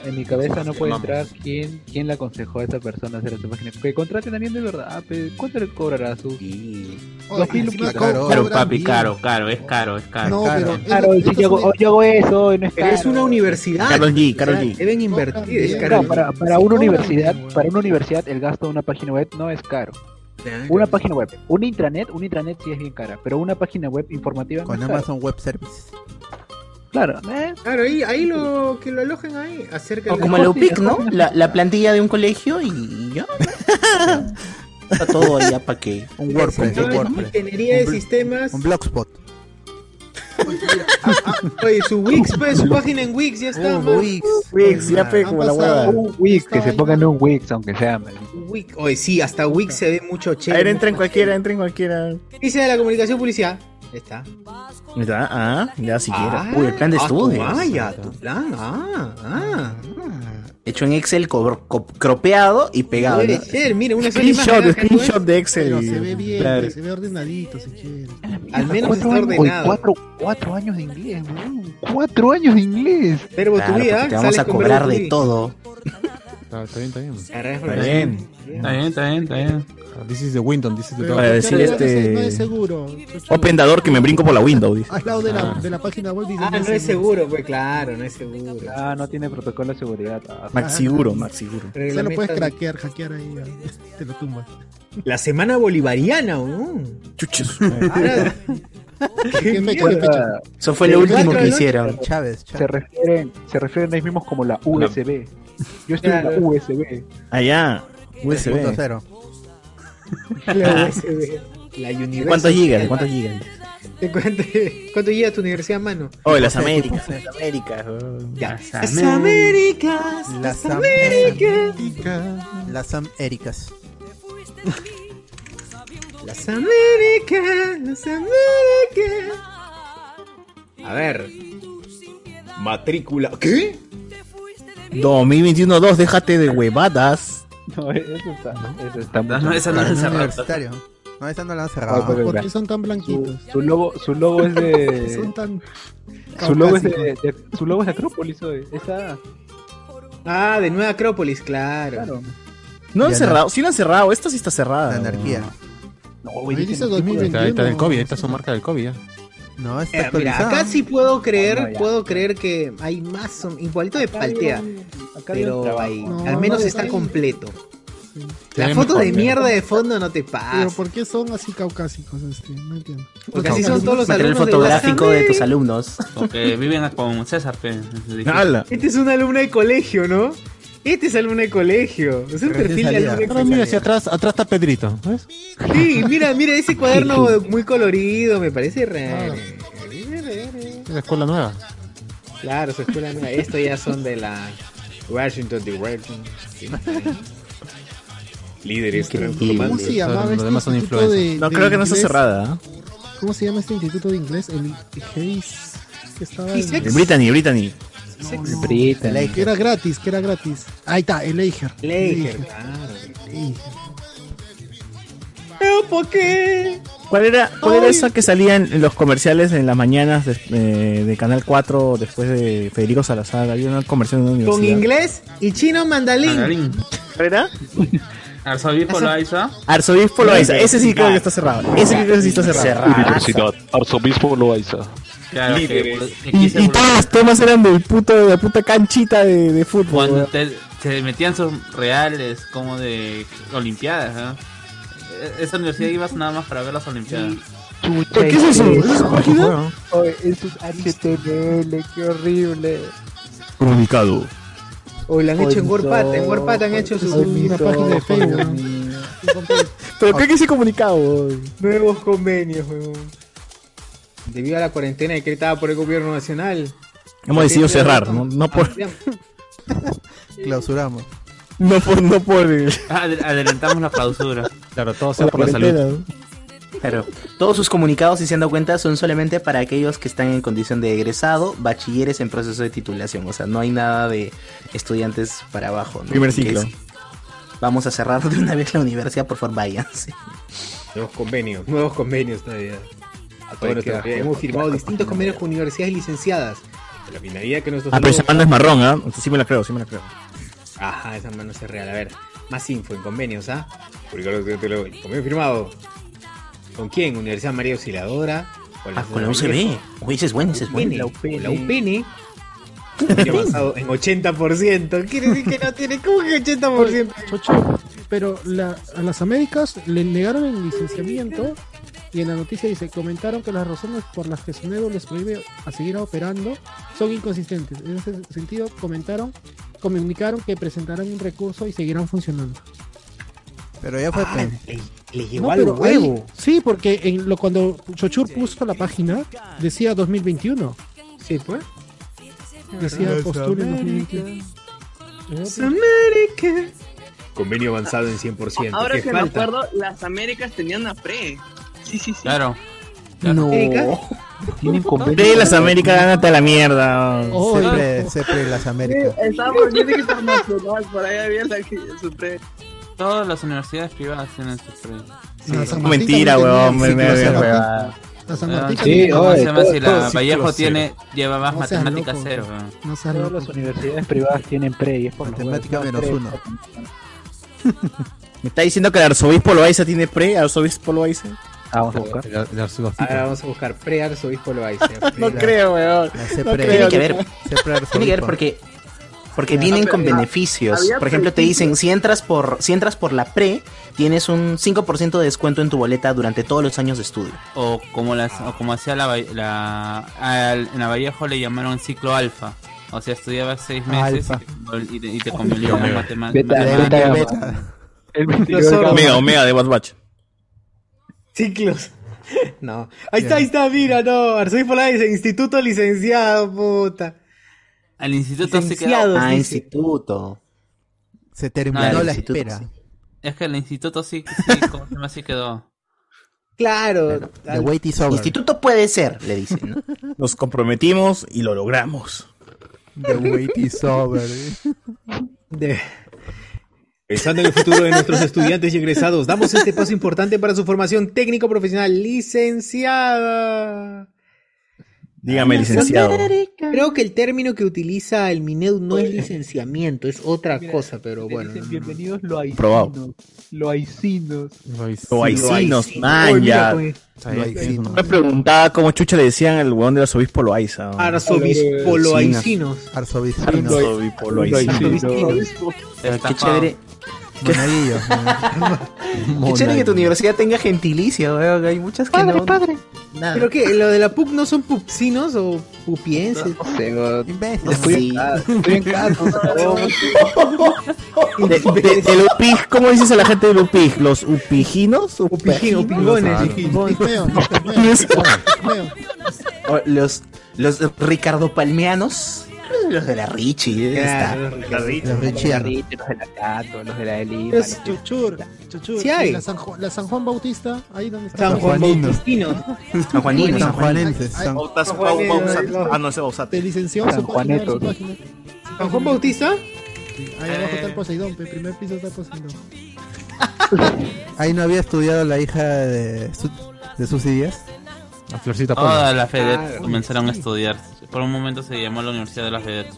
En mi, cabeza no puede Vamos. entrar quién, quién le aconsejó a esa persona hacer esa página. Que contraten a alguien de verdad, pe. ¿cuánto le cobrará su? Pero papi, bien. caro, caro, es caro, es caro. No, pero. Claro, esto- si esto yo, hago- es- yo hago eso, y no es caro. es una universidad. Karol G, sea, G. Deben invertir, es No, caro. No, para, para una universidad, para una universidad el gasto de una página web no es caro. Una página web, una intranet, una intranet sí es bien cara, pero una página web informativa no Con cara. Amazon Web Service. Claro, ¿eh? Claro, ahí, ahí lo que lo alojen ahí, acerca O de como la UPIC, ¿no? La, la plantilla de un colegio y ya. (laughs) Está todo allá para que. Un WordPress, un WordPress. ingeniería de Un sistemas. Un Blogspot. Oye, su Wix, pues, su página en Wix ya está. Man. Wix. Wix, ya pe, como la pasado- hueva. Un Wix, que se pongan un Wix, aunque sea. Wix. Oye, sí, hasta Wix se ve mucho A chévere. ver, entra en cualquiera, entra en cualquiera. Dice de la comunicación publicidad. Ya está. ¿Verdad? Ah, ya siquiera. Uy, el plan de ah, tu- estudios. Ah, ya, tu plan. Ah, ah. Hecho en Excel co- co- cropeado y pegado. Puede ¿no? ser, mira, una. Screenshot, screenshot de Excel. Pero se ve bien, Claro. se ve ordenadito si quieres. Al menos cuatro, está años, ordenado. cuatro, cuatro años de inglés, weón. Cuatro años de inglés. Pero Claro, tu vida, te vamos a cobrar de todo. Está, está bien, está bien. Está bien. Está bien, está bien, está bien. This is the Windows, this is the Para door. decir no, este- No es seguro. Open Dador que me brinco por la Windows. dice. Al lado de la, de la página web dice. Ah, no es seguro, pues claro, no es seguro. Ah, no tiene protocolo de seguridad. Ah, Max seguro, Max seguro. Se lo puedes craquear, hackear ahí. ah, Te lo tumbas. La semana bolivariana, ¿no? Chuches. (laughs) (laughs) Ahora- ¿Qué. Eso fue lo último que hicieron. Chávez, se refieren, se refieren a ellos mismos como la USB. Yo estoy en la USB. Allá. 3.0. USB. La (laughs) USB. La University. ¿Cuántos gigas? ¿De ¿Cuántos gigas? ¿De cuánto, cuánto llega tu universidad, mano? Oh, las Américas. tipo, Las Américas. oh. Las Américas. Las Las Américas. Las Américas. Las Américas. Las Américas. A ver. Matrícula. ¿Qué? 2021-2, déjate de huevadas. No, eso está, eso está No, mucho esa no es un cerrada. universitario. No, esa no la han Ah, cerrado. ¿Por qué son tan blanquitos? Su, su logo, su logo es de. (laughs) Son tan. su logo es de, su logo es de Acrópolis, oye. Esa. Ah, de Nueva Acrópolis, claro. Claro. No han cerrado, sí la han cerrado. Esta sí está cerrada. La anarquía. No, güey, dice dicen- Ahí está, 2021. del COVID, ahí está su marca del COVID ya. No, está Eh, mira, actualizado. acá sí puedo creer, No, ya. puedo creer que hay más, o- igualito de paltea, pero No, al menos no, está ahí- completo. La foto de mierda de fondo no te Pero pasa. ¿por qué son así caucásicos? Este? No entiendo. Porque así son todos los Material alumnos de fotográfico las de tus alumnos. Porque viven con César. Este es un alumno de colegio, ¿no? Este es alumno de colegio. Es un perfil de alumno de Ahora mira, hacia atrás, atrás está Pedrito, ¿ves? Sí, mira, mira ese (laughs) cuaderno muy colorido, me parece raro. Es la escuela nueva. Claro, su escuela nueva. Esto ya son de la Washington Direction. Sí. Líderes. ¿Cómo se llamaba Los este demás son instituto de, No, de creo que no está cerrada. ¿ah? ¿Cómo se llama este instituto de inglés? El Hayes. Que estaba en- Hayes. El Brittany, Brittany. No, Brita. El que era gratis, que era gratis. Ahí está, el Eiger. El claro. Eiger. ¿Pero por qué? ¿Cuál era, cuál era esa que salía en, los comerciales en las mañanas de, eh, de Canal 4 después de Federico Salazar? Había una comercial de una universidad. Con inglés y chino mandalín. Mandarín. ¿Cuál era? Arzobispo Loaiza. Arzobispo Loaiza, ese sí creo que está cerrado. Ese sí creo que sí está cerrado. Universidad, Arzobispo Loaiza. Claro, que, Líderes. que Y, todos los temas eran del puto, de la puta canchita de, de fútbol. Cuando te- se metían sus reales como de olimpiadas, ¿no? E- Esa universidad ibas nada más para ver las olimpiadas. ¿Por qué es eso? ¿Es página? Oye, es HTML, qué horrible. Comunicado. O lo han hecho en WordPad, en WordPad han hecho su una página de Facebook. (laughs) ¿Pero qué que ese comunicado? Nuevos convenios, weón. Debido a la cuarentena decretada por el gobierno nacional. Hemos decidido cerrar, no, no por, (laughs) Clausuramos. no por, no por el- Adel- Adelantamos la clausura. Claro, todo sea por la salud. Claro. Todos sus comunicados, si se han dado cuenta, son solamente para aquellos que están en condición de egresado, bachilleres en proceso de titulación. O sea, no hay nada de estudiantes para abajo. ¿no? Primer ciclo. es- vamos a cerrar de una vez la universidad, por favor, váyanse. Nuevos convenios, nuevos convenios todavía. A todos Oye, nuestros- qué hemos firmado distintos convenios con universidades licenciadas. La finalidad que nuestros Ah, pero esa mano es marrón, ¿ah? Sí me la creo, sí me la creo. Ajá, esa mano es real. A ver, más info en convenios, ¿ah? Lo- Convenio firmado. ¿Con quién? Universidad María Auxiliadora. Con Ah, con la UCB. Oye, ese es bueno, ese es bueno. La UPN. La UPN. Avanzado en 80%. Quiere decir que no tiene. ¿Cómo que 80%? Chocho, pero la- a las Américas le negaron el licenciamiento y en la noticia dice, comentaron que las razones por las que SUNEDO les prohíbe a seguir operando son inconsistentes. En ese sentido, comentaron, comunicaron que presentarán un recurso y seguirán funcionando. Pero ya fue pen. Le, le No, llegó al ahí- huevo. sí, porque en lo, cuando Chochur puso la página, decía 2021. Sí, pues. Decía Las postula en Américas. 2021. América. Convenio avanzado en 100%. Ahora ¿Qué que me acuerdo, las Américas tenían a pre. Sí, sí, sí. Claro. No. Tienen convenio. De las Américas, gánate a la mierda. Oh, Siempre, siempre las Américas. Estaba por Music Internacional, por ahí había la que su pre. Todas las universidades privadas tienen San No, mentira, weón. Me, me, Ah, sí, también ¿cómo tenía- se llama? todo- Si todo la Vallejo cero. tiene, lleva más No seas matemática loco. cero. No Todas loco. las universidades privadas tienen pre y es por Matemática menos pre. uno. (laughs) Me está diciendo que el arzobispo Loaiza tiene pre, arzobispo Loaiza. Ah, vamos a buscar. El- el. Ahora vamos a buscar pre-arzobispo Loaiza. (laughs) No creo, weón. No creo. Tiene que ver. Tiene que ver porque porque vienen con beneficios. Por ejemplo, te dicen si entras por si entras por la pre, tienes un 5% de descuento en tu boleta durante todos los años de estudio. O como las, o como hacía la, la al- en la Vallejo le llamaron ciclo alfa. O sea, estudiabas seis meses Alfa. y, te- y te matema- Beta, matemáticas. beta, Beta. gamma. El 22 Los zorros. gamma. Omega, Omega de Bad Batch. Ciclos. (laughs) No. Ahí está, ahí está, mira, no. Arzobispo Loaiza, instituto licenciado, puta. Al instituto sí quedó. Ah, dice. instituto. Se terminó el la instituto, espera. sí. Es que el instituto sí, sí (laughs) como se quedó. Claro. The wait is over. Instituto puede ser, le dicen. ¿no? (laughs) Nos comprometimos y lo logramos. The wait is over. De- Pensando en el futuro de nuestros estudiantes y egresados, damos este paso importante para su formación técnico-profesional licenciada. Dígame, licenciado. Creo que el término que utiliza el Minedu no es licenciamiento, es otra cosa, pero bueno. Dicen, no- bienvenidos loaicinos. Probado. Loaicinos. Loaicinos, pues. Me preguntaba cómo chucha le decían al huevón del arzobispo Loaiza. Arzobispo loaicinos. Arzobispo. Pero qué chévere. Monaguillo. (laughs) Qué chévere que tu universidad tenga gentilicio, weón. Hay muchas que no. Nada. ¿Pero qué? ¿Lo de la PUC no son pupsinos o pupienses? Imbécil. Sí. Estoy en casa. (laughs) (laughs) De, de- del UPIG, ¿cómo dices a la gente del UPIG? ¿Los upiginos? Pigmeo. O Los, los Ricardo Palmeanos. Los de la Richie. Claro, está. Los richianos. Los de la Cato, los de la Elima. Es Chuchur, Chuchur. Sí hay. La, San Ju- la San Juan Bautista, ahí donde está. San Juan Juaninos. Bautistinos. San Juanino, San San Juanino. Juanenses. San- Ah, no, ese Bausate. Te licenció San página, en su Juaneto. página. ¿San Juan Bautista? Sí, Ahí abajo está el Poseidón, el primer piso está el Poseidón. (laughs) Ahí no había estudiado la hija de, Su- de Susy Díaz. La Florcita Pola. las FEDET Ah, comenzaron a estudiar. Por un momento se llamó la Universidad de las FEDET.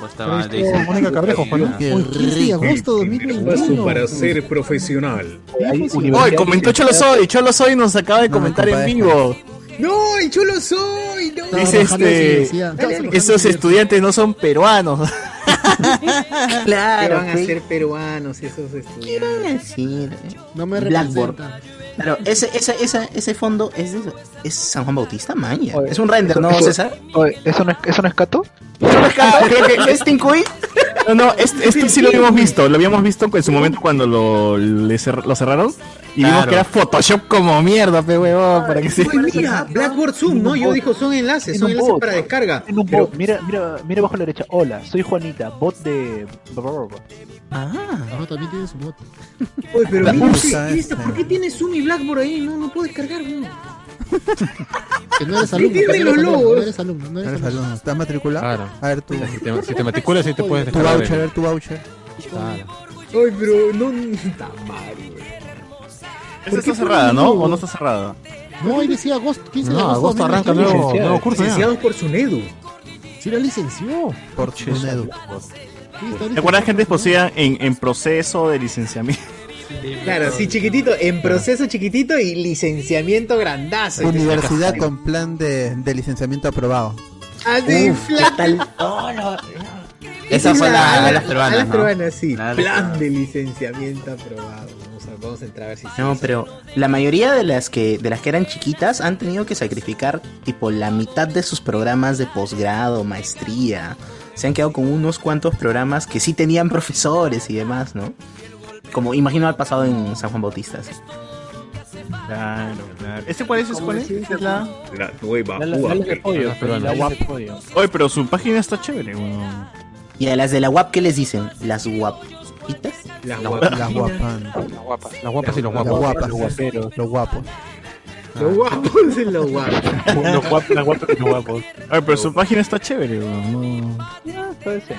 pues estaba esto, Mónica Cabrejo. Qué 15 de agosto de Paso 2021. para ser profesional. Hoy comentó Cholo Soy, Cholo Soy nos acaba de comentar en vivo. No, el chulo soy, no. Dice de este, esos de estudiantes no son peruanos. ¿Qué (laughs) Claro, van a ser peruanos esos estudiantes? Sí, No me Blackboard. Claro, ese, ese, ese, ese fondo es, de- es San Juan Bautista, maña. Oye, Es un render, ¿no, César? Oye, ¿eso no es, eso no es Cato? Creo que este Incuy. No, no, este, este sí lo habíamos visto. Lo habíamos visto en su momento cuando lo, le cer- lo cerraron. Y vimos que era Photoshop como mierda, pe huevón, para que se. Mira, Blackboard Zoom, ¿no? Yo dijo, son enlaces, son enlaces bot. para descarga. Pero. Mira, mira, mira abajo a la derecha. Hola, soy Juanita, bot de. Ah, No, también tiene su bot. oye, pero mira. ¿por qué tiene Zoom y Blackboard ahí? No, no puedo descargar, no. Que no eres alumno, no eres alumno, no eres alumno, no Eres eres alumno. alumno, ¿Estás matriculado? Claro. A ver tu, Si te, si te matriculas, ahí te puedes tu descargar. voucher, a ver tu voucher. Claro. Ay, pero no. Está mal, güey. Esa está cerrada, ¿no? ¿O no está cerrada? No, ahí decía agosto, 15 de No, agosto. agosto arranca nuevo, nuevo curso ya. Licenciados por Sunedu. Sí, la licenció. Por tu Nedu. Sí, está ¿Te acuerdas que antes poseían en, en proceso de licenciamiento? Claro, sí, chiquitito, en proceso chiquitito y licenciamiento grandazo. Universidad con plan de, de licenciamiento aprobado. Así, Uf, ¿qué plan. tal? (laughs) Esa fue la, a las peruanas, A las ¿no? peruanas, sí. Claro. Plan de licenciamiento aprobado. Vamos a, vamos a entrar a ver si No, pero la mayoría de las que de las que eran chiquitas han tenido que sacrificar tipo la mitad de sus programas de posgrado, maestría. Se han quedado con unos cuantos programas que sí tenían (laughs) profesores y demás, ¿no? Como imagino al pasado en San Juan Bautista. Claro, claro. ¿Ese cuál es? ¿Ese cuál es? ¿Esa es la... La nueva La, la, la, UAP. de pollo, Ah, pero la de pollo. Oye, pero su página está chévere, weón. Y a las de la UAP, ¿qué les dicen? ¿Las guapitas? Las Las guapas. Las guapas. Las guapas y los Las guapos. guapas. Los guaperos. Los guapos. Los guapos y los guapos. los guapos, las guapas y los guapos. Oye, pero su página está chévere, weón. No... Puede ser.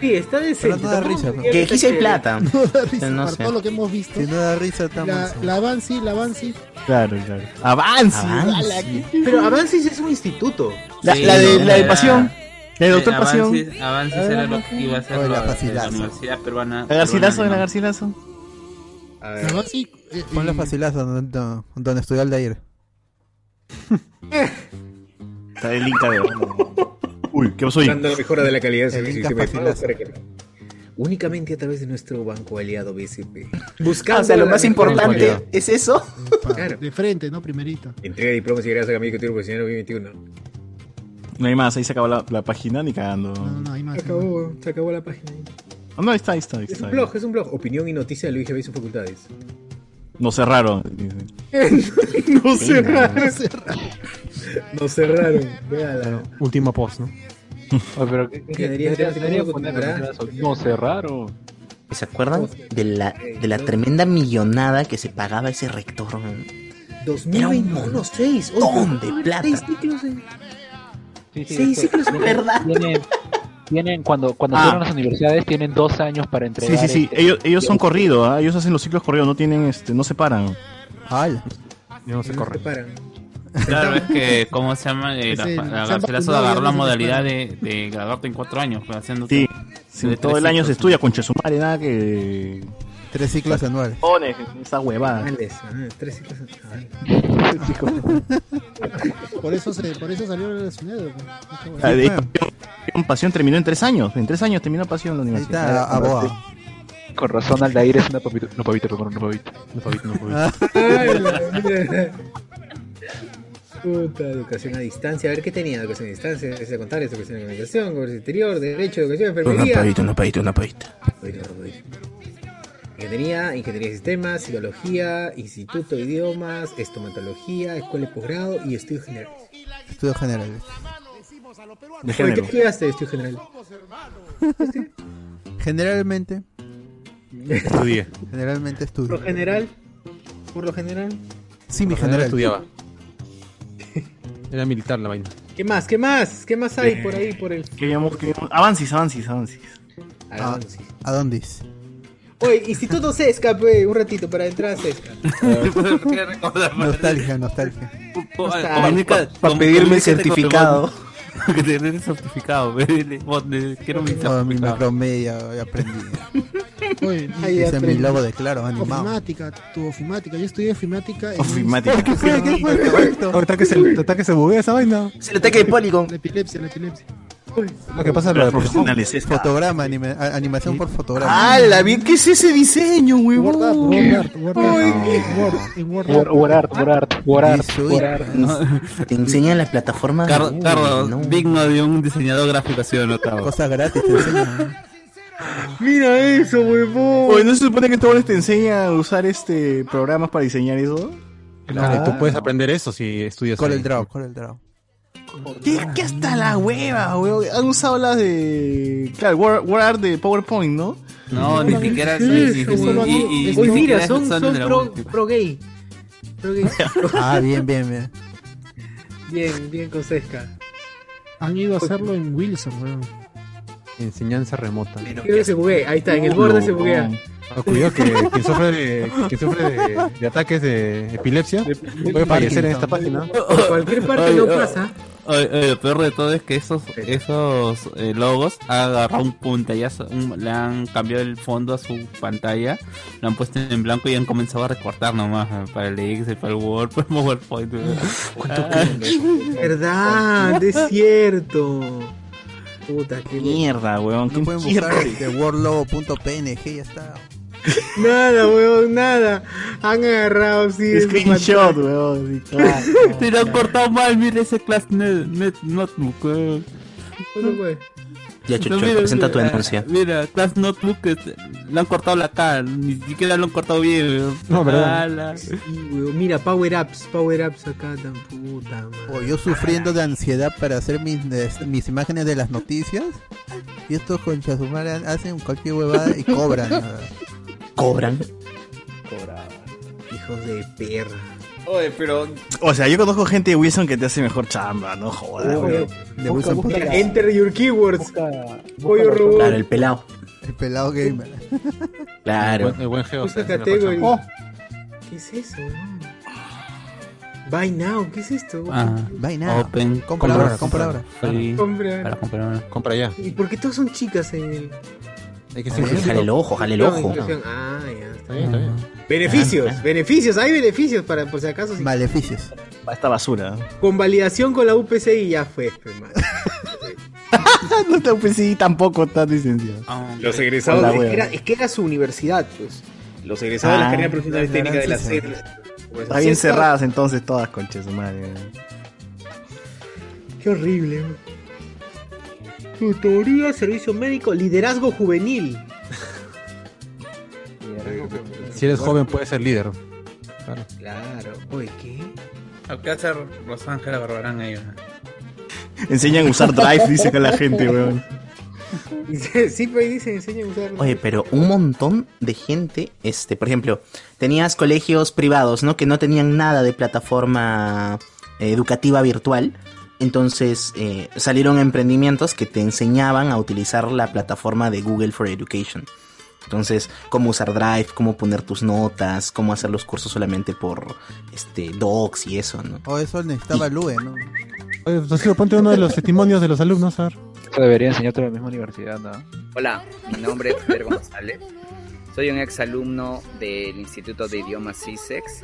Sí, está decente. Pero no da risa, ¿no? Que aquí sí hay plata. (laughs) No da risa, No para sé. todo lo que hemos visto. Si no da risa, estamos. La, la Avanci, la Avanci. Claro, claro. Avance. Avance. Pero Avancis es un instituto. La, Sí, la de, la de Pasión. La de Doctor Pasión. Avances, era lo que iba a ser la la Universidad Peruana. La Garcilaso, la Alemana. Garcilazo. A La ver. Eh, Ponle eh, facilazo donde, donde estudió Aldair. (laughs) Está el link de... (laughs) Uy, ¿qué pasó ahí? Dando la mejora de la calidad Únicamente a través de nuestro banco aliado BCP. (laughs) Ah, Buscando o sea, lo más importante es eso. Claro. De frente, ¿no? Primerito. Entrega de diplomas y gracias a Camilo Coutinho Profesional 2021. No hay más, ahí se acabó la, la página ni cagando. No, no, hay más. Se acabó, se acabó la página. ahí. Ah, no, ahí está, ahí está. Ahí Es está. un blog, es un blog. Opinión y noticia de Luis G. y sus facultades. (laughs) No cerraron. no cerraron. No cerraron. Véala. Último post, ¿no? Pero ¿qué- debería- debería. No cerraron. ¿Se acuerdan de la, de la tremenda millonada que se pagaba ese rector? ¿no? 2021, 6. montón de plata. Seis ciclos en- Sí, sí, Seis ciclos en verdad. Tienen, tienen cuando cuando Ah. las universidades tienen dos años para Sí, entregar. sí, sí. este- Ellos, ellos son corridos, ¿ah? ellos hacen los ciclos corridos, no tienen, este, no se paran. Ya no se No se paran. Claro, es que, ¿cómo se llama? Eh, la, el- la Garcilaso agarró la no modalidad de, de graduarte en cuatro años, pues, haciendo Sí, todo. sí, De todo el año se estudia con Chesumare, nada que... Tres ciclos anuales. Pones esa huevada. Tres ciclos. Ay. Por eso, se, por eso salió el Sunedo. de- Sí, pues. pasión, Pasión- Pasión terminó en tres años. En tres años terminó Pasión en la Ahí universidad. está, Aboa. Con razón Aldair es una papita, no papita, perdón, no papita. No, Fabito, no, Ay, la mierda. Puta, educación a distancia. A ver qué tenía educación a distancia. Ciencia contable, educación de comunicación, comercio exterior, derecho, educación, enfermería. una paita, una paita. Oído, oído. Ingeniería, ingeniería de sistemas, psicología, instituto de idiomas, estomatología, escuela de posgrado y estudios generales. Estudios generales. De Oye, ¿Qué estudiaste estudios generales? Generalmente, Estudié. generalmente Por lo estudio. general, por lo general. Sí, mi Por general. estudiaba. (laughs) Era militar la vaina. ¿Qué más? ¿Qué más? ¿Qué más hay Eh, por ahí por el Queríamos, queríamos- Avancis, avancis, avancis. Ah? ¿A dónde es? Oye, Instituto Sesca, pe, un ratito para entrar a Sesca. (laughs) Nostalgia, nostalgia. Comunica- Para com- pedirme el comunícate con tu certificado. (laughs) que te den el certificado. ve, Quiero mi Oh, mi certificado. macromedia, ya aprendí. Oye, Ese es mi logo de claro, animado. Ofimática, tu ofimática. Yo estudié ofimática. en- Ofimática. (laughs) ¿Qué fue? ¿Qué fue? Ahorita que se, ahorita que se buguea esa vaina. Es el ataque de Polygon. La epilepsia, la epilepsia. Lo que pasa es lo de profesionales, esta. Fotograma, anime- a- animación por fotograma. ¡Ah, la bien! ¿Qué es ese diseño, Word huevón? Art, Word Art, Word Art. Word, en Word Art. War Art, Art, Art, Art. Te enseñan las plataformas. Carlos, no. digno de un diseñador gráfico, ¿sí o no, Carlos? Cosas gratis te enseñan. Mira eso, huevón. Oye, ¿no se supone que todos te enseña a usar este programas para diseñar eso? Claro, y tú puedes aprender eso si estudias Con el draw, con el draw. ¿Qué, qué hasta la hueva, huevón? Han usado las de... Claro, Word, Word Art de PowerPoint, ¿no? No, ni siquiera. Oye, mira, son, son son de la pro, pro gay. Pro gay. (laughs) Ah, bien, bien, bien. bien, bien con Sesca. Han ido a hacerlo en Wilson, weón. Enseñanza remota. Creo se buguea. Ahí está, en el borde se buguea. Ah, cuidado que quien sufre de, quien sufre de, de ataques de epilepsia puede fallecer en esta página. Por cualquier parte no pasa. oye, oye, lo peor de todo es que esos, esos eh, logos han agarrado un pantallazo, un- le han cambiado el fondo a su pantalla, lo han puesto en blanco y han comenzado a recortar nomás eh, para el Excel, para el Word, (laughs) para el PowerPoint. Ah, Verdad, es cierto. Puta, qué Mierda, huevón. No ¿Qué pueden mierda? buscar de wordlogo.png, ya está. Nada, weón, nada. Han agarrado, sí. Screenshot, huevón. sí, claro. Te lo han cortado mal, mira ese class net, net notebook. eh. ¿Cuándo fue? Ya, Chucho, No, mira, presenta tu denuncia. Mira, Class Notebook, le han cortado la cara, ni siquiera lo han cortado bien. weón. No, ¿verdad? Sí. Mira, power ups, power ups acá tan puta madre. O yo sufriendo de ansiedad para hacer mis, mis imágenes de las noticias. Y estos conchas humanas hacen cualquier huevada y cobran. (laughs) Cobran. Hijos de perra. Oye, pero... O sea, yo conozco gente de Wilson que te hace mejor chamba, no jodas. De Wilson Podcast. enter your keywords. Pollo robot. Claro, el pelado. El pelado gamer. (laughs) El Claro. buen, el buen geo. Category. mejor ¿Qué es eso? Buy now, ¿qué es esto? Ah, Vaina. Open. Compra ahora, compra ahora. Compra. Ahora. Compra ya. ¿Y por qué todos son chicas en el.? Hay que ser Jale el ojo, jale el ojo. Ah, ya. Está bien, está bien. Beneficios, beneficios, hay beneficios para por si acaso. si- Maleficios. Para esta basura. Con validación con la UPC y ya fue, pues, man. (laughs) no pues sí, tampoco estás licenciado. Ah, Los egresados. Es, que era, es que era su universidad, pues. Los egresados de Ah, las carreras profesionales la técnicas de la SED. ciencia. Está bien cerradas entonces todas, conches, su madre. Qué horrible. Tutoría, servicio médico, liderazgo juvenil. Si eres joven, puedes ser líder. Claro. Claro. Oye, ¿qué? ¿Qué hacer Rosángela Barbarán ahí? weón? Enseñan a usar Drive, dice que la gente, weón. Sí, pues dice, enseña a usar. Oye, pero un montón de gente, este, por ejemplo, tenías colegios privados, ¿no? Que no tenían nada de plataforma eh, educativa virtual. Entonces eh, salieron emprendimientos que te enseñaban a utilizar la plataforma de Google for Education. Entonces, cómo usar Drive, cómo poner tus notas, cómo hacer los cursos solamente por este docs y eso, ¿no? O eso necesitaba Lue, ¿no? Oye, Rocío, ponte uno de los testimonios de los alumnos, a ver. Eso debería enseñarte en la misma universidad, ¿no? Hola, mi nombre es Pedro González. Soy un ex alumno del Instituto de Idiomas CISEX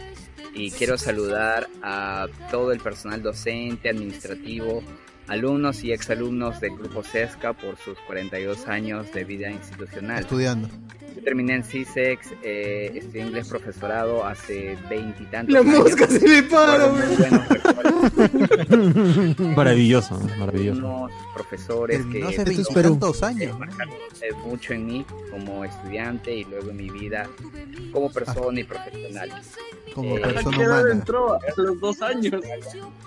y quiero saludar a todo el personal docente, administrativo, alumnos y exalumnos del grupo CESCA por sus 42 años de vida institucional. Estudiando. Yo terminé en CISEX, eh, estudié inglés profesorado hace veintitantos La años. mosca se le para. (laughs) Maravilloso, maravilloso. Unos profesores Terminó que hace son- veintitantos años. marcaron eh, mucho en mí como estudiante y luego en mi vida como persona y profesional. Como Eh, persona ¿Qué edad humana. entró? A los dos años.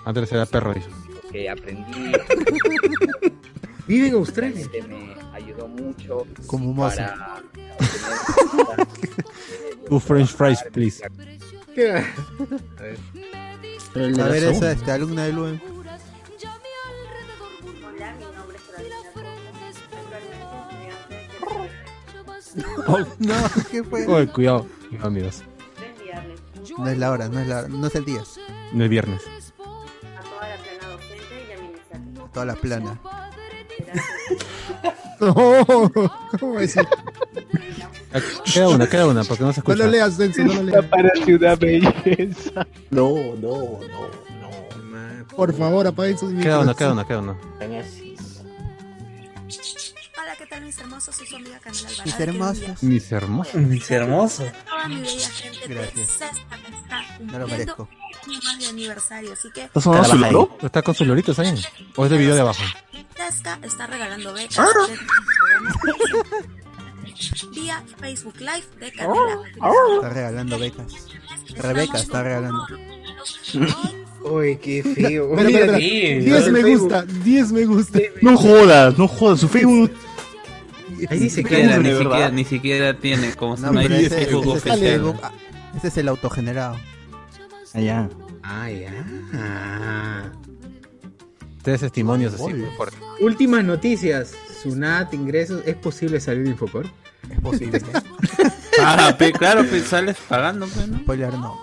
Antes era perro, dice. Que aprendí (laughs) Vive en Australia. que me ayudó mucho Como mozo. para (laughs) Two French fries, please. ¿Qué? A ver. A ver, esa este, alumna de Lue. Hola, mi nombre es Carolina Coco. Oh, No, ¿qué fue? Oye, cuidado, amigos. No es la hora, no es la hora, no es el día. No es viernes. A toda la plana docente y administrativa. Toda la (laughs) plana. No. Queda una, queda una, porque no se No lo leas, Denso, no lo leas. (laughs) Parece una belleza. No, no, no. Por favor, apaguen sus Queda una, queda una, queda una. Hola, ¿qué tal mis hermosos? Soy su amiga Camila Alvarado. Mis hermosos. Mis hermosos. Mis hermosos. Toda mi bella gente Gracias. de Sesca que está No lo merezco. Año de aniversario, así que ¿Está sonando su loro? ¿Está con sus loritos ahí? ¿O es de video de abajo? Sesca está regalando becas Ah. vía Facebook Live de Camila. Está regalando becas. Rebeca está regalando. Uy, qué feo. Mira espera. en 10 el me gusta, 10 me gusta. No jodas, no jodas, su Facebook. Ahí dice Ni que siquiera, ni siquiera, ni siquiera tiene como se llama Facebook ese es el oficial. Ah, ese es el autogenerado. Allá. Ah, ya. Ah. Tres testimonios así, muy fuertes. Últimas noticias. Sunat, ingresos. ¿Es posible salir de Infocor? Es posible. (laughs) Ah, pe- claro, pues sales pagando, pues, ¿no? Spoiler no.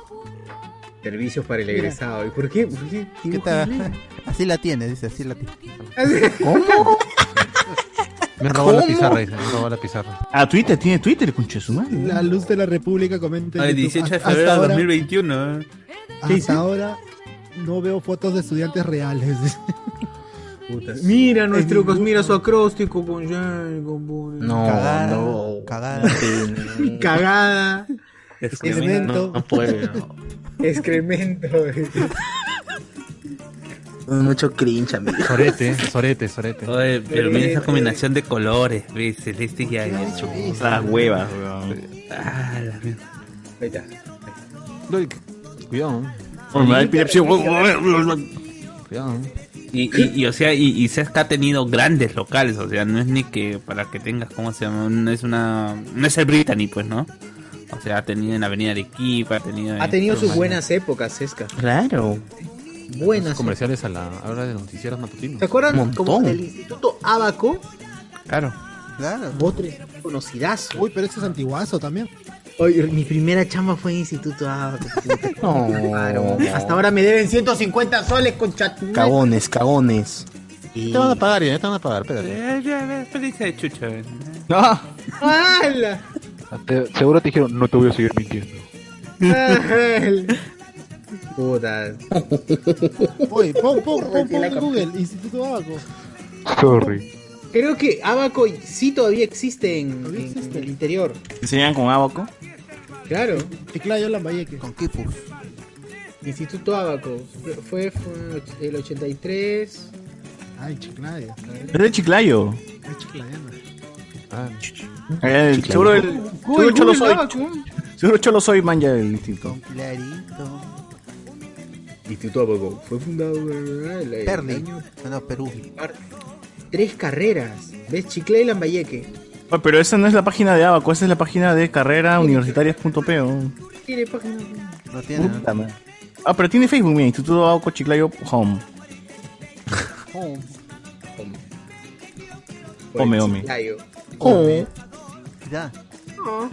Servicios para el egresado. ¿Y por qué? ¿Por qué? ¿Qué tal? (laughs) Así la tiene, dice, así la tiene. (laughs) Me robó la ¿Cómo? pizarra, dice. Me robó la pizarra. Ah, Twitter, tiene Twitter, conche su madre. La luz de la República comenta. YouTube. 18 de febrero de ahora- 2021. ¿eh? Hasta ahora no veo fotos de estudiantes reales. (laughs) Mira nuestro mira su acróstico con con. No, Cagada, no. cagada. (laughs) Cagada. Excremento. No puedo. Excremento. Mucho cringe, amigo. Sorete, sorete, sorete. Oye, pero mira esa combinación de colores, ¿ves? Celeste y azul. Esas huevas, weón. Ah, la mierda. Ahí está. Uy, Cuidado, me da epilepsia. cuidado. Y, y, y, o sea, y, y Sesca ha tenido grandes locales, o sea, no es ni que para que tengas, ¿cómo se llama? No es una, no es el Brittany, pues, ¿no? O sea, ha tenido en Avenida Arequipa, ha tenido... Ha en tenido sus buenas épocas, Sesca. Claro. Buenas. Comerciales a la hora de los noticieros matutinos. ¿Se acuerdan? Como del Instituto Abaco. Claro. Claro. Otro conocidazo. Uy, pero ese es antiguazo también. Oye, mi primera chamba fue en Instituto Abaco. puta. (laughs) No. Claro. Hasta ahora me deben 150 soles con chat. Cagones, cagones. Te van a pagar, ya te van a pagar, espérate. Eh, ya, ya, Felicia de chucha. eh. ¡Hala! Te- seguro te dijeron, no te voy a seguir mintiendo. (laughs) Puta. Oye, pon, pon, pon, pon en Google, Instituto Abaco. Sorry. Creo que Abaco sí todavía existe en, en el interior. ¿Enseñan con abaco? Claro. Chiclayo Lambayeque. Con Kipus. Instituto Abaco. Fue, fue el 83. Ay, Chiclayo. Es de Chiclayo. Es chiclayano. Ah, Eh, el- seguro el. Seguro Cholo soy. Seguro Cholo soy man ya del instituto. Clarito. Instituto Abaco. Fue fundado en el, el Perli. año No, Perú. Tres carreras. ¿Ves? Chiclayo y Lambayeque. Ah, pero esa no es la página de abaco, esa es la página de carrerauniversitarias.po. Tiene página. No tiene. Puta. Ah, pero tiene Facebook, mira, Instituto Abaco Chiclayo Home. Home, home. Chiclayo. Home. Ya.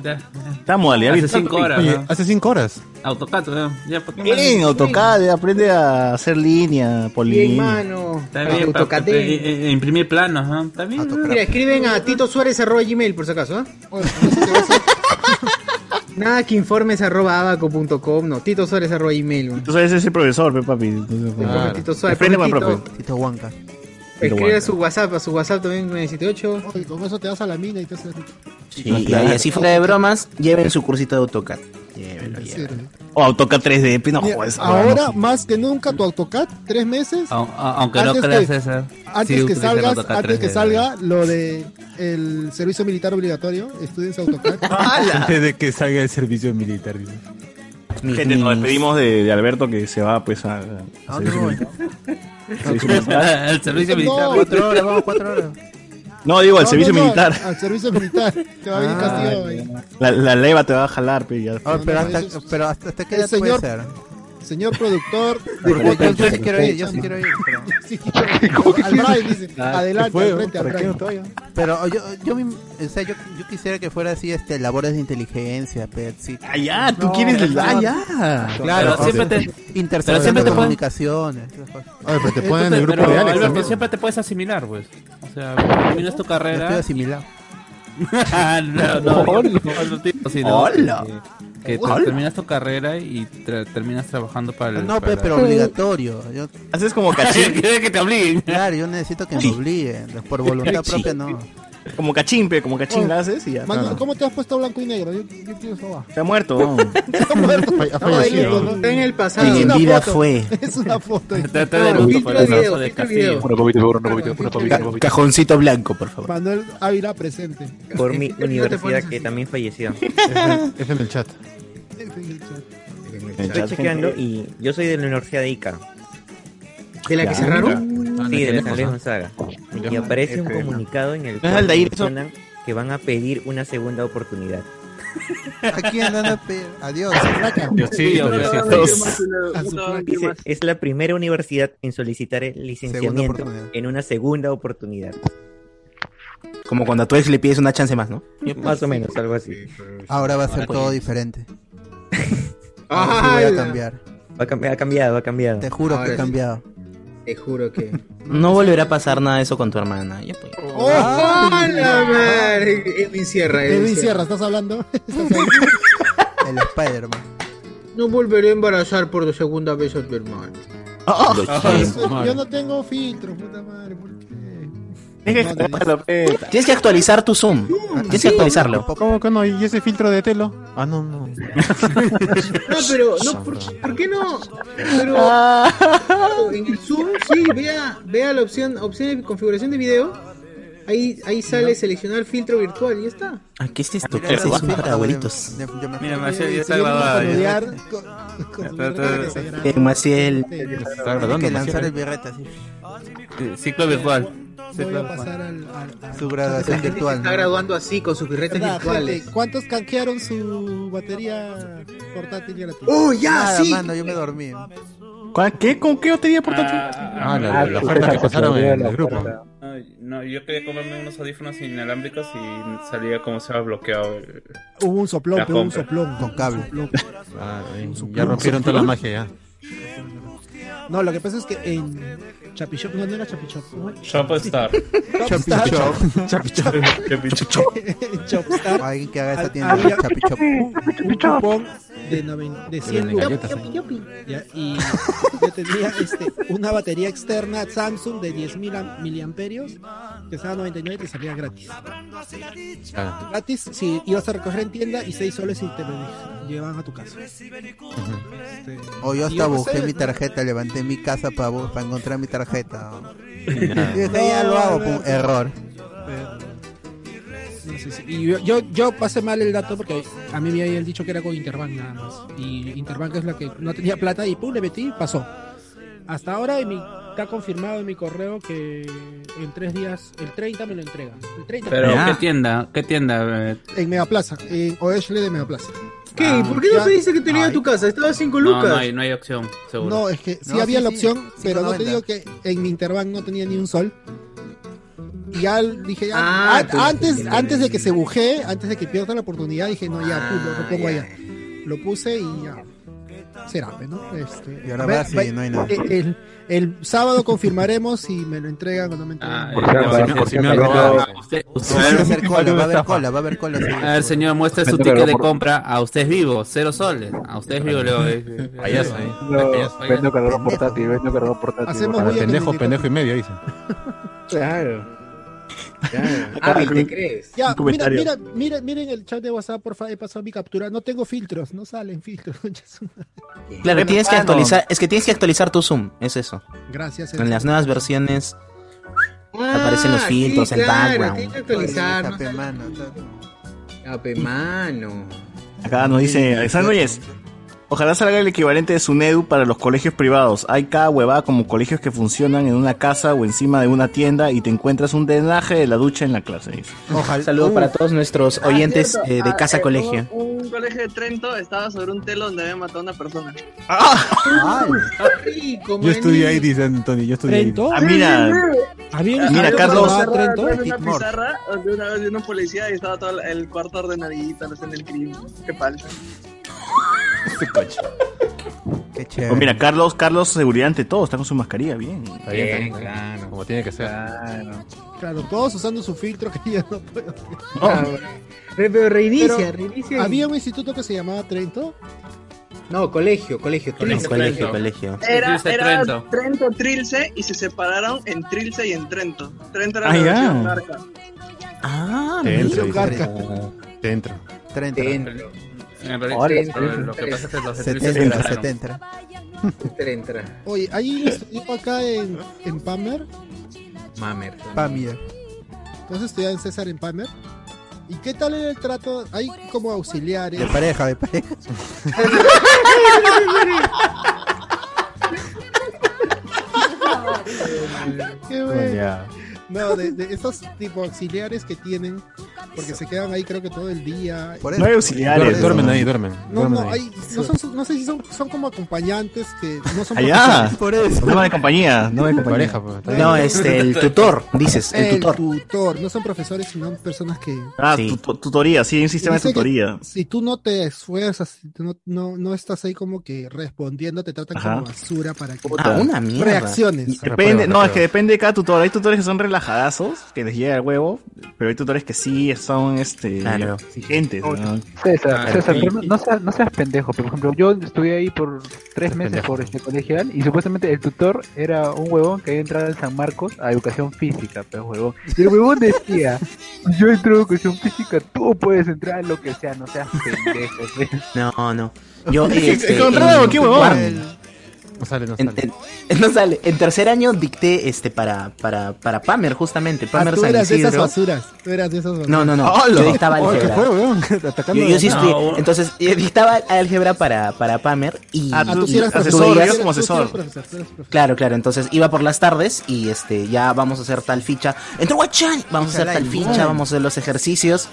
Ya, Está modalidad Hace cinco horas. Oye, ¿no? hace cinco horas. Autocat, ¿no? ya, ¿por qué Bien? AutoCAD, aprende a hacer línea, Bien, polilínea. mano. Está bien, Autocad. eh, eh, imprimir planos, ¿no? Está bien. ¿no? Mira, escriben a Tito Suárez arroba gmail por si acaso, ¿ah? Oye, Nada que informes arroba abaco.com, no, Tito Suárez arroba gmail. ¿no? Tú sabes ese profesor, pe, papi. Entonces, El profe Tito Suárez, Aprende el profe. Tito Huanca. Escribe a su WhatsApp, a su WhatsApp también 978. Oye, con eso te vas a la mina y te haces rico. Sí, y ahí, así fuera de bromas, lleven su cursito de AutoCAD. Llévenlo, llévenlo. O AutoCAD 3D, pe, no Mira, jodas. ahora, no. más que nunca, tu AutoCAD, tres meses. A- Aunque no Antes creas, que- César. Antes sí que salgas, antes que 3D. salga lo de el servicio militar obligatorio, estudies AutoCAD. (laughs) Antes de que salga el servicio militar. Gente, nos despedimos de, de Alberto que se va pues a. El (laughs) servicio militar. No, Cuatro horas, vamos, cuatro horas. No, digo, al No, servicio no, militar. Al servicio militar. Te va a venir Ah, castigo ahí. La, la leva te va a jalar. Ah, pero, no, hasta, pero hasta, hasta qué edad puede señor- ser. Señor productor. Porque yo, yo sí quiero ir, yo sí quiero ir. pero- Sí, quiero- al Brian dice, Ah, adelante, fue, al frente, al ¿para qué Brian. no? Pero yo, yo, o sea, yo, yo quisiera que fuera así, este, labores de inteligencia, Pepsi. Ah, ya, tú quieres el- ah, ya. Claro, Pero siempre te- siempre de comunicaciones. Oye, pero te ponen en el grupo pero, de Alex siempre te puedes asimilar, pues. O sea, terminas tu carrera. Estoy asimilado. no, no, Hola. no, no, Hola. Que, terminas tu carrera y tra- terminas trabajando para el. No, para pe, pero obligatorio. Yo... Haces como cachín. (laughs) (laughs) Que te obliguen. Claro, yo necesito que me obliguen. Por voluntad propia no. Como cachimpe, como cachín la haces y ya. Mano. ¿cómo te has puesto blanco y negro? Yo, yo quiero eso. Se ha muerto. (laughs) Ha fallecido. Está en el pasado. Y en vida foto. fue. Es una foto. El brazo de copita. Cajoncito blanco, por favor. Manuel Ávila presente. Por mi ¿Por (laughs) qué no te universidad que también falleció. (laughs) Es en el chat. Estoy chequeando y yo soy de la Universidad de Ica. ¿De la que cerraron? Ah, Sí, de la San Luis. Gonzaga. Y aparece un comunicado en el ¿No es cual mencionan que van a pedir una segunda oportunidad. (laughs) ¿A quién van a pedir? Adiós. Es la primera universidad en solicitar el licenciamiento en una segunda oportunidad. Como cuando a tu ex le pides una chance más, ¿no? Más o menos, algo así. Ahora va a ser todo diferente. (laughs) Ahora sí voy a cambiar. Va a cambiar, ha cambiado, ha cambiado. Te juro que sí. cambiado. Te juro que. (laughs) No volverá a pasar nada de eso con tu hermana. Ya, pues. ¡Oh, la madre! Edwin Sierra, Edwin Sierra. Sierra, (laughs) ¿estás hablando? El Spider-Man. No volveré a embarazar por segunda vez a tu hermano. Yo no tengo filtro, puta madre. Tienes que. Tienes actualizar tu Zoom. Tienes que actualizarlo. ¿Cómo que no? ¿Y ese filtro de telo? Ah, no, no. (laughs) No, pero, no, ¿por, por qué no? Pero en el Zoom, sí, vea, vea la opción, opción de configuración de video. Ahí, ahí sale seleccionar filtro virtual y ya está. Ah, ¿Qué es esto? Mira, ¿Qué es eso para abuelitos? Mira, Marcel ya está grabado. Está-. Eh, Maciel. Está Hay grabando, que lanzar Maciel. el birrete así. Sí, Ciclo virtual. Voy Ciclo a pasar al. al- al- Su graduación Se virtual. está ¿no? graduando así con sus birretes ¿Verdad, virtuales. gente? ¿Cuántos canjearon su batería portátil gratuita? ¡Oh, ya! Nada, sí! mano, yo me dormí. ¿Cuál- ¿Qué? ¿Con qué batería portátil? Ah, la, la oferta que pasaron en el grupo. Ay, No, yo quería comprarme unos audífonos inalámbricos y salía como se había bloqueado. el- Hubo un soplón, La pero un soplón. Con cable. Soplón. Ah, ya rompieron toda la magia ya. No, lo que pasa es que en Chapishop, no, no era Chapishop. ¿no? Shop Star. Chopstar. Chapichop. En Chopstar Alguien que haga esa Ah, tienda. había- Chapichop. un, un cupón de, noven- de 100 venden lucas. y yo tenía este, una batería externa Samsung de 10.000 am- miliamperios que estaba a 99 y te salía gratis. Ah, Gratis si ibas a recoger en tienda y 6 soles y te lo llevaban a tu casa. Este, O yo hasta no busqué sé, mi tarjeta, levanté mi casa para, para encontrar mi tarjeta. ya. Y dije, ya lo hago, pum, error. Y yo, yo, yo pasé mal el dato porque a mí me habían dicho que era con Interbank nada más. Y Interbank es la que no tenía plata y pum, le metí y pasó. Hasta ahora en mi- está confirmado en mi correo que en tres días, el 30 me lo entregan. El 30 Pero. ¿qué tienda? ¿Qué tienda? eh? en Megaplaza, en Oeshle de Megaplaza. ¿Qué? Ah, ¿Por qué no ya. pediste que te a tu casa? Estaba a 5 No, lucas. no hay, no hay opción, seguro. No, es que sí No, había sí, la sí, opción, pero no te 5.90. digo que en mi Interbank no tenía ni un sol. Y ya dije, ya, Ah, an- antes, antes de que se bujee, antes de que pierda la oportunidad, dije, no, ya, pu- lo, lo pongo allá. Lo puse y ya. Será, pues, ¿no? Este, Y ahora a ver, va ve- no hay nada. El, el- el sábado confirmaremos si me lo entregan o no me entregan. Va a haber cola, va a haber cola, va a haber cola. a ver, señor, muestre su ticket de compra. A usted es vivo, cero soles. A usted es vivo, Leo. eh, Payaso, eh, ¿eh? Vendo cargador portátil, vendo cargador portátil. Pendejo, pendejo y medio, dice. Claro. Claro. Ah, ¿te crees? Ya, mira, comentario. mira, mira, miren el chat de WhatsApp, por favor, he pasado mi captura. No tengo filtros, no salen filtros. (laughs) Claro, tienes que actualizar. Es que tienes que actualizar tu Zoom. Es eso. Gracias. En las nuevas versiones. Ah, Aparecen los filtros, sí, el claro, background. Tienes que actualizar. ¿no? mano, Ape, mano. Acá nos dice Alexander. Ojalá salga el equivalente de Sunedu para los colegios privados. Hay cada huevada como colegios que funcionan en una casa o encima de una tienda y te encuentras un drenaje de la ducha en la clase. dice. Un saludo para todos nuestros oyentes Ah, cierto. eh, de Ah, Casa eh, Colegio. Un, un colegio de Trento estaba sobre un telo donde había matado a una persona. Yo estudié ahí, dice Antonio. Yo estudié ahí. ¿Trento? Ah, mira. Había Mira, Carlos. Trento. una pizarra de una, de una policía y estaba todo el cuarto ordenadito, no sé, en el crimen. Qué falso. Este coche. Qué Oh, chévere. mira, Carlos, Carlos, seguridad ante todo, está con su mascarilla, bien. Está bien, está bien, claro. Como tiene que ser. Claro, todos usando su filtro que ya no puedo. Ah, Pero reinicia, Pero reinicia. Había un instituto que se llamaba Trento. No, colegio, colegio. Colegio, Trilce. colegio. Era, Trilce, era Trento. Trento. Trilce y se separaron en Trilce y en Trento. Trento era Ah, la ya. versión narca. Ah, Te entro, Garca. dice. Te entro. Treinta. En realidad, Hola, pero lo que pasa es que los de Se te Trilce se entra, se separaron. te entra. Entra, entra. Oye, hay un instituto acá en, en Palmer. Mamer. Pamir. Entonces estudiaba en César en Palmer. ¿Y qué tal era el trato? Hay como auxiliares. De pareja, de pareja. (laughs) Qué bueno. No, de, de esos tipo auxiliares que tienen, porque se quedan ahí creo que todo el día. Por No hay auxiliares. Duermen, duermen ahí, duermen. No, duermen no, hay, no, son, no sé si son, son como acompañantes que no son Allá. Por eso. No de compañía, no de compañía. Pareja, pues. No, este, el (laughs) tutor, dices, el El tutor. tutor, no son profesores, sino personas que... Ah, Sí. tu- tutoría, sí, hay un sistema de tutoría. Si tú no te esfuerzas, si tú no, no, no estás ahí como que respondiendo, te tratan Ajá. como basura para que Ah, una mierda. reacciones. Depende, no, es que depende de cada tutor. Hay tutores que son relajadazos, que les llega el huevo, pero hay tutores que sí son este Claro. exigentes. ¿no? César, César, sí. pero no, no seas, no seas pendejo. Por ejemplo, yo estudié ahí por tres meses pendejo. por este colegial y supuestamente el tutor era un huevón que había entrado en San Marcos a educación física, pero huevón. Y el huevón decía, yo entro a educación física, tú puedes entrar a lo que sea, no seas pendejo. pues". No, no. Yo, (laughs) este, qué huevón. No sale, no En, sale. en- (laughs) no sale. En tercer año dicté este para, para, para Pamer, justamente. Ah, Pamer tú San eras de esas Isidro. basuras. Tú eras de esas basuras. No, no, no. Yo dictaba Oh, ¿Qué álgebra. fue, weón? (laughs) Atacando Yo, yo sí. No. Entonces, (laughs) dictaba álgebra para, para Pamer y. Ah, Ah, tú- tú sí eras asesor, Tú sí como eras asesor. profesor, tú eras profesor. Claro, claro. Entonces iba por las tardes y este ya vamos a hacer tal ficha. Entró Guachani, vamos a hacer tal ficha, vamos a hacer los ejercicios.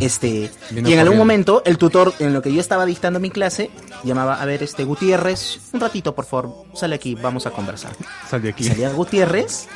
Este Vino y en algún momento el tutor en lo que yo estaba dictando mi clase llamaba a ver este Gutiérrez, un ratito por favor, sale aquí, vamos a conversar. Sal de aquí. Salía Gutiérrez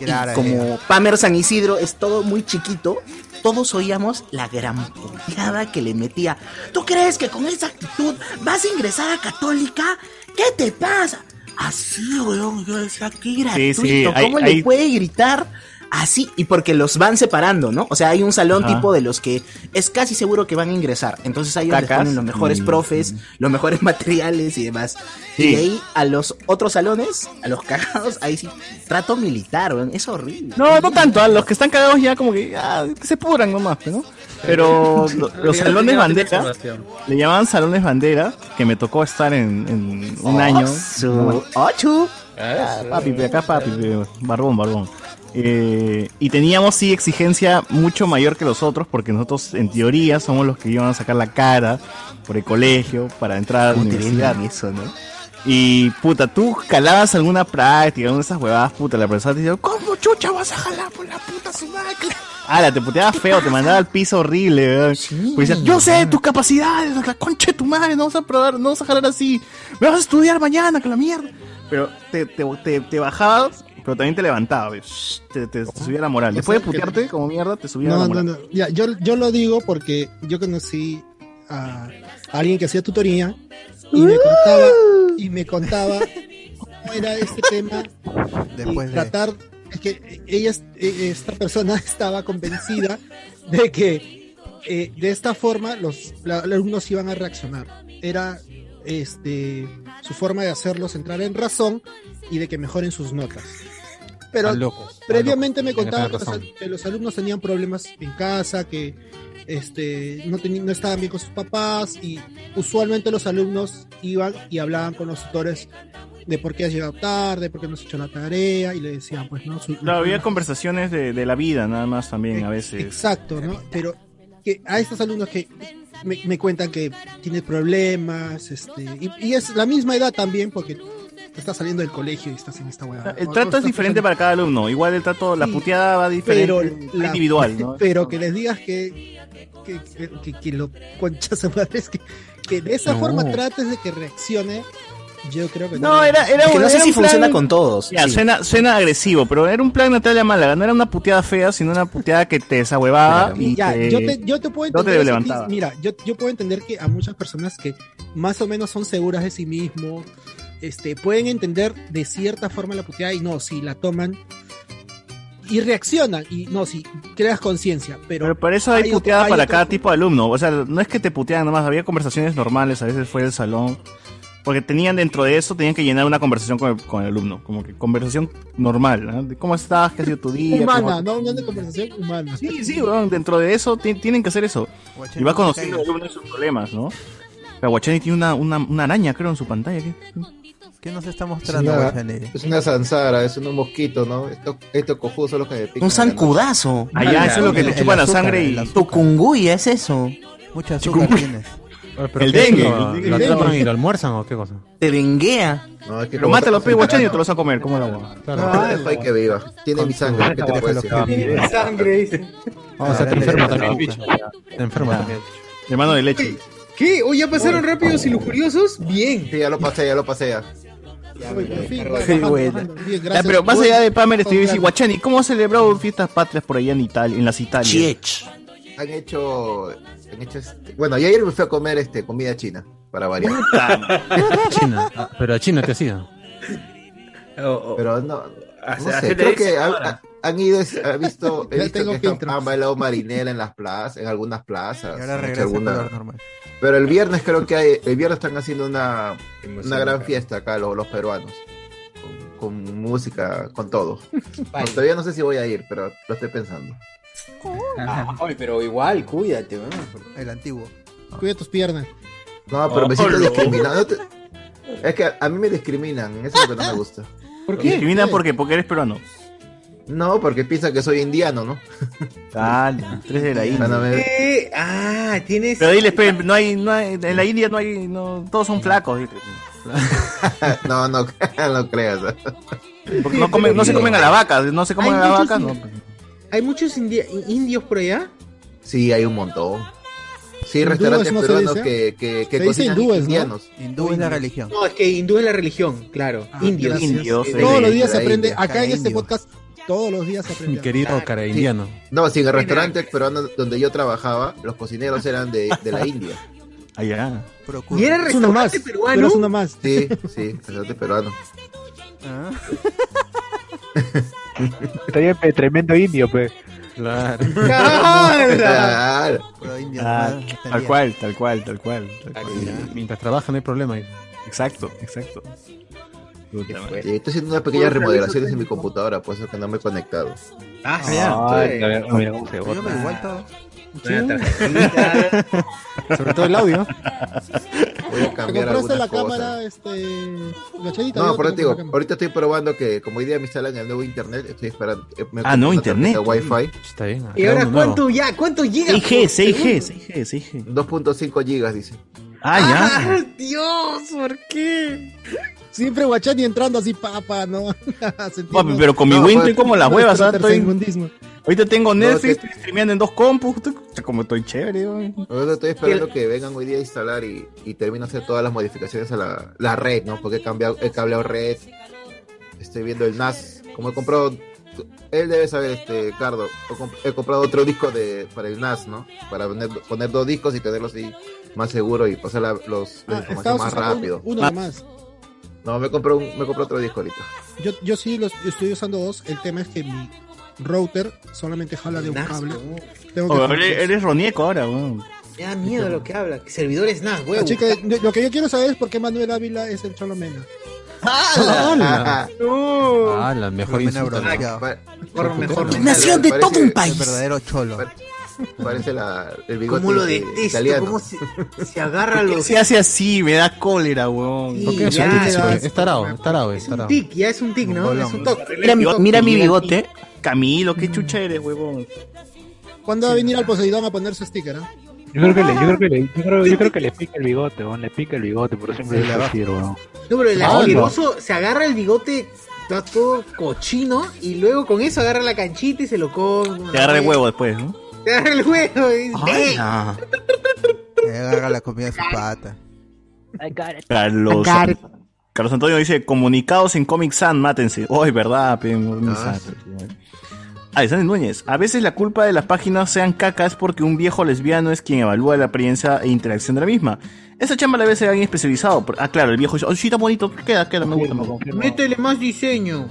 y como Pamer San Isidro es todo muy chiquito, todos oíamos la gran puteada que le metía. ¿Tú crees que con esa actitud vas a ingresar a Católica? ¿Qué te pasa? Así, weón, yo decía, qué gratuito, sí, ¿cómo hay- le puede gritar así? Y porque los van separando, ¿no? O sea, hay un salón Ajá. tipo de los que es casi seguro que van a ingresar. Entonces ahí donde Cacas. ponen los mejores Mm. profes, los mejores (laughs) materiales y demás. Sí. Y de ahí a los otros salones, a los cagados, ahí sí, trato militar, weón, es horrible. No, no tanto, a los que están cagados ya como que, ah, que se pudran nomás, ¿no? Pero lo- los salones bandera, le llamaban salones bandera, que me tocó estar en, en un año. Su ocho. Ah, papi, pe, acá papi, pe, barbón, barbón. Eh, y teníamos sí exigencia mucho mayor que los otros porque nosotros en teoría somos los que iban a sacar la cara por el colegio para entrar a la ¿Cómo te universidad. venden eso, no? Y puta, tú calabas alguna práctica, alguna de esas huevadas, puta, la profesora te decía, ¿cómo chucha vas a jalar por la puta su madre? Ala, te puteaba feo, te mandaba al piso horrible, weón. Porque decías, yo sé tus capacidades, la concha de tu madre, no vas a probar, no vas a jalar así, me vas a estudiar mañana, que la mierda. Pero te, te, te, te bajabas, pero también te levantaba, te, te, te subía la moral. Después de putearte como mierda, te subía la No, no, moral. no. Ya, yo, yo lo digo porque yo conocí a alguien que hacía tutoría y me contaba, y me contaba cómo era este tema Después y de- tratar es que ella eh, esta persona (laughs) estaba convencida de que eh, de esta forma los, la- los alumnos iban a reaccionar era este su forma de hacerlos entrar en razón y de que mejoren sus notas pero locos, previamente me locos, tienen contaba que los, alumnos tenían problemas en casa que este no, teni- no estaban bien con sus papás y usualmente los alumnos iban y hablaban con los tutores de por qué has llegado tarde, por qué no has hecho la tarea y le decían pues no su- Claro, había conversaciones de, de la vida nada más también a veces. Exacto, ¿no? Pero que a estos alumnos que me, me cuentan que tienen problemas, este, y, y es la misma edad también, porque estás saliendo del colegio y estás en esta hueá. El trato es diferente para cada alumno. Igual el trato, la puteada va diferente, pero la- individual, ¿no? Pero que les digas que, que, que, que- que lo conchas su madre es que, que de esa No. forma trates de que reaccione. Yo creo que No, era, era que no sé era si un plan- funciona con todos. Ya, sí. suena, suena agresivo, pero era un plan Natalia Málaga. No era una puteada fea, sino una puteada que te desahuevaba y Ya, te- yo, te, yo te puedo no te entender. a ti. levantaba. Mira, yo, yo puedo entender que a muchas personas que más o menos son seguras de sí mismo, este, pueden entender de cierta forma la puteada y no, si la toman y reaccionan y no, si creas conciencia, pero, Pero para eso hay, otro- puteada hay para cada tipo de alumno. O sea, no es que te puteaban nomás, había conversaciones normales, a veces fuera del salón. Porque tenían dentro de eso, tenían que llenar una conversación con el, con el alumno. Como que conversación normal, ¿no? De ¿Cómo estás? ¿Qué ha sido tu día? humana, ¿Cómo- no una conversación humana. Sí, sí, weón, dentro de eso ti- tienen que hacer eso. Y vas conociendo al alumno y sus problemas, ¿no? Pero Guachani tiene una, una, una araña, creo, en su pantalla. ¿qué? ¿Qué nos está Es mostrando, una, Guachani? es una zanzara, es un mosquito, ¿no? Estos esto cojudos son los que me pican. Un zancudazo. Ah, ya, eso es lo que te chupa la sangre y... Tu cunguya es eso. Mucho azúcar tienes. ¿Pero El dengue, ¿Lo, lo atrapan y lo almuerzan o qué cosa? Te denguea. No, es que mátalo, está pe, Guachani, y te lo vas a comer. ¿Cómo la hago? No, deja ahí que viva. Tiene mi sangre, ¿qué te puedo decir? Tiene sangre, dice. O sea, te dale, también. Te enferma también. De mano de leche. ¿Qué? ¿Hoy ya pasaron rápidos y lujuriosos? Bien. Sí, ya lo pasé, ya lo pasé ya. Fin, bajando, bajando. Bien, Ya, pero más allá de Pamela, estoy diciendo, Guachani, ¿cómo has celebrado fiestas patrias por allá en Italia, en las Italias? Chiech. Han hecho, han hecho este- bueno, y ayer me fui a comer este comida china, para variar. (laughs) China. Ah, pero a China te hacía. Pero no, no sé, creo que ahora. ha- ha- han ido, (laughs) he visto, he Ya visto tengo que están- han bailado marinela en las plazas, en algunas plazas. Y ahora han regresa alguna- al normal. Pero el viernes creo que hay, el viernes están haciendo una, una gran fiesta acá los, los peruanos. Con, con música, con todo. (laughs) No, todavía no sé si voy a ir, pero lo estoy pensando. Ah, Ay, pero igual, cuídate, weón. El antiguo. Cuida tus piernas. No, pero me siento discriminado. No te- Es que a, mí me discriminan, eso es lo que no me gusta. ¿Por ¿Te qué? discriminan porque, porque eres peruano? No, porque piensan que soy indiano, ¿no? Ah, (laughs) tres de la India. no me- ¿Qué? Ah, tienes. Pero diles, pe, no hay, no hay, en la India no hay, no, todos son flacos. dile. (laughs) no, no, (laughs) no creas. Porque no, comen, no se comen a la vaca, no se comen a la vaca, no. ¿Hay muchos indi- indios por allá? Sí, hay un montón. Sí, restaurantes no peruanos que, que, que cocinan hindúes, ¿no? indianos. Hindú es la religión. No, es que hindú es la religión, claro. Ah, indios. Indios, eh. Todos los días se aprende. India, Acá en este podcast, todos los días. Mi querido cara indiano. No, sí, en el restaurante peruano donde yo trabajaba, los cocineros eran de, de la India. Allá. Procura. ¿Y era Es uno más. restaurante Tú peruano? eres uno más. Sí, sí, restaurante peruano. Ah. Estaría pe, tremendo indio, pues. (laughs) Claro. Claro. Ah, tal cual, tal cual, tal cual. tal cual. Mientras trabaja no hay problema. Exacto, exacto. Estoy haciendo unas pequeñas remodelaciones en mi computadora, por eso que no me he conectado. Ah, Ah, ya. Ay, a ver, mira cómo se Yo bota. Una. Sobre todo el audio. Voy a ¿Te cambiar algunas la cosas. cámara, este. Gachadita? No, por eso te digo, ahorita estoy probando que como hoy día me instalan el nuevo internet, estoy esperando. eh, me Ah, una internet. Wi-Fi, Está bien. ¿Y ahora cuánto ya? ¿Cuánto llega? 6G, 6G, 6G, 6G. 2.5 gigas, dice. Ah, ya. ¡Ah, Dios! ¿Por qué? Siempre Guachani entrando así, papa, ¿no? (laughs) Papi, pero con mi No, Win pues, estoy como las huevas, ¿sabes? Estoy-. Ahorita tengo Netflix, que- estoy streameando en dos compus, como estoy chévere. weón. Ahora estoy esperando que vengan hoy día a instalar y, y termino de hacer todas las modificaciones a la, la red, ¿no? Porque he cambiado, he cableado red. Estoy viendo el NAS. Como he comprado, él debe saber, este, Cardo. He comp- He comprado otro disco de, para el NAS, ¿no? Para poner, poner dos discos y tenerlos así más seguro y pasar la, los, la Ah, información más rápido. Uno, uno nomás. No, me compré, un, me compré otro disco ahorita. Yo, yo sí los, yo estoy usando dos. El tema es que mi router solamente jala de un NAS, cable. Tengo que Oh, eres, eres ronieco ahora, weón. Me da miedo lo que habla. Servidores NAS, huevo. Yo- lo que yo quiero saber es por qué Manuel Ávila es el Cholomena. ¡Hala! ¡Hala! Mejor insulto. Nación de todo un El país. verdadero cholo. Parece la, el bigote ¿Cómo lo de- detesto? italiano. ¿Cómo se, se agarra ¿Por qué los... se hace así? Me da cólera, weón. Sí, ¿Por qué ya, un tic, ya. Es tarado, es tarado, es Es un tarado. tic, ya es un tic, ¿no? Bolón. Es un toque. Mira, mi- mira mi bigote. Camilo, qué chucha eres, huevón. ¿Cuándo va a venir al Poseidón a poner su sticker? ah? Yo creo que le, yo creo que le, yo creo, yo creo que le pica el bigote, weón, le pica el bigote, por eso siempre Sí, le decir, weón. No, pero el no. asqueroso se agarra el bigote, está todo cochino, y luego con eso agarra la canchita y se lo come. Te agarra el huevo después, ¿no? Te agarra el huevo y dice. Le agarra la comida de su pata. Carlos, I got it. Carlos Antonio dice, comunicados en Comic Sans, mátense. Hoy, verdad, pe, muy sad. Alexander Núñez, a veces la culpa de las páginas sean cacas porque un viejo lesbiano es quien evalúa la apariencia e interacción de la misma. Esa chamba la vez alguien especializado. Ah, claro, el viejo dice, oh, sí, está bonito, queda, queda, me gusta, me gusta. Métele más diseño.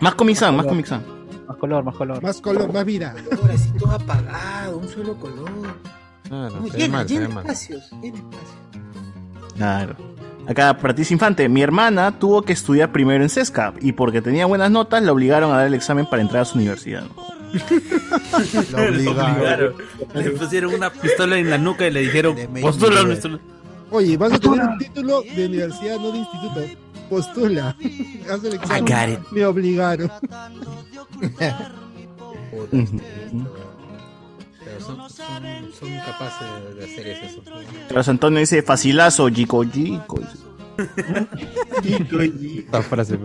Más Comic Sans, más Comic Sans. Más color, más color. Más color, más vida. Ahora sí todo apagado, un solo color. Claro, No, se ve llena, mal, llena espacios, llena espacios. Claro. Acá, Pratis Infante, mi hermana tuvo que estudiar primero en CESCA y porque tenía buenas notas la obligaron a dar el examen para entrar a su universidad. (laughs) Lo obligaron. Le pusieron una pistola en la nuca y le dijeron, postula nuestro... Oye, vas a tener un título de universidad, no de instituto. Postula. Haz el examen. got it. Me obligaron. Pero son, son, son capaces de hacer eso. Carlos Antonio dice, facilazo, Gico, Gico. Esta frase,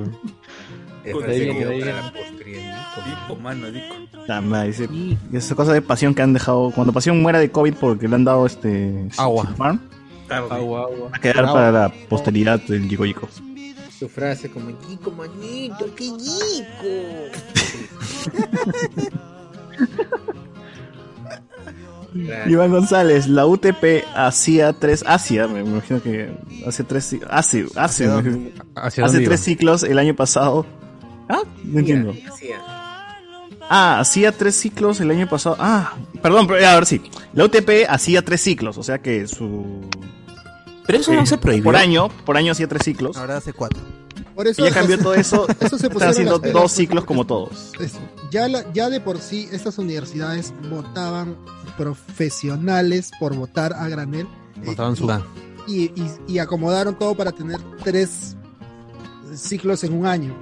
mano, dice, esa cosa de pasión que han dejado. Cuando pasión muera de COVID porque le han dado este. Agua. Agua, agua. Va a quedar para la posteridad del Gico Gico. Su frase como, Gico, manito, qué. Claro. (laughs) Iván González, la UTP hacía tres, Asia, me imagino que hace tres, hace, hace, ¿Hacia me dónde? imagino. ¿Hacia hace tres iba? ciclos el año pasado. Ah, no entiendo. Ah, hacía tres ciclos el año pasado. Ah, perdón, pero, a ver sí. La UTP hacía tres ciclos, o sea que su. Pero eso no se prohibió. Por año, por año hacía tres ciclos. Ahora hace cuatro. Por eso Y ya cambió todo eso. (laughs) Eso se Están haciendo las dos ciclos como todos. Ya, la- ya de por sí estas universidades votaban profesionales por votar a granel Votaban y, y- y acomodaron todo para tener tres ciclos en un año.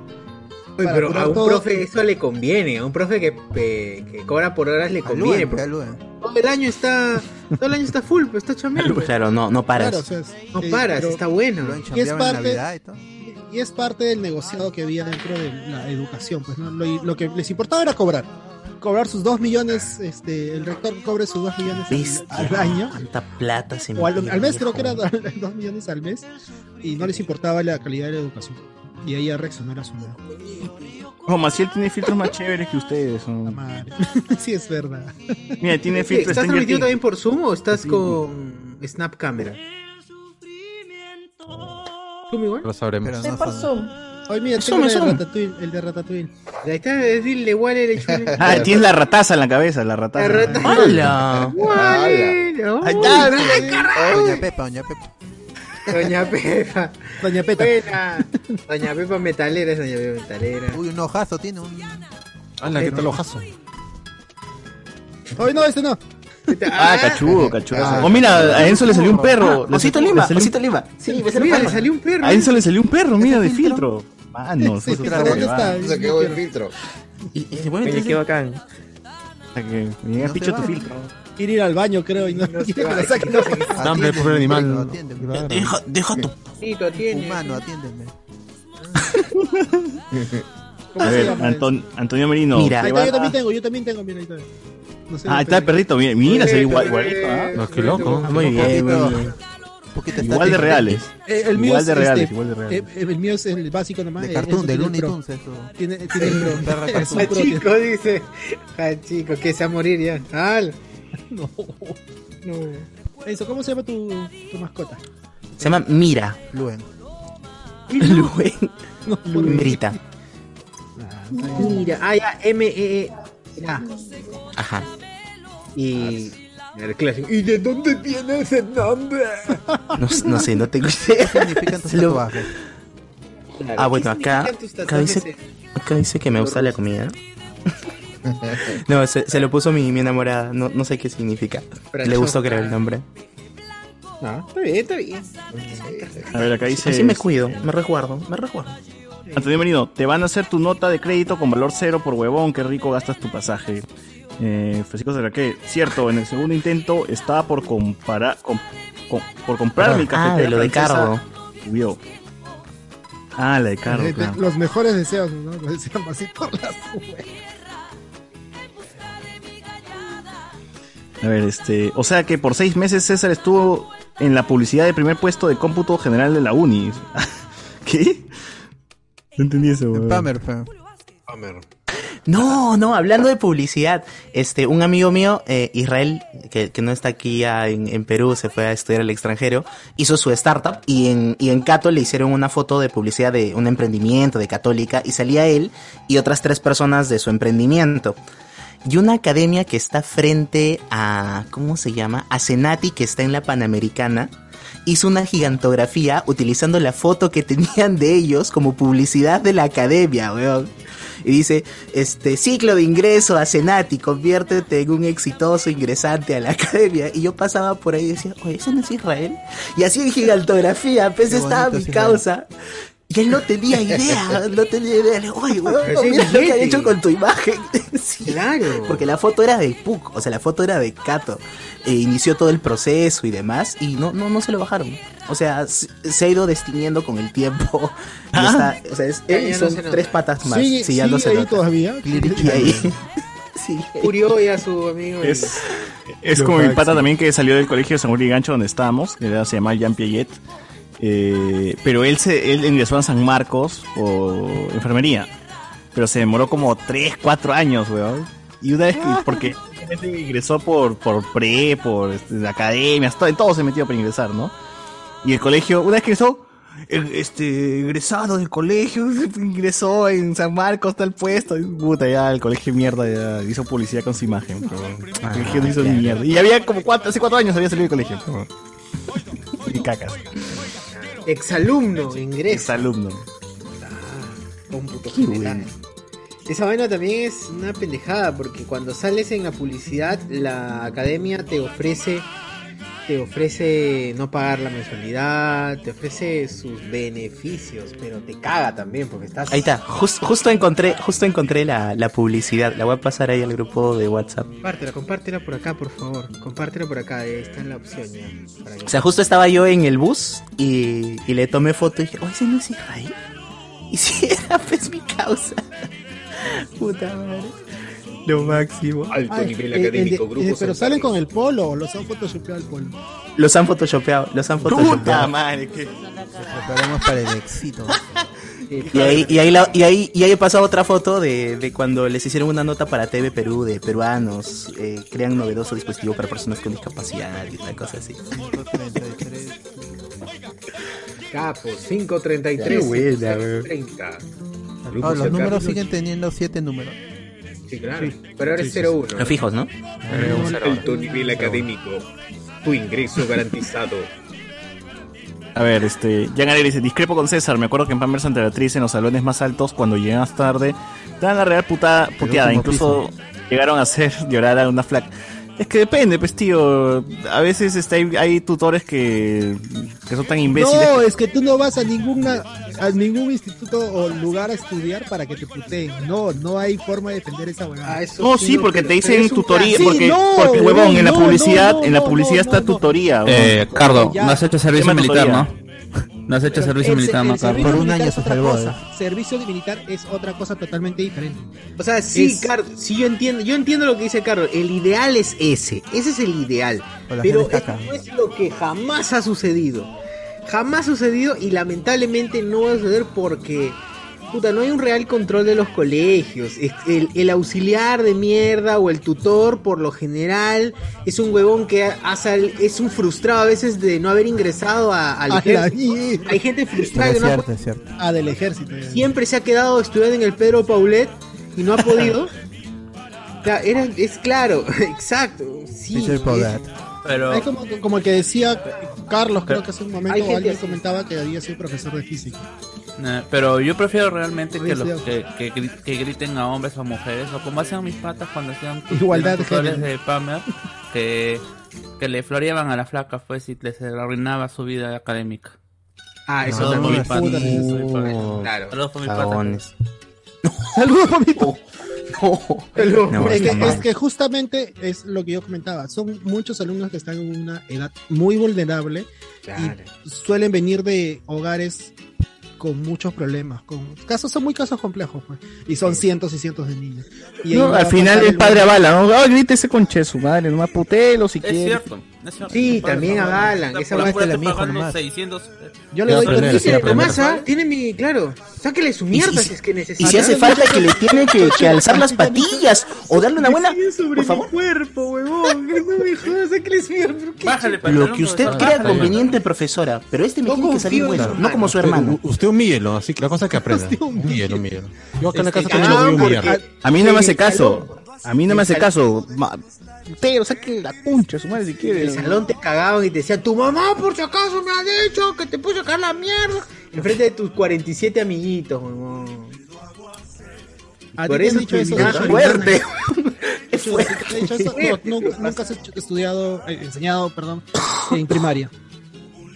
Oye, pero a un todo. profe eso le conviene, a un profe que, que cobra por horas le conviene. Alúen, porque alúen. todo el año está, todo el año está full, pues está chambeando. Claro, no, no paras. Claro, o sea, es- No paras, pero- está bueno. Y es parte Navidad y todo. y es parte del negociado que había dentro de la educación pues ¿no? lo, lo que les importaba era cobrar cobrar sus dos millones este el rector cobre sus dos millones Bestia. al, año Cuánta plata se o al, mes creo que era (laughs) dos millones al mes y no les importaba la calidad de la educación y ahí ya reaccionó la ciudad Oh, Maciel tiene filtros más chéveres que ustedes. ¿no? (laughs) sí es verdad Mira, tiene Sí, filtros. ¿Estás transmitiendo también por Zoom o estás con Snap Camera? ¿Zoom igual? Lo sabremos. Pero Estoy no por son- Zoom. Hoy mira, tengo el de. Ratatouille, el de Ratatouille. Ahí está, es Bill de Waller. Ah, tienes la rataza en la cabeza, la rataza. La rata- ¡Hala! Waller, oh. Ahí está, mira. Doña Pepa, Doña Pepa. (laughs) Doña Pepa. Doña Peta. Buena. (laughs) Doña Pepa metalera es Doña Pepa metalera. Uy, un ojazo tiene un. Hala, ¿qué tal ojazo? Hoy no, este no. Ah, cachudo, cachudo. Ah, oh, mira, a Enzo le salió un perro. Le- Osito le Lima, Osito Lima. Sí, me salió Mira, le salió un perro. A Enzo le salió un perro, mira, de filtro. Mano, Sí. Se quedó el filtro. Y, entonces- qué bacán. Hasta que me llega No picho tu filtro. Quiere ir al baño, creo, y no, quiere que lo saquen. Hambre, Atiéndeme, pobre animal. atiéndeme. Claro. Deja, deja tu. Tito tiene. Humano, atiéndeme. ¿Cómo (laughs) A ver? Anton- Antonio Merino. Mira. Ahí está, yo también tengo, yo también tengo, mira, ahí está. No sé, Ah, está el perrito, mira, mira, se ve igual, igualito, ¿ah? No, qué loco. Muy bien, muy bien. Igual de reales. Eh, el mío Igual es, de reales, este, igual de reales. eh, el mío es el básico nomás. De eh, cartoon, de Looney. Tunes, eso. Tiene, tiene el pro. (laughs) (laughs) Chico dice. Chico, que se va a morir ya. Al. (laughs) No. No. Eso, ¿cómo se llama tu, tu mascota? Se llama Mira. Luen. Luen. (laughs) No, Mirita. Mira, ah, ya, M, E, E. Ya. Ajá. Y. El clásico. ¿Y de dónde viene ese nombre? (laughs) No, no sé, no tengo idea. ¿Qué significan tus Se lo- tatuajes? Ah, bueno, acá, acá dice, acá dice que me gusta la comida. (laughs) No, se, se lo puso mi, mi enamorada. No, no sé qué significa. Le gustó creo el nombre. Ah, está bien, está bien. A ver, acá dice. Así me cuido, me resguardo, me resguardo. Antonio Merino, te van a hacer tu nota de crédito con valor cero por huevón, qué rico gastas tu pasaje. Eh, Francisco de la que, cierto, en el segundo intento estaba por comparar, com- com- por comprar Ah, mi cafetera de lo de Cardo. subió. Ah, la de Cardo, claro. Los mejores deseos, ¿no? Los deseos así por la sube. A ver, este, o sea que por seis meses César estuvo en la publicidad de primer puesto de cómputo general de la uni. (laughs) ¿Qué? No entendí eso. weón. Pamer, fue. No, no, hablando de publicidad, este, un amigo mío, eh, Israel, que, que no está aquí ya en, en Perú, se fue a estudiar al extranjero, hizo su startup y en, y en Cato le hicieron una foto de publicidad de un emprendimiento de Católica y salía él y otras tres personas de su emprendimiento. Y una academia que está frente a, ¿cómo se llama? A Senati, que está en la Panamericana, hizo una gigantografía utilizando la foto que tenían de ellos como publicidad de la academia, weón. Y dice, este ciclo de ingreso a Senati, conviértete en un exitoso ingresante a la academia. Y yo pasaba por ahí y decía, oye, ¿ese no es Israel? Y así en gigantografía, pues Qué estaba mi Israel. causa. Y él no tenía (laughs) idea, no tenía idea. Le digo, Oye, weón, sí, mira lo que han hecho con tu imagen. (laughs) Sí, Claro. Porque la foto era de Puck, o sea, la foto era de Cato. E inició todo el proceso y demás, y no, no, no se lo bajaron. O sea, se, se ha ido destiniendo con el tiempo. (laughs) Y está, o sea, es, él y son se tres patas más. Sigue, sí, ya no se ahí nota. todavía. Y ahí. Sí. Murió ya su amigo. y- Es, es Lo como mi pata también que salió del colegio de San Juan y Gancho donde estábamos, que se llama Jean Piaget. Eh, pero él se él ingresó a San Marcos por enfermería. Pero se demoró como 3, 4 años, weón. Y una vez que, porque obviamente ingresó por, por pre, por este, academias, todo, en todo se metió para ingresar, ¿no? Y el colegio, una vez que ingresó, el, este, egresado del colegio, (laughs) ingresó en San Marcos, tal puesto, y puta, ya el colegio mierda ya hizo publicidad con su imagen, pero el colegio no hizo ni mierda. Y había como cuatro, hace cuatro años había salido del colegio. pero- (laughs) Y cacas. Exalumno, ingresa. Exalumno. Cómputo Qué general. Esa vaina también es una pendejada porque cuando sales en la publicidad la academia te ofrece te ofrece no pagar la mensualidad, te ofrece sus beneficios, pero te caga también porque estás Ahí está, Jus- justo encontré, justo encontré la, la publicidad. La voy a pasar ahí al grupo de WhatsApp. Compártela, compártela por acá, por favor. Compártela por acá, ahí está en la opción ya. O sea, justo estaba yo en el bus y, y le tomé foto y dije, oye, ese no es Israel. Y si era pues mi causa. (laughs) Puta madre. Lo máximo. Ay, eh, eh, de- eh, pero salen con el polo o los han photoshopeado el polo. Los han photoshopeado, los han photoshopeado. madre, que. Preparemos para el éxito. (laughs) Y ahí, y ahí, la- y ahí, y ahí he pasado otra foto de, de cuando les hicieron una nota para TV Perú de peruanos eh, crean novedoso dispositivo para personas con discapacidad y una cosa así. (laughs) Capo, 533. Qué buena, weón. 30. Ah, los números siguen teniendo siete números. Sí, claro. Pero ahora es 01. Los fijos, ¿no? Alto nivel académico. Tu ingreso garantizado. A ver, este, Jan Alegre dice, discrepo con César, me acuerdo que en Pamper Santa Beatriz en los salones más altos, cuando llegué más tarde, estaban la real putada, puteada, incluso llegaron a hacer llorar a una flaca. Es que depende, pues tío, a veces este, hay, hay tutores que, que son tan imbéciles. No, es que tú no vas a ninguna a ningún instituto o lugar a estudiar para que te puteen. No, no hay forma de defender esa huevada. No, sí, porque te dicen tutoría, porque, no, porque huevón, en la no, publicidad, no, en la publicidad no, está no. tutoría. Eh. Cardo, Ya. no has hecho servicio militar, tutoría. ¿no? No has hecho servicio El- militar, el ¿no, servicio Cardo? militar es otra cosa. Servicio militar es otra cosa totalmente diferente. O sea, sí, Es- Carlos, sí yo entiendo, yo entiendo lo que dice Carlos. El ideal es ese, ese es el ideal. Pero caca. no es lo que jamás ha sucedido. Jamás ha sucedido y lamentablemente no va a suceder porque puta, no hay un real control de los colegios. Es- El, el auxiliar de mierda o el tutor, por lo general, es un huevón que hace, es un frustrado a veces de no haber ingresado a- al A la ejército. Hay gente frustrada que no ha es cierto. Ah, del ejército. siempre se ha quedado estudiando en el Pedro Paulet y no ha podido. (laughs) Claro, era, es claro, (laughs) exacto. Sí, Paulet. Pero Es como, como el que decía Carlos, creo que hace un momento alguien comentaba que había sido profesor de física. Eh, pero yo prefiero realmente que, los, que, que, que griten a hombres o mujeres, o como hacían mis patas cuando hacían Igualdad de tutores género. de Pamer, que, que le floreaban a la flaca pues y les arruinaba su vida académica. Ah, eso Saludos por también. mis patas. Puta, Saludos por mis patas. Claro. Saludos por mis patas. Cagones. (laughs) Saludos, papito. No, es, que, es que justamente es lo que yo comentaba. Son muchos alumnos que están en una edad muy vulnerable y suelen venir de hogares con muchos problemas. Con casos son muy casos complejos, pues. Y son cientos y cientos de niños. Y No, al final el padre avala, ¿no? Ay, grite ese conche su madre, nomás putelo si Es quiere. cierto, es cierto. Sí, también avalan, están esa vaina afuera te la nomás. 600. Yo le doy Dice, permiso. nomás, ¿ah? Tiene mi, claro, sáquele su mierda si es que necesita. Y si hace falta que le tiene que, alzar las patillas o darle una buena. sobre Por favor. cuerpo, huevón. No me jodas, sáquele su mierda. ¿pero qué Bájale, Lo que usted crea conveniente, profesora. Pero este me tiene que salir bueno, no como su hermano. Usted humíllelo, así que la cosa es que aprenda. humíllelo, humíllelo. Yo acá en la casa también lo cagado voy a humillar. A mí no me hace caso. A mí no me hace caso. Ma- Putero, saque la concha, su madre si En quiere. el salón te cagaban y te decían, tu mamá por si acaso me ha dicho que te puso sacar la mierda. Enfrente de tus 47 amiguitos. ¿A Por eso dicho eso? fulminaron. Fuerte. ¿Te han dicho eso? No, nunca, nunca has estudiado, eh, enseñado, perdón, en primaria.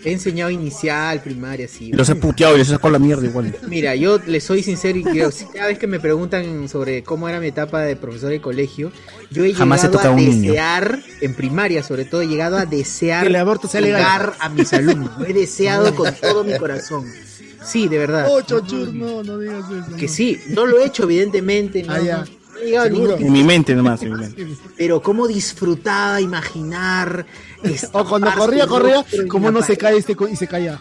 He enseñado inicial, primaria, sí. Los he puteado y les he sacado la mierda igual. Mira, yo le soy sincero y creo, si cada vez que me preguntan sobre cómo era mi etapa de profesor de colegio, yo he Jamás he llegado tocado a un niño. desear, en primaria sobre todo, he llegado a desear Que el aborto sea legal. a mis alumnos. Lo he deseado con todo mi corazón. Sí, de verdad. Oh, chochur, no, no digas eso. Que sí, no lo he hecho evidentemente, no, Ah, ya. no, no he llegado a ningún Seguro. tipo- En mi mente nomás, en mi mente. pero cómo disfrutaba imaginar (laughs) O cuando corría, corría, como no se cae este co- y se caía.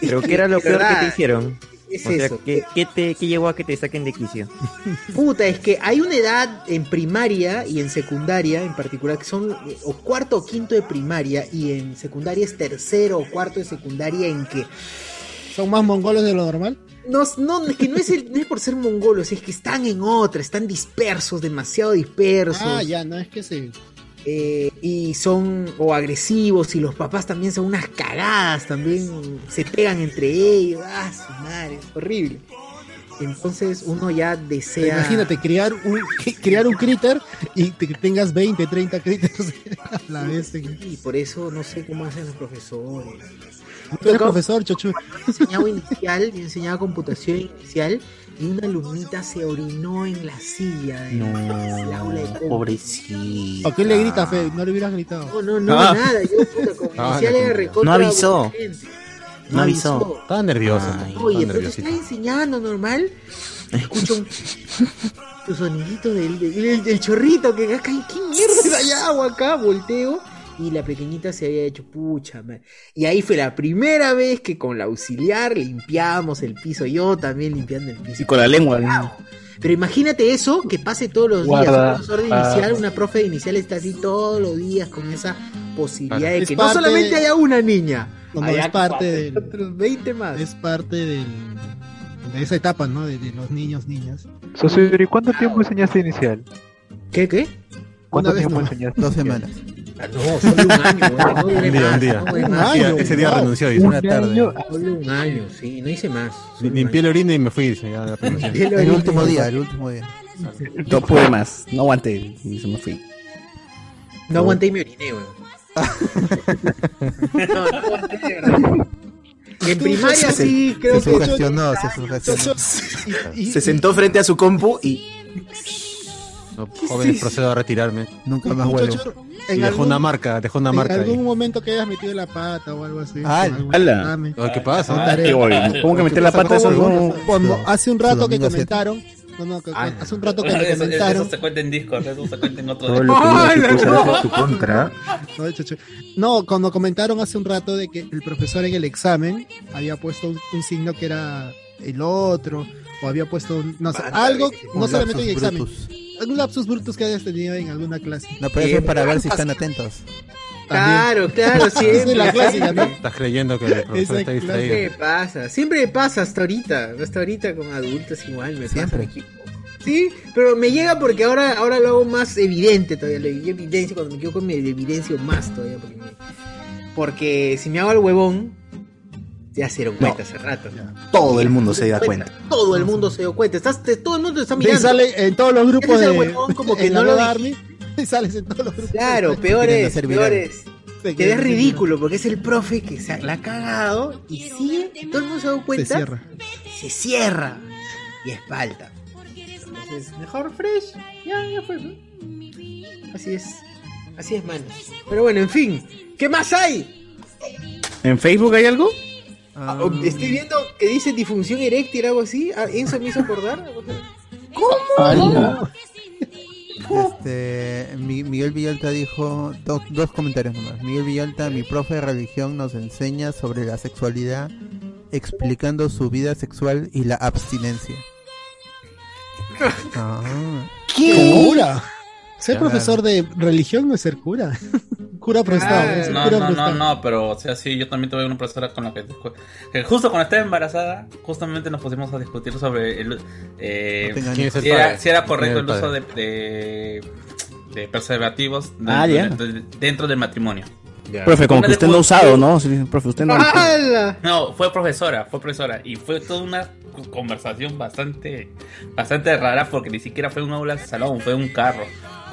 Pero ¿qué era lo peor que te hicieron? es O sea, eso. ¿qué, qué te, ¿qué llegó a que te saquen de quicio? (laughs) Puta, es que hay una edad en primaria y en secundaria en particular que son eh, o cuarto o quinto de primaria y en secundaria es tercero o cuarto de secundaria en que ¿Son más mongolos de lo normal? no, no, es que no es, el- no es por ser mongolos, es que están en otra, están dispersos, demasiado dispersos. Ah, ya, no es que se. Eh, y son o agresivos y los papás también son unas cagadas, también se pegan entre ellos, ah, su madre, es horrible. Entonces uno ya desea... Imagínate criar un, criar un critter y te- tengas 20, 30 critters a la vez. Y por eso no sé cómo hacen los profesores. Tú eres profesor, chochu. He enseñado inicial, he enseñado computación inicial y una alumnita se orinó en la silla de la aula de. Pobrecito. ¿Por qué le gritas, Fe? No le hubieras gritado. No, no, no, Ah. nada. Yo, puta, (laughs) como Ah, inicial no, era no. No avisó. No avisó. Estaba nervioso. Ay. Oye, pero te está enseñando normal. Escucho un (laughs) tu sonidito del, del, del chorrito que acá, ¿qué mierda hay agua acá? Volteo y la pequeñita se había hecho pucha madre. Y ahí fue la primera vez que con la auxiliar limpiamos el piso, yo también limpiando el piso. Y con la lengua. ¿no? Pero imagínate eso, que pase todos los días. Un profesor de Ah. inicial, una profe de inicial está así todos los días con esa posibilidad de Es que no parte- solamente haya una niña, No, no, haya es parte del- otros 20 más. Es parte del, de esa etapa, ¿no? De, de los niños, niñas. ¿y cuánto tiempo enseñaste inicial? ¿Qué, qué? ¿Cuánto tiempo enseñaste? Dos inicial? semanas. Ah, No, solo un año, güey, (laughs) no duré Un día, más, un día. no duré Un más. año. Ese día wow. renunció. dice. Una tarde. Solo un año, sí, no hice más. solo un Limpié la orina y me fui. dice, ya, la promoción. Limpié la El orina. último día, el último día. No pude más, no aguanté y se me fui. No aguanté y me oriné, güey. (laughs) no, no aguanté de verdad. (laughs) En primaria Se- sí, creo se que. sugestionó, se sugestionó. Se sentó frente a su compu y No, jóvenes, procedo a retirarme. Nunca más vuelvo. Y en dejó algún, una marca, dejó una en marca ahí. algún momento que hayas metido la pata o algo así. Ah, ala. ¿Qué pasa? Ah, ¿Qué? ¿Cómo que meter la pata eso? No. Cuando hace un rato que comentaron, no, no, que- Ah. hace un rato que Eso, me eso comentaron, se cuenta en Discord, eso se cuenta en otro Todo Discord. lo que diga ¡Ay, tu la cosa en no, cuando comentaron hace un rato de que el profesor en el examen había puesto un, un signo que era el otro, o había puesto un- no sé, algo, no solamente en el examen, brutus. Algún lapsus brutus que hayas tenido en alguna clase. No, pero eso es para ver si están atentos. Claro, claro, es la ¿no? Estás creyendo que el profesor está clase distraído. Siempre pasa, siempre pasa hasta ahorita, hasta ahorita con adultos igual me Siempre. pasa. Sí, pero me llega porque ahora, ahora lo hago más evidente todavía, lo evidencio, cuando me equivoco me evidencio más todavía, porque, me- porque si me hago el huevón, ya se dieron cuenta hace rato. todo el mundo se da cuenta. Todo el mundo se dio cuenta, estás, te- todo el mundo está Y mirando. sale en todos los grupos de huevón como (laughs) que no lo. Army, (laughs) y sales en todos los grupos. Claro, peor quieren es, hacer peor viral. es. Te Que es ridículo, porque es el profe que se la ha cagado y sigue, todo el mundo se ha dado Se cuenta, cierra. se cierra y es falta. Entonces, Entonces, mejor fresh, ya, ya fue. ¿no? Así es. Así es, mano. Pero bueno, en fin. ¿Qué más hay? ¿En Facebook hay algo? Ah, Estoy viendo que dice disfunción eréctil, algo así. Ah, Enzo me hizo acordar. ¿Cómo? Este, Mi- Miguel Villalta dijo dos, dos comentarios nomás. Miguel Villalta, mi profe de religión nos enseña sobre la sexualidad explicando su vida sexual y la abstinencia. (laughs) Ah. ¿Cura? Ser profesor de religión no es ser cura. (laughs) cura prestado. es No, cura no, no, prestado. no, pero o sea, sí, yo también tuve una profesora con la que, que justo cuando estaba embarazada, justamente nos pusimos a discutir sobre el, eh, No si, ¿Quién es el era, correcto el el uso de, de, de preservativos Ah, dentro, ya. de- dentro del matrimonio. Profe, como Una que usted no ha usado, ¿no? Sí, profe, usted no. No, fue profesora, fue profesora. Y fue toda una conversación bastante, bastante rara porque ni siquiera fue un aula de salón, fue un carro.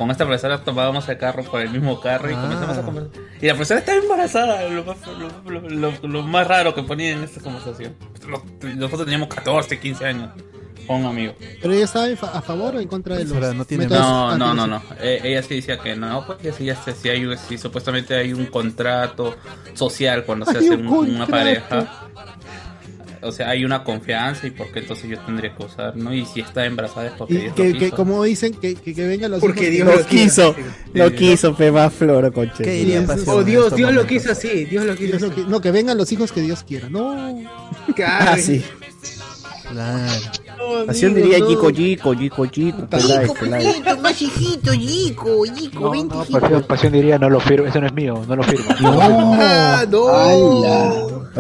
Con esta profesora tomábamos el carro por el mismo carro y comenzamos a conversar. Y la profesora estaba embarazada, lo más, lo, lo- lo- lo más raro que ponía en esta conversación. Nosotros teníamos 14, 15 años con un amigo. Pero ella estaba en fa- a favor o en contra de los no tiene métodos No, no, no. Eh, ella sí decía que no, pues que sí, ya sí hay, un- sí, supuestamente hay un contrato social cuando se hace un un- una pareja. O sea, hay una confianza y por qué entonces yo tendría que usar, ¿no? Y si está embarazada es porque Y Dios que, lo que quiso. como dicen, que, que, que vengan los Porque hijos Dios Lo quiso, lo quiso, pe más flor, coche. ¿Qué diría Pasión Oh, Dios, Dios lo quiso así. Dios lo quiso Dios así. no, que vengan los hijos que Dios quiera. No. Claro. Ah, sí. Claro. No, Pasión diría no. Yico, Yico, Yico, Yico, pelay. más hijito, Yico, Yico, No, vente, no, hijito. pasión, pasión diría, no lo firmo, eso no es mío, no lo firmo. (laughs) Ah, no.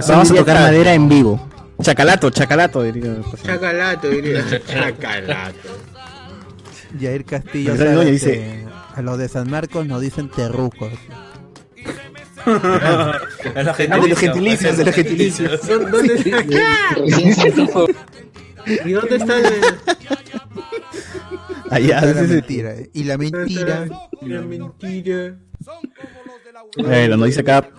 Vamos a tocar madera en vivo. Chacalato, chacalato, diría. Chacalato, diría. (laughs) Chacalato. Jair Castillo dice- a los de San Marcos nos dicen terrucos. (laughs) Ah, de los gentilicios, de los gentilicios. ¿Dó- (laughs) ¿Dónde está? ¿Y dónde está el.? Allá, la mentira. Y la mentira. La mentira. Bueno, nos dice acá.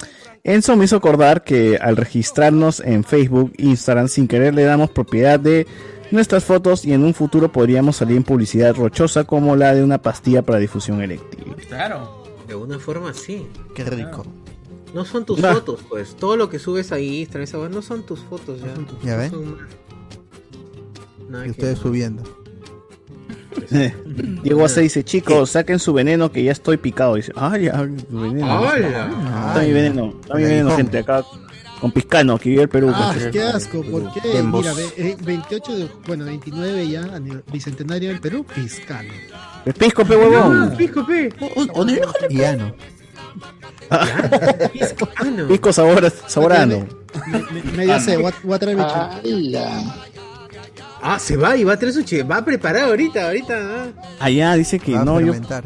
Enzo me hizo acordar que al registrarnos en Facebook, Instagram, sin querer le damos propiedad de nuestras fotos y en un futuro podríamos salir en publicidad rochosa como la de una pastilla para difusión eréctil. Claro. De alguna forma sí. Qué rico. No son tus Ya. fotos, pues. Todo lo que subes ahí, Instagram, no son tus fotos ya. ¿Ya No ven? son- Nada Y que ustedes subiendo. (laughs) Diego Ace dice, chicos, saquen su veneno que ya estoy picado. Dice, ah, ya, su veneno. ¡Hala! Está mi veneno, está mi El veneno, gente, acá con Piscano, que vive el Perú. Ah, qué asco, ¿por qué? Mira, ve- eh, 28 de, bueno, 29 ya, bicentenario del Perú, Piscano. El pisco, pe huevón. Ah, Pisco, pe. Y ano. Piscano. Pisco sabor, saborano. Me- me- Medio sé, voy Ah, se va y va a traer su. Va preparado ahorita, ahorita. ah. Allá dice que Va a no, yo. fermentar.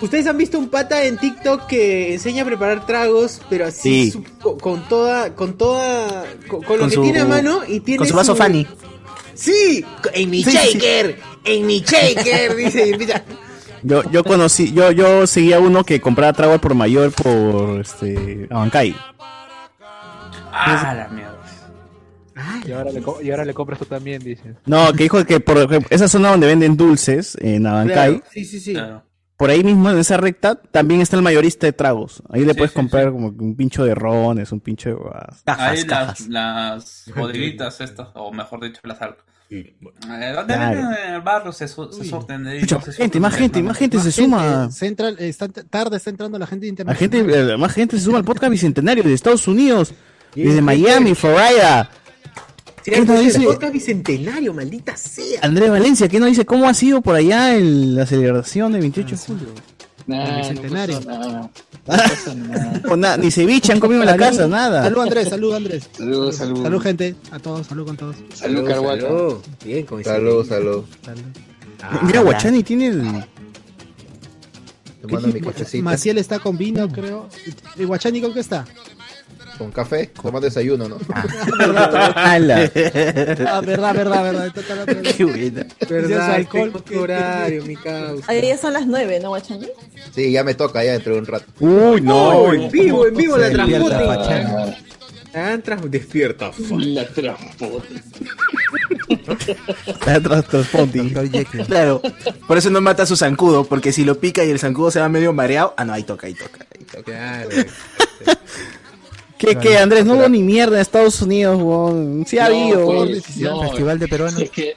Ustedes han visto un pata en TikTok que enseña a preparar tragos, pero así Sí. su- co- con toda, con toda, con, con lo Con que su- tiene a mano y tiene Con su vaso Fanny. Sí, en mi Sí, sí, sí. shaker, en mi shaker, (laughs) dice empieza. Yo, yo conocí, yo, yo seguía uno que compraba trago al por mayor por este Abancay. Ah, la mierda. Y ahora, le, co- y ahora le compras tú también, dices. No, que dijo que por ejemplo, esa zona donde venden dulces, en Abancay, Claro, sí, sí, sí. por ahí mismo en esa recta, también está el mayorista de tragos. Ahí le Sí, puedes sí, comprar como que un pincho de rones, un pincho de huevadas. Hay las, las bodeguitas estas, o mejor dicho, las arcas. Eh, ¿Dónde Claro. en el barrio se, se de gente, surten más de- gente, más gente se suma. Se entra, está, tarde está entrando la gente La internacional. gente, eh, más gente se suma al podcast bicentenario de Estados Unidos, Y desde es Miami, Florida. ¿Qué nos dice? el podcast bicentenario, maldita sea. Andrés Valencia, ¿qué nos dice? ¿Cómo ha sido por allá el- la celebración del 28 de julio? El bicentenario. O (laughs) nada, ni ceviche han comido en la casa, nada. Salud Andrés, salud Andrés. Salud, salud. Salud gente, a todos, salud con todos. Salud, salud. Bien, con Salud, salud. Ah, Mira, Guachani tiene el. Tomando mi cafecito. Maciel está con vino, creo. ¿Y Guachani con qué está? Con café, toma desayuno, ¿no? (laughs) ¡Hala! Ah, verdad, verdad, verdad. Tan. Qué buena. Verdad, alcohol. tu horario, mi causa. Ahí ya son las nueve, ¿no, Guachani? Sí, ya me toca ya dentro de un rato. Uy, no. Oh, en vivo, en vivo la transporte. Pachanga. Ah, despierta. La transporte. La. Claro, por eso no mata a su zancudo, porque si lo pica y el zancudo se va medio mareado, ah no, ahí toca, ahí toca. Ahí toca. Claro. ¿Qué, qué, Andrés? No hubo ni mierda en Estados Unidos, weón. Sí ha No, habido. pues, no, Festival de peruanos. Es que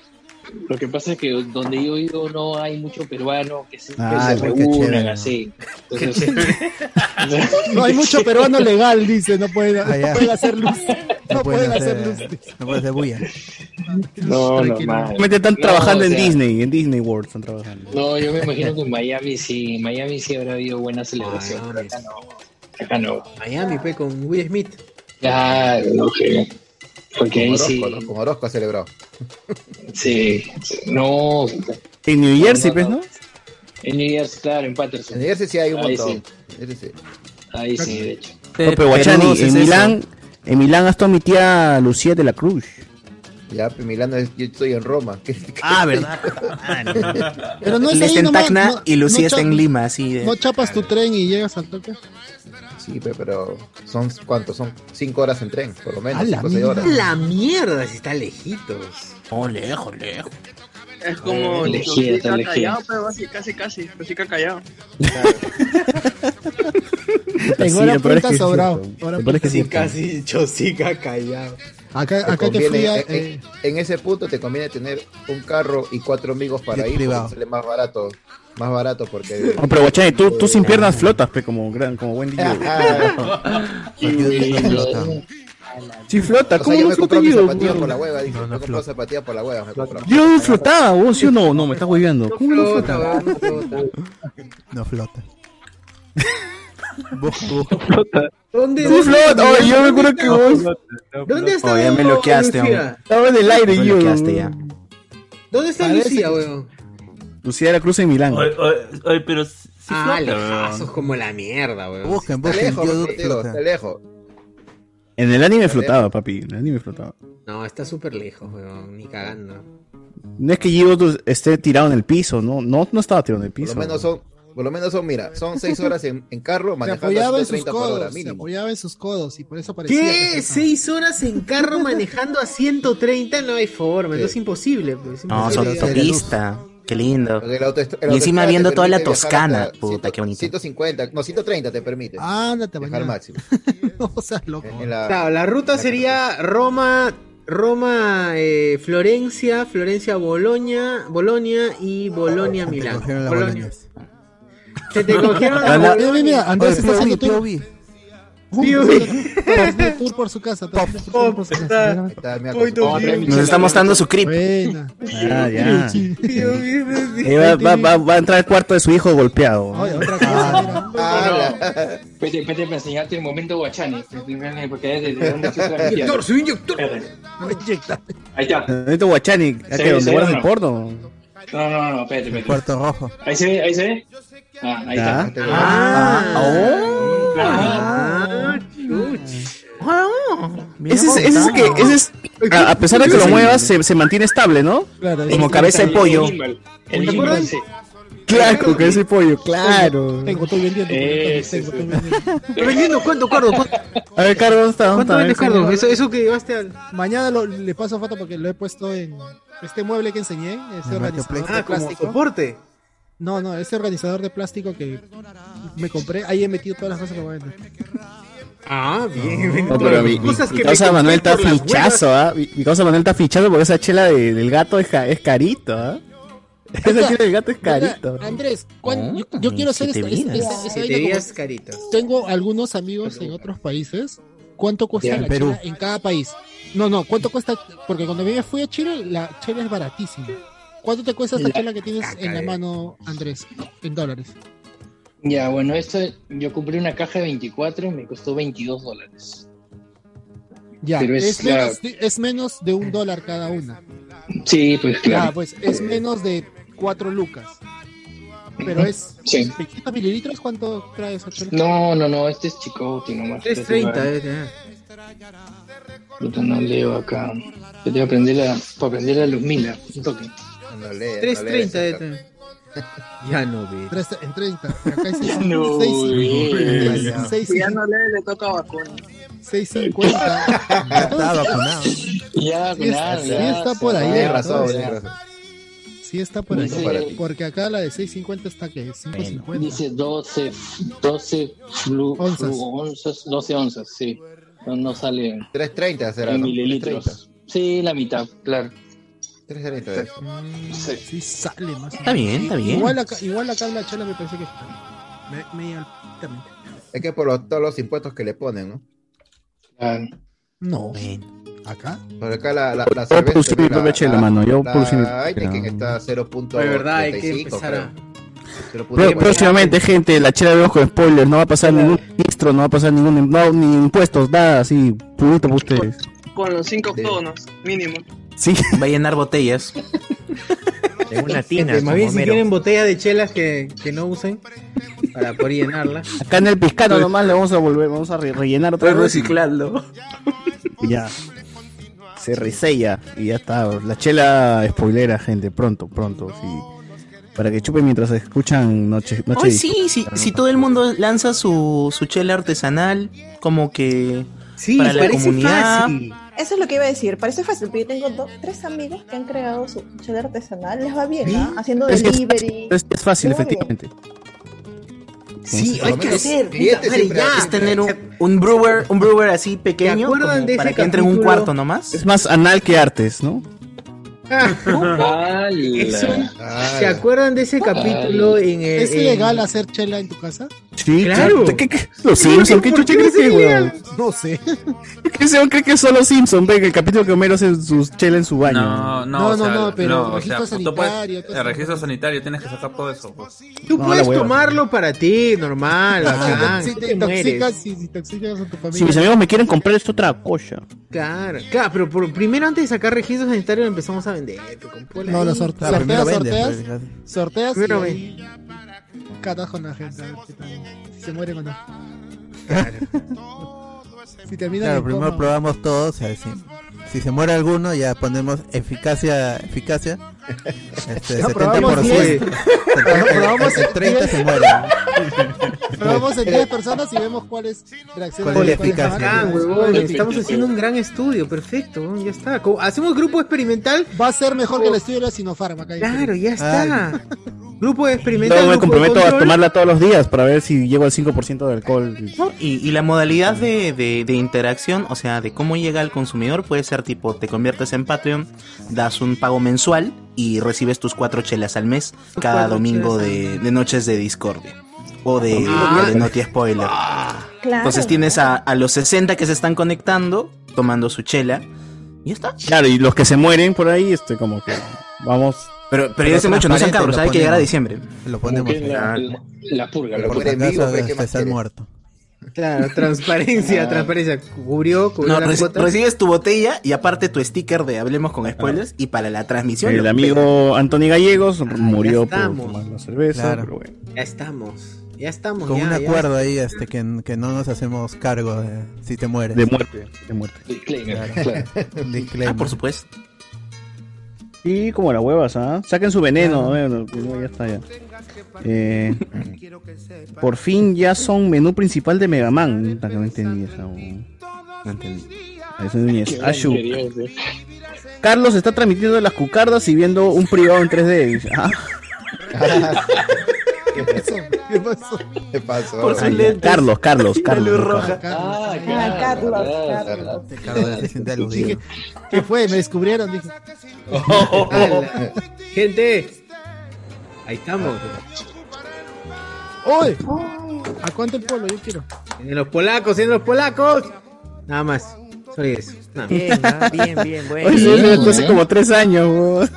lo que pasa es que donde yo vivo no hay mucho peruano que se, que Ah, se así. Entonces, No hay mucho peruano legal, dice, no pueden, Ah, no pueden hacer luz. No, pueden hacer luz. No pueden hacer bulla. no. Realmente están No, trabajando en Disney, en Disney World están trabajando. No, yo me imagino que en Miami sí, en Miami sí habrá habido buena celebración, pero acá no. Acá no. Miami, pe, con Will Smith. Ya, no sé. Porque Con ahí sí. Con Orozco ha celebrado. sí. No, En New Jersey, pues, ¿no? en New Jersey, claro, en Patterson. En New Jersey sí hay un Ahí montón. Ahí sí, de hecho. Pero Guachani, en Milán, en Milán estado mi tía Lucía de la Cruz. Ya, pues, Milano, es- yo estoy en Roma. ¿Qué- (laughs) qué- Ah, ¿verdad? Pero no es ahí está en Tacna no- y Lucía no está en Lima, así de... No chapas tu tren y llegas al toque. Sí, pe, pero son cuántos, son cinco horas en tren, por lo menos, A la mierda. horas. La mierda, si está lejitos. Oh, lejos, lejos. Es como Eh, elegida, está callado, pero así, casi, casi, Chosica callado. En Sí, hora es punta que sí, sobrado. Hora sí, punta. Casi chosica callado. Acá, Te acá conviene- fui a, en, eh, en ese punto te conviene tener un carro y cuatro amigos para ir, sale más barato. Más barato porque. (laughs) No, pero Guachani, tú, tú sin piernas flotas, pe, como, gran, como buen DJ. (laughs) (laughs) Sí flota, O sea, ¿cómo yo no mis yo? zapatillas por la hueva, dije, me compré zapatillas por la hueva, me. Yo no flotaba, vos, ¿sí o no? No, me estás hueveando. ¿Cómo no Flota, no flota. No flota. ¿Dónde? Sí dónde- flota, oye, yo me acuerdo que vos... ¿Dónde está Oh, ya me bloqueaste, Lucía? hombre. Estaba en el aire Me yo. bloqueaste ya. ¿Dónde está Parece- Lucía, weón? Lucía de la Cruz en Milán. Oye, oye, oye, pero sí Ah, flota, lejazos weón. como la mierda, weón. Busquen, Está busquen. está lejos. En el anime flotaba, papi. En el anime flotaba. No, está súper lejos, weón. Ni cagando. No es que tú esté tirado en el piso, no, no, no estaba tirado en el Por piso. lo menos son, por lo menos son, mira, son seis horas en, en carro se manejando a apoyaba en sus 130 por hora. Se mínimo. apoyaba en sus codos y por eso parecía. ¿Qué? se- ¿Seis horas en carro manejando a 130? No hay forma, Sí. eso es imposible. Pues, es No, son autopista. Qué lindo. El el Y encima viendo toda la Toscana. Puta, 100 qué bonito. 150, no, 130 te permite. Ándate, mañana. máximo. (laughs) No seas loco. En la- Claro, la ruta la sería Roma, Roma, eh, Florencia, Florencia, Bolonia, Bolonia y Bolonia, Te Milán. Bolonia. Se te cogieron la Mira, mira, mira, Andrés Oye, está haciendo tour, tour por su casa. su. Nos está mostrando su. Buena. Ah, ya. Va, va, va, va a entrar al cuarto de su hijo golpeado. Mira. Ah, la- Vete, vete para enseñarte el momento guachani. Porque es desde donde. (laughs) Inyector, soy inyector. Ahí está. Esto Guachani. ¿Dónde guardas el porno? No, no, no, espérate, espérate. Cuarto rojo. Ahí se ve, ahí se ve. Ah, ahí Ya. está. Ah, Ah, ah, chuch. Bien Ese es, ese es que, ese es, a, a pesar de que lo muevas, se, se mantiene estable, ¿no? Claro, Como es- cabeza de el pollo. El ¿Te gimbal, acuerdas? sí. Claro, con ese pollo, claro. Tengo, estoy vendiendo. Ese, Tengo, estoy vendiendo. (laughs) Estoy vendiendo, ¿cuánto, Cardo? ¿Cuánto, A ver, Carlos, ¿dónde está? ¿Dónde cuánto está? vendes, Cardo? Eso, eso que llevaste al. Mañana lo- le paso foto porque lo he puesto en este mueble que enseñé, ese En organizador Marketplace. de Ah, como plástico. soporte. No, no, ese organizador de plástico que me compré, ahí he metido todas las cosas que voy a vender. Ah, bien. No, pero mi, mi, Cosas mi que me causa Manuel está fichazo, ¿ah? Mi, mi causa Manuel está fichazo porque esa chela de- del gato es, es carito, ¿ah? (laughs) Esa chela del gato es carito. Mira, Andrés, ¿cuán- yo, yo quiero hacer como- días caritos. Tengo algunos amigos en otros países. ¿Cuánto cuesta Ya, la Perú. chela en cada país? No, no, ¿cuánto cuesta? Porque cuando yo fui a Chile, la chela es baratísima. ¿Cuánto te cuesta esta La chela que tienes caca en la de- mano, Andrés? En dólares. Ya, bueno, esto yo compré una caja de 24 y me costó 22 dólares. Ya, Pero es es, la- menos, de- es menos de un dólar cada una. Sí, pues Ya, claro. pues es menos de cuatro lucas. Pero es Sí. 600 mililitros, ¿cuánto trae? No, no, no, este es chicote nomás. 3.30, eh. eh. Puta, no leo acá. Yo te voy a aprender a, para aprender a Luzmila. Un toque. no lee, no 3.30 lee, de Ya no ve. En 30. Acá (laughs) No, ya no lee, le toca vacuna. 650. (laughs) Ya está vacunado. Ya, está, vacunado, sí ya, está por ahí. Tienes ¿no? razón, Sí. tienes razón. Sí está por ahí. Dice- Porque acá la de 650 está que 550. Dice 12, 12 flu, Onzas. flu- onzas, 12 onzas, sí. No, no sale en 330 será, en ¿no? mililitros. Sí, la mitad, claro. 330 de eso. Sí. Sí sale más. Está bien, está bien. Igual acá, igual acá la chela me parece que está. Me, media altamente. Es que por los- todos los impuestos que le ponen, ¿no? No. ¿Acá? Por acá la, la, la Yo cerveza, mi la- propia chela, la- mano, yo Heineken chela. está a 0.35, De verdad, hay que empezar a- 0.40. próximamente, gente, la chela de ojo con spoilers, no va a pasar ningún registro, no va a pasar ningún no, ni impuestos, nada así, purito para ustedes. Con los cinco octógonos, mínimo. Sí. Va a llenar botellas. (laughs) De una tina. más bien si tienen botellas de chelas que, que no usen para poder llenarla. Acá en el piscano nomás le vamos a volver, vamos a re- rellenar otra Estoy vez. y ya. Se resella y ya está. La chela spoilera, gente, pronto, pronto, sí. Para que chupen mientras escuchan Noche, noche Hoy sí, sí, si todo el mundo lanza su, su chela artesanal, como que Sí, para la parece comunidad. fácil. Eso es lo que iba a decir. Parece fácil, pero yo tengo dos, tres amigos que han creado su chela artesanal. Les va bien, ¿ah? Haciendo Es delivery. Es, es fácil, va bien. Sí, hay que hacer. Es tener un, un brewer, un brewer así pequeño, como de para que entre en un cuarto nomás. Es más anal que artes, ¿no? (laughs) ¿Se acuerdan de ese capítulo en el. ¿Es en- legal hacer chela en tu casa? Sí, Claro. ¿Qué, qué, los Simpsons, ¿qué ¿Por chucha qué crees no que es, weón? No sé. (laughs) ¿Qué weón cree que es solo Simpson? Ve que el capítulo que Homero hace sus chela en su baño. No, no, No, o no, sea, no, pero o registro sea, puedes- sanitario, todo el eso. registro sanitario tienes que sacar todo eso. pues. Tú No, puedes tomarlo para ti, normal, bacán. Si no te intoxicas, si, si intoxicas a tu familia. Si mis amigos me quieren comprar esto otra cosa. Claro, claro, pero por- primero antes de sacar registro sanitario lo empezamos a vender. pues, con No, lo sorte- Claro, primero sorteas, sorteas, pues, sorteas catas con la gente a ver qué tal, (laughs) si se mueren o no. si terminan Claro, primero coma, probamos todos, a ver si, si se muere alguno ya ponemos eficacia, eficacia, (laughs) este, Ya 70%. probamos diez. El- Probamos el, el 30 diez. se muere. (laughs) probamos en 10 personas y vemos cuál es reacción ¿Cuál es la eficacia? Bacán, huevón, Estamos haciendo un gran estudio, perfecto, ya está. Hacemos grupo experimental. Va a ser mejor que el estudio de la Sinopharm acá. Claro, ya está. Ay. Grupo experimental. Yo me comprometo a tomarla todos los días para ver si llego al 5% de alcohol. ¿no? Y, y la modalidad de, de- de interacción, o sea, de cómo llega al consumidor, puede ser tipo, te conviertes en Patreon, das un pago mensual y recibes tus cuatro chelas al mes cada domingo de, de noches de Discordia. O de, Ah. de Noti Spoiler. Claro. Entonces tienes a, a los 60 que se están conectando, tomando su chela. Y ya está. Claro, y los que se mueren por ahí, este, como que vamos. Pero, pero ya dicen mucho, no sean cabros, hay que llegar a ponemos. diciembre. Lo ponemos. que la, la, la purga, la purga. vivo, acaso pero ¿qué este, más está quieres? muerto. Claro, transparencia, (laughs) transparencia. Cubrió, cubrió No, la reci- cuota. recibes tu botella y aparte tu sticker de Hablemos con Spoilers y para la transmisión. El amigo Anthony Gallegos murió por tomar la cerveza. Claro. Pero bueno. Ya estamos. Ya estamos. Con ya, un ya. acuerdo ahí este que, que no nos hacemos cargo de si te mueres. De muerte, de muerte. Disclaimer, claro. Un (laughs) disclaimer. Ah, por supuesto. Y como las huevas, ¿ah? Saquen su veneno, bueno, que no, ya está ya. Eh, por fin ya son menú principal de Mega Man. No entendí esa. No entendí. Eso es Ashu. Carlos está transmitiendo las cucardas y viendo un privado en 3D. Dice, ah, (laughs) ¿Qué pasó? ¿Qué pasó? ¿Qué pasó? Por sus lentes. Carlos, Carlos, La Carlos. luz roja. Ah, Ah, Carlos, Carlos. Carlos aludido. Dije, ¿Qué fue? Me descubrieron, dije. (laughs) Gente, ahí estamos. ¡Oye! ¿A cuánto el polo? Yo quiero. En los polacos, en los polacos. Nada más. Soy eso. Nada más. Bien, bien, bien, bueno. Oye, hace como tres años.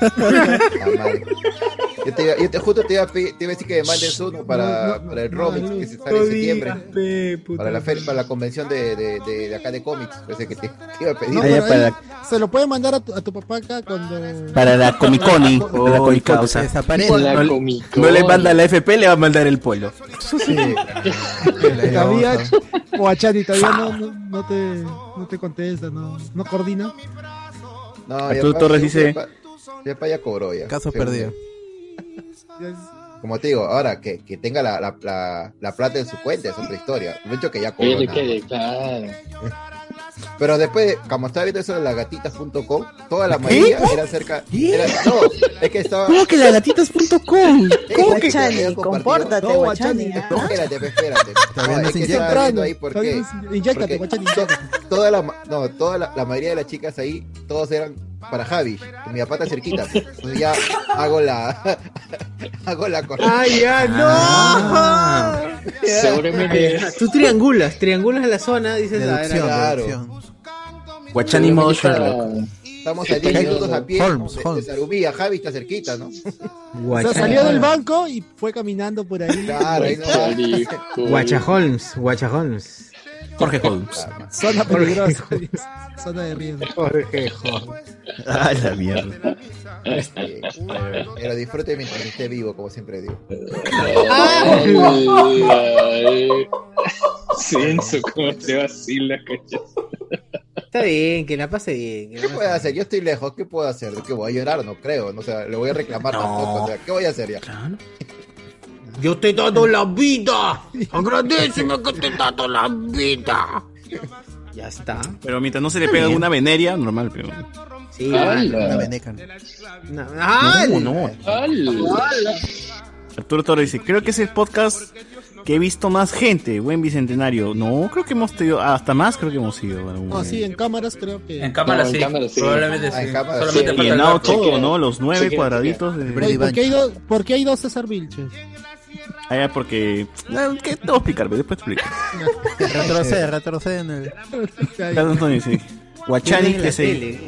Yo, te, iba- yo te- justo te iba, a pe- te iba a decir que me mandes uno para, No, no, para el no, que se sale en septiembre. pe, Para la, feria, para la convención de, de, de, de acá de cómics. Parece que te, te iba a pedir. Ya, para- se lo puede mandar a tu, a tu papá acá cuando. Para la Comic Con. para la Comic Con. causa. Desaparece. La No, le manda la FP, le va a mandar el polo. Sí. (laughs) Todavía, o a Chani todavía no, no, no te, no te contesta, no, no coordina. No, Arturo Torres ya dice- Ya pa' ya cobró ya. Caso Según perdido. Como te digo, ahora que, que tenga la, la, la, la plata en su cuenta es otra historia. Hecho que ya cobró. (laughs) Pero después, como estaba viendo eso de lagatitas.com, toda la ¿Qué? mayoría era cerca. Era, no, es que estaba. ¿Cómo que lagatitas.com? (laughs) ¿Cómo que Guachani, compórtate, No, Guachani. No, espérate, espérate. (laughs) Todavía No, no es que estaba viendo ahí por qué. Inyéctate, Guachani, Toda la, no, toda la, la mayoría de las chicas ahí, todos eran para Javi. que Mi papá está cerquita. pues. Entonces ya hago la. (laughs) hago la correcta. ¡Ay, ya, no! Ah. Seguramente. Tú triangulas, triangulas la zona, dices, Deducción, claro. deducción. Guachani modo Sherlock. Estamos a 10 minutos a pie Holmes, de, de Sarumía. Javi está cerquita, ¿no? O sea, salió del banco y fue caminando por ahí. Claro, ahí no va. Guacha Holmes, Guacha Holmes. Jorge (laughs) Holmes. Zona peligrosa. Zona de riesgo. Jorge Holmes. Ah, la mierda. Este, pero disfrute mientras esté vivo, como siempre digo. Censo, cómo te vacila, cachas. Está bien, que la pase bien. que la ¿Qué pase puedo hacer? Yo estoy lejos, ¿qué puedo hacer? ¿Qué voy a llorar? No creo, no, o sea, le voy a reclamar tampoco, o sea, ¿qué voy a hacer ya? Yo te he dado la vida. Agradeceme que te he dado la vida. Ya está. Pero mientras no se le pega una veneria, normal, pero. Sí, Una veneca. No, ¡Ah! no. Arturo Torres dice, creo que es el podcast que he visto más gente, buen bicentenario. No, creo que hemos tenido, hasta más creo que hemos ido. No, momento. sí, en cámaras creo que. En cámara sí. Probablemente Ah, sí. cámara Solamente sí. Llenado todo, ¿no? Los nueve cuadraditos de... Oye, ¿por, qué hay dos, ¿Por qué hay dos César Vilches? Ah, ya, porque... No, ¿Qué te voy a explicar? Después te explico. (laughs) Retrocede, retrocede en el. Carlos Antonio, sí. Guachani que se, tele.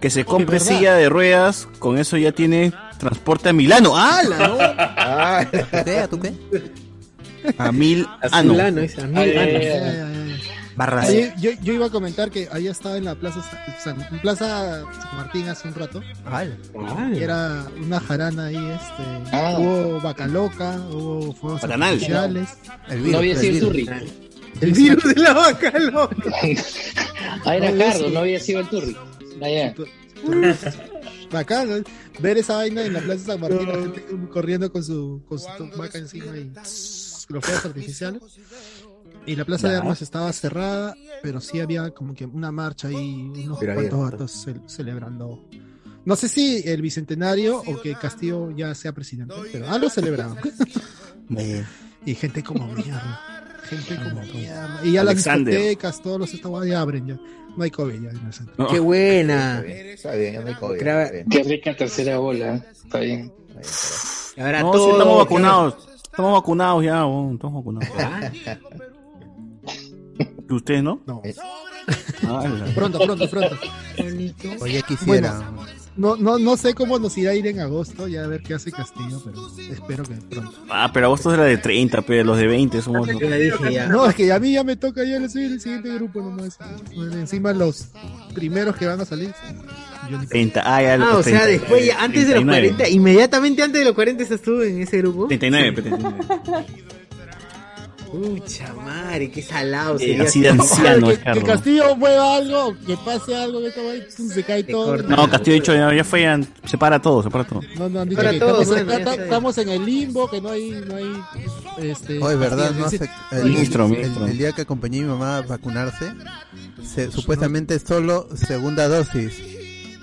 que se compre ¿verdad? silla de ruedas, con eso ya tiene transporte a Milano. ¡Hala! ¿no? Ah, ¿Tú qué? ¿A tú qué? A mil A ano. Milano, es a mil Ya, Ahí, yo, yo iba a comentar que ahí estaba en la plaza San, en plaza San Martín hace un rato. Y era una jarana ahí, este. Ah. Hubo vaca loca, hubo fuegos Bacanal. artificiales. El No virus. había el sido el turri. El virus de la vaca loca. (laughs) Ah, era No, Cardo, sí. no había sido el turri. Ya. Bacán, ¿no? ver esa vaina en la plaza San Martín, la gente corriendo con su, con su vaca encima y los fuegos artificiales. Y la plaza de Ya. armas estaba cerrada, pero sí había como que una marcha ahí, unos Pero cuantos vatos cel- celebrando. No sé si el bicentenario o que Castillo ya sea presidente, pero algo celebraban. (laughs) y gente como mierda. Gente como mierda. Y ya Alexander. las discotecas, todos los estados ya abren ya. No hay COVID ya en el centro. No. Qué buena. Está bien, ya no hay COVID. Qué rica tercera bola. ¿eh? Está bien. Ahora No, todo. sí, estamos vacunados. Estamos vacunados ya, estamos vacunados. Ah, ¿Y ustedes no? No. Pronto, pronto, pronto. Oye, quisiera. No, no, no sé cómo nos irá a ir en agosto, ya a ver qué hace Castillo, pero espero que pronto. Ah, pero agosto era de 30, pero los de 20 somos... Yo ya. No, es que a mí ya me toca, ya le soy el siguiente grupo nomás. Encima los primeros que van a salir. yo ni- 30, ah, ya Ah, los o sea, 30, después, ya, antes de los 39. 40, inmediatamente antes de los 40 estás tú en ese grupo. 39, pe, 39. (laughs) Pucha madre, qué salado Eh, así de anciano que, que. Castillo mueva algo, que pase algo, que se cae todo. No, Castillo ha dicho, ya, ya fue, ya, separa todo, separa todo. No, no, han dicho Para que todos, estamos, bueno, está- está. estamos en el limbo, que no hay, no hay, este. Oye, ¿verdad? No sí. el, Ministro, el- ministro. el día que acompañé a mi mamá a vacunarse, se- supuestamente solo segunda dosis.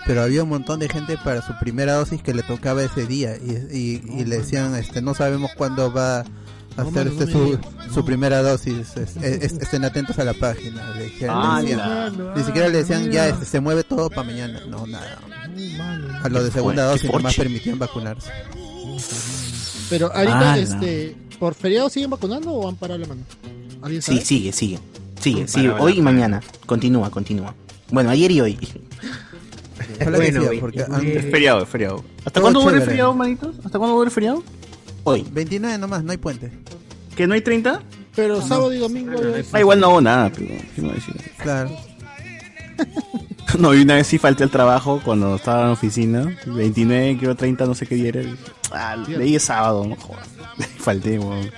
Pero había un montón de gente para su primera dosis que le tocaba ese día y, y- y le decían, este, no sabemos cuándo va No, hacer mano, este no su, su primera dosis. es- es- estén atentos a la página. Le dijeron, Ah, le decían. la- Ni siquiera le decían, ya, este, se mueve todo para mañana. No, nada. A los de segunda dosis nomás permitían vacunarse. Pero ahorita, Ah, no. este, ¿por feriado siguen vacunando o han parado la mano? ¿Alguien Sí, sigue, sigue. Sigue, Para, sigue. para, Hoy y mañana. Continúa, continúa. Bueno, ayer y hoy. Bueno, siga, porque han- Es feriado, es feriado. ¿Hasta cuándo dura el chévere. feriado, manitos? ¿Hasta cuándo dura el feriado? Hoy. 29 nomás, no hay puente. ¿Que no hay 30? Pero sábado y domingo. Ah, igual no hago nada, pero... ¿qué me? Claro. (laughs) No, y una vez sí falté al trabajo cuando estaba en la oficina. 29, creo 30, no sé qué día era. Ah, leí el sábado, no jodas. (laughs) Falté, weón.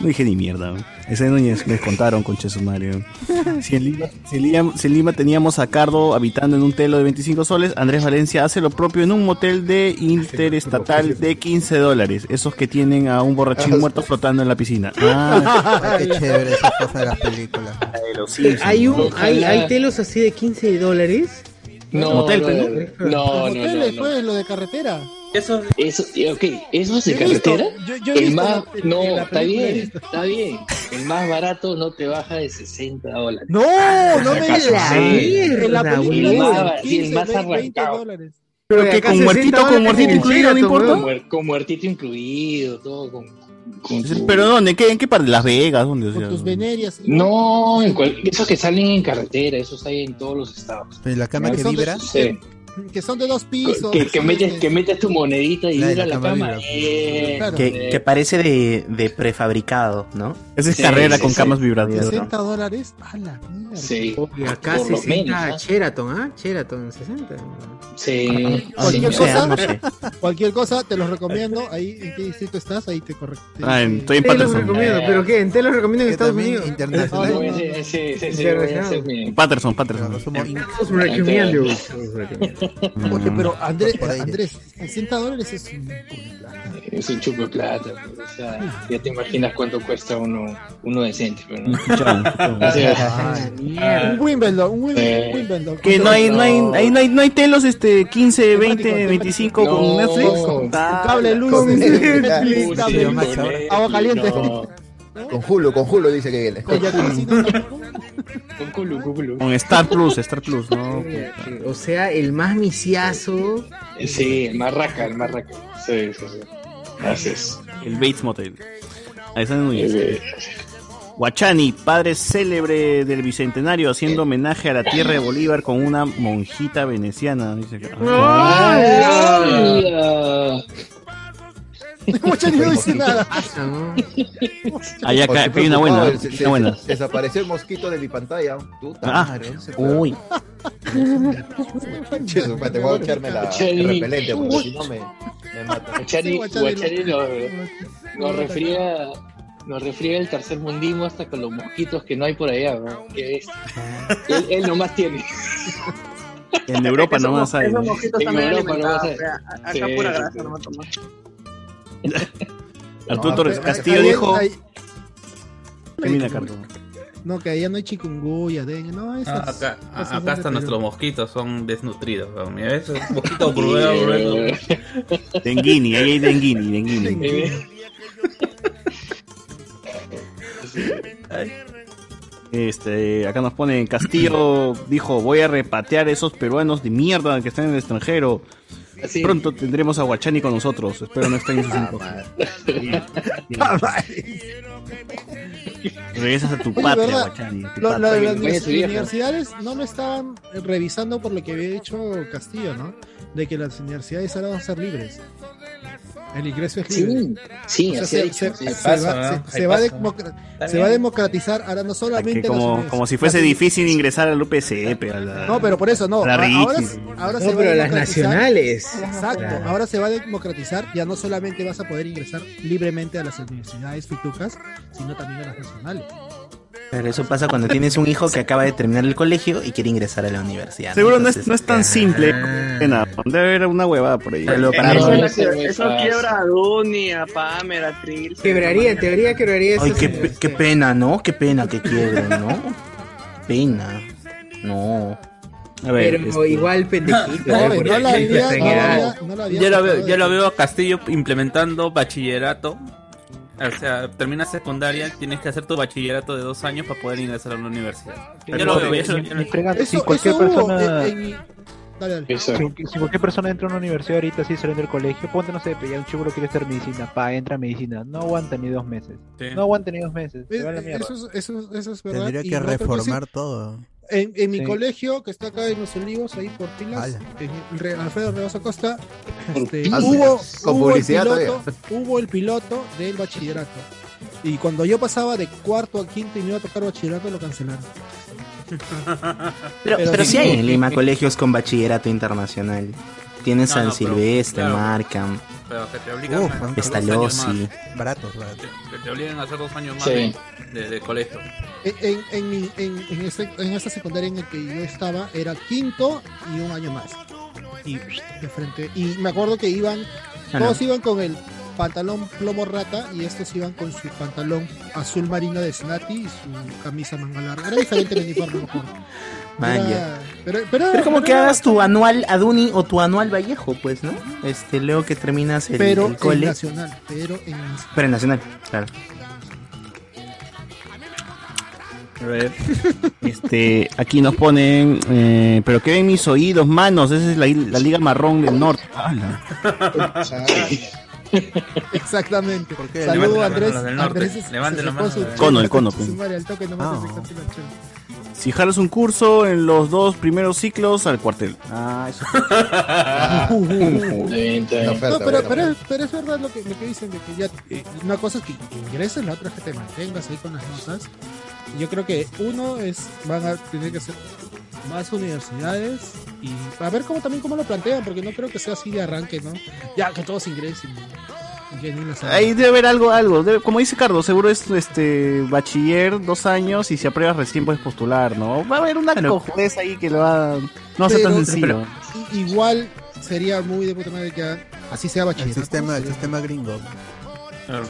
No dije ni mierda. Ese Núñez me contaron con Chesumario. Si en, Lima, si, en Lima, si en Lima teníamos a Cardo habitando en un telo de 25 soles, Andrés Valencia hace lo propio en un motel de interestatal de 15 dólares. Esos que tienen a un borrachín (laughs) muerto flotando en la piscina. (laughs) Ah, qué chévere esas cosas de las películas. Hay, un, hay, hay telos así de 15 dólares. No, Motel, no, pues, no, ¿no? no, no, Hoteles, no, pues, lo de carretera. Eso, Eso, ok, eso es de carretera. yo- yo el más, no, está bien, está bien. El más barato no te baja de 60 dólares. No, no me ¿Acaso digas. sí? En la mierda, película El más, dice ba- sí, el 15, más 20 arrancado. dólares. Pero que con 60 muertito, con muertito incluido, ¿no importa? Con, muer- con muertito incluido, todo con, con tu- Pero ¿dónde? ¿En qué, en qué parte? ¿Las Vegas? ¿Dónde? O Con sea, tus venerias. No, en cual- esos que salen en carretera, esos hay en todos los estados. Pero la cama que vibra. Sí. Que son de dos pisos. Que, que metes, que metes tu monedita y La de vibra la la cama cama. Eh, Claro. Que, que parece de, de prefabricado, ¿no? Esa es Sí, carrera sí, con sí. camas vibratorias. 60 dólares. A la mierda. Sí. Acá Por lo 60 menos, ¿ah? Sheraton, ¿ah? Sheraton 60. Sí. Cualquier o sea, cosa, no sé. cualquier cosa, te los recomiendo. Ahí, ¿en qué distrito estás? Ahí te correcto. Ah, en- estoy en Te los Patterson. recomiendo, ¿pero qué? ¿En te los recomiendo en Estados Unidos? No, internacional. sí, sí, sí, Patterson, Patterson. Los recomiendo. (laughs) Oye, pero Andrés, Por ahí. Andrés, 60 dólares es un poco de plata. Es un chupo de plata, pues, o sea, ya te imaginas cuánto cuesta uno, uno decente, pero no. Escucharon, O sea, Un Wimbledon, un Eh, Wimbledon. Que no hay, no hay, No. ahí no hay, no hay telos este 15, 20, Temático, 25 No. con Netflix. Un cable luz. Con- Netflix. Agua caliente. No, (laughs) Con Julio, con Julio dice que viene. Con. Con Star Plus, Star Plus, ¿no? O sea, el más misiazo. Sí, el más raca, el más raca. Sí, sí, sí. Así es. El Bates Motel. Ahí está Núñez. Guachani, padre célebre del bicentenario, haciendo homenaje a la tierra de Bolívar con una monjita veneciana. Dice que- ¡Hala! (laughs) Mucha ni no dice (laughs) nada. Ahí acá, hay una buena, se- buena. se- Desapareció el mosquito de mi pantalla. Puta Ah, madre, ¿dónde se fue? uy. Madre, voy a echarme la el repelente porque si no me, me mata. Guachani, Guachani lo- nos, nos refriega, nos refriega el tercer mundismo hasta con los mosquitos que no hay por allá, ¿no? Que es, él, él nomás tiene. En Europa (laughs) nomás hay. Esos ¿no? En también Europa no o sea, Acá Sí, pura grasa sí. nomás. Arturo No, Torres pero- Castillo Ahí- dijo. ahí- Termina, Carlos. No, que allá no hay chikungunya, dengue, no, esas Ah, acá, cosas acá son de hasta nuestros mosquitos son desnutridos. Mira, eso, un mosquito burbuja, (laughs) Denguini, ahí hay Denguini, Denguini. Este, acá nos pone Castillo dijo, voy a repatear a esos peruanos de mierda que están en el extranjero. Así. Pronto tendremos a Guachani con nosotros. Espero no estén en sus cinco. (laughs) Regresas a tu Oye, patria, ¿verdad? Guachani. tu Lo- lo patria. de las universidades no lo estaban revisando por lo que había dicho Castillo, ¿no? De que las universidades ahora van a ser libres. El ingreso es libre. Sí, sí, O sea, así ha se, dicho. se- Sí, se pasa, va, ¿no? se- va a va democratizar ahora no solamente como, si fuese difícil ingresar al UPCP. A la, No, pero por eso no. Ahora, ahora No, se va pero a las democratizar. nacionales. Exacto. Claro. Ahora se va a democratizar. Ya no solamente vas a poder ingresar libremente a las universidades pitucas, sino también a las nacionales. Pero eso pasa cuando tienes un hijo que acaba de terminar el colegio y quiere ingresar a la universidad. Seguro no es, Entonces, no es tan simple. Debe haber una huevada por ahí. Pero para Eso, es que- eso quiebra a Duni, a Pamela, a Trilce. Quebraría, en teoría quebraría Ay, esas qué, pena, ¿no? Qué pena que quiebren, ¿no? Pena. No. A ver, Pero este, igual pendejito. No, eh, no no Ya lo, veo, ya lo veo a Castillo implementando bachillerato. O sea, terminas secundaria, tienes que hacer tu bachillerato de dos años para poder ingresar a una universidad. Ya lo veo, si cualquier persona. Dale, dale. Si, si cualquier persona entra a una universidad ahorita así saliendo del colegio, ponte, no sé, pero ya un chico quiere estudiar medicina, pa, entra a medicina, no aguanta ni dos meses. Sí. No aguanta ni dos meses, se va a la Eh, mierda. Eso es, eso, es- eso es verdad. Tendría que reformar sí, todo. En, en mi Sí. colegio, que está acá en los olivos, ahí por pilas, en Alfredo Rebosa Costa, (laughs) este, Ah, hubo, con hubo, el piloto, hubo el piloto del bachillerato. Y cuando yo pasaba de cuarto a quinto y me iba a tocar bachillerato, lo cancelaron. (laughs) Pero, Pero pero sí. sí hay en Lima colegios con bachillerato internacional. Tienen No, San no, Silvestre, claro. Markham, pero que te obligan Uf, a hacer dos años Pestalozzi. más. Baratos, baratos. Que te obligan a hacer dos años más Sí. de, de- de colegio. En, en, en, mi- en, en, este- en esta secundaria en la que yo estaba, era quinto y un año más. Y de frente. Y me acuerdo que iban, Ah, no. todos iban con el pantalón plomo rata y estos iban con su pantalón azul marino de Snati y su camisa manga larga. Era diferente el uniforme, mejor. (laughs) Man, Era- ya. pero, pero, Pero como pero que hagas tu anual Aduni o tu anual Vallejo, pues, ¿no? Este, luego que terminas el, pero el en cole. nacional, pero en Pero en nacional, claro. A ver. Este, aquí nos ponen, eh, pero que ven mis oídos, manos, esa es la, la Liga Marrón del Norte. ¡Hala! (laughs) Exactamente. qué? Saludos Levante la Andrés. mano los del norte. Andrés es- Si jalas un curso en los dos primeros ciclos, al cuartel. Ah, eso. No, pero, pero, es- pero es verdad lo que, lo que dicen de que ya eh, una cosa es que ingreses, la otra es que te mantengas ahí con las notas. Yo creo que uno es van a tener que hacer más universidades y a ver cómo también cómo lo plantean, porque no creo que sea así de arranque, ¿no? Ya que todos ingresen. Ahí debe haber algo, algo. Debe- como dice Carlos, seguro es este bachiller, dos años, y si apruebas recién puedes postular, ¿no? Va a haber una cojudez ahí que lo va. No va a ser tan Pero- sencillo. i- igual sería muy de puta madre que así sea El bachillerato. sistema, el sistema gringo.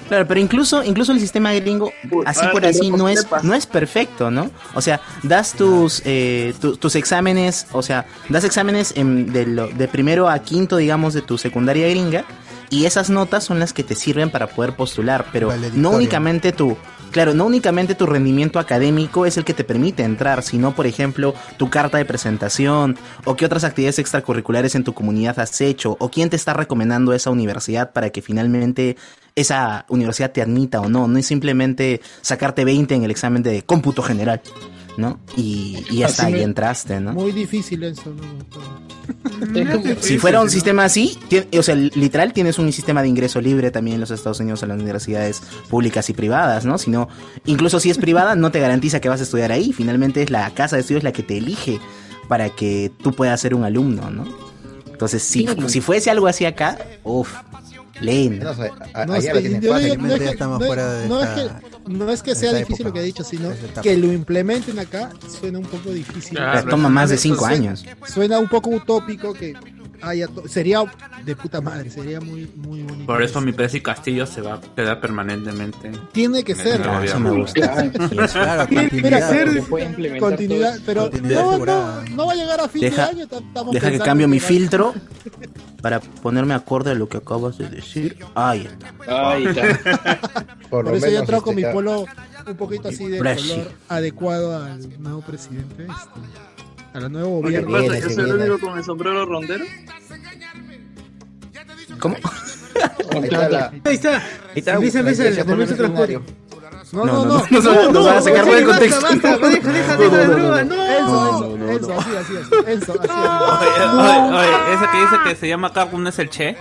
Claro, pero incluso, incluso el sistema gringo, así ahora por así, no es, no es perfecto, ¿no? O sea, das tus, eh, tu- tus exámenes, o sea, das exámenes en- de, lo- de primero a quinto, digamos, de tu secundaria gringa, y esas notas son las que te sirven para poder postular, pero no únicamente tu, claro, no únicamente tu rendimiento académico es el que te permite entrar, sino, por ejemplo, tu carta de presentación, o qué otras actividades extracurriculares en tu comunidad has hecho, o quién te está recomendando esa universidad para que finalmente esa universidad te admita o no. No es simplemente sacarte 20 en el examen de cómputo general, ¿no? Y, y Así está, y me- entraste, ¿no? Muy difícil eso, ¿no? Si fuera un sistema así, o sea, literal tienes un sistema de ingreso libre también en los Estados Unidos a las universidades públicas y privadas, ¿no? Si no, incluso si es privada, no te garantiza que vas a estudiar ahí. Finalmente es la casa de estudios la que te elige para que tú puedas ser un alumno, ¿no? Entonces, si, si fuese algo así acá, uff, lento. No, o sea, a- No, allá yo no es que- no no es que- sea difícil lo que he dicho, sino que lo implementen acá suena un poco difícil. Claro, toma más de cinco años. Suena un poco utópico que haya to- sería de puta madre, sería muy muy bonito. Por eso mi Pérez y Castillo se va a quedar permanentemente. Tiene que ser. Eso me gusta. Claro, continuidad. ser continuidad, pero continuidad no, no, no va a llegar a fin Deja- de año. Deja que cambio mi filtro para ponerme acorde a lo que acabas de decir. Ahí está. Ahí está. Por, Por, eso yo con este, mi polo un poquito así de color adecuado al nuevo presidente, este, nuevo Oye, ¿qué gobierno. pasa? viene, ¿Yo soy el único con el sombrero rondero? ¿Cómo? Ahí está la- Ahí está. ahí está la transporte. No, No, no, no, no. no, van a sacar fuera de contexto. Basta, basta, deja, deja, deja la droga, no. Enzo, Enzo, Enzo, así, así, así. Enzo, así. Oye, oye, oye, ese que dice que se llama no es el Che.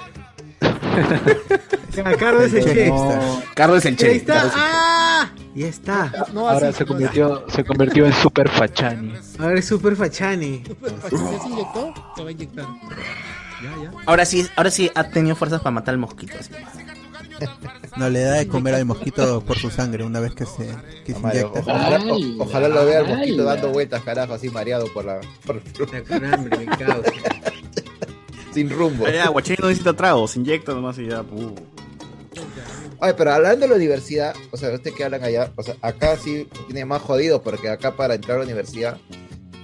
(laughs) Ya, Carlos es el Che, che. no. Carlos es el Ahí está. ¡Ah! Ya está. No. Ahora se convirtió, se convirtió en Super Fachani. Ahora es super fachani. ¿Ya se inyectó? Se va a inyectar. Ya, ya. Ahora sí, ahora sí ha tenido fuerzas para matar al mosquito. así. No le da de comer al mosquito por su sangre una vez que se, que se inyecta. ojalá, Ay, o- ojalá lo vea el mosquito dando vueltas, carajo, así mareado por la. por- mi causa. Sin rumbo. Ya, Guachani no necesita tragos, se inyecta nomás y ya. uh. Ay, pero hablando de la universidad, o sea, ustedes que hablan allá, o sea, acá sí tiene más jodido, porque acá para entrar a la universidad,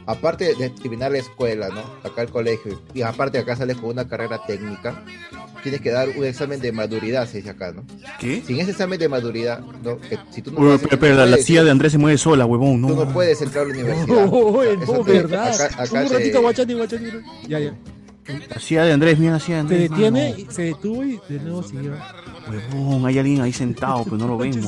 aparte de terminar la escuela, ¿no? Acá el colegio, y aparte acá sales con una carrera técnica, tienes que dar un examen de maduridad, se dice acá, ¿no? ¿Qué? Sin ese examen de maduridad, ¿no? Que si tú no Uy, pero, pero no la, la puedes- silla de Andrés se mueve sola, huevón, Tú no no. puedes entrar a la universidad. (laughs) Oye, Eso no, te- verdad. acá- acá un se- ratito, guachani, guachani. Ya, ya. La silla de Andrés, mira la silla de Se Andrés. detiene, mano. y se detuvo y de nuevo siguió. Huevón, hay alguien ahí sentado, pero no lo vemos.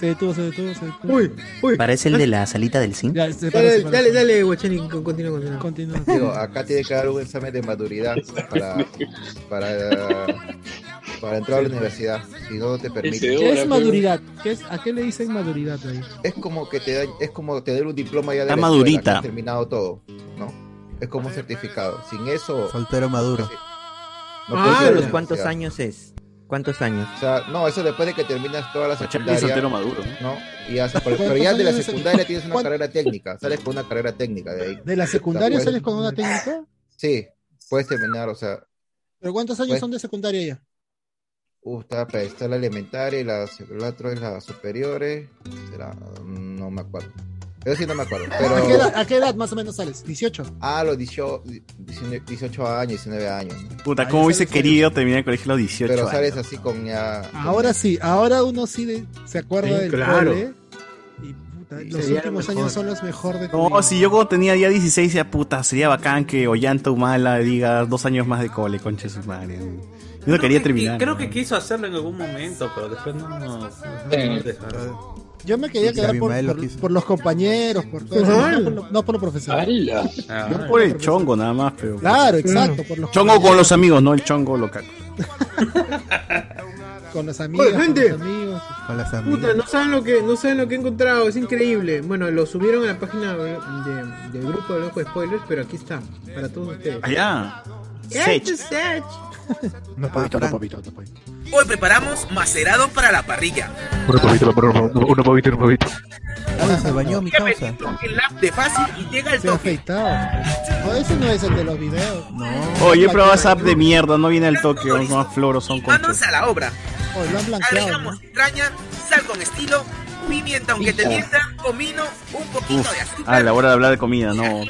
Se detuvo, se detuvo, se detuvo. Uy, uy. Parece el de la salita del zinc. Ya, se Dale, parece, dale, parece. dale, Guachani, con- continúa, continúa. Continúa. Digo, acá tiene que dar un examen de maduridad para, para, para entrar a la universidad. Si no, te permite. ¿Qué es maduridad? ¿Qué es, ¿A qué le dicen maduridad ahí? Es como que te dan, es como te dan un diploma ya de Está la escuela, madurita. que has terminado todo, ¿no? Es como un certificado. Sin eso. Soltero maduro. No Ah, ¿Los cuántos años es? ¿Cuántos años? O sea, no, eso después de que terminas toda la secundaria. soltero maduro. ¿no? Y haces- pero, pero ¿Cuántos ya de la secundaria sec- tienes una carrera técnica. Sales con una carrera técnica de ahí. ¿De la secundaria puedes- sales con una técnica? Sí, puedes terminar, o sea, ¿Pero cuántos años Pues- son de secundaria ya? Uh, está, pues, está la elementaria y la, la otra es la superiores. Será, no me acuerdo. Pero sí no me acuerdo. Pero... ¿A, qué edad, a qué edad más o menos sales? ¿18? Ah, los 18, 19 18 años, 19 años. ¿no? Puta, cómo hubiese querido terminar el colegio a los 18 Pero años. sales así con ya. Ahora sí, ahora uno sí de- se acuerda Sí, del claro. cole. Y puta, los sería últimos años son los mejor de tu vida. No, si yo cuando tenía ya 16 decía, puta, sería bacán que Ollanta Humala diga dos años más de cole, concha de su madre. Yo no quería terminar. Creo que quiso hacerlo en algún momento, pero después no. no, no dejaron. Yo me quería quedar por, lo los compañeros, por todo eso, no por lo, no por lo profesional. Yo por el chongo nada más, pero. Claro, exacto, por los Chongo con los amigos, no el chongo local. (laughs) Con los amigos, Oye, gente. con los amigos. Con las Puta, no saben lo que no saben lo que he encontrado, es increíble. Bueno, lo subieron a la página de- del grupo del ojo de spoilers, pero aquí está para todos ustedes. Allá. Sech. No, papito, no, papito, no, papito. Hoy preparamos macerado para la parrilla. Uno papito, uno papito, uno papito. Ah, se bañó mi causa. El app de fácil y llega el toque. afeitado. No, ese no es el de los videos. No. Oye, pero esa app de mierda, no viene al toque, son más floros, son conchas. Manos a la obra. Oh, lo han blanqueado. Agregamos entraña, sal con estilo, pimienta aunque te Pica. mienta, comino, un poquito Uf, de azúcar, ah, la hora de hablar de comida, no.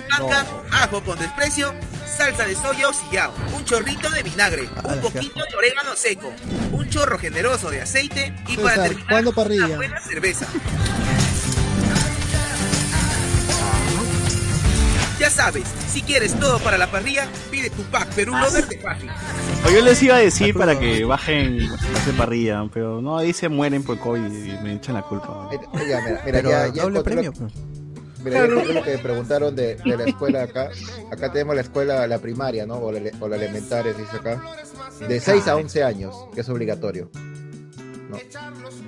ajo con desprecio, salsa de soya o sillao, un chorrito de vinagre, un poquito de orégano seco, un chorro generoso de aceite y para César, terminar una buena cerveza. Ya sabes, si quieres todo para la parrilla, pide tu pack Perú Lover de Fácil. O yo les iba a decir para que bajen de parrilla, pero no, ahí se mueren por COVID y me echan la culpa. Mira, mira, mira, Pero ya, ya doble premio, lo- pues. Mira, ya encontré lo que preguntaron de, de la escuela acá. Acá tenemos la escuela, la primaria, ¿no? O la, o la elementaria, se dice acá. De 6 a 11 años, que es obligatorio. ¿no?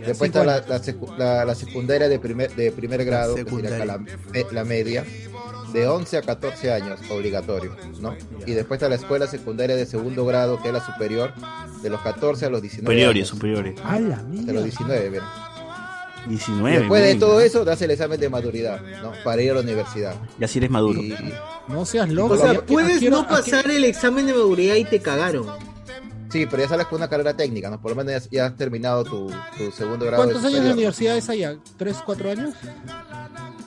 Después está la, años. la, secu- la- la secundaria de primer, de primer grado, que sería acá la, me- la media. De 11 a 14 años, obligatorio, ¿no? Y después está la escuela secundaria de segundo grado, que es la superior, de los 14 a los 19 Superiores, años. superiores. A la Hasta los 19, ven. 19. Y después de todo eso, das el examen de maturidad, ¿no? Para ir a la universidad. Y así eres maduro. No seas loco. O sea, ¿a puedes a no hora- a pasar el examen de maduridad y te cagaron. Sí, pero ya sales con una carrera técnica, ¿no? Por lo menos ya, has terminado tu, tu segundo grado. ¿Cuántos de años de universidad es allá? ¿Tres, cuatro años?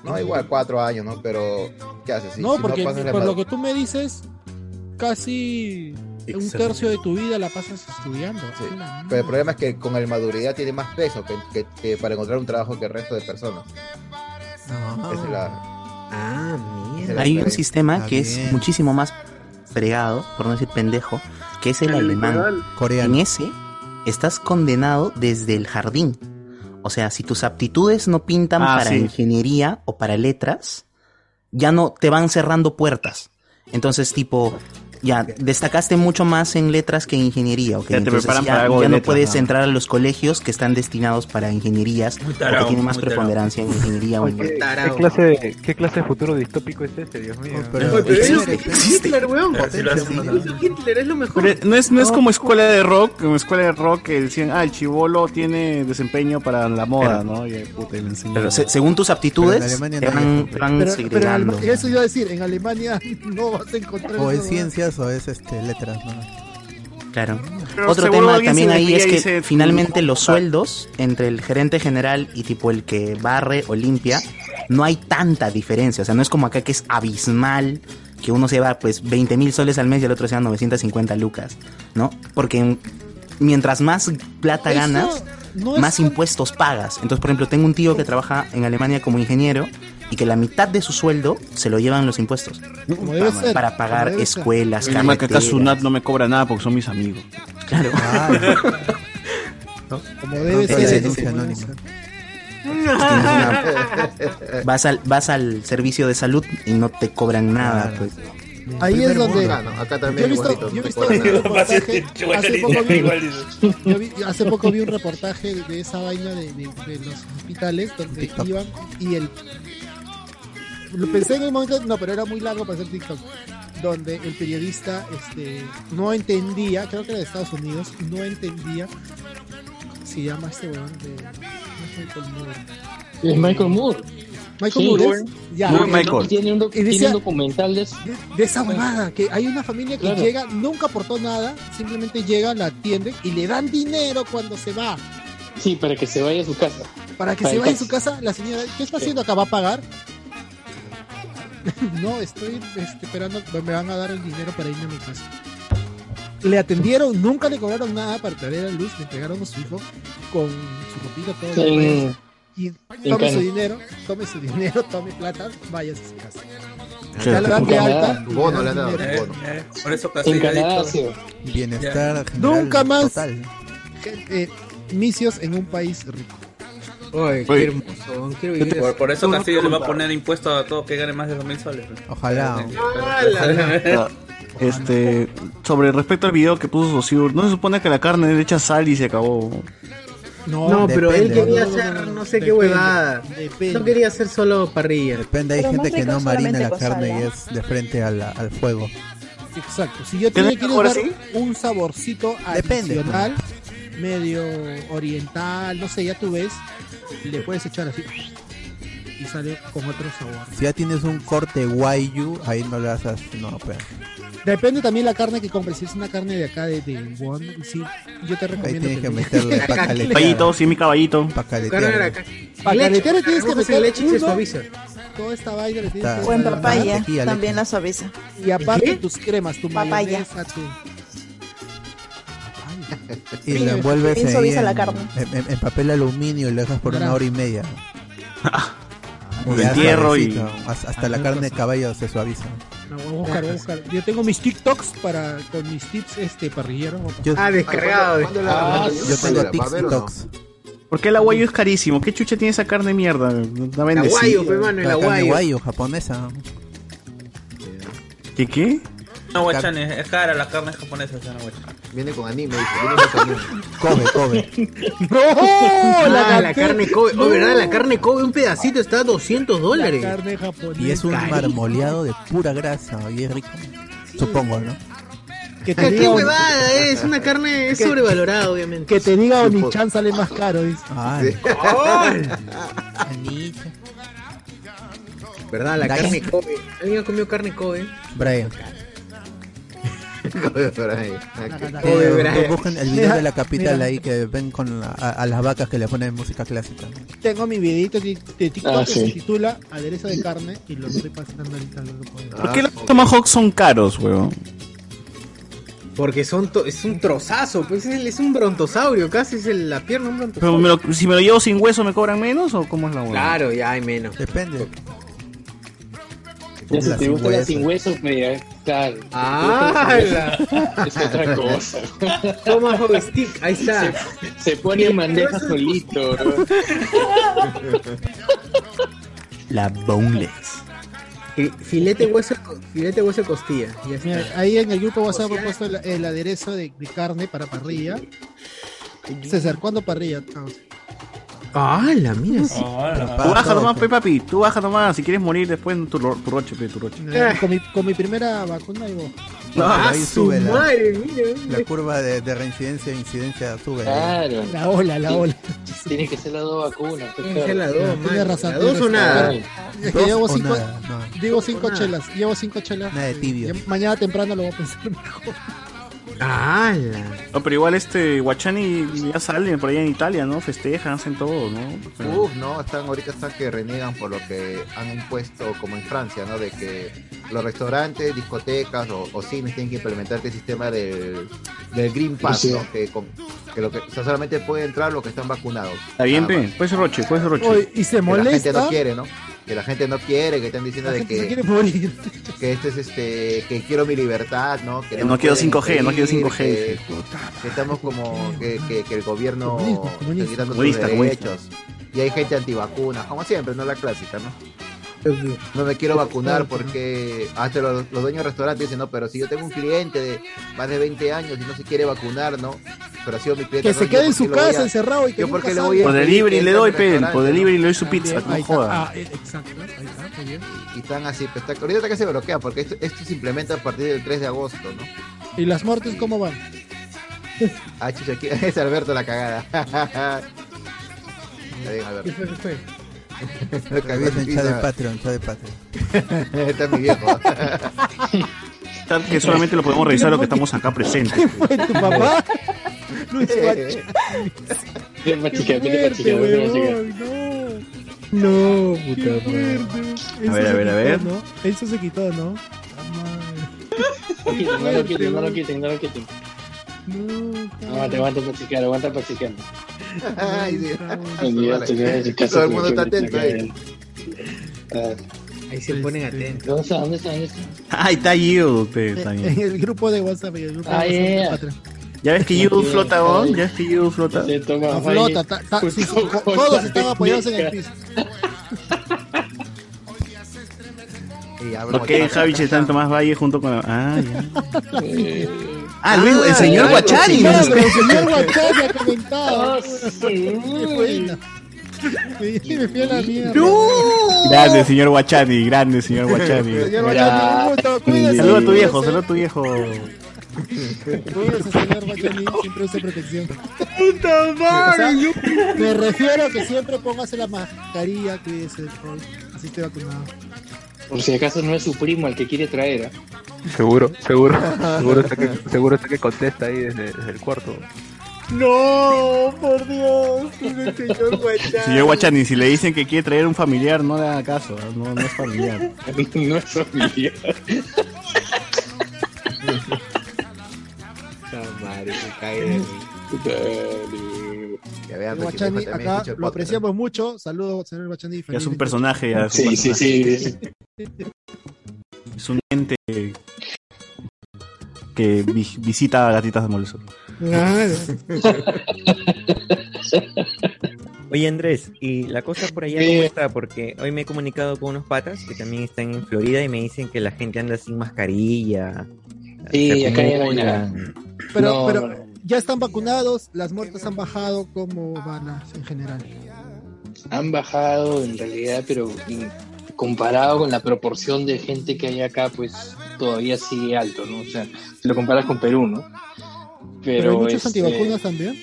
No, igual, cuatro años, ¿no? Pero, ¿qué haces? Si- no, si porque por lo que tú me dices, casi un tercio de tu vida la pasas estudiando. Pero el problema es que con el maduridad tiene más peso que, que- que para encontrar un trabajo que el resto de personas. Esa es la... Ah, la Hay un sistema que es muchísimo más fregado, por no decir pendejo, que es el, El alemán. literal. En ese estás condenado desde el jardín. O sea, si tus aptitudes no pintan Ah, para sí. ingeniería o para letras, ya no te van cerrando puertas. Entonces, tipo, ya destacaste mucho más en letras que en ingeniería. ¿ok? Ya te Entonces preparan ya, para algo ya de no letras, puedes ¿no? entrar a los colegios que están destinados para ingenierías o que tarao, tienen más preponderancia en ingeniería o en ¿Qué, clase de, ¿Qué clase de futuro distópico es este, Dios mío? pero- pero es Hitler, weón. Lo Hitler, es lo mejor. Pero no es, no es como escuela de rock, como escuela de rock que decían, ah, el chivolo tiene desempeño para la moda, ¿no? Y puta, y le enseñan. Pero se- según tus aptitudes, en te van, eso. van pero en iba a decir, en Alemania (laughs) no vas a encontrar O ¿no? ciencias o es este letras, ¿no? Claro. Pero Otro tema también ahí es que dice, finalmente "No, los sueldos entre el gerente general y tipo el que barre o limpia, no hay tanta diferencia. O sea, no es como acá que es abismal, que uno se va pues 20 mil soles al mes y el otro se va 950 lucas, ¿no? Porque en- mientras más plata Eso ganas, no más impuestos pagas. Entonces, por ejemplo, tengo un tío que trabaja en Alemania como ingeniero y que la mitad de su sueldo se lo llevan los impuestos. Como debe ser, Para pagar escuelas, Mi mamá que acá carreteras. Sunat no me cobra nada porque son mis amigos. Claro. (laughs) Como debe ser. como debe vas al vas al servicio de salud y no te cobran nada pues. Ahí es donde. ¿no? Acá Yo también he visto, igualito, yo he no visto. (laughs) Hace poco, vi, un reportaje de, de esa vaina de, de- de los hospitales donde iban y el. Lo pensé en un momento, no, pero era muy largo para hacer TikTok. Donde el periodista este, no entendía, creo que era de Estados Unidos, no entendía. ¿Cómo se llama este weón de. es Michael Moore. Es Michael Moore. Michael Sí, Moores. bueno. Ya. Eh, Michael. Tiene un, doc- y decía- tiene un documental de de esa huevada, que hay una familia que Claro. llega, nunca aportó nada, simplemente llega, la atienden y le dan dinero cuando se va. Sí, para que se vaya a su casa. Para que Para se el vaya a su casa, la señora, ¿qué está haciendo acá? ¿Va a pagar? (laughs) no, estoy este, esperando, me van a dar el dinero para irme a mi casa. Le atendieron, nunca le cobraron nada para traer a luz, le entregaron a su hijo con su ropita, todo. demás. y tome su dinero, tome su dinero, (laughs) tome plata, váyase a su casa. Sí. Ya le dan de En alta. Canadá. y le Bono, dan le han dado, dinero. bono. Eh, por eso En casi ha dicho- sí. Bienestar general Nunca más total. eh, misios en un país rico. Ay, qué Oye. hermoso. Quiero vivir Por, eso Castillo le va a poner impuesto a todo que gane más de 2 mil soles. Ojalá. Ah, Este, sobre respecto al video que puso Sosur, ¿no se supone que la carne le echa sal y se acabó? No, pero él quería No, no, no, hacer no, sé qué huevada. depende. No quería hacer solo parrilla. Depende, hay Pero gente que no marina la carne sal, y es de frente al, al fuego. Exacto. Si yo ¿Qué te es quieres mejor dar así? un saborcito Depende, adicional, medio oriental, no sé, ya tú ves, le puedes echar así y sale con otro sabor. Si ya tienes un corte guayu, ahí no le haces. No, pero. Depende también la carne que compres. Si es una carne de acá de, de Wuhan, sí, yo te Ahí recomiendo tienes que le- meterle (laughs) pa' caletear. Caballito, sí, mi caballito. Pa' caletear. Leche, caletear tienes que meter leche y se suaviza. toda esta vaina le tienes que O en papaya, también la suaviza. Y aparte ¿Qué? tus cremas, tu Papaya. mayonesa, tu... Y lo envuelves en, la carne. en- en- en papel aluminio y lo dejas por una hora y media. Lo ya entierro y- hasta- Hasta la carne de caballo se suaviza. No, voy a buscar, voy a buscar. Yo tengo mis TikToks para con mis tips este parrillero. Yo, Ah, descargado. ¿Cuándo la- Ah, yo tengo. TikToks. ¿Por qué el aguayo es carísimo? ¿Qué chucha tiene esa carne mierda? La El aguayo, pe, mano, el La carne aguayo. guayu, japonesa. ¿Qué qué? No, guachán, es, cara la carne japonesa, esa no, guachán. Viene con anime, dice. Viene con anime. Kobe, Kobe. (laughs) ¡No! Ah, La, la carne Kobe. Oh, ¿verdad? La carne Kobe, un pedacito está a 200 La dólares. carne japonesa. Y es un marmoleado de pura grasa y es rico. Supongo, ¿no? Que te ¿Qué, diga, huevada es? Una carne es ¿Qué? sobrevalorada, obviamente. que te diga Onichan sale más caro. dice. Ah, Anillo. ¿Verdad? La Brian. carne Kobe. ¿Alguien ha comido carne Kobe? Brian. Busquen el video de la capital Mira. ahí que ven con la- a, a las vacas que le ponen música clásica. Tengo mi videito de de TikTok Ah, que sí. se titula Aderezo de carne y lo estoy pasando ahorita. lo puedo- ¿Por qué los tomahawks son caros, weón? Porque son to- es un trozazo, pues es, el- es un brontosaurio, casi es el- la pierna un Pero brontosaurio. me lo- si me lo llevo sin hueso, ¿me cobran menos o cómo es la weón? Claro, ya hay menos. Depende. Ya si te sin gusta la hueso. sin hueso, pues ya, claro. Ah, Es otra (laughs) cosa. Tomahawk stick, ahí está. Se, se pone en bandeja solito, bro. (laughs) La boneless. Fi- Filete hueso, filete hueso de costilla. Ya está. Mira, ahí en el grupo WhatsApp he puesto el, el aderezo de, de carne para parrilla. César, ¿cuándo parrilla? causa? Ah, la mira. sí. Tú baja nomás, pe, papi. Tú baja nomás. Si quieres morir después, tu, ro- tu roche, pe, tu roche. Eh, Con mi, con mi primera vacuna digo, Ah, ahí su sube la, madre, mira. la curva de, de reincidencia e incidencia sube. Claro. la ola, la ola. Tiene que ser las dos vacunas. pues, Tiene que ser la claro. dos, Tienes mano. razón, La dos o nada. razón. Es que Dos llevo o cinco, nada, no. llevo cinco nada. chelas, llevo cinco chelas. Nada de tibio. Ya mañana temprano lo voy a pensar mejor. Ah, la. No, pero igual este Guachani ya salen por allá en Italia, ¿no? Festejan, hacen todo, ¿no? Uf, no, están ahorita están que reniegan por lo que han impuesto como en Francia, ¿no? De que los restaurantes, discotecas o, o cines tienen que implementar este sistema del, del Green Pass, Sí. ¿no? Que, con- que lo que o sea, solamente puede entrar los que están vacunados. Está bien, ser roche, puede ser roche. Oye, y se Que la gente molesta. no quiere, ¿no? Que la gente no quiere, que están diciendo La de gente se que, quiere morir. (laughs) que este es este, que quiero mi libertad, ¿no? Que No quiero pueden 5G, no quiero impedir, 5G. Que, que estamos como que, que, que el gobierno está quitando sus derechos. Y hay gente antivacuna, como siempre, no la clásica, ¿no? No me quiero vacunar porque hasta los, los dueños de restaurantes dicen, no, pero si yo tengo un cliente de más de 20 años y no se quiere vacunar, ¿no? Pero ha sido mi cliente. Que no, se quede en su casa a- encerrado y que yo nunca por qué le voy a Por delivery le doy, al pe. Por delivery le doy su También, pizza, ahí no joda. Ah, eh, exacto, ahí está, muy bien. Y están así, pues, está- ahorita que se bloquea porque esto, esto se implementa a partir del 3 de agosto, ¿no? ¿Y las muertes cómo van? Ah, chucha, aquí (laughs) es Alberto la cagada. Está bien, Alberto. ¿Qué fue? ¿Qué chat de Patreon, chat de Patreon. (laughs) Está mi viejo. Tal que solamente lo podemos revisar los que estamos acá presentes. (laughs) ¿Fue tu papá? Luis. (laughs) No, puta madre. A ver, a ver, a ver. ¿no? Eso se quitó, ¿no? No lo quiten, no lo quiten, no lo quiten. Aguanta, aguanta para chequear, aguanta Ay, caso Todo el mundo está atento ahí. Ahí se ponen atentos. ¿Dónde está? ¿Dónde. Ahí está Yield. En (laughs) el grupo de WhatsApp. el grupo Ah, de ya, WhatsApp ya. de Patreon. ¿Ya ves que Yield flota, weón? ¿Ya ves que Yield flota? No flota, ta- ta- sí, sí, todos están apoyados en el piso. Ok, Javi está en Tomás Valle junto con... Ah, ya. Ah, Luis, el Ah, señor ya, Guachani. claro, El señor Guachani ha comentado. Ah, Qué buena. Me me fui a la mierda. Grande, señor Guachani, grande, señor (laughs) Guachani. Señor Guachani, un gusto, cuídese. Saluda a tu viejo, saluda a tu viejo. Cuídese, señor Guachani, siempre use protección. ¡Puta madre! yo- Me refiero a que siempre póngase la mascarilla, cuídese, por- así esté vacunado. Por si acaso no es su primo el que quiere traer, ¿ah? Seguro, seguro, (laughs) seguro está que, seguro está que contesta ahí desde, desde el cuarto. No, por Dios. El señor Guachani. Señor Guachani, si le dicen que quiere traer un familiar, no le haga caso, no, no es familiar. (laughs) no es familiar. (laughs) Madre, me cae de. Ya vean, Guachani, acá lo podcast. apreciamos mucho. Saludos, señor Guachani. Es un personaje, ya. es un Sí, sí, sí. Es un ente que vi- visita a gatitas de Molesol. Oye Andrés, y la cosa por allá cómo está, porque hoy me he comunicado con unos patas que también están en Florida y me dicen que la gente anda sin mascarilla. Sí, acá ya no hay acumulan. nada. Pero, No, pero no. Ya están vacunados, las muertes han bajado. ¿Cómo van las en general? Han bajado en realidad, pero mm, comparado con la proporción de gente que hay acá, pues todavía sigue alto, ¿no? O sea, si lo comparas con Perú, ¿no? Pero, hay muchos este, antivacunas también.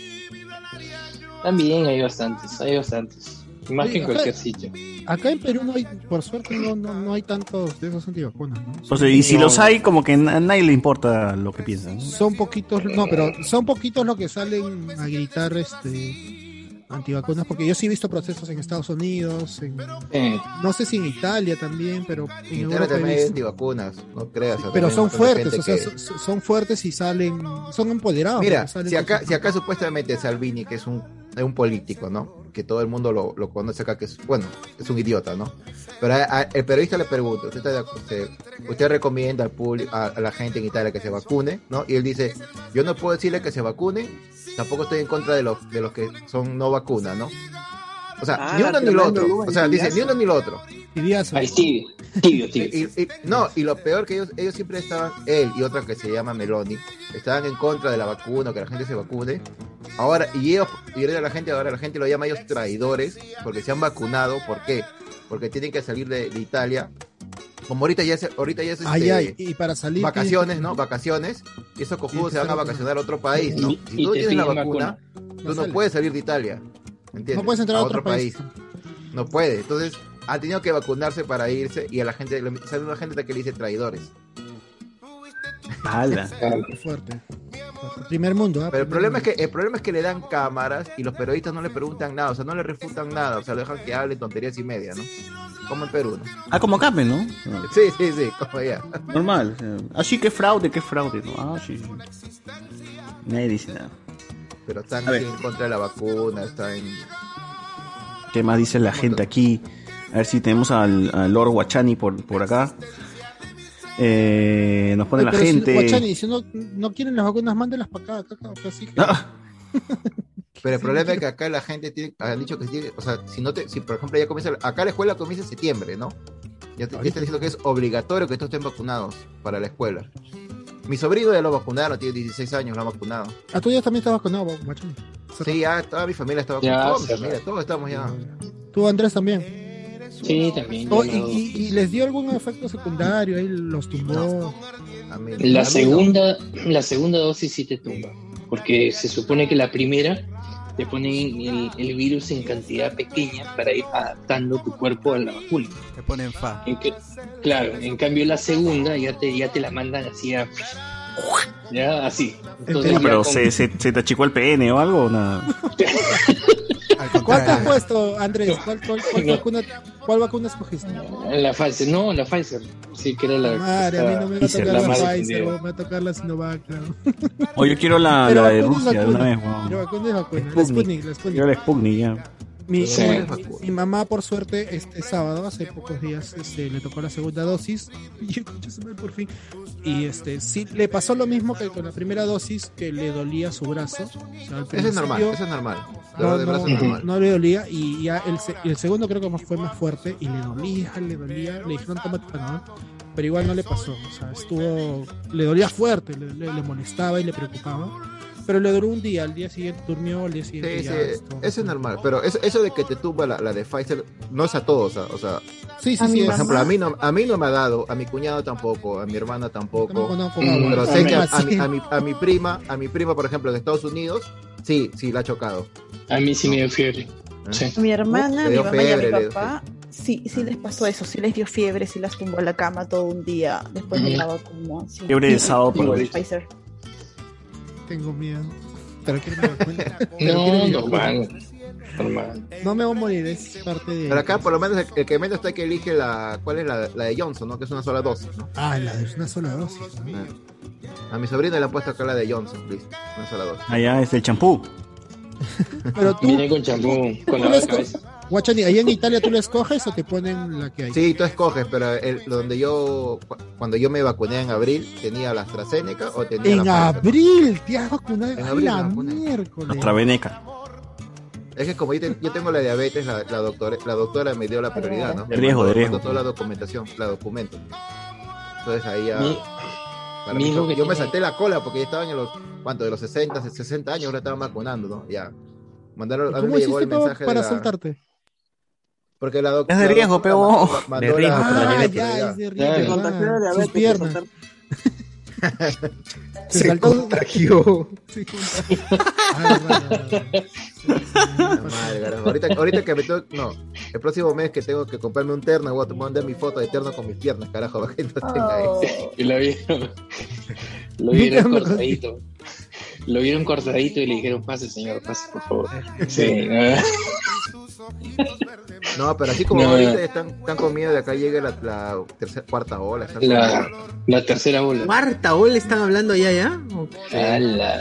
También hay bastantes, hay bastantes. Más que en acá- cualquier sitio. Acá en Perú no hay, por suerte, no, no, no hay tantos de esos antivacunas, ¿no? O sea, y si los hay, como que a nadie le importa lo que piensan. ¿no? Son poquitos, no, pero son poquitos los que salen a gritar este antivacunas, porque yo sí he visto procesos en Estados Unidos, en, Eh, no sé si en Italia también, pero en En Europa también hay visto. antivacunas, no creas. Pero son fuertes, o sea, que- son, fuertes y salen, son empoderados. Mira, salen si acá, si acá supuestamente Salvini, que es un, es un político, ¿no? Que todo el mundo lo, lo conoce acá, que es, bueno, es un idiota, ¿no? Pero a- el periodista le pregunta, ¿usted, está usted, usted recomienda al público, a, a la gente en Italia que se vacune, ¿no? Y él dice, yo no puedo decirle que se vacune, tampoco estoy en contra de los, de los que son no vacunas, ¿no? O sea, Ah, ni uno ni lo otro. O sea, dice, ni uno ni lo otro. Tibiazo. ahí tibio, tibio, tibio. Y, y- no, y lo peor que ellos, ellos siempre estaban, él y otra que se llama Meloni, estaban en contra de la vacuna, que la gente se vacune. Ahora, y ellos, y ahora la gente, ahora la gente lo llama ellos traidores, porque se han vacunado, ¿por qué? Porque tienen que salir de, de Italia. Como ahorita ya es, ahorita ya es este, Ay, ay, y para salir. vacaciones, ¿no? Vacaciones. Y esos cojudos se van a vacacionar a otro país, ¿no? Y- Si tú te tienes la vacuna, vacuna. tú No no puedes salir de Italia. ¿Entiendes? No puedes entrar a otro país. No puede. Entonces, han tenido que vacunarse para irse y a la gente, le- sale una gente que le dice traidores. ¡Hala! (laughs) Fuerte. Primer mundo, ¿ah? Pero el problema es que el problema es que le dan cámaras y los periodistas no le preguntan nada, o sea, no le refutan nada, o sea, lo dejan que hable tonterías y media, ¿no? Como en Perú, ¿no? Ah, como Cape, ¿no? Sí, sí, sí, como ya. Normal. Así que fraude, que fraude, ¿no? Ah, sí. sí. Nadie dice nada. Pero están A ver. en contra de la vacuna, están en... ¿Qué más dice la gente aquí? A ver si tenemos al, al Lord Guachani por, por acá. Eh, nos pone Oye, la pero si- gente. Guachani, si no, no quieren las vacunas, mándelas para acá, acá, acá, sí. Ah. (laughs) Pero el problema es que acá la gente tiene, han dicho que tiene, o sea, si no te, si por ejemplo ya comienza, acá la escuela comienza en septiembre, ¿no? Ya te, ya están diciendo que es obligatorio que todos estén vacunados para la escuela. Mi sobrino ya lo vacunaron, tiene 16 años, lo han vacunado. Ah, tú ya también estás vacunado, Guachani. Sí, ya toda mi familia está vacunada, toda mi familia, todos estamos ya. Tú, Andrés, también. Sí, también. Oh, y, y- y les dio algún efecto secundario? Ahí los tumbó. La segunda, la segunda dosis sí te tumba, porque se supone que la primera te ponen el, el virus en cantidad pequeña para ir adaptando tu cuerpo a la vacuna. Te ponen fa. En que- claro, en cambio la segunda ya te, ya te la mandan así a- Ya, así. Entonces, ya pero con- ¿se, se, se te achicó el pene o algo o nada? (laughs) ¿Cuál te has puesto, Andrés? ¿Cuál, cuál, cuál No. vacuna, ¿Cuál vacuna escogiste? La Pfizer, no, la Pfizer. Sí, que era la. Madre, a mí no me va a tocar la la Pfizer, me va a tocar la Sinovac. claro. O yo quiero la, de Rusia de una vez, weón. Pero vacuna es vacuna. La Sputnik, la Sputnik. Quiero la Sputnik ya. Mi, Sí. mi- mi mamá, por suerte, este sábado, hace pocos días, este, le tocó la segunda dosis. (laughs) Y por fin. Y este, sí, le pasó lo mismo que con la primera dosis, que le dolía su brazo. O sea, Ese es normal, ese es normal. No, no, brazo normal. no le dolía y ya el, se- el segundo creo que fue más fuerte y le dolía, le dolía, le dijeron toma Panadol, pero igual no le pasó, o sea, estuvo, le dolía fuerte, le, le- le molestaba y le preocupaba, pero le duró un día, al día siguiente durmió, al día siguiente Sí, ya sí, estuvo- eso es normal, pero eso, eso de que te tumba la, la de Pfizer no es a todos, o sea, Sí, sí, sí, por ejemplo, a mí no a mí no me ha dado, a mi cuñado tampoco, a mi hermana tampoco, pero sé que a, Ah, a mi, a mi a mi prima, a mi prima, por ejemplo, de Estados Unidos, sí, sí la ha chocado. A mí sí me dio fiebre. Sí. Mi hermana, mi dio mamá y a fiebre, mi papá, sí, sí les pasó eso, sí les dio fiebre, sí las tumbó a la cama todo un día después de la vacuna. Fiebre de sábado por Tengo miedo. Pero mi vacuna. (laughs) Pero No, normal. Normal. Me voy a morir, es parte de... Pero acá por lo menos el, el que menos está que elige la cuál es la, la de Johnson, ¿no? Que es una sola dosis, ¿no? Ah, la de una sola dosis. A mi sobrino le han puesto acá la de Johnson, please, una sola dosis. Allá es el champú. Pero tú... Viene con champú, con la cabeza. Guachani, ¿ahí en Italia tú la escoges o te ponen la que hay? Sí, tú escoges, pero el, donde yo, cu- cuando yo me vacuné en abril, tenía la AstraZeneca o tenía En la abril, te has vacunado. En abril la miércoles. AstraZeneca. Es que como yo, te- yo tengo la diabetes, la, la, doctora, la doctora me dio la prioridad, ¿no? De riesgo, de riesgo. toda la documentación, la documento. Entonces ahí ya... Mi- para mi mí, yo que me salté la cola porque ya estaban en los, ¿cuánto? De los 60, 60 años, ahora estaban vacunando, ¿no? Ya. Mandaron, a mí ¿Cómo me llegó el mensaje para de la... saltarte? Porque la doctora... Es de riesgo, peo. Mandó De la- riesgo, la- la Ah, ya, es de riesgo. Contagió Sus piernas. (laughs) Se Se saltó- contagió. Madre, (laughs) carajo. ahorita, ahorita que me tengo, no, el próximo mes que tengo que comprarme un terno, voy a mandar mi foto de terno con mis piernas, carajo, para que no tenga ahí. Oh. Y lo vieron. Lo vieron (laughs) cortadito. Lo vieron cortadito y le dijeron, pase, señor, pase, por favor. Sí, No, pero así como No, ahorita no. están, están con miedo de acá llegue la, la tercera, cuarta ola. la, tercera ola. ¿Cuarta ola están hablando ya, ya? Ala.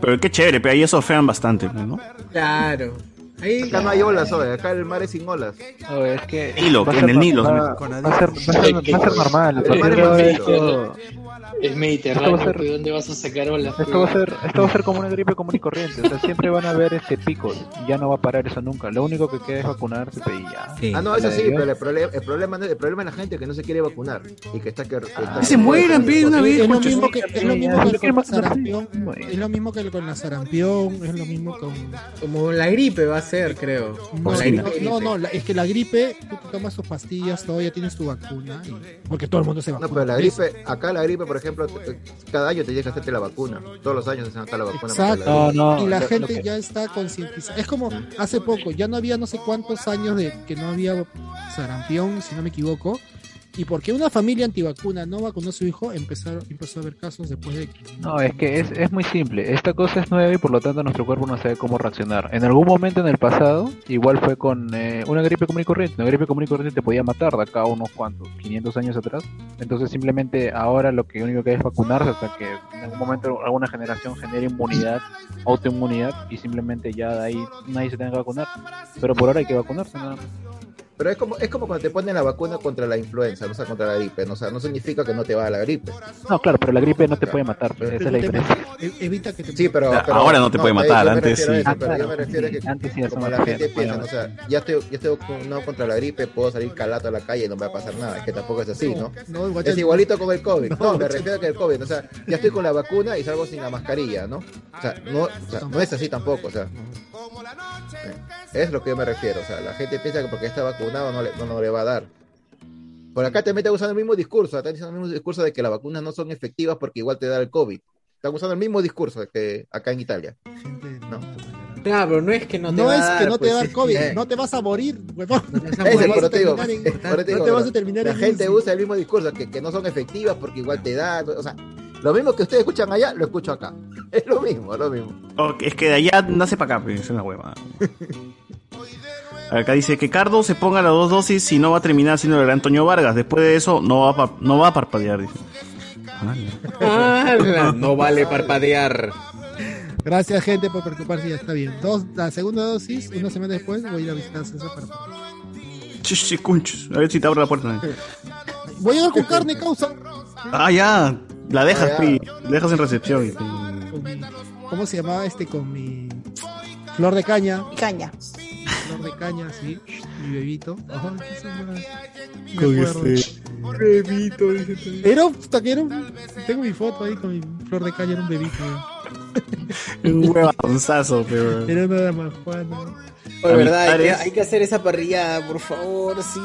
Pero qué chévere, pero ahí eso surfean bastante, ¿no? Claro. Ahí, Acá no hay olas acá el mar es sin olas. No, es que Nilo, en el Nilo. Va, va a ser normal. De es Mediterráneo. ser- pues, ¿dónde vas a sacar olas? esto va a ser, esto va a ser como una gripe común y corriente. O sea, siempre van a haber este picos. Ya no va a parar eso nunca. Lo único que queda es vacunarse y ya. Sí. Ah, no, eso La de sí, pero el problema, el problema, no- el problema es la gente que no se quiere vacunar y que está que, que está- Que se mueran, pe, una vez. Es lo mismo que, es lo mismo que con sí. sarampión. Es lo mismo que con la sarampión, es lo mismo con... Como la gripe va a ser, creo. No, la no, gripe. no, no, la- es que la gripe, tú te tomas tus pastillas, todo, ya tienes tu vacuna, y- porque todo el mundo se No, vacuna. pero la gripe, acá la gripe, por ejemplo, te- cada año te tienes que hacerte la vacuna. Todos los años se saca la vacuna. Exacto. la. No, no, y la gente que- ya está concientizada. Es como hace poco, ya no había no sé cuántos años de que no había sarampión, si no me equivoco. Y porque una familia antivacuna no vacunó a su hijo, empezó a haber casos después de que... No, es que es, es muy simple. Esta cosa es nueva y por lo tanto nuestro cuerpo no sabe cómo reaccionar. En algún momento en el pasado, igual fue con eh, una gripe común y corriente. Una gripe común y corriente te podía matar de acá unos cuantos, 500 años atrás. Entonces simplemente ahora lo que único que hay es vacunarse hasta que en algún momento alguna generación genere inmunidad, autoinmunidad y simplemente ya de ahí nadie se tenga que vacunar. Pero por ahora hay que vacunarse nada más. Pero es como, es como cuando te ponen la vacuna contra la influenza, no o sea, contra la gripe. ¿no? O sea, no significa que no te va a la gripe. No, claro, pero la gripe no te puede matar. pues, esa es la diferencia. e- evita que te... Sí, pero, Ah, pero- ahora no te puede yo- matar, antes a sí. eso, Ah, pero yo claro, me refiero a sí, que antes sí, eso como la gente piensa. ¿no? o sea, ya estoy, ya estoy vacunado contra la gripe, puedo salir calato a la calle y no me va a pasar nada. Es que tampoco es así, ¿no? No, guacha- Es igualito con el COVID. No, No, me refiero a que el COVID, o sea, ya estoy con la vacuna y salgo sin la mascarilla, ¿no? O sea, no, o sea, no es así tampoco, o sea. Es lo que yo me refiero, o sea, la gente piensa que porque está vacunado no le, no, no le va a dar. Por acá te meten usando el mismo discurso, están diciendo el mismo discurso de que las vacunas no son efectivas porque igual te da el COVID. Están usando el mismo discurso que acá en Italia. Gente, No. Claro, pero no es que no te No va a es dar, que no te pues, va a dar COVID, no te vas a morir, huevón. No te vas a te digo, terminar en- pero te no digo, te vas a bro, terminar la en gente usa el mismo discurso, que, que no son efectivas porque igual te da, o sea, lo mismo que ustedes escuchan allá, lo escucho acá. (laughs) Es lo mismo, es lo mismo. Ok, es que de allá nace para acá, pues, es una hueva. (laughs) Acá dice que Cardo se ponga las dos dosis y no va a terminar siendo el gran Antonio Vargas. Después de eso no va a, pa- no va a parpadear, dice. ¡Hala! (laughs) No vale parpadear. Gracias, gente, por preocuparse. Ya está bien. Dos, la segunda dosis, una semana después, voy a ir a visitar a César para. A ver si te abre la puerta. Voy a llegar con carne, causa. Ah, ya. La dejas, Ah, ya. pi. La dejas en recepción. ¿Cómo se llamaba este? Con mi flor de caña. Caña. De caña, sí. Mi bebito. Con este- Bebito, dice. Era, puta, que era un- tengo mi foto ahí con mi flor de caña, era un bebito. Un huevonzazo, pero. Era una dama Juana. De A mis verdad, hay que, padres- hay que hacer esa parrillada, por favor, sí.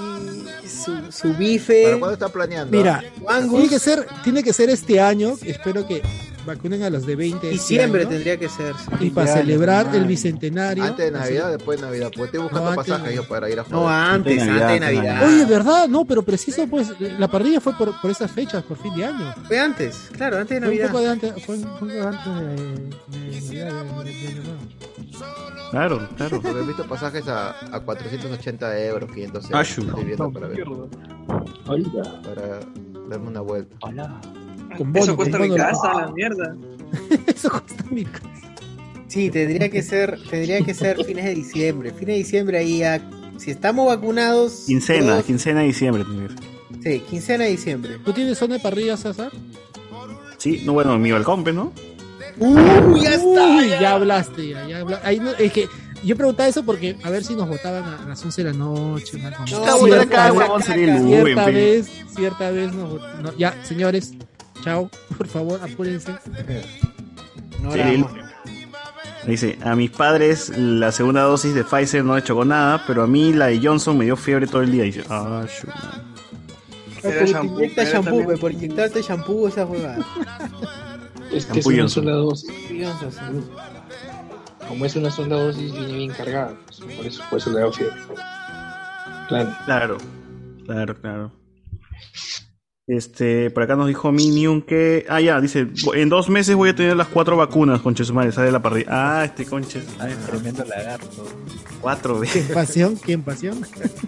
Su, su bife. ¿Para cuándo está planeando? Mira, Angus. tiene que ser, tiene que ser este año. Espero que vacunen a los de 20. este Diciembre año. tendría que ser. sí. Y para celebrar el bicentenario. Antes de así- Navidad, después de Navidad. Porque estoy buscando No, antes pasajes de- yo para ir a No, jugar. antes, antes de Navidad. Oye, ¿verdad? No, pero preciso, pues, la parrilla fue por, por esas fechas, por fin de año. Fue antes, claro, antes de Fue un Navidad. poco de antes, fue un poco antes de, de Navidad, de- de- de Año Nuevo. Claro, claro. Porque he visto pasajes a, a 480 euros, 500 euros. Ashu. Estoy viendo para ver. Para darme una vuelta. Con Eso cuesta con mi bono. casa, la mierda. (laughs) Sí, tendría que ser, tendría que ser fines de diciembre. Fines de diciembre ahí ya, si estamos vacunados. Quincena, todos- quincena de diciembre. tiene que ser. sí, quincena de diciembre. ¿Tú tienes zona de parrilla, César? Sí, no, bueno, en mi balcón, pues, ¿no? ¡Uy, ya está! ya. hablaste, ya, ya habla- ahí no- es que yo preguntaba eso porque a ver si nos votaban a las 11 de la noche. una. No, votar acá, huevón, sería el Luen, cierta vez, cierta vez nos no, Ya, señores, chao, por favor, apúrense. No Dice, a mis padres la segunda dosis de Pfizer no le chocó nada, pero a mí la de Johnson me dio fiebre todo el día. Dice, ah. Por inyecta shampoo, pe, por inyectarte shampoo esa huevada. Es que es una sola dosis. Como es una sola dosis, viene bien cargada. pues, por eso, por eso le da fiebre. Claro. Claro, claro, claro. Este, por acá nos dijo Minion que. Ah, ya, dice, en dos meses voy a tener las cuatro vacunas, conche su madre, sale de la parrilla. Ah, este conche. Tremendo lagarto. Cuatro ¿Qué veces. pasión? ¿Qué pasión?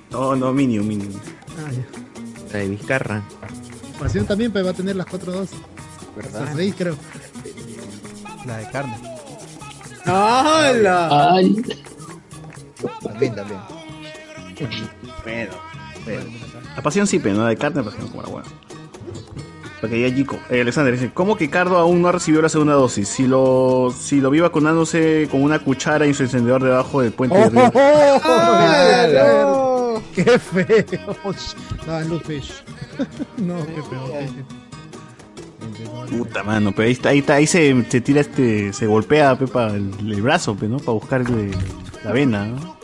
No, no, Minion, Minion. Ah, ya. La de Vizcarra. Pasión también pues, va a tener las cuatro dosis. ¿Verdad? Hasta seis, creo. La de carne. ¡Hala! También, también. Bueno, bueno. La pasión sí, pero no la de carne, la pasión como la buena. Porque ya Chico. Eh, Alexander dice, ¿cómo que Cardo aún no recibió la segunda dosis? Si lo, si lo vi vacunándose con una cuchara y su encendedor debajo del puente de Río. ¡Oh! ¡Qué feo! No. (laughs) No, qué feo. qué feo. Puta mano, pero ahí, está, ahí, está, ahí se, se tira este, se golpea Pepa el, el brazo, pe, ¿no? Para buscar el- la vena, ¿no?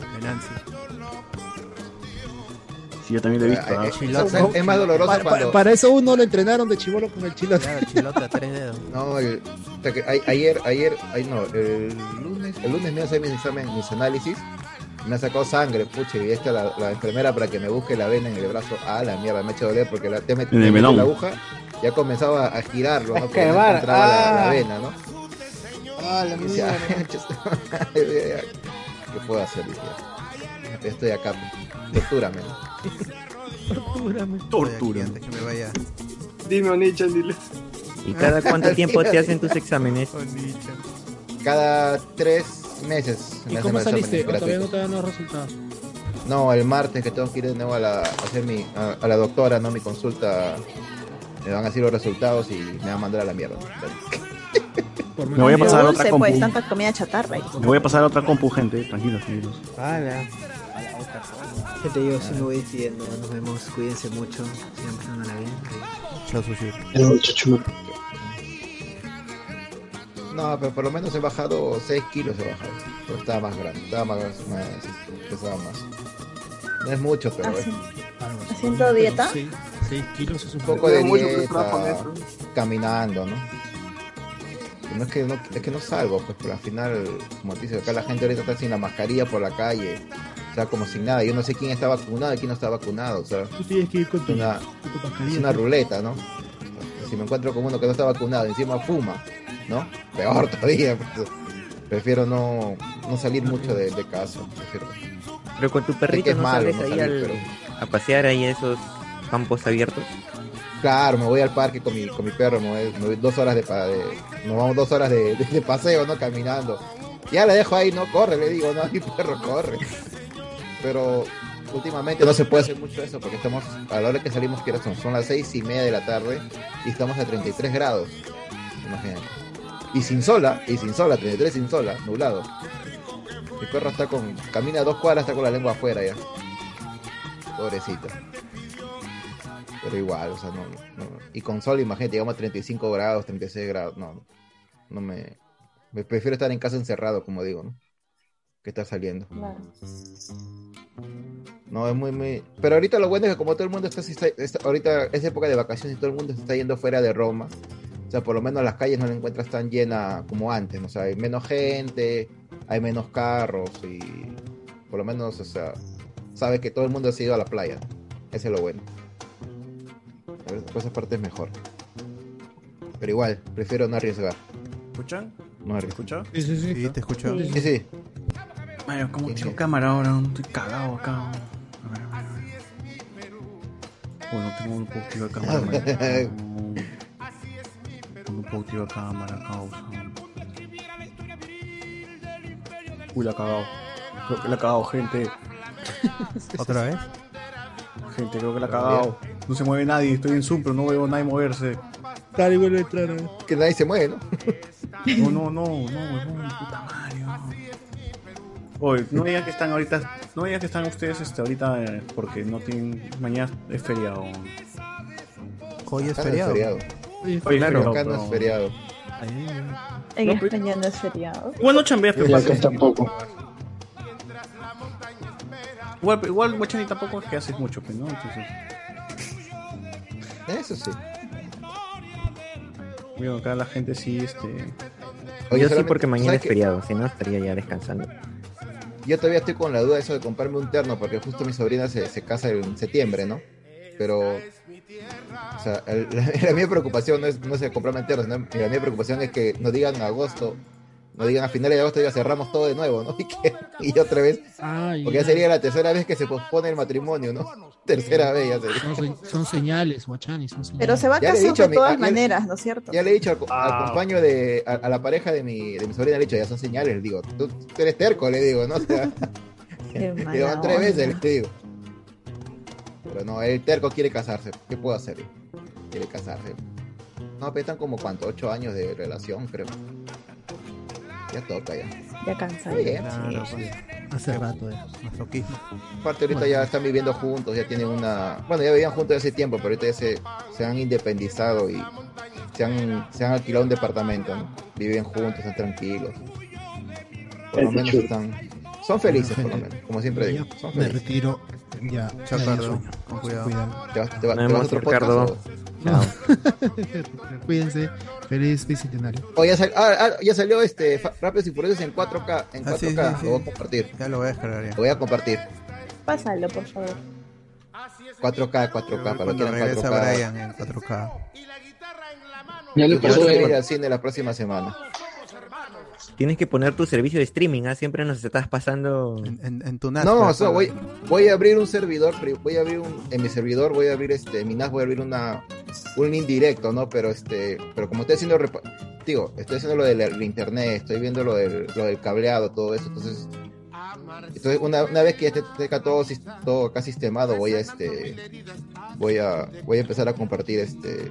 Sí, yo también lo he visto. ¿ah? Es, es más doloroso Pa- pa- cuando. para eso uno lo entrenaron de chivolo con el chilote. chilote a tres dedos. (laughs) No, el, o sea que a- ayer, ayer, ay no, el lunes, el lunes me hace mis examen, mis análisis, me ha sacado sangre, pucha, y esta la, la enfermera para que me busque la vena en el brazo, ah la mierda, me ha hecho doler porque la, te met- te metió la aguja, ya comenzaba a girarlo, ¿no? (laughs) Porque no encontraba la, la ah. vena, ¿no? Ah, la mierda. (laughs) ¿qué puedo hacer? Estoy acá, tortúrame, ¿no? Tortura. Antes que me vaya. Dime, Onichan, dile. ¿Y cada cuánto (laughs) tiempo te hacen tus exámenes? Cada tres meses ¿Y me cómo saliste? ¿O todavía no te dan los resultados? No, el martes que tengo que ir de nuevo a, la, a hacer mi, a, a la doctora, ¿no? Mi consulta. Me van a decir los resultados y me van a mandar a la mierda. Me voy a pasar a otra compu. pues, tanta comida chatarra. Me voy a pasar a otra compu, gente. Tranquilos, tranquilos. Gente, yo sí me voy despidiendo. Nos vemos. Cuídense mucho. Sigan pasándola bien. Chao, Sushi. No, pero por lo menos he bajado 6 kilos, he bajado. Pero estaba más grande, estaba más, más pesaba más. No es mucho, pero Ah, es. ¿Haciendo dieta? Sí, 6 kilos es un poco de dieta, caminando, ¿no? No es que no, es que no salgo, pues, pero al final, como te dice, acá la gente ahorita está sin la mascarilla por la calle. O sea, como sin nada. Yo no sé quién está vacunado y quién no está vacunado. O sea, Tú tienes que ir con tu, es una, con tu mascarilla. es una ruleta, ¿no? Si me encuentro con uno que no está vacunado y encima fuma, ¿no? Peor (laughs) todavía. pues, prefiero no, no salir mucho de, de casa. Prefiero. Pero con tu Sé que perrito es no malo sales no ahí salir, al- pero- a pasear ahí en esos campos abiertos. Claro, me voy al parque con mi, con mi perro, me voy, me voy dos horas de, pa- de- nos vamos dos horas de, paseo, ¿no? Caminando. Ya le dejo ahí, no corre, le digo, no, (laughs) mi perro corre. Pero últimamente no se puede hacer mucho eso porque estamos, a la hora que salimos, que son, son las seis y media de la tarde y estamos a 33 grados. Imagínate. Y sin sola, y sin sola, 33 sin sola, nublado. Mi perro está con, camina dos cuadras, está con la lengua afuera ya. Pobrecito. Pero igual, o sea, no, no- Y con sol, imagínate, llegamos a 35 grados, 36 grados. No, no me, me prefiero estar en casa encerrado, como digo, ¿no? Que estar saliendo. No, es muy, muy... Pero ahorita lo bueno es que como todo el mundo está, está- está- ahorita es época de vacaciones y todo el mundo se está yendo fuera de Roma. O sea, por lo menos las calles no las encuentras tan llenas como antes, ¿no? O sea, hay menos gente, hay menos carros y por lo menos, o sea, sabes que todo el mundo se ha ido a la playa. Ese es lo bueno. Por esa parte es mejor. Pero igual, prefiero no arriesgar. ¿Escuchan? No arriesgar. ¿Escucha? Sí, sí, sí. Sí, te escucho. Sí, sí. Ay, como tengo cámara ahora, estoy cagado acá. A ver, a ver, a ver. Uy, no tengo un poco activo de cámara. (laughs) un poco activo de cámara, causa. Uy, la ha cagado. Creo que la ha cagado, gente. ¿Otra vez? Gente, creo que la ha cagado. No se mueve nadie, estoy en Zoom, pero no veo a nadie moverse. Dale, vuelve a entrar. ver. Que nadie se mueve, ¿no? No, no, no, no, huevón, puta madre. no. Oye, no digan que están ahorita, no digan que están ustedes este, ahorita eh, porque no tienen, mañana es feriado. Hoy es no es feriado. feriado. Oye, Claro, feriado, acá no es feriado. En No, pero- España no es feriado. Igual no chambeas, pero tampoco. Igual, igual Guachani tampoco es que haces mucho, pues, ¿no? Entonces, Eso sí. digo, acá la gente sí, este... Oye, Yo sí porque mañana ¿sabes es feriado, si no estaría ya descansando. Yo todavía estoy con la duda de eso de comprarme un terno, porque justo mi sobrina se, se casa en septiembre, ¿no? Pero, o sea, el- (laughs) la, la mía preocupación no es, no es comprarme terno, ¿no? la mía preocupación es que nos digan en agosto, nos digan a finales de agosto ya cerramos todo de nuevo, ¿no? (laughs) Y, que- y otra vez, Ay, porque ya sería la tercera vez que se pospone el matrimonio, ¿no? (laughs) Tercera vez ya sería. Son, son señales, Guachani, son señales. Pero se va a casar de mi- todas maneras, ¿no es cierto? Ya le he dicho al, co- al Ah. compañero de, a, a la pareja de mi, de mi sobrina, le he dicho, ya son señales, le digo, tú, tú eres terco, le digo, ¿no? (laughs) O sea, Qué le digo, tres onda. veces, le digo. Pero no, el terco quiere casarse, ¿qué puedo hacer? Quiere casarse. No, pero están como cuánto, ocho años de relación, creo. Ya toca ya. Ya cansado. Muy bien. Claro, pues. Hace rato de masoquismo. Aparte ahorita ya están viviendo juntos, ya tienen una... Bueno, ya vivían juntos hace tiempo, pero ahorita ya se, se han independizado y se han, se han alquilado un departamento, ¿no? Viven juntos, están tranquilos. Por lo menos están... Son felices, por lo menos, como siempre digo. Son Me felices. retiro. Ya. Chao, ya Cardo. Con cuidado. Cuidado. ¿Te vas, te vas- te vas a otro podcast Chao. (laughs) Cuídense. Feliz bicentenario. Oh, ya, sal- ah, ah, ya salió este Rápidos y Furiosos en 4K. En 4K. Ah, sí, sí, sí. Lo voy a compartir. Ya lo voy a descargar ya. Lo voy a compartir. Pásalo, por favor. 4K, 4K. Para que regresa 4K. Brian en 4K. Ya le pasó ir al cine la próxima semana. Tienes que poner tu servicio de streaming, ¿ah? Siempre nos estás pasando... En, en, en tu NAS. No, para o sea, poder- voy, voy a abrir un servidor, voy a abrir un, en mi servidor voy a abrir este, en mi NAS voy a abrir una, un link directo, ¿no? Pero este, pero como estoy haciendo, repa- digo, estoy haciendo lo del el internet, estoy viendo lo del, lo del cableado, todo eso, entonces, entonces una, una vez que ya esté, todo, todo acá sistemado, voy a este, voy a, voy a empezar a compartir este,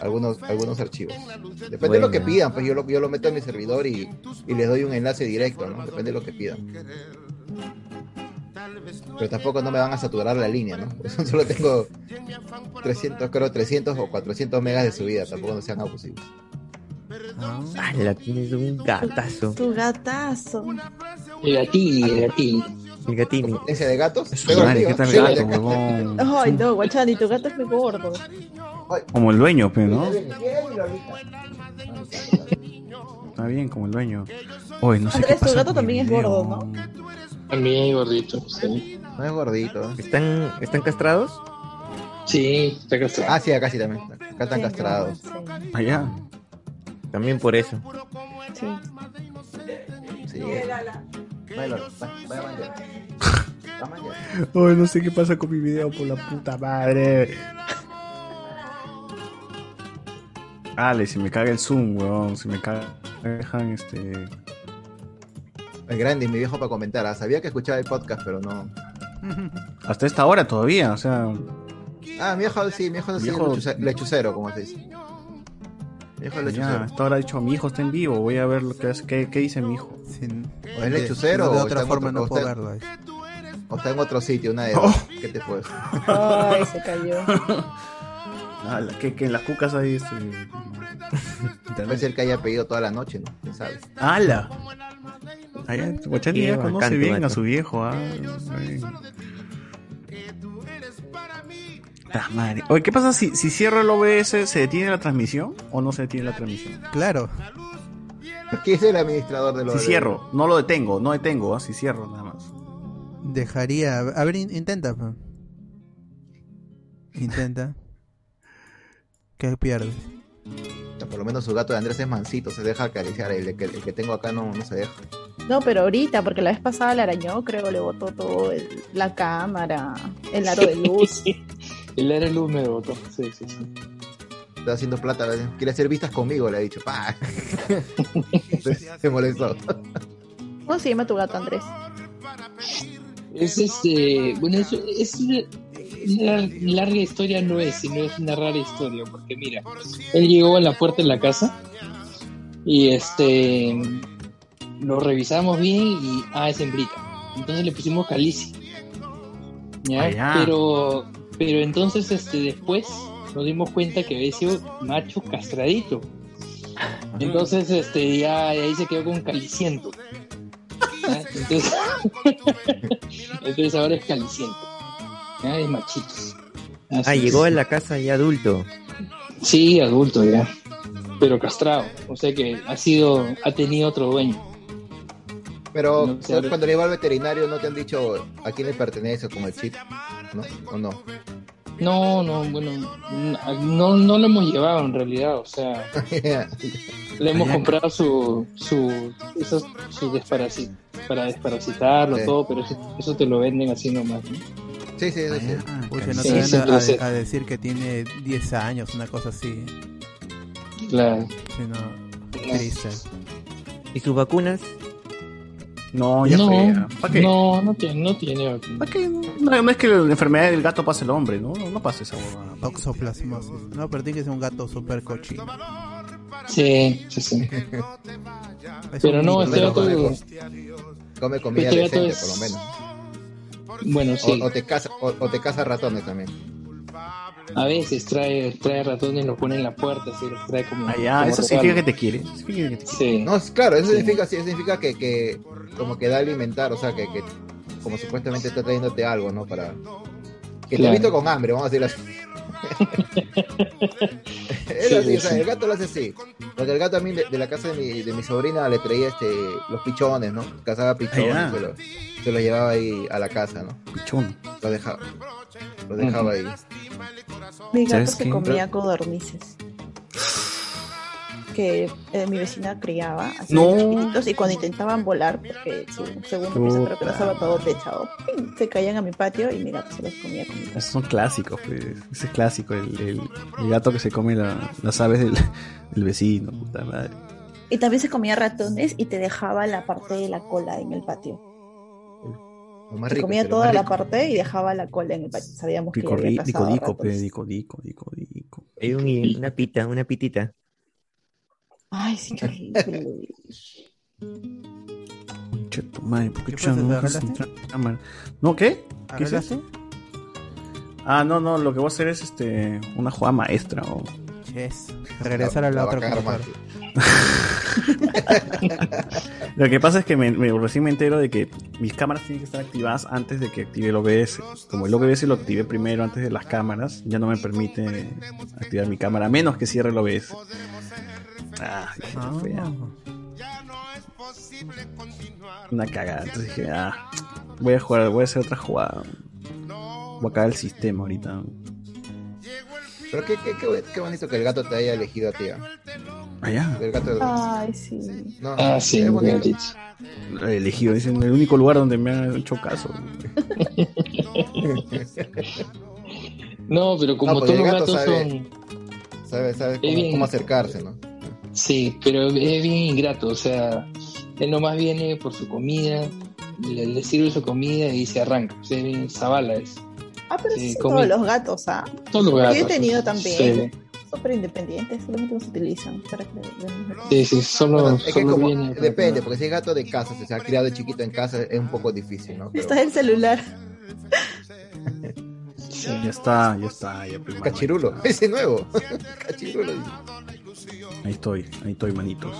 algunos, algunos archivos. Depende de lo que pidan, pues yo lo, yo lo meto en mi servidor y, y les doy un enlace directo, ¿no? Depende de lo que pidan. Pero tampoco no me van a saturar la línea, ¿no? (laughs) Por eso solo tengo 300, creo 300 o 400 megas de subida, tampoco no sean abusivos. ¡Hala! Tienes un gatazo. Tu gatazo. El gatí, el. El gatini. ¿Ese de gatos? Su madre, ¿qué tal gato, huevón? Ay, no, Guachani, tu gato es muy gordo. Como el dueño, pe, ¿no? Está bien, como el dueño. Oye, no sé qué Andrés, tu pasa gato también es gordo, ¿no? También hay gordito, sí. No es gordito. ¿Están, ¿Están castrados? Sí, está castrado. Ah, sí, acá sí también. Acá están castrados. Allá. También por eso. Sí. Sí. Oye, no sé qué pasa con mi video, por la puta madre. Ale, si me caga el zoom, weón. Si me caga. me Dejan este. El grande, mi viejo para comentar. ah, Sabía que escuchaba el podcast, pero no. Hasta esta hora todavía, o sea. Ah, mi viejo sí, mi viejo sí, Viejo- lechucero, como se dice. Es lechucero. hasta ahora ha dicho, mi hijo está en vivo, voy a ver lo que hace, qué, qué dice mi hijo. O es lechucero de o otra forma otro- no puedo verlo. ahí. O está en otro sitio, una de Oh. ¿Qué te fue? Ay, se cayó. (laughs) Ah, la- que, que en las cucas hay este. (laughs) Puede ser que haya pedido toda la noche, ¿no? ¿Quién sabe? ¡Hala! Guachani ya conoce bien a su viejo, ah. Madre. Oye, ¿qué pasa si, si cierro el OBS? ¿Se detiene la transmisión o no se detiene la transmisión? Claro. ¿Quién es el administrador de los Si cierro, no lo detengo, no detengo, ah, si cierro nada más. Dejaría. A ver, in- intenta. pa. Intenta. ¿Qué pierdes? Por lo menos su gato de Andrés es mansito, se deja acariciar. El que, el que tengo acá no, no se deja. No, pero ahorita, porque la vez pasada le arañó, creo, le botó todo, el- la cámara, el aro de luz. (laughs) El de luz me botó. Sí, sí, sí. Está haciendo plata, quiere hacer vistas conmigo, le ha dicho. ¡Pah! (laughs) se molestó. ¿Cómo se llama tu gato, Andrés? Es este. Bueno, es, es una, una larga historia, no es, sino es una rara historia. Porque mira, él llegó a la puerta de la casa y este. Lo revisamos bien y. Ah, es hembrita. Entonces le pusimos calici. ¿Ya? Ya. Pero. Pero entonces, este, después nos dimos cuenta que había sido macho castradito. Entonces, este, ya ahí se quedó con caliciento. Entonces, (laughs) entonces ahora es caliciento. ¿ya? Es machito. Así Ah, es. llegó a la casa ya adulto. Sí, adulto ya. Pero castrado. O sea que ha sido, ha tenido otro dueño. Pero cuando le iba al veterinario no te han dicho a quién le pertenece con el chip, ¿no? ¿O no? No, no, bueno, no, no lo hemos llevado en realidad, o sea, (laughs) le hemos comprado su, su, esos, su desparasi- para desparasitarlo, Sí. todo, pero eso, eso te lo venden así nomás. ¿no? Sí, sí, sí. Uy, que no Sí, te sí, van a, decir que tiene 10 años, una cosa así. Claro. Sí, no. Triste. ¿Y sus vacunas? No, ya no, fue. ya. ¿Para qué? no, no tiene, no tiene vacuna. ¿Para qué? No, no es que la enfermedad del gato pase al hombre, ¿no? No, no pasa esa huevada. Oxoplasmosis. No, pero tiene que ser un gato súper cochino. Sí, sí, sí. Pero no, este ¿no? gato, Come comida Este gato decente, es- por lo menos. bueno, sí, O, o te caza, o, o te caza ratones también. A veces trae, trae ratones y los pone en la puerta, así los trae como... Ah, ya, como eso significa que te quiere. eso significa que te quiere. Sí. No, claro, eso Sí. significa, sí, eso significa que, que como que da a alimentar, o sea, que, que como supuestamente está trayéndote algo, ¿no? Para que te Claro. ha visto con hambre, vamos a decirlo así. Es Sí, así, o sea, sí. el gato lo hace así. Porque el gato a mí de, de la casa de mi, de mi sobrina le traía este los pichones, ¿no? Cazaba pichones, Ah, ya. se, los se los llevaba ahí a la casa, ¿no? Pichón. Lo dejaba, lo dejaba ahí. Mi gato ¿Sabes se comía codornices. Que eh, mi vecina criaba así No. chiquititos y cuando intentaban volar, porque su segundo piso creo que no estaba todo techado, ¡ping! se caían a mi patio y mi gato se los comía con Esos son clásicos, pues. Ese es clásico, el, el- el gato que se come la- las aves del, del vecino, puta madre. Y también se comía ratones y te dejaba la parte de la cola en el patio. Más Se rico, comía toda la parte y dejaba la cola en el patio. Sabíamos que Dico, dico, dico, dico, dico, dico, dico. Hay un- una pita, una pitita. Ay, sí, qué horrible. Che, tu madre, ¿por qué ¿Qué no qué? ¿Qué es eso? Ah, no, no, lo que voy a hacer es este una jugada maestra. o Yes. Regresar a la La otra. (laughs) Lo que pasa es que me, me- recién me entero de que mis cámaras tienen que estar activadas antes de que active el OBS. Como el OBS lo activé primero antes de las cámaras, ya no me permite activar mi cámara, a menos que cierre el OBS. Ah, qué fea. Una cagada. Entonces dije, ah, voy a jugar, voy a hacer otra jugada. Voy a cagar el sistema ahorita. Pero qué, qué, qué, qué bonito que el gato te haya elegido a ti. ¿ah? Allá. El gato Ay, sí. No, Ah, sí, es bonito. elegido, dicen, el único lugar donde me han hecho caso. (laughs) No, pero como No, porque todos los gato gatos sabe- son. Sabe, sabe cómo acercarse, ¿no? Sí, pero es bien ingrato. O sea, él nomás viene por su comida, le, le sirve su comida y se arranca. O sea, es bien zabala es. Ah, pero Sí, sí, comí- todos los gatos, ¿ah? Todos los Yo gatos. he tenido también. Sí. Súper independientes, solamente los utilizan para que Sí, sí, solo, Bueno, es que solo como- viene. depende, porque si es gato de casa, si se ha criado de chiquito en casa, es un poco difícil, ¿no? Pero- Está el celular. Ya está, ya está. Ya. Cachirulo, (laughs) ese nuevo. (laughs) Cachirulo. Ahí estoy, ahí estoy, manitos.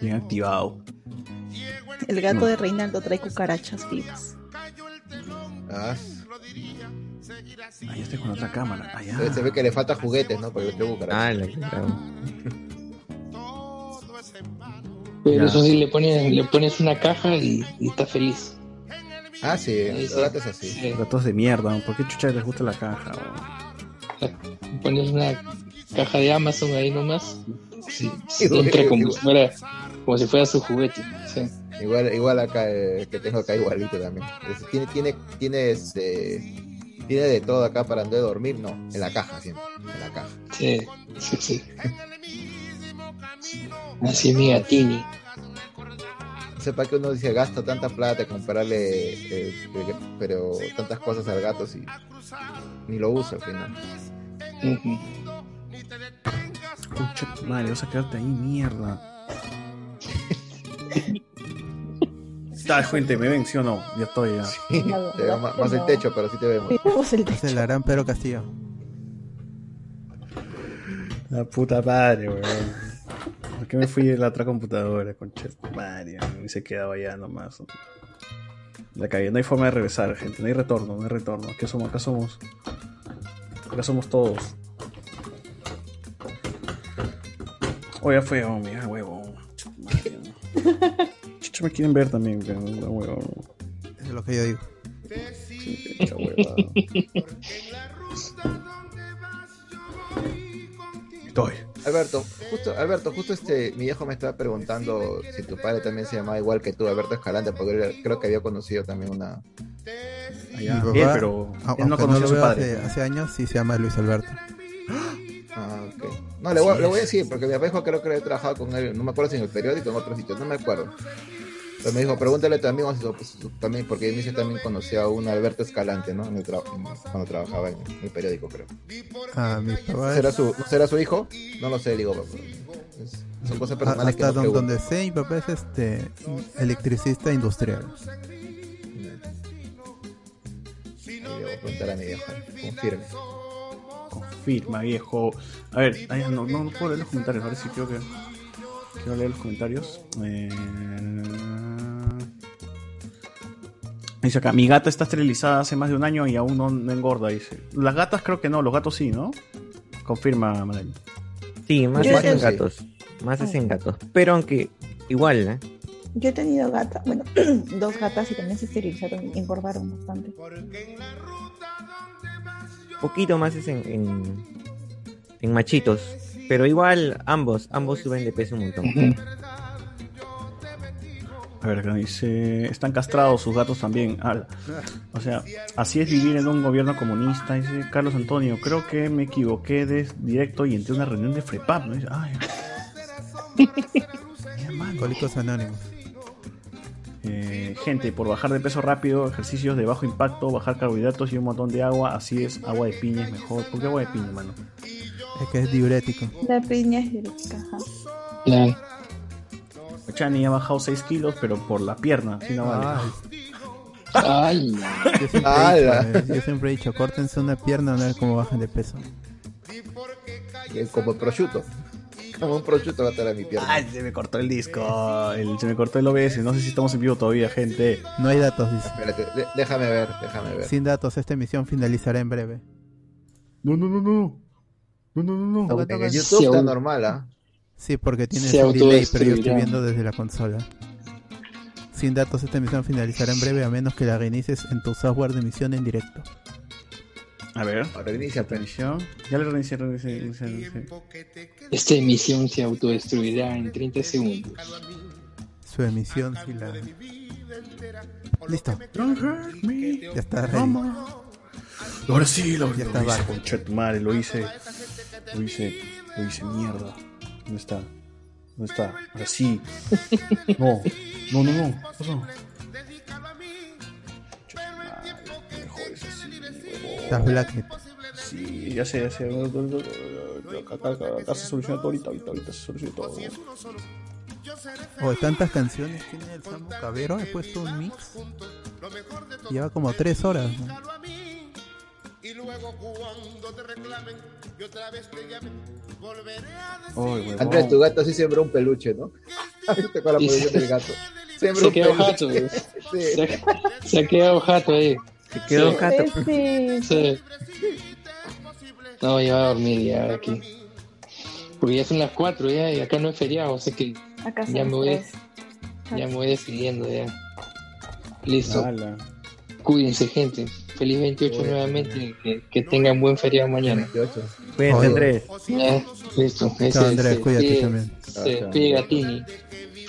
Bien activado. El gato No. de Reinaldo trae cucarachas vivas. Ah, Ahí estoy con otra cámara. Allá. se ve que le falta juguetes, ¿no? Porque le tengo Ah, claro. Pero Ya. eso sí, le pones, le pones una caja y, y está feliz. Ah, sí, los gatos así. Sí. Gatos de mierda. ¿Por qué chucha les gusta la caja? Pones una caja de Amazon ahí nomás. Sí, sí, entra (laughs) como si fuera, como si fuera su juguete. Sí. Igual, igual acá, eh, que tengo acá igualito también. Es- tiene, tiene, tiene, este, tiene de todo acá para donde dormir, no, en la caja siempre, en la caja. Sí, sí, sí. Así es mi gatini. No sé para qué uno dice gasta tanta plata comprarle, eh, eh, pero tantas cosas al gato si ni lo usa al final. Concha tu madre, vas a quedarte ahí, mierda. (laughs) Está, gente, ¿me ven, sí o no? Ya estoy, ya. Te veo más, más el techo, pero sí te vemos. Vemos el Es el gran Pedro Castillo. La puta madre, weón. ¿Por qué me fui de la otra computadora, concha tu madre? Y se quedaba allá nomás. La cagué. No hay forma de regresar, gente. No hay retorno, no hay retorno. ¿Qué somos? Acá somos. Acá somos todos. Oh, ya fue, oh, mira, huevo. No. (laughs) Chucha, me quieren ver también, pero no, huevo. Es lo que yo digo. Sí. Estoy. Alberto, justo, Alberto, justo este, mi viejo me estaba preguntando si tu padre también se llamaba igual que tú, Alberto Escalante, porque él creo que había conocido también una. Allá, Mi bien, papá, pero él no conoció lo a su padre. Hace, hace años sí se llama Luis Alberto. Ah, ok. No, le voy, le voy a decir, porque mi viejo creo que he trabajado con él, no me acuerdo si en el periódico o en otro sitio, no me acuerdo. Pero me dijo, pregúntale también, o si- o si- también porque dice también conocía a un Alberto Escalante, ¿no? En el tra- en- cuando trabajaba en el periódico, creo. Ah, mi papá ¿Será su, ¿no ¿Será su hijo? No lo sé, digo. es- son cosas personales que hasta no don- pregunto. donde sé, mi papá es este electricista industrial. Le voy a preguntar a mi viejo, confirme. Confirma, viejo. A ver, ay, no, no, no puedo leer los comentarios. A ver si creo que. Quiero leer los comentarios. Eh... Dice acá, mi gata está esterilizada hace más de un año y aún no, no engorda, dice. Las gatas creo que no, los gatos sí, ¿no? Confirma, Manel. Sí, más es en sí. gatos. Más es en gatos. Pero aunque igual, ¿eh? Yo he tenido gatas, bueno, (clears throat) dos gatas y también se esterilizaron y engordaron bastante. Poquito más es en, en, en machitos. Pero igual ambos, ambos suben de peso un montón. A ver, acá dice, están castrados sus gatos también. Ala. O sea, así es vivir en un gobierno comunista, dice Carlos Antonio. Creo que me equivoqué de directo y entré a una reunión de FREPAP. ¿no? Dice, Ay, (laughs) (laughs) Alcohólicos Anónimos. Eh, gente, por bajar de peso rápido, ejercicios de bajo impacto, bajar carbohidratos y un montón de agua. Así es, agua de piña es mejor. ¿Por qué agua de piña, mano? Es que es diurético. La piña es diurética, ajá. Chani ha bajado 6 kilos, pero por la pierna, si no vale. Ay, Yo siempre, he dicho, eh, yo siempre he dicho, córtense una pierna a ver cómo bajan de peso. Como prosciutto. (laughs) Como un prosciutto va a estar a mi pierna. Ay, se me cortó el disco. el- se me cortó el OBS. No sé si estamos en vivo todavía, gente. No hay datos, dice. Espérate, de- déjame ver, déjame ver. Sin datos, esta emisión finalizará en breve. No, no, no, no. No, no, no, no. En el YouTube está normal, ¿ah? Sí, porque tiene Se un delay, pero yo estoy autodestruirá. viendo desde la consola. Sin datos, esta emisión finalizará en breve a menos que la reinicies en tu software de emisión en directo. A ver. Reinicia, Atención. Ya le reinicié, reinicié, reinicié, reinicié. Esta emisión se autodestruirá en 30 segundos. Su emisión, sí la. Listo. Ya está ready. Ahora sí, lo, Ya lo está hice, concha de tu madre, lo hice. Lo hice, lo hice mierda. ¿Dónde está? ¿Dónde está? Ahora sí. No, no, no, no. ¿Qué Estás Blacknet. Sí, ya sé, ya sé. Acá, acá, acá, acá se soluciona todo ahorita, ahorita, ahorita se soluciona todo. Oh, tantas canciones tiene el Samu Cabero. He puesto un mix. Lleva como tres horas. ¿no? Andrés, tu gato sí sembró un peluche, ¿no? (laughs) ¿Viste con la posición del gato? Sembró (laughs) Se un quedó peluche. jato. (laughs) Sí. Se, se ha quedado jato ahí. Se quedó Sí. jato. Sí. No, ya va a dormir ya aquí. Porque ya son las 4 ya y acá no es feriado, así que Acá ya me voy, tres. ya me voy despidiendo ya. Listo. Ala. Cuídense, gente. Feliz 28 nuevamente. Que, que tengan buen feriado mañana. Cuídense. Andrés. Ya, listo. Ese- Chao, Andrés, se cuídate despide- también. Se despide Gatini.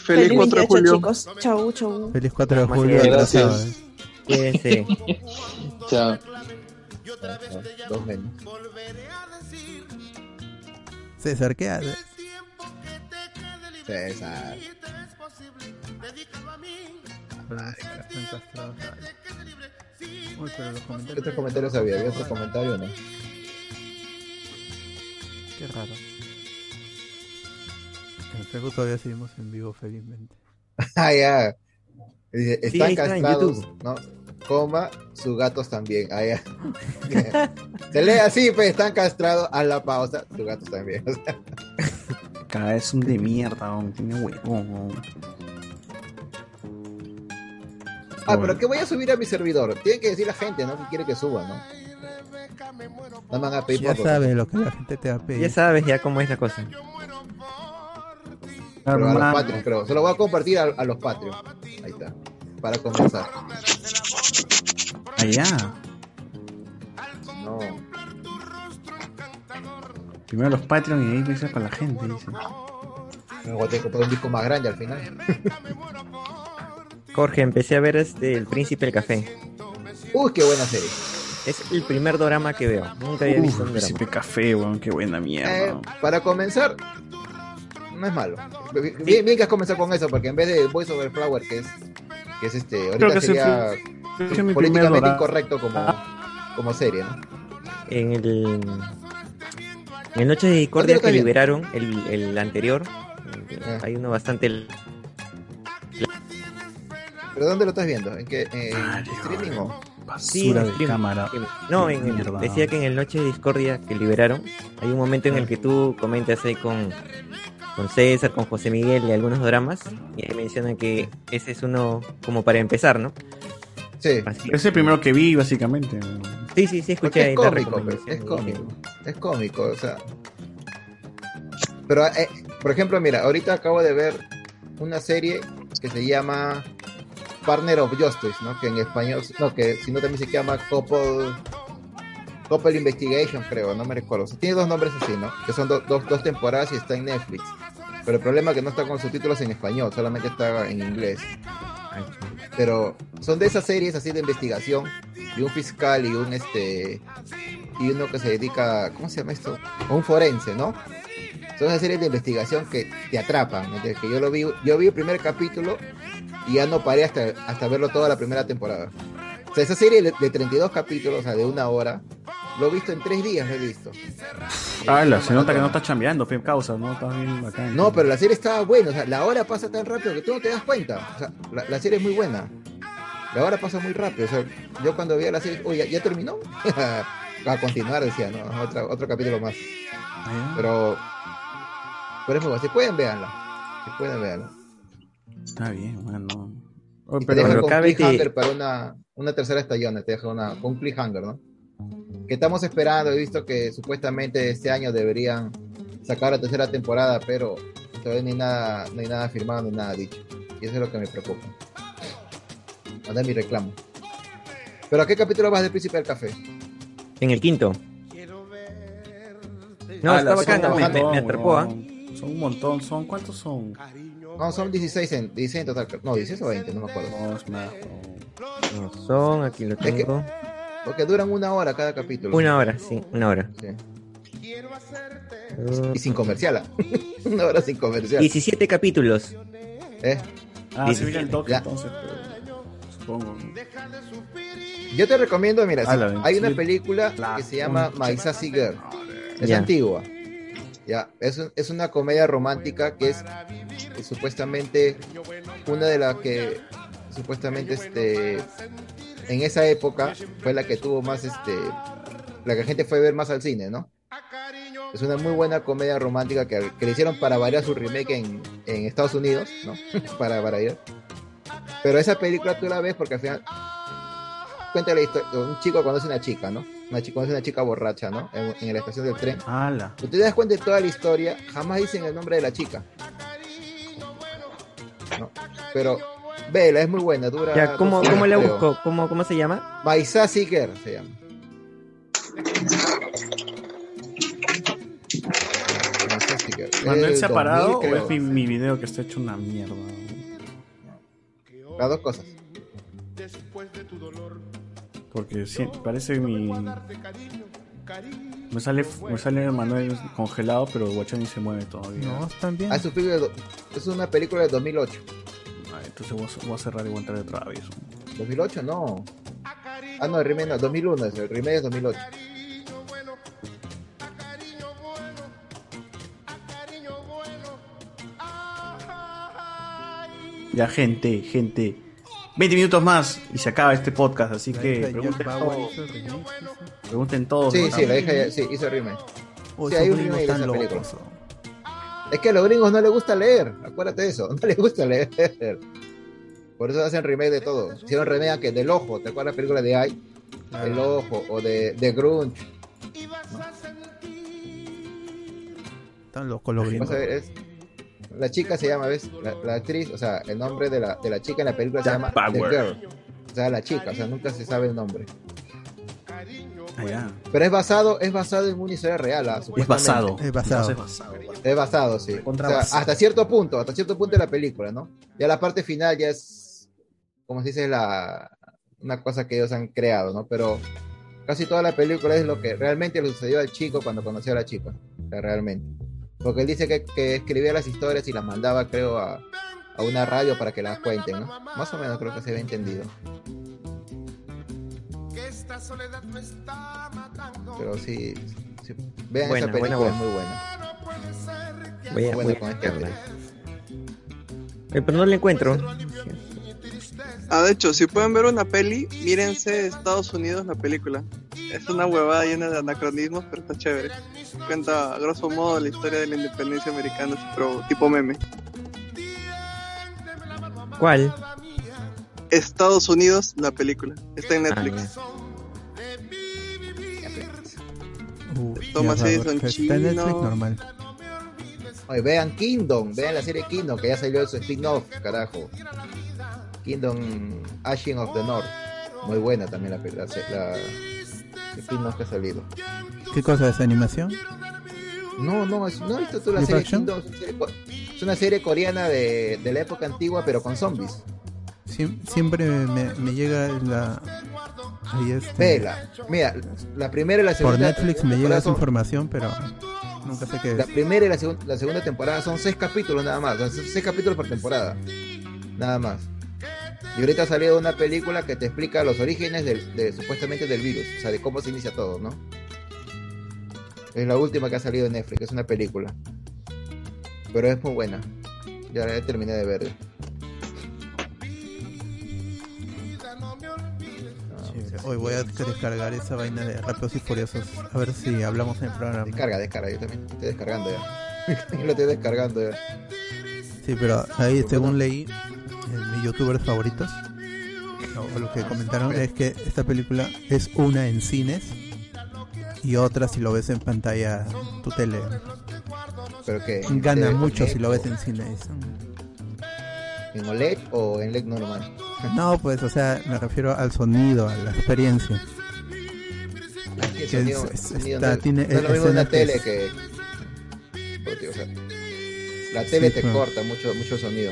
Feliz 28, chicos. Chau, chau. Feliz 4 de julio. atrasado, gracias. Cuídense. (laughs) Chao. Dos menos. César, ¿qué haces? César. Uy, pero los ¿Qué comentarios. otros comentarios había? ¿Había otro comentario o no? Qué raro. En Facebook todavía seguimos en vivo, felizmente. (laughs) Ah, ya. Dice, están castrados. ¿no? Coma, sus gatos también. Ah. (laughs) Se lee así, pues, están castrados, a la pausa, sus gatos también. (laughs) O sea, Cada vez un de mierda, weón, tiene huevón. ah, pero que voy a subir a mi servidor. Tiene que decir la gente, ¿no? Que quiere que suba, ¿no? No me van a pedir Ya sabes lo que la gente te va a pedir. Ya sabes ya cómo es la cosa. Pero a los. Patreon, creo. Se lo voy a compartir a, a los Patreon. Ahí está. Para comenzar. Allá. No. Primero los Patreon y ahí empieza para la gente, dice. Luego tengo que comprar un disco más grande al final. (laughs) Jorge, empecé a ver este El Príncipe del Café. Uy, qué buena serie. Es el primer drama que veo. Nunca había visto un drama. Príncipe Café, weón, qué buena mierda. Eh, para comenzar, no es malo. Bien, bien que has comenzado con eso, porque en vez de Voice Over Flower, que es, que es este, Creo ahorita que sería fue- políticamente incorrecto como, como serie, ¿no? En el. En el Noche de Discordia ¿Dónde lo que liberaron, el, el anterior, eh, Ah. hay uno bastante. ¿Pero dónde lo estás viendo? ¿En qué en streaming o? Sí, de stream. cámara. No, en el- decía que en el Noche de Discordia que liberaron, hay un momento en el que tú comentas ahí con, con César, con José Miguel y algunos dramas, y ahí mencionan que ese es uno como para empezar, ¿no? Sí. Es el primero que vi, básicamente. Sí, sí, sí, escuché es cómico, pues, es cómico. Es cómico, o sea. Pero, eh, por ejemplo, mira, ahorita acabo de ver una serie que se llama Partner of Justice, ¿no? Que en español, no, que si no también se llama Couple, Couple Investigation, creo, no me recuerdo. Tiene dos nombres así, ¿no? Que son do- dos- dos temporadas y está en Netflix. Pero el problema es que no está con subtítulos en español, solamente está en inglés. Pero son de esas series así de investigación y un fiscal y un este y uno que se dedica, ¿cómo se llama esto? Un forense, ¿no? Son esas series de investigación que te atrapan. Que yo lo vi, yo vi el primer capítulo y ya no paré hasta, hasta verlo toda la primera temporada. O sea, esa serie de, de 32 capítulos, o sea, de una hora, lo he visto en tres días, lo he visto. Ala, se nota que no estás chambeando, pe, causa, ¿no? Estás bien bacán. No, pero la serie estaba buena, o sea, la hora pasa tan rápido que tú no te das cuenta. O sea, la, la serie es muy buena. La hora pasa muy rápido. O sea, yo cuando veía la serie, oye, ¿ya, ya terminó? (laughs) A continuar, decía, ¿no? Otra- otro capítulo más. Pero Pero es muy. Si pueden, véanla. Si pueden, véanla. Está bien, bueno. Pero- pero con cabe que- cliffhanger para una, una tercera estallona, te deja una, con un cliffhanger, ¿no? Que estamos esperando, he visto que supuestamente este año deberían sacar la tercera temporada, pero todavía ni nada, no hay nada firmado ni nada dicho. Y eso es lo que me preocupa. Manda mi reclamo. ¿Pero a qué capítulo vas del Príncipe del Café? En el quinto. No, Ah, está bacán, me, me- atrapó, ¿ah? Son un montón, son ¿cuántos son? No, son 16 en, 16 en total. No, 16 o 20, no me acuerdo. No, es más. No son, aquí lo Es que- tengo. Porque duran una hora cada capítulo. Una hora, sí, una hora. Y sin comercial. ¿ah? (laughs) una hora sin comercial. 17 capítulos. ¿Eh? Ah, se el toque entonces, pero supongo. Yo te recomiendo, mira, Ah, la hay una 27. película que se llama My Sassy Girl. Es Ya. antigua. Ya, es, es una comedia romántica que es, supuestamente una de las que supuestamente este en esa época fue la que tuvo más este la que la gente fue a ver más al cine, ¿no? Es una muy buena comedia romántica que, que le hicieron para variar su remake en, en Estados Unidos, ¿no? (laughs) para variar. Pero esa película tú la ves porque al final cuenta la historia. Un chico conoce a una chica, ¿no? Una chica conoce a una chica borracha, ¿no? En, en la estación del tren. ¡Hala! Tú te das cuenta de toda la historia, jamás dicen el nombre de la chica. ¿No? Pero, vela, es muy buena, dura. Ya, ¿cómo, dos cómo horas, la busco? ¿Cómo, ¿Cómo se llama? Sassy Girl se llama. ¿Manuel Es se ha 2000, parado o es mi, mi video que está hecho una mierda? Las dos cosas. Porque sí, parece mi. Me sale, me sale Manuel congelado, pero Guachani se mueve todavía. No, están bien. Ah, es, un de una película de 2008. Ah, entonces voy a, voy a cerrar y voy a entrar otra vez. 2008 no. Ah, no, el remake no, 2001 es, el remake es 2008. Ya, gente, gente. 20 minutos más y se acaba este podcast, así que pregunten remake, Pregunten todos. Sí, ¿no? sí, la hija ya, sí, hizo remake. Oh, sí, hay un remake de esa película. locos, Es que a los gringos no les gusta leer, acuérdate de eso, (laughs) no les gusta leer. Por eso hacen remake de todo. Hicieron remake a que del ojo, ¿te acuerdas la película de Ai? El ojo, o de, de Grunge. Están locos los gringos. La chica se llama, ¿ves? La, la actriz, o sea, el nombre de la, de la chica en la película se llama. The Girl. O sea, la chica, o sea, nunca se sabe el nombre. Ah. Pero es basado, es basado en una historia real, ¿ah? Es Supuestamente. basado. Es basado. Es basado. Es basado, sí. O sea, hasta cierto punto, hasta cierto punto de la película, ¿no? Ya la parte final ya es, como se dice, la, una cosa que ellos han creado, ¿no? Pero casi toda la película es lo que realmente le sucedió al chico cuando conoció a la chica, o sea, realmente. Porque él dice que, que escribía las historias y las mandaba, creo, a, a una radio para que las cuenten, ¿no? Más o menos creo que se había entendido. Pero sí, sí, vean Buena, esa película, buena es muy buena. Voy a, Buena voy a con este Pero no la encuentro. Ah, de hecho, si pueden ver una peli, mírense Estados Unidos la película. Es una huevada llena de anacronismos, pero está chévere. Cuenta a grosso modo la historia de la independencia americana, pero tipo meme. ¿Cuál? Estados Unidos, la película. Está en Ah, Netflix. Uh, Thomas Edison Está en Netflix normal. Oye, vean Kingdom, vean la serie Kingdom, que ya salió su spin-off, carajo. Kingdom Ashen of the North. Muy buena también la, la, la, el spin-off que ha salido. ¿Qué cosa es animación? No, no, ¿no has visto tú la ¿Live serie? Kingdom? Es una serie co- Es una serie coreana de, de la época antigua, pero con zombies. Siem- siempre me, me llega la. Ahí Vela. Mira, la primera y la segunda. Por Netflix me llega esa información, pero nunca sé qué La es. primera y la, segun- la segunda temporada son seis capítulos nada más. Son seis capítulos por temporada. Nada más. Y ahorita ha salido una película que te explica los orígenes del, de, supuestamente del virus. O sea, de cómo se inicia todo, ¿no? Es la última que ha salido en Netflix. Es una película. Pero es muy buena. Ya la terminé de ver. Hoy voy a descargar esa vaina de Rápidos y Furiosos. A ver si hablamos en el programa. Descarga, descarga. Yo también estoy descargando ya. (laughs) y lo estoy descargando ya. Sí, pero ahí según leí, youtubers favoritos, o lo que comentaron es que esta película es una en cines y otra si lo ves en pantalla tu tele. ¿Pero qué? Gana ¿De mucho si lo ves o- en cines. ¿En OLED o en LED normal? No, pues, o sea, me refiero al sonido, a la experiencia. Que Que sonido- es- es- sonido está- no, tiene no es lo mismo una que tele que... porque, o sea, la tele Sí, te corta mucho mucho sonido.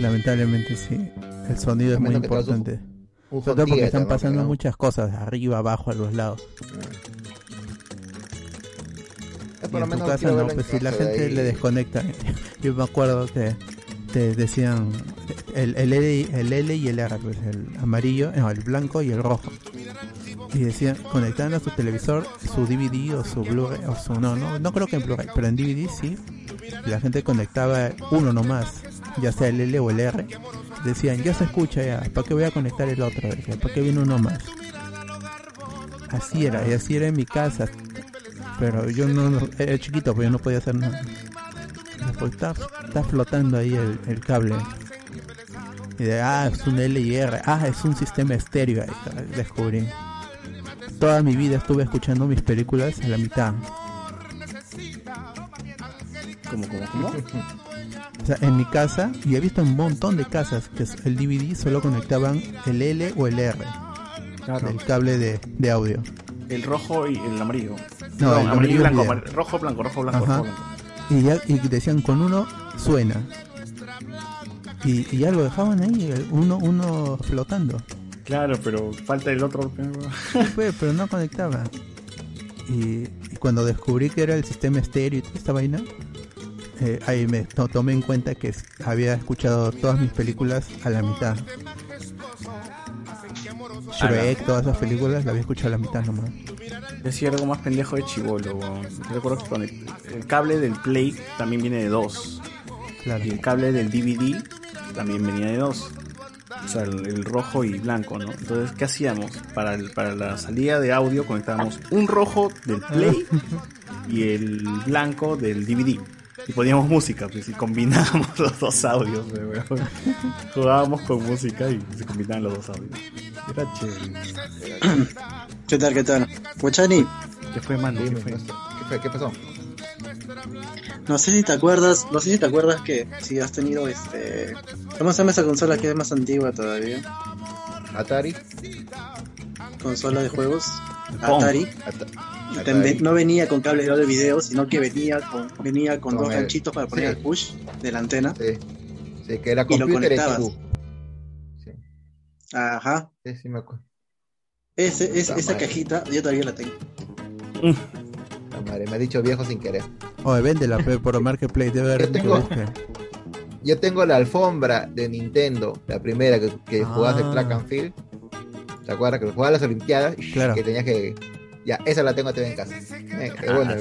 Lamentablemente sí, el sonido es muy importante. un Sobre todo porque están ¿no? pasando Pero- muchas cosas, arriba, abajo, a los lados. Eh, Y por en tu casa no, pues si la gente le desconecta. (laughs) Yo me acuerdo que te decían el, el, L, el L y el R, pues el amarillo, no, el blanco y el rojo. Y decían, conectaban a su televisor su DVD o su Blu-ray, o su, no, no, no creo que en Blu-ray, pero en DVD sí. La gente conectaba uno nomás, ya sea el L o el R. Decían, ya se escucha ya, ¿para qué voy a conectar el otro? ¿para qué viene uno más? Así era, y así era en mi casa. Pero yo no, era chiquito, pues yo no podía hacer nada. Pues está, está flotando ahí el, el cable. Y de, ah, es un L y R. Ah, es un sistema estéreo. Ahí descubrí. Toda mi vida estuve escuchando mis películas a la mitad. ¿Cómo, cómo, cómo? O sea, en mi casa, y he visto un montón de casas que el DVD solo conectaban el L o el R. Claro. El cable de, de audio. El rojo y el amarillo. No, el amarillo y blanco. Rojo, blanco, rojo, blanco, rojo, blanco. Y, ya, y decían con uno suena. Y, y ya lo dejaban ahí, uno, uno flotando. Claro, pero falta el otro. Sí, fue, pero no conectaba. Y, y cuando descubrí que era el sistema estéreo y toda esta vaina, eh, ahí me to- tomé en cuenta que había escuchado todas mis películas a la mitad. Shrek, todas esas películas las había escuchado a la mitad nomás. Yo algo más pendejo de chivolo, recuerdo que con el, el cable del Play también viene de dos. Claro. Y el cable del DVD también venía de dos. O sea, el, el rojo y blanco, ¿no? Entonces, ¿qué hacíamos? Para, el- para la salida de audio conectábamos un rojo del Play y el blanco del DVD. Y poníamos música, pues, y combinábamos (laughs) los dos audios, weón. Jugábamos con música y se combinaban los dos audios. Era chévere. ¿Qué tal, qué tal? Guachani, ¿Qué fue, mano? ¿Qué fue? ¿Qué fue? ¿Qué pasó? No sé si te acuerdas, no sé si te acuerdas que si has tenido este... ¿Cómo se llama esa consola que es más antigua todavía? Atari. Consola de juegos. Atari. Y no venía con cable de video, sino que venía con, venía con, Con dos el- ganchitos para poner sí. el push de la antena. Sí. Sí, que era Y lo computer y conectabas. TV. Ajá. Sí, sí me acuerdo. Ese, es, esa madre. cajita yo todavía la tengo. Madre, me ha dicho viejo sin querer. Oye, véndela pe, por Marketplace, debe haber Yo tengo-. Yo tengo la alfombra de Nintendo, la primera que, que jugabas de Ah. track and field. ¿Te acuerdas? Que jugabas las Olimpiadas y Claro. que tenías que. Ya, esa la tengo también en casa. Eh, eh, bueno,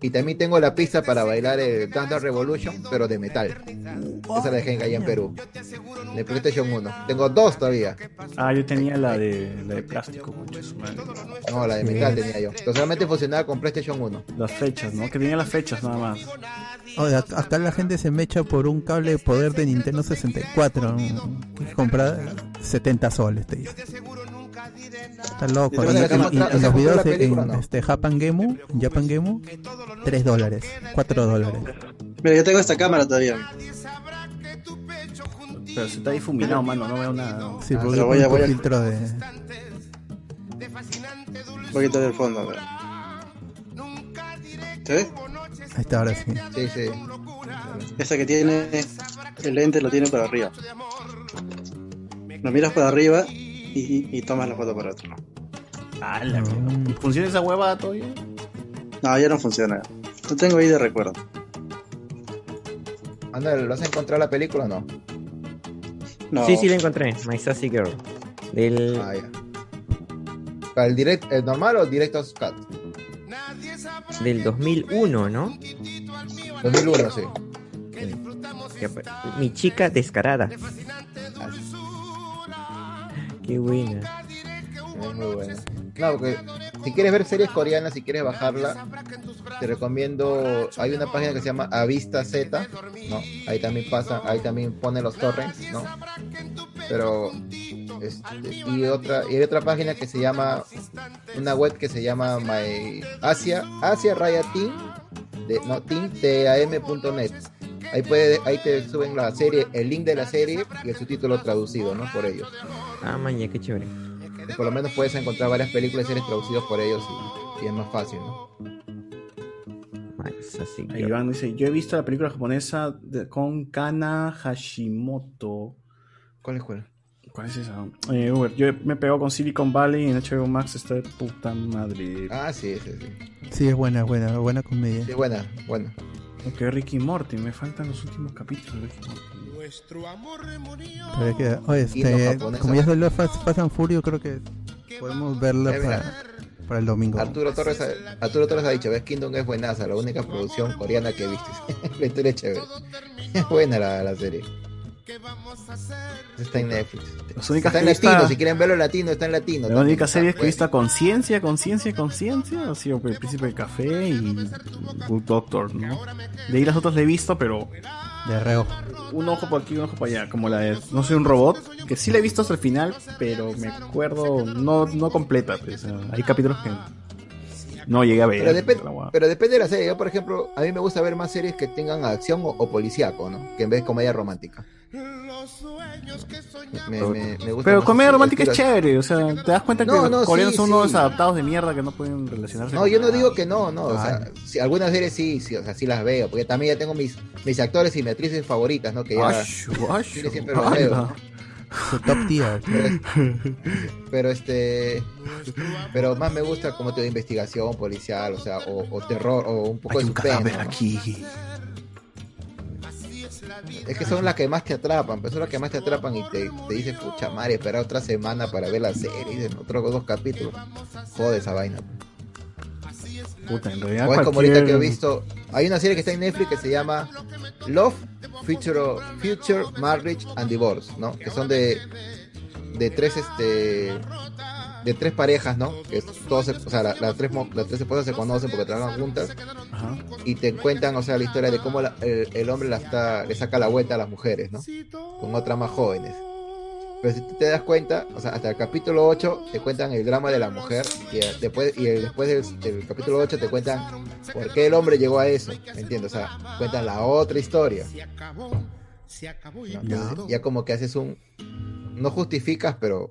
y también tengo la pista para bailar el Dance Dance Revolution, pero de metal. Esa la dejé en allá en Perú. De PlayStation 1. Tengo dos todavía. Ah, yo tenía la de, la de plástico. No, la de metal tenía yo. Pero solamente funcionaba con PlayStation 1. Las fechas, ¿no? Que tenía las fechas nada más. Oye, ac- acá la gente se mecha por un cable de poder de Nintendo 64. mm, que compra 70 soles, te dice. Está loco. ¿Y los videos en, película o en no? este Japan Gemu, Japan Gemu, 3 dólares, 4 dólares. Mira, yo tengo esta cámara todavía. Pero se está difuminado, mano, no veo nada. Sí, Ah, porque voy a- voy a- filtro de. Un poquito del fondo. ¿Se ve? Ahí está, ahora sí. Sí, sí. Esa que tiene el lente lo tiene para arriba. Lo miras para arriba y, y tomas la foto para otro. Ah, la mierda. ¿Y ¿Funciona esa hueva todavía? No, ya no funciona. Lo tengo ahí de recuerdo. Anda, ¿lo vas a encontrar la película o no? No. Sí, sí, la encontré. My Sassy Girl. Del... Ah, ya. ¿Para el direct, el normal o el Director's Cut? Del 2001, ¿no? 2001, sí. Apa- Mi chica descarada. Qué buena. Es muy bueno. No, porque si quieres ver series coreanas, si quieres bajarla, te recomiendo, hay una página que se llama Avista Z, ¿no? Ahí también pasa, ahí también pone los torrents, ¿no? Pero este, y otra y hay otra página que se llama una web que se llama My Asia Asia Raya Team de no Team. Ahí puede ahí te suben la serie, el link de la serie y el subtítulo traducido, ¿no? Por ellos. Ah, maña, qué chévere. Y por lo menos puedes encontrar varias películas y series traducidas por ellos y, y es más fácil, ¿no? así Ahí Iván dice, yo he visto la película japonesa de- con Kana Hashimoto. ¿Cuál es cuál? ¿Cuál es esa? Eh, Uber, yo me pegó con Silicon Valley y en HBO Max está de puta madre. Ah, sí, sí, sí. Sí, es buena, buena, buena comedia. Sí, buena, buena. Ok, Ricky Morty, me faltan los últimos capítulos de Ricky Morty. Pero que- oye, este, como ya salió Fast, Fast and Furious, creo que podemos verla para el domingo. Arturo Torres, ha, Arturo Torres ha dicho, ves Kingdom es buenaza, la única producción coreana que viste. (laughs) la historia es chévere. Es buena la, la serie. Está en Netflix. Las únicas está en latino, si quieren verlo en latino, está en latino. La también. única serie Ah, que he visto conciencia, conciencia, conciencia ha sido El Príncipe del Café y Good Doctor, ¿no? De ahí las otras le he visto, pero De reo. un ojo por aquí, un ojo por allá, como la de No soy un robot, que sí la he visto hasta el final, pero me acuerdo, no, no completa, pues, hay capítulos que no llegué a ver. Pero, pero depende de la serie. Yo, por ejemplo, a mí me gusta ver más series que tengan acción o, o policíaco, ¿no? Que en vez de comedia romántica. Me, me- me gusta Pero comedia romántica es chévere, o sea, te das cuenta que No, los no, coreanos sí, son sí. unos adaptados de mierda que no pueden relacionarse No, con yo no nada. digo que no, no, o sea, si algunas series sí, sí, o sea, sí las veo, porque también ya tengo mis, mis actores y mis actrices favoritas, ¿no? Que ya Ashu, (laughs) ashu, cine siempre los veo. Top tier. (laughs) Pero, pero, este, pero más me gusta como te de investigación policial, o sea, o, o terror, o un poco Hay de un suspenso, cadáver ¿no? aquí. Es que son las que más te atrapan, pues son las que más te atrapan y te, te dicen, pucha madre, esperar otra semana para ver la serie, dicen otros dos capítulos. Jode esa vaina. Puta, en realidad O es como ahorita que he cualquier- visto, hay una serie que está en Netflix que se llama Love, Future, Future Marriage and Divorce, ¿no? Que son de, de tres, este, de tres parejas, ¿no? Que todos, se- o sea, la- las tres, las tres esposas se conocen porque trabajan juntas Ajá. y te cuentan, o sea, la historia de cómo la- el, el hombre la está, le saca la vuelta a las mujeres, ¿no? Con otras más jóvenes. Pero si tú te das cuenta, o sea, hasta el capítulo 8 te cuentan el drama de la mujer y el- después, y el- después del, del capítulo 8 te cuentan por qué el hombre llegó a eso, ¿me entiendes? O sea, cuentan la otra historia. ¿no? Entonces, ya como que haces un... No justificas, pero...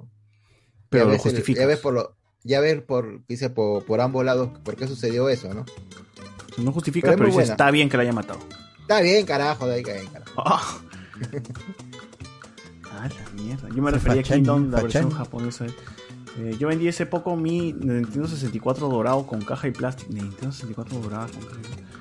Pero ya lo justificas. ya ves por lo... Ya ves por, dice, por, por ambos lados por qué sucedió eso, ¿no? No justifica, Pero pero, es dice, está bien que la haya matado. Está bien, carajo, de ahí bien, carajo. (laughs) Ah, (laughs) la mierda. Yo me Se refería a Kingdom, la versión japonesa. Eh, yo vendí hace poco mi Nintendo 64 dorado con caja y plástico. Nintendo 64 dorado con caja y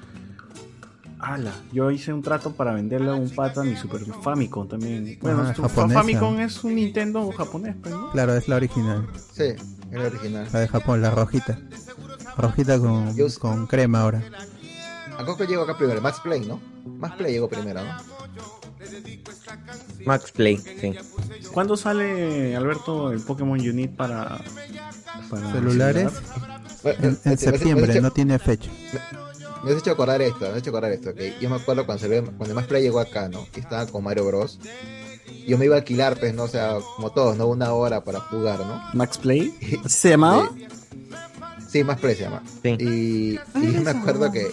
Ala, yo hice un trato para venderle a un pata mi Super Famicom también. Bueno, Ah, tu japonesa. Famicom es un Nintendo japonés, pues, ¿no? Claro, es la original. Sí, es la original. La de Japón, la rojita. Rojita con, con crema ahora. ¿A Coco llegó acá primero? Max Play, ¿no? Max Play llegó primero, ¿no? Max Play, sí. ¿Cuándo sale, Alberto, el Pokémon Unite para, para Celulares. celular? En, en septiembre, no tiene fecha. Me has hecho acordar esto, me has hecho acordar esto, que yo me acuerdo cuando salió, cuando Max Play llegó acá, ¿no? Que estaba con Mario Bros. Yo me iba a alquilar, pues, no, o sea, como todos, ¿no? Una hora para jugar, ¿no? ¿Max Play? (laughs) ¿Así se llamaba? Sí, Max Play se llama. Y, y yo me acuerdo que,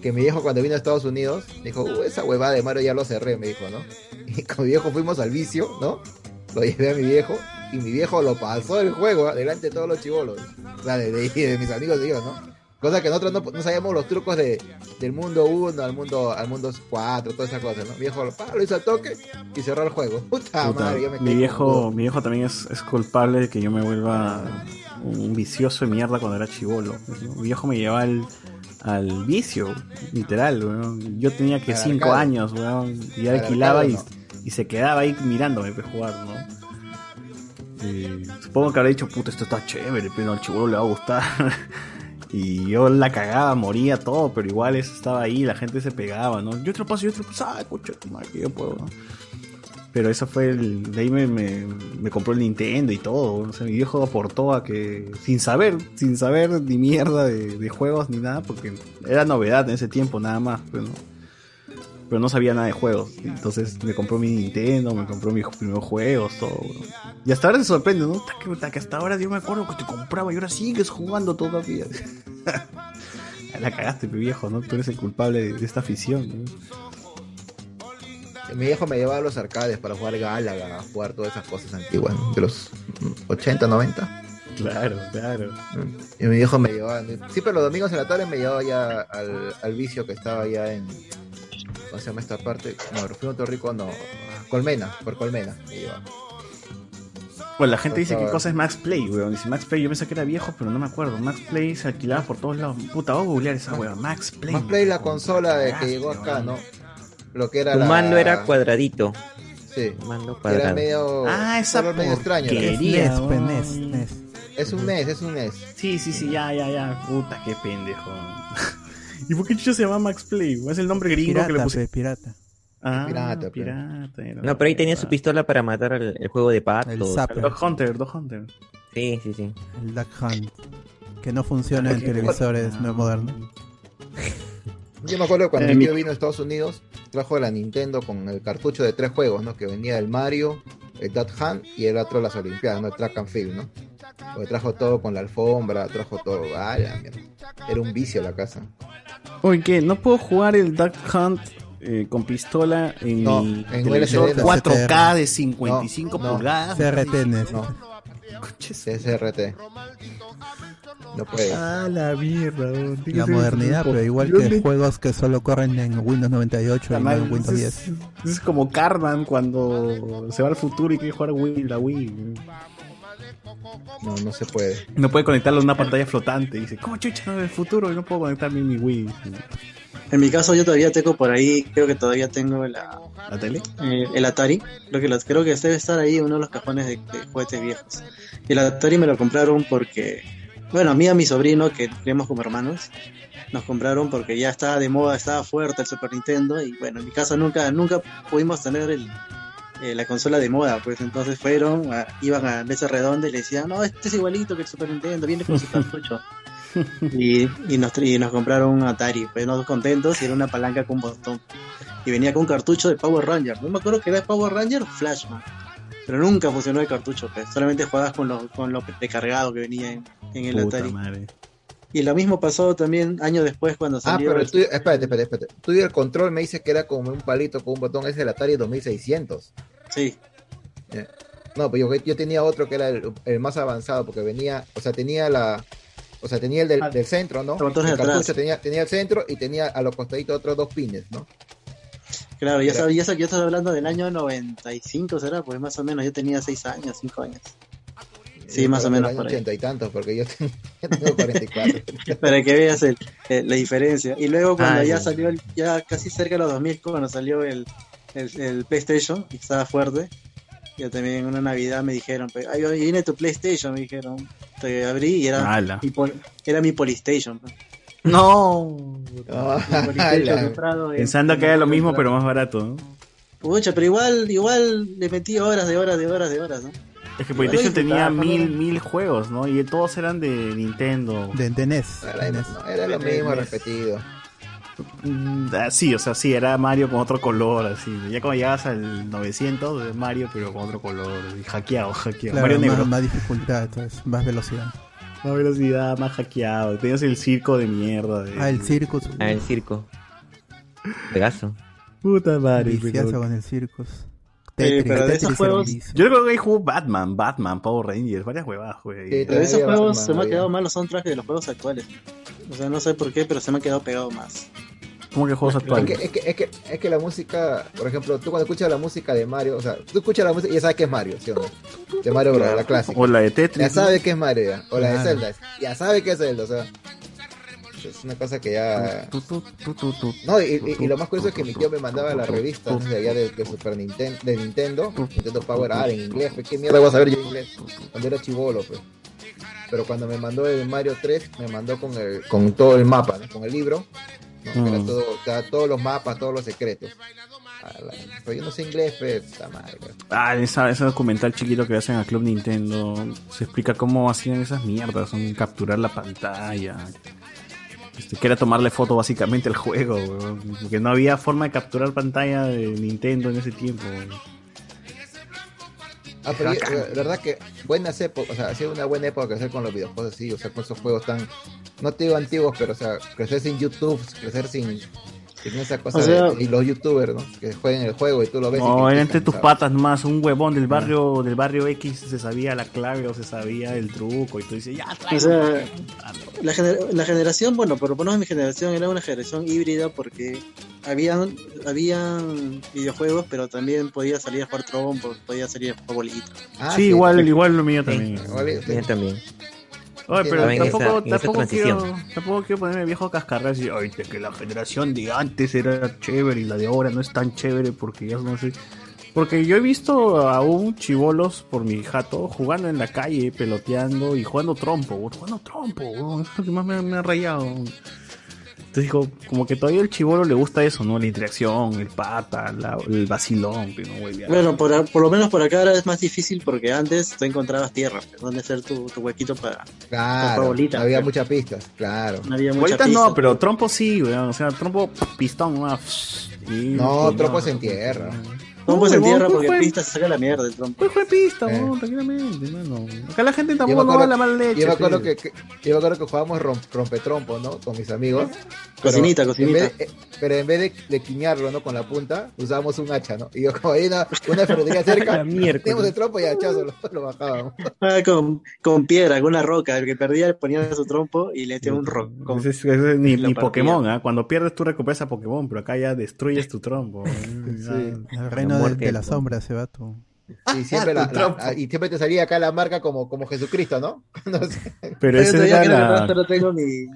que mi viejo cuando vino a Estados Unidos, dijo, "Uh, esa huevada de Mario ya lo cerré, me dijo, ¿no? (laughs) Y con mi viejo fuimos al vicio, ¿no? Lo llevé a mi viejo y mi viejo lo pasó el juego delante de todos los chivolos. O sea, de, de- de mis amigos de ellos, ¿no? Cosa que nosotros no, no sabíamos los trucos de, del mundo 1 al mundo al mundo 4, todas esas cosas, ¿no? Mi viejo pa, lo hizo al toque y cerró el juego. (laughs) Puta, Puta, madre, yo me mi viejo, mi viejo también es, es culpable de que yo me vuelva un vicioso de mierda cuando era chivolo. Mi viejo me llevaba al, al vicio, literal, weón. Yo tenía que Al 5 arcade. años, weón, y Al alquilaba y, y se quedaba ahí mirándome para jugar, ¿no? Y supongo que habrá dicho, puta, esto está chévere, pero al chivolo le va a gustar. (laughs) Y yo la cagaba, moría todo, pero igual eso estaba ahí, la gente se pegaba, ¿no? Yo lo paso, yo lo paso, ah, madre, que yo puedo. Pero eso fue el. De ahí me, me, compró el Nintendo y todo. O sea, mi viejo aportó a que. Sin saber, sin saber ni mierda de, de juegos ni nada, porque era novedad en ese tiempo nada más. Pero no, pero no sabía nada de juegos. Entonces me compró mi Nintendo, me compró mis primeros juegos, todo. Y hasta ahora se sorprende, ¿no? Que- ta que hasta ahora yo me acuerdo que te compraba y ahora sigues jugando todavía. (laughs) La cagaste, mi viejo, ¿no? Tú eres el culpable de, esta afición. ¿no? Mi viejo me llevaba a los arcades para jugar Galaga, jugar todas esas cosas antiguas, ¿no? de los 80, 90. Claro, claro. Y mi viejo me llevaba, siempre los domingos en la tarde me llevaba ya al, al vicio que estaba ya en, ¿cómo se llama esta parte? No, Rufino Torrico, no, Colmena, por Colmena. Bueno, la gente dice Por qué favor. cosa es Max Play, weón. Dice Max Play, yo pensé que era viejo, pero no me acuerdo. Max Play se alquilaba por todos lados. Puta, voy a googlear esa weón. Max Play. Más Play la consola de que llegó acá, ¿no? Lo que era Tu la... mando era cuadradito. Sí. Mando Era cuadrado. medio... Ah, esa color medio pues, weón. NES, NES. Es un NES, es un NES. Sí, sí, sí, ya, ya, ya. Puta, qué pendejo. ¿Y por qué chucho se llama Max Play? Es el nombre gringo que le Pirata, puse. pe, pirata. Ah, Pirata, pirata. pe. era. No, pero ahí tenía su pistola para matar al el juego de patos. El. Dog Hunter, Dog Hunter. Sí, sí, sí. El Duck Hunt. Que no funciona en Ok. televisores no modernos. Yo me acuerdo cuando Eh, mi- tío vino a Estados Unidos, trajo la Nintendo con el cartucho de tres juegos, ¿no? Que venía el Mario, el Duck Hunt y el otro las Olimpiadas, ¿no? El Track and Field, ¿no? Porque trajo todo con la alfombra, trajo todo. ¡Ah, la mierda! Era un vicio la casa. Oye, ¿qué? ¿No puedo jugar el Duck Hunt eh, con pistola en No, mi en televisor LCD no. 4K de 55 No, no. pulgadas? NES. No. CSRT. No puede. Ah, la mierda. La modernidad, pero igual que juegos que solo corren en Windows 98 y no en Windows es, 10. es como Carman cuando se va al futuro y quiere jugar Wii, la Wii. No, no se puede. No puede conectarlo a una pantalla flotante. Y dice, ¿cómo chucha no del futuro? Y no puedo conectarme mi Wii. En mi caso yo todavía tengo por ahí, creo que todavía tengo la, ¿La tele? eh, el Atari. Creo que, los, creo que debe estar ahí uno de los cajones de, de juguetes viejos. Y el Atari me lo compraron porque, bueno, a mí y a mi sobrino, que creemos como hermanos, nos compraron porque ya estaba de moda, estaba fuerte el Super Nintendo. Y bueno, en mi casa nunca, nunca pudimos tener el, eh, la consola de moda, pues entonces fueron, a- iban a mesa redonda y le decían, no, este es igualito que el Super Nintendo, viene con su (laughs) cartucho. (laughs) y, y, nos, y nos compraron un Atari, pues nosotros contentos y era una palanca con botón. Y venía con un cartucho de Power Ranger, no me acuerdo que era de Power Ranger o Flashman. Pero nunca funcionó el cartucho, pues. solamente jugabas con lo, con lo precargado que venía en, en el Puta Atari. madre. Y lo mismo pasó también años después cuando Ah, salió pero el- espérate, espérate, espérate. El tuyo el control me dice que era como un palito con un botón, es el Atari 2600. Sí. Eh, No, pues yo, yo tenía otro que era el, el más avanzado, porque venía, o sea, tenía la, o sea, tenía el del, del centro, ¿no? El cartucho tenía, tenía el centro y tenía a los costaditos otros dos pines, ¿no? Claro, ya sabía, ya estás hablando del año 95, ¿será? Pues más o menos, yo tenía 6 años, 5 años. Sí, Yo más o que menos por ahí. ochenta y tantos, porque yo (laughs) tengo, yo tengo 44. (laughs) Para que veas el- el- la diferencia. Y luego cuando Ah, ya salió, el- ya casi cerca de los 2000, cuando salió el, el, el PlayStation, y estaba fuerte, ya también en una Navidad me dijeron, pues, "Ay, viene tu PlayStation, me dijeron. Te abrí y era, Ala. mi, pol- era mi Polystation. pues. No. Mi Polystation comprado en- Pensando que era lo mismo, pero más barato, ¿no? Pucha, pero igual, igual le metí horas de horas de horas de horas, ¿no? Es que PlayStation tenía mil, mil juegos, ¿no? Y todos eran de Nintendo. De, de NES. Era, NES. era lo mismo NES. repetido. Mm, ah, Sí, o sea, sí, era Mario con otro color, así. Ya como llegabas al 900 de Mario, pero con otro color, así, hackeado, hackeado. Claro, Mario negro. más, más dificultad, entonces, más velocidad. Más velocidad, más hackeado. Tenías el circo de mierda. De... Ah, el circus. Ah, el circo. Pegaso. Puta madre. Con el circus. Tetris, pero de esos juegos-. Yo creo que ahí jugó Batman, Batman, Power Rangers, varias huevadas, güey. Sí, Pero de esos juegos más se me ha quedado mal los soundtracks de los juegos actuales. O sea, no sé por qué, pero se me ha quedado pegado más. ¿Cómo que juegos Es actuales? que, es, que, es, que, es que la música, por ejemplo, tú cuando escuchas la música de Mario, o sea, tú escuchas la música y ya sabes que es Mario, ¿sí o no? De Mario Bros, la clásica. O la de Tetris. Ya sabes que es Mario, ya. o la de Claro. Zelda, ya sabes que es Zelda, o sea. Es una cosa que ya. No, y, y- y lo más curioso es que mi tío me mandaba la revista ¿no? de allá de, de Super Nintendo, de Nintendo, Nintendo Power Ah, en inglés, pues qué mierda voy a saber yo inglés cuando era chivolo, pues. Pero cuando me mandó el Mario 3, me mandó con el, con todo el mapa, ¿no? con el libro, ¿no? Era Mm. todo, sea, todos los mapas, todos los secretos. Pero yo no sé inglés, pero está mal. Ah, esa, ese documental chiquito que hacen a Club Nintendo se explica cómo hacían esas mierdas, son capturar la pantalla. Este, que era tomarle foto básicamente al juego, weón, porque no había forma de capturar pantalla de Nintendo en ese tiempo. weón. Ah, pero yo- la verdad que buenas épocas, o sea, ha sido una buena época crecer con los videojuegos así, o sea, con esos juegos tan, no te digo antiguos, pero o sea, crecer sin YouTube, crecer sin, sin esa cosa O sea- de, y los youtubers, ¿no? Que jueguen el juego y tú lo ves. y No, era entre tus ¿sabes? patas nomás, un huevón del barrio del barrio X se sabía la clave o se sabía el truco y tú dices, ya, O tráelo, sea, porque- la, gener- la generación, bueno, por lo menos mi generación era una generación híbrida porque habían, habían videojuegos, pero también podía salir a jugar trompo, podía salir a jugar bolita. Ah, sí, igual, igual lo mío también. También. Oye, pero tampoco, tampoco, quiero, tampoco quiero ponerme viejo cascarras y decir, ay, de que la generación de antes era chévere y la de ahora no es tan chévere porque ya no sé. Porque yo he visto aún chivolos por mi jato jugando en la calle, peloteando y jugando trompo, jugando trompo, es lo que más me, me ha rayado. Entonces digo, como que todavía el chivolo le gusta eso, ¿no? La interacción, el pata, la- el vacilón, no. Bueno, por, por lo menos por acá ahora es más difícil porque antes tú encontrabas tierra, donde hacer tu, tu huequito para, Claro, bolita. había pero muchas pistas, claro. no había mucha Bolitas pista. no, pero trompo sí, weón. O sea, trompo pistón, ¿no? Y- No, y- trompo es en tierra. Se huevón, entierra pues, porque juega- pista se saca la mierda el trompo. Pues juega pista, Eh. tranquilamente, mano. Acá la gente tampoco no da la mala leche. yo me acuerdo que, que- yo me acuerdo que jugábamos rom- rompetrompo, ¿no? Con mis amigos. Cocinita, Pero cocinita. en de- eh, pero en vez de, de quiñarlo, ¿no? Con la punta, usábamos un hacha, ¿no? Y yo como hay una, una ferretería (laughs) cerca, teníamos el trompo y hachazo lo, lo bajábamos. Ah, con, con piedra, con una roca. El que perdía ponía su trompo y le metía un rock. con- es- es ni. Pokémon, ¿ah? Cuando pierdes tú recuperas a Pokémon, pero acá ya destruyes tu trompo. (laughs) El reino de, de la sombra se va tú. Y siempre, (laughs) la- Tu la- trompo. la- y siempre te salía acá la marca como, como Jesucristo, ¿no? (laughs) No sé. Pero ese era que la... solo tengo mi,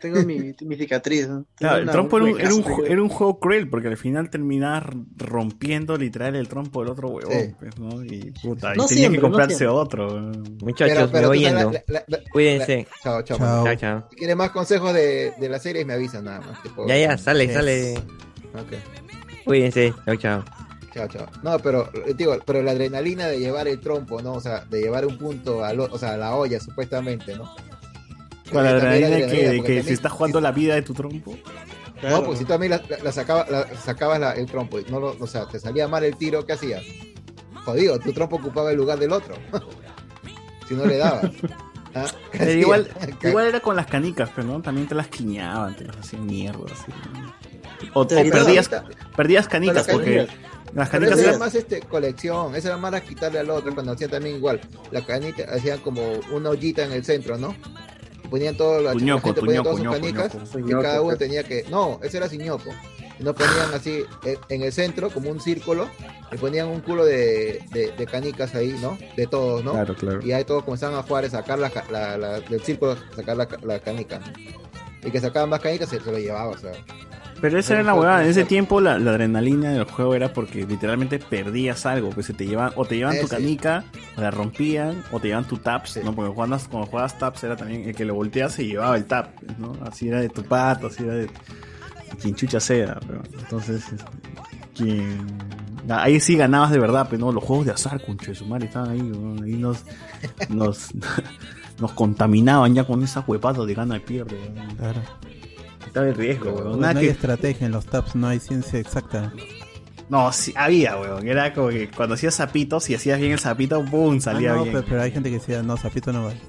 tengo mi, mi cicatriz. ¿no? Claro, el trompo era un, era, un, era juego cruel, porque al final terminabas rompiendo literal el trompo del otro huevón, Sí. pues, ¿no? Y puta, No y tenía siempre, que comprarse otro. Muchachos, Pero- pero me voy yendo. la- la- la- Cuídense. la- chao, chao. Chao. Chao, chao. Si quieres más consejos de, de la serie, me avisan nada más. Ya, ya, sale, sale. Cuídense. Chao, chao. Chao, chao. No, pero eh, digo, pero la adrenalina de llevar el trompo, ¿no? O sea, de llevar un punto a, lo- o sea, a la olla, supuestamente, ¿no? Con la Eh, también adrenalina de que, adrenalina, de porque que también- se está jugando la vida de tu trompo. No, pues si tú a mí la, la- la sacaba- la- sacabas la- el trompo y no lo, o sea, te salía mal el tiro, ¿qué hacías? Jodido, tu trompo ocupaba el lugar del otro. (laughs) si no le dabas. (laughs) ¿Ah? ¿Qué Pero hacías? igual, (laughs) ¿Qué- igual era con las canicas, pero ¿no? También te las quiñaban, te las hacían mierda. así. O, o perdías, perdías canicas, porque. Las Pero canicas esa era eran- más este, colección, esa era más a quitarle al otro cuando hacían también igual. La canita hacían como una ollita en el centro, ¿no? Y ponían todo la, Tuñoco, gente ponía todas sus canicas ñoco. y cada uno tenía que. No, ese era siñoco. Y nos ponían así en, en el centro, como un círculo, y ponían un culo de, de, de canicas ahí, ¿no? De todos, ¿no? Claro, claro. Y ahí todos comenzaban a jugar a sacar la, la- la- del círculo, sacar la, ca- la canica. Y que sacaban más canicas se, se lo llevaba, o sea. Pero esa era la huevada. En ese tiempo la, la adrenalina del juego era porque literalmente perdías algo. Pues se te llevaban, o te llevaban tu canica, o la rompían, o te llevaban tu taps, ¿no? Porque cuando, cuando jugabas taps era también el que lo volteas se llevaba el tap, ¿no? Así era de tu pato, así era de, de quien chucha sea. pero- entonces, quien... Ahí sí ganabas de verdad, pero no, los juegos de azar, concha de su madre, estaban ahí, ahí nos, nos, (laughs) nos contaminaban ya con esa huepada de gana y pierde. Claro. Estaba en riesgo, weón. No, hay estrategia en los taps, no hay ciencia exacta. No, sí, había, weón. Era como que cuando hacías zapitos, si hacías bien el zapito, ¡pum! salía Ah, no, bien. pero, pero hay gente que decía, no, Zapito no vale.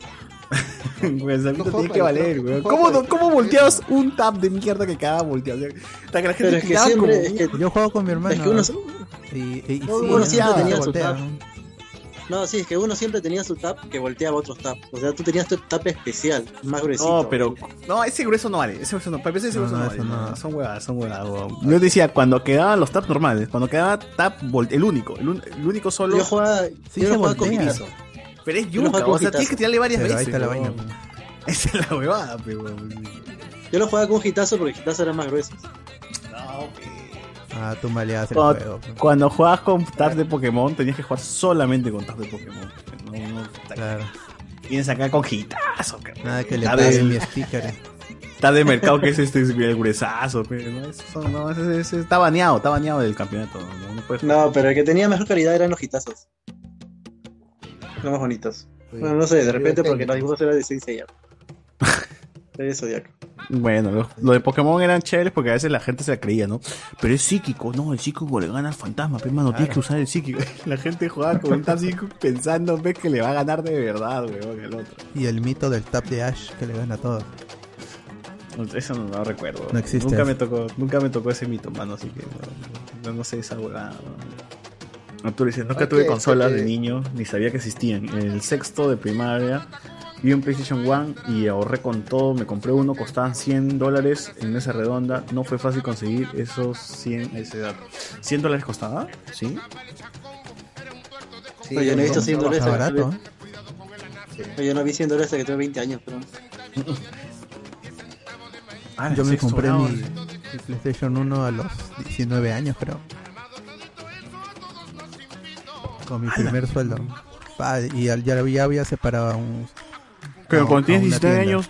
(laughs) El zapito No tiene que valer, weón. ¿Cómo, no- ¿Cómo volteabas un tap de mierda que cada volteado? O sea, que la gente Pero es que siempre, como- es que, Yo juego con mi hermano. es que uno, y, y- y No, sí, uno no, siempre tenía su tap. No, sí, es que uno siempre tenía su tap que volteaba otros tap. O sea, tú tenías tu tap especial, más gruesito. No, pero. No, ese grueso no vale. Ese grueso no. Para empezar, ese No, grueso no, no, vale. no. no, Son huevadas, son huevadas, weón. Yo decía, cuando quedaban los taps normales, cuando quedaba tap, el único, el, un- el único solo. yo jugaba, Sí yo jugaba con piso. Pero es yuca, juego o sea, tienes que tirarle varias Pero ahí veces. está la vaina. (laughs) Esa es la huevada, pe, weón. Yo lo jugaba con hitazo porque hitazo era más grueso. No, pe. Ah, tú maleabas el Cuando, juego. cuando jugabas con tabs de Pokémon, tenías que jugar solamente con tabs de Pokémon. No, no, Claro. Tienes acá con hitazo, cabrón. Nada que le del- mi sticker. Está (laughs) de mercado que es este es el gruesazo, pero no, eso, no, ese- ese está baneado, está baneado del campeonato. No, no puedes No, pero el que tenía mejor calidad eran los hitazos. Los más bonitos. Bueno, no sé, de repente porque los dibujos eran de Saint Seiya. (laughs) De Zodiaco. Bueno, lo, lo de Pokémon eran chéveres porque a veces la gente se la creía, ¿no? Pero es psíquico, no, el psíquico le gana al fantasma, pero hermano, tienes que usar el psíquico. (laughs) La gente jugaba con un tap psíquico pensando, ves que le va a ganar de verdad, weón, el otro. Y el mito del tap de Ash que le gana a todos. Eso no, no recuerdo. No existe Nunca me tocó, nunca me tocó ese mito, mano, así que no, no, no sé esa huevada. ¿no? Arturo dice, nunca tuve consolas de niño, ni sabía que existían. En el sexto de primaria vi un PlayStation 1 y ahorré con todo, me compré uno, costaban 100 dólares en mesa redonda. No fue fácil conseguir esos 100 a esa edad. ¿100 dólares costaba? Sí. Oye, yo no he visto 100 dólares. Está hasta que barato, tuve- Oye, yo no vi 100 dólares hasta que tuve 20 años, pero... (laughs) Ah, Yo me compré mi, mi PlayStation 1 a los 19 años, creo. Con mi primer sueldo. Y al- ya, ya había separado un. Pero cuando tienes una 19 tienda. años,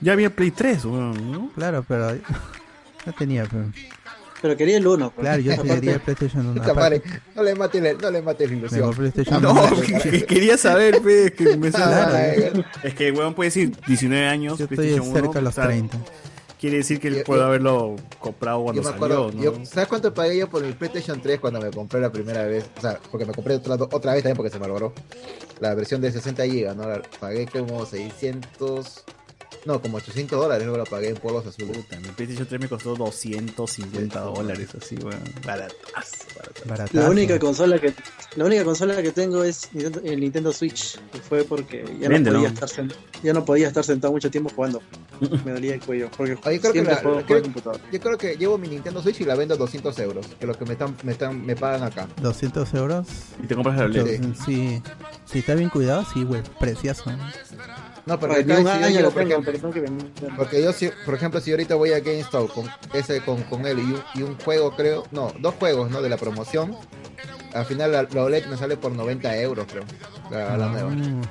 ya había Play 3, weón, ¿no? Claro, pero. (laughs) No tenía, pero. Pero quería el 1. Claro, yo quería el PlayStation 1. (laughs) Puta aparte. madre, no le mates la, no le mates la Me ilusión. PlayStation (laughs) No, 1. que- que quería saber, pe, que me sale- Es que, weón, puede decir 19 años. Yo estoy PlayStation cerca 1, de los o sea, 30. Quiere decir que él Yo- puede yo- haberlo comprado Yo cuando me salió, ¿no? yo- ¿sabes cuánto pagué yo por el PlayStation 3 cuando me compré la primera vez? O sea, porque me compré otra, otra vez también porque se malogró. La versión de 60 GB, ¿no? La- pagué como 600, no, como 800 dólares, luego la pagué en polvos azules. Puta, mi PlayStation 3 me costó 250 dólares, así, weón. Baratazo, baratazo. La única consola que la única consola que tengo es Nintendo- el Nintendo Switch. Y fue porque ya no, podía estar sen- ya no podía estar sentado mucho tiempo jugando. Me dolía el cuello. Porque Ah, yo creo que siempre la- juego la- creo- computador. Yo creo que llevo mi Nintendo Switch y la vendo a 200 euros, que es lo que me están, me están, me pagan acá. 200 euros. Y te compras la OLED. Sí. Si está bien cuidado, sí, güey. Precioso. No, pero Oye, acá un si yo año lo por ejemplo. Porque yo, si, por ejemplo, si ahorita voy a GameStop con ese con, con él y un, y un juego, creo, no, dos juegos, ¿no? De la promoción, al final la, la OLED me sale por 90 euros, creo, la, la nueva. Mm.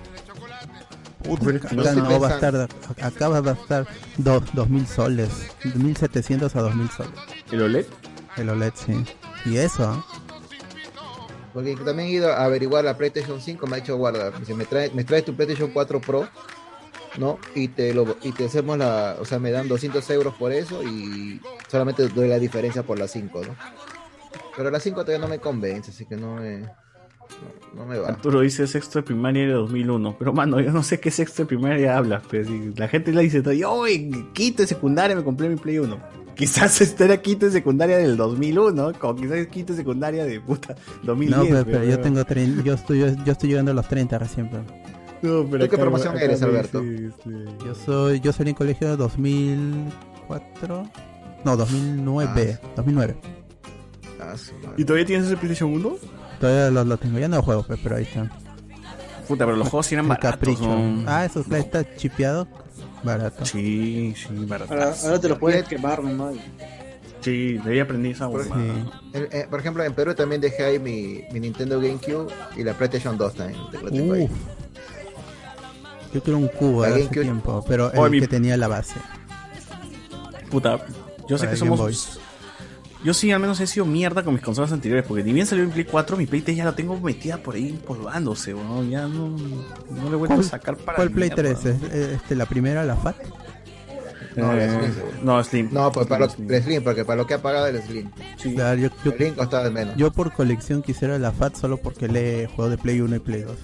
Puta, Pero acá no no va a estar, acá va a estar dos, 2000 soles, 1700 a 2000 soles. ¿El OLED? El OLED, sí. Y eso, ¿ah? Porque también he ido a averiguar la PlayStation 5, me ha hecho guardar. Me dice, me trae, me traes tu PlayStation 4 Pro, ¿no? Y te lo y te hacemos la, o sea, me dan 200 euros por eso y solamente doy la diferencia por la 5, ¿no? Pero la 5 todavía no me convence, así que no me, no, no me va. Arturo dice sexto de primaria de 2001. Pero, mano, yo no sé qué sexto de primaria hablas. Pero si la gente le dice, yo en quinto de secundaria me compré mi Play 1. Quizás (laughs) este era quinto de secundaria del 2001, como quizás es quinto de secundaria de puta 2010. No, pero, pero yo tengo trein- yo estoy yo estoy llegando a los 30 recién. pero- No, pero ¿Tú qué promoción acá eres, Alberto? Yo soy yo salí en colegio en 2004. No, 2009, 2009. ¿Y todavía tienes ese PlayStation 1? Todavía lo, lo tengo, ya no juego, pues, pero ahí está. Puta, pero los juegos sí eran baratos. capricho. ¿no? Ah, eso claro, está chipeado, barato. Sí, sí, barato. Ahora, ahora te lo puedes quemar, ¿no? Sí, debí aprender esa Por, en- por ejemplo, en Perú también dejé ahí mi, mi Nintendo GameCube y la PlayStation 2 también. lo tengo ahí. Yo quiero un cubo de hace tiempo, pero Oh, el mi- que tenía la base. Puta, yo sé Para que somos. Yo sí, al menos he sido mierda con mis consolas anteriores, porque ni bien salió en Play 4, mi Play 3 ya la tengo metida por ahí empolvándose, weón. Ya no, no le vuelvo a ¿Cuál, sacar para. cuál Play mierda. 3? ¿Es- es- Este, ¿La primera, la FAT? No, Eh, Slim, seguro. no, Slim. No, pues para lo, el Slim, porque para lo que ha pagado el Slim. Claro, yo, yo- El Slim costaba de menos. yo por colección quisiera la FAT solo porque le juego de Play 1 y Play 2.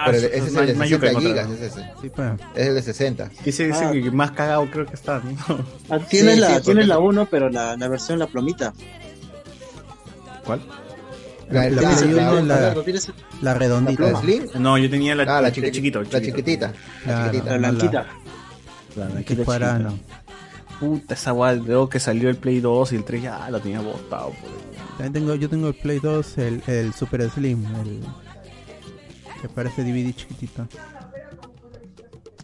Ah, Pero ese es el de no hay- no hay 60 que gigas, es ese. Sí, pues. Es el de 60. Ese es Ah. el que más cagado creo que está, ¿no? (laughs) Ah, tienes Sí, la, sí, tienes la 1, pero la, la versión la plomita. ¿Cuál? La, La la- Play la- 1, la, redondita. ¿La Slim? No, yo tenía la, Ah, la, chiqui- chiquito, la chiquitita. La chiquitita. la blanquita. La blanquita no. Puta, esa guay, luego que salió el Play 2 y el 3 ya lo tenía botado. por ahí. También tengo, yo tengo el Play 2, el, el Super Slim, el que parece DVD chiquitito.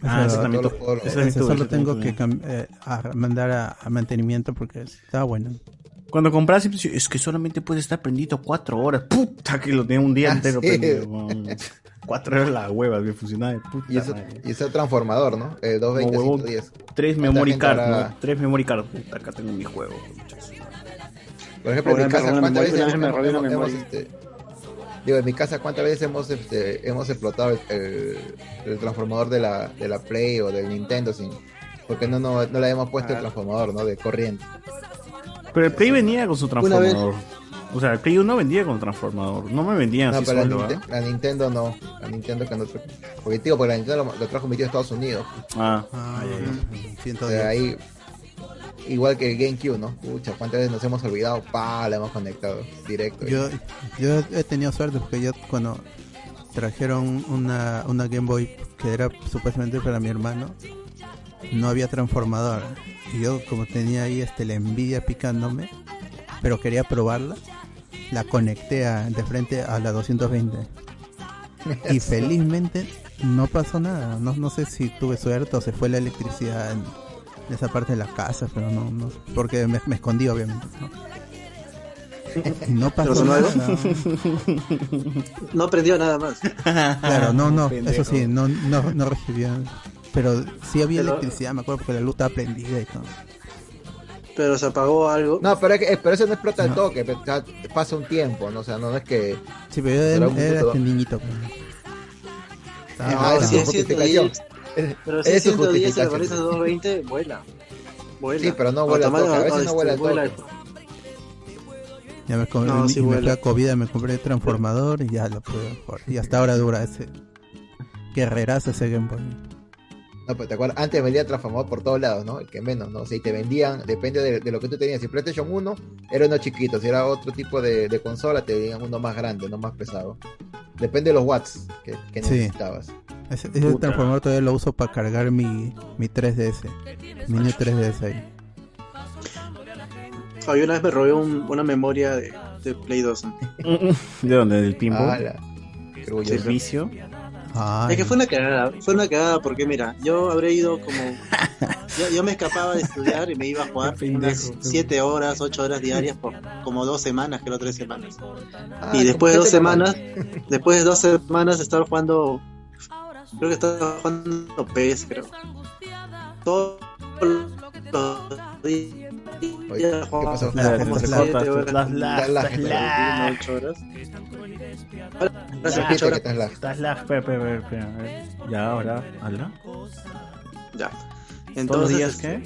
Ah, ese Ese- también solo tengo que eh, a mandar a, a mantenimiento porque está bueno. Cuando compras, dice, es que solamente puede estar prendido 4 horas. Puta, que lo tenía un día Ah, entero sí. prendido. 4 era la hueva, me funcionaba de puta Y ese, madre. y ese transformador, ¿no? Eh, 220, Como huevón, 110. Tres ¿Cuánta memory card, habrá? ¿no? Tres memory card. Puta, acá tengo mi juego. Por ejemplo, en mi casa, ¿cuántas veces hemos, robé una hemos- este, digo, en mi casa, cuántas veces hemos, este, hemos explotado el, el- el transformador de la, de la Play o del Nintendo sin, porque no, no, no le habíamos puesto el transformador, ¿no? De corriente. Pero el Play venía con su transformador. O sea, el Play 1 vendía con transformador. No me vendían No, así pero la, solo. ¿ah? la Nintendo no. La Nintendo que no Porque, tío, porque la Nintendo lo, lo trajo mi tío de Estados Unidos. Ah. O sea, ahí, igual que el GameCube, ¿no? Pucha, ¿cuántas veces nos hemos olvidado? Pa, la hemos conectado directo. Yo, yo he tenido suerte porque yo cuando trajeron una, una Game Boy que era supuestamente para mi hermano, no había transformador. Y yo como tenía ahí este, la envidia picándome, pero quería probarla, la conecté a- de frente a la 220. (laughs) Y felizmente no pasó nada. No, no sé si tuve suerte o se fue la electricidad esa parte de la casa, pero no, no porque me, me escondí obviamente. ¿no? Y no pasó nada. No aprendió nada más. Claro, no, no, eso sí, no, no, no recibía. Pero sí había Pero- electricidad, me acuerdo, porque la luz estaba prendida y todo. Pero se apagó algo. No, pero, es que- pero eso no explota al toque, pasa un tiempo, ¿no? O sea, no es que... Sí, pero yo era, un era este ¿no? niñito. pues. Ah, No, esa si es es su 110, justificación. pero si Es es su 110 y le justificación. pones a 220, vuela. Vuela. Sí, pero no vuela a veces no vuela vuela- Ya me, com- No, sí me COVID, me compré el transformador y ya lo pude jugar. Y hasta ahora dura ese guerrerazo ese Game Boy. No, pero te acuerdas, antes vendía transformador por todos lados, ¿no? El que menos, ¿no? O sea, y te vendían, depende de, de lo que tú tenías. Si PlayStation 1 era uno chiquito, si era otro tipo de, de consola, te vendían uno más grande, no más pesado. Depende de los watts que, que Sí. Ese, transformador todavía lo uso para cargar mi, mi 3DS. Mi New 3DS ahí. Había una vez me robé un- una memoria de, de Play 2. (laughs) ¿De dónde? ¿Del pinball? Ala. ¿El Sí, vicio? Es que fue una cagada, fue una cagada porque mira, yo habré ido como... (laughs) Yo, yo me escapaba de estudiar y me iba a jugar unas 7 horas, 8 horas diarias por como dos semanas, creo tres semanas. Ah, y después de dos semanas, después de dos semanas estaba jugando, creo que estaba jugando PES, creo. Todos los días jugaba pasó? Las las Las lag. ocho horas. Que estás lag. Estás lag. Ya, ahora, habla. Ya. ¿Todos los días qué?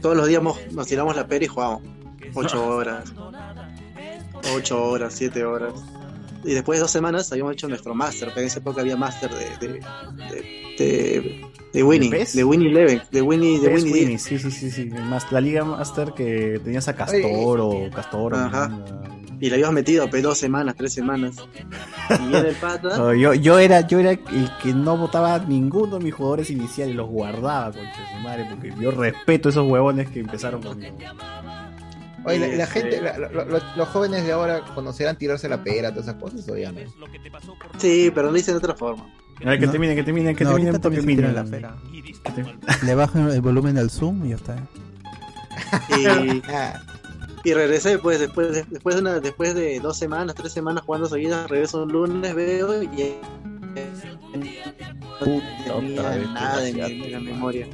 Todos los días nos tiramos la pera y jugamos. 8 (laughs) horas. 8 horas, 7 horas. Y después de dos semanas habíamos hecho nuestro máster, pero en esa época había máster de, de, de, de, de Winnie, ¿De Winnie Eleven, de Winnie, de Winnie Winnie, 10. sí, sí, sí, sí. Más, la Liga Master que tenías a Castor o Castor. Ajá. Y la habíamos metido pues dos semanas, tres semanas. Y viene el pata. (laughs) No, yo, yo era, yo era el que no votaba a ninguno de mis jugadores iniciales, los guardaba, de su madre, porque yo respeto esos huevones que empezaron conmigo. Oye, la, la Este- gente, la- lo- lo- los jóvenes de ahora conocerán tirarse la pera, todas esas cosas, o ya no. Sí, pero lo hice de otra forma. A ver, que No. termine, que termine, que No, termine, ahorita porque termine. la pera. Le bajan el volumen al zoom y ya está. Y, y regresé pues después de, después de una, después de dos semanas, tres semanas jugando seguidas, regreso un lunes, veo y no tenía nada mi- en la memoria.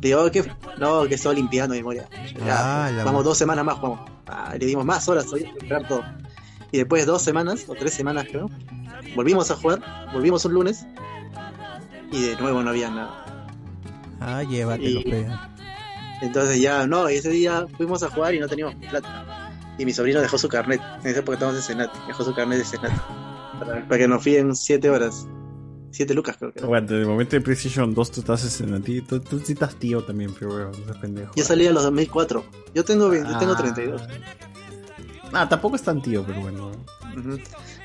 Digo, que no, que estaba limpiando mi memoria. Ya, Ah, vamos dos semanas más, jugamos. Ah, le dimos más horas, hoy, esperar todo. Y después de dos semanas, o tres semanas creo, volvimos a jugar, volvimos un lunes, y de nuevo no había nada. Ah, llévatelo, Y-. Entonces ya, no, ese día fuimos a jugar y no teníamos plata. Y mi sobrino dejó su carnet. En esa época estábamos en Senat. Dejó su carnet de Senat. Para, para que nos fíen 7 horas. 7 lucas creo que. era. Aguante, de momento de PlayStation 2 tú estás en ti, tú, tú estás tío también, pero weón, no pendejo. Yo salí a los 2004. Yo tengo, 20 yo tengo Ah. 32. Ah, tampoco es tan tío, pero bueno.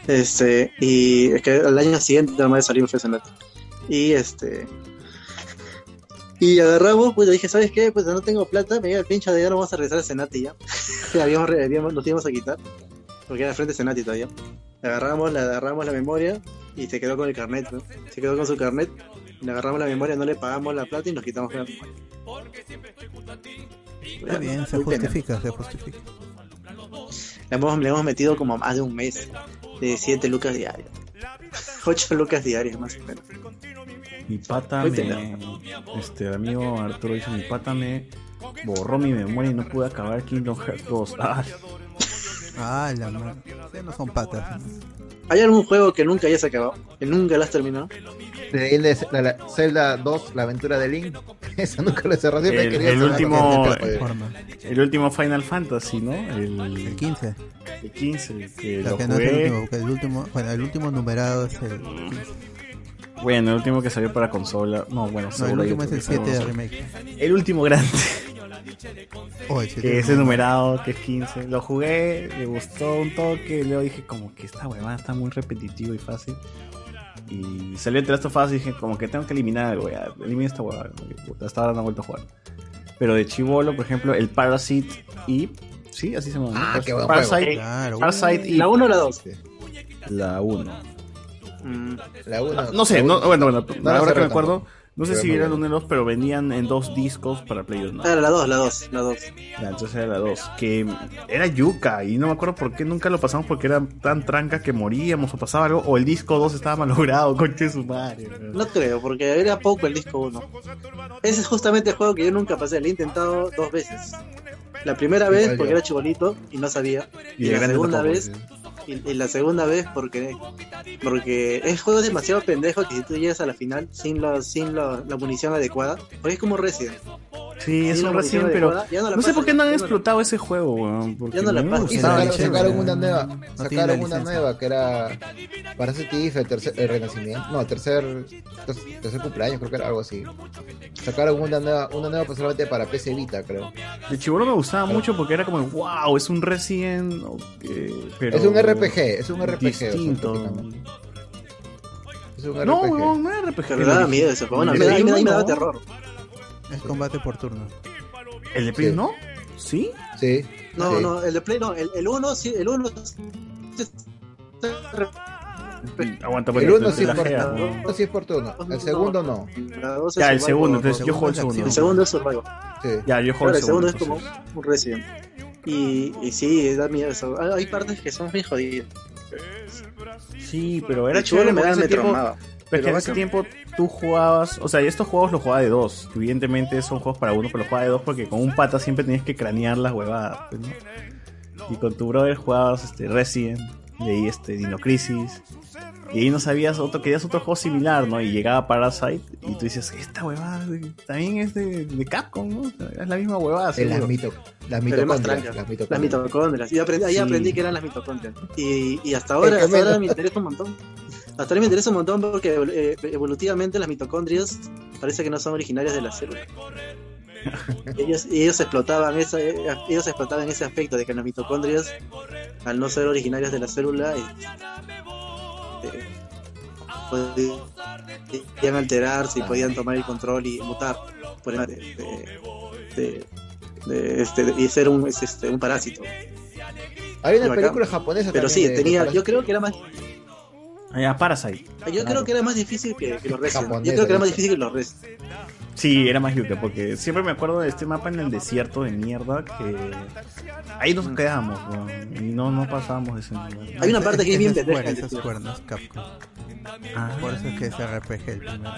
Este, y es que al año siguiente nada más salimos fue Senat. Y este. Y agarramos, pues yo dije, ¿sabes qué? Pues no tengo plata, me llega el pincho de ya no vamos a regresar a Senati ya. (laughs) Que habíamos, habíamos- nos íbamos a quitar. Porque era frente a Senati todavía. Le agarramos, le agarramos la memoria y se quedó con el carnet, ¿no? Se quedó con su carnet. Le agarramos la memoria, no le pagamos la plata y nos quitamos la memoria. Está bien, se justifica, se justifica. Le hemos, le hemos metido como más de un mes de 7 lucas diarias. 8 lucas diarias más o menos. Mi pata Muy me. Este amigo Arturo dice: Mi pata me borró mi memoria y no pude acabar Kingdom Hearts 2. (laughs) Ah, Ah, la madre. Ustedes no son patas. ¿Hay algún juego que nunca hayas acabado? ¿Que nunca lo has terminado? De, de- la, la Zelda 2, la aventura de Link. (laughs) Eso nunca lo he cerrado. Siempre he el, el último. he El último Final Fantasy, ¿no? El, El 15. el 15. Que Lo que no es el jugué. último, porque el último, bueno, el último numerado es el 15. Bueno, el último que salió para consola. No, bueno, No, el seguro hay último es el que salió 7 de para remake. consola. El último grande. Oh, el 7 que es remake. numerado, que es 15. Lo jugué, me gustó un toque. Luego dije, como que esta huevada está muy repetitivo y fácil. Y salió el Us y dije, como que tengo que eliminar algo. Ya, elimina esta huevada. Hasta ahora no he vuelto a jugar. Pero de Chivolo, por ejemplo, el Parasite y. Sí, así se llama. Ah, Pas- qué Parasite, juego. Claro. Parasite y. ¿La 1 o la 2? La 1. La uno- No sé, la no, bueno, bueno, no la ahora que me acuerdo, tampoco. no sé Pero si eran bueno. uno de los, pero venían en dos discos para Play 2. ¿no? Ah, la 2, la 2, la 2. Ya, entonces era la 2. Que era Yuka y no me acuerdo por qué nunca lo pasamos porque era tan tranca que moríamos o pasaba algo. O el disco 2 estaba malogrado, (laughs) conche su madre. No creo, porque era poco el disco 1. Ese es justamente el juego que yo nunca pasé. Lo he intentado dos veces. La primera vez porque era chibolito y no sabía. Y Y, la segunda tampoco, vez. Y, y la segunda vez porque porque es juego demasiado pendejo que si tú llegas a la final sin los sin lo- la munición adecuada, porque es como Resident. Sí, es un Resident, pero adecuada, ya no no sé por qué no han no explotado ese juego, weón. Porque Ya no la pasan. Sacaron, sacaron una nueva, la sacaron una nueva que era Parasite Eve, el tercer el renacimiento, no, el tercer, ter- tercer cumpleaños, creo que era algo así. Sacaron una nueva, una nueva pues, solamente para PC Vita, creo. De Chibolo me gustaba mucho porque era como, wow, es un Resident. pero Es un RPG, es un RPG, o sea, Distinto. Es un No, RPG. weón, no era RPG. Pero me daba miedo mí me daba terror. Es combate por turno. ¿El de Play Sí. no? ¿Sí? Sí. No, sí. no, el de Play no, el, el 1 sí, el 1 Aguanta, El porque uno te- sí te es por turno, el sí es por turno, el segundo no. Ya, el segundo, entonces yo juego el segundo. El segundo es Survival. Sí. Ya, yo juego el el segundo es como un Resident. Y, y sí, da miedo eso. Hay- Hay partes que son bien jodidas. Sí, pero era chévere me da- me tiempo, traumaba. pero Pero en ese tiempo tú jugabas, o sea, y estos juegos los jugaba de dos. Evidentemente son juegos para uno, pero los jugaba de dos porque con un pata siempre tenías que cranear las huevadas, pues, ¿no? Y con tu brother jugabas este Resident, de ahí este Dino Crisis. Y ahí no sabías otro, querías otro juego similar, ¿no? Y llegaba Parasite y tú dices, esta huevada también es de, de Capcom, ¿no? Es la misma huevada. De las, mito, las es más mitocondrias. Las Las mitocondrias. mitocondrias. Y aprendí, ahí Sí. aprendí que eran las mitocondrias. Y, y hasta ahora, Es hasta ahora me interesa un montón. Hasta ahora me interesa un montón porque eh, evolutivamente las mitocondrias parece que no son originarias de la célula. (laughs) ellos, y ellos explotaban esa, eh, ellos explotaban ese aspecto de que las mitocondrias, al no ser originarias de la célula, eh, eh, podían alterarse y podían tomar el control y mutar por el- de, de- de- de este, de- y ser un, es este, un parásito. Hay una película japonesa Pero sí, tenía, Parasite. yo creo que era más, Ah, ya, Parasite. yo creo que era más difícil que, que los Resident. Japonesa, Yo creo que era más difícil que los Resident. Sí, era más yuca, porque siempre me acuerdo de este mapa en el desierto de mierda que ahí nos quedamos, weón, y no, no pasábamos de ese nivel. Hay una parte que es bien pendeja. Square, del ese es desierto. Square, no es Capcom. Ah. Por eso es que es RPG el primero.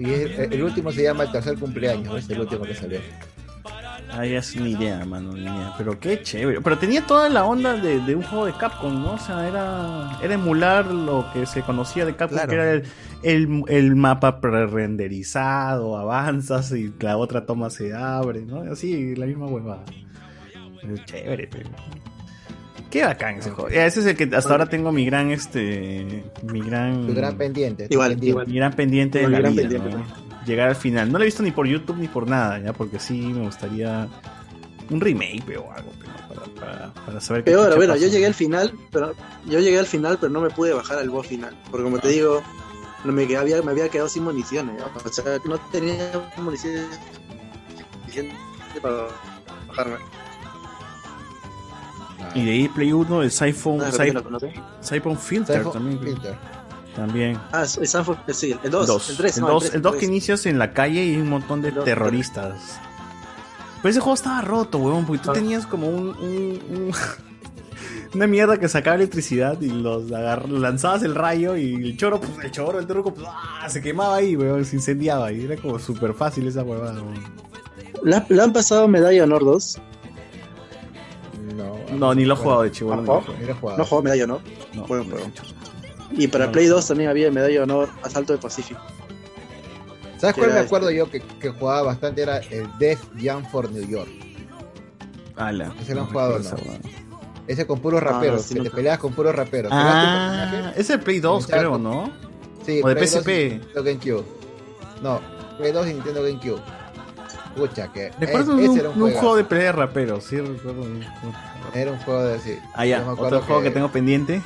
Y el, el último se llama El tercer cumpleaños, es el último que salió. Ah, ya es ni idea, mano, ni idea. Pero qué chévere. Pero tenía toda la onda de, de un juego de Capcom, ¿no? O sea, era, era emular lo que se conocía de Capcom, Claro. que era el, el, el mapa pre-renderizado, avanzas y la otra toma se abre, ¿no? Así, la misma huevada. Chévere, pero... Qué bacán ese juego. Ese es el que hasta ahora tengo mi gran, este... Mi gran... Tu gran pendiente. tu Igual, pendiente. igual. Mi gran pendiente de Mi la gran vida, pendiente, ¿no? Llegar al final. No lo he visto ni por YouTube ni por nada, ¿ya? Porque sí me gustaría un remake o algo, pero, para, para, para saber qué Peor, chucha bueno, yo llegué al final, pero yo llegué al final, pero no me pude bajar al boss final. Porque como te digo, no me, quedé- había, me había quedado sin municiones. ¿no? O sea, no tenía municiones suficientes para bajarme. Y de ahí Play 1, el Siphon, Ah. Siphon Filter Siphon también. Filter. También. Ah, es- es Sanford- sí, el 2, Dos. el 3, el no, 2, tres, el dos tres. que inicias en la calle y un montón de El dos, terroristas. Pero ese juego estaba roto, weón, porque tú Ah. tenías como un... un- un- Una mierda que sacaba electricidad y los agar- lanzabas el rayo y el choro, pues, el choro, el truco, pues, ¡ah! se quemaba ahí, weón, se incendiaba y era como súper fácil esa huevada. weón. ¿Le, le han pasado Medalla de Honor 2? No, No, ni lo he jugado de chivo. ¿No jugado. ¿No jugó Medalla de Honor? No, juego. Y para No. Play 2 también había Medalla de Honor Asalto del Pacífico. ¿Sabes cuál me acuerdo yo que, que jugaba bastante? Era el Death Jam for New York. Ala. Ese lo han no jugado, ¿no? Ese con puros No, no, raperos, sí, que te peleas con puros raperos. Ah, es Play 2, Exacto. creo, ¿no? Sí, o de Play 2 PSP. y Nintendo GameCube. No, Play 2 y Nintendo GameCube. Pucha, que Recuerdo es- un, ese era un, juego de pelea de raperos, sí, recuerdo. un- Era un juego de sí. Ah, ya, otro juego que... tengo pendiente.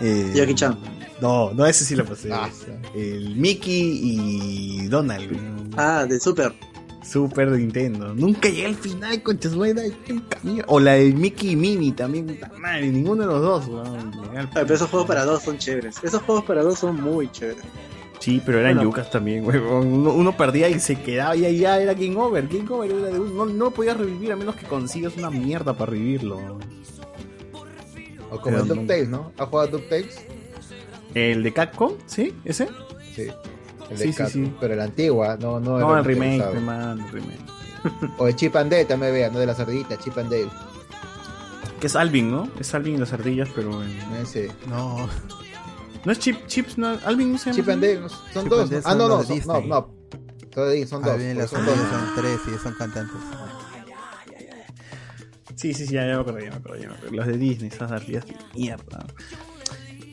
Eh, Jackie Chan. No, no, ese sí lo pasé. Ah. El Mickey y Donald. Ah, de Super. Super Nintendo. Nunca llegué al final, conchas. O la de Mickey y Minnie también. puta Madre, ninguno de los dos. weón. Pero esos juegos para dos son chéveres. Esos juegos para dos son muy chéveres. Sí, pero eran Bueno. yucas también, huevón. Uno, uno perdía y se quedaba y ahí ya era Game Over. Game Over era de uno. No, no lo podías revivir a menos que consigas una mierda para revivirlo. O como el Pero DuckTales, ¿no? ¿Has jugado DuckTales? ¿El de Capcom? ¿Sí? ¿Ese? Sí. El de Sí, sí, sí. Pero la antigua, no, no, No, el remake, hermano, el remake. O el Chip and Dale también vea, no de las ardillitas, Chip and Dale. Que es Alvin, ¿no? Es Alvin y las ardillas, pero en... Ese. No. ¿No es Chip, Chips? No, Alvin no se llama Chip and? Dale, son Chip dos. Ah, no, no, son, no, no. Son, de- son Ah, dos. bien, porque las son dos. ardillas son tres y son cantantes. Sí, sí, sí, ya, ya me acuerdo, ya me acuerdo, ya me acuerdo. Los de Disney, esas ardillas de mierda.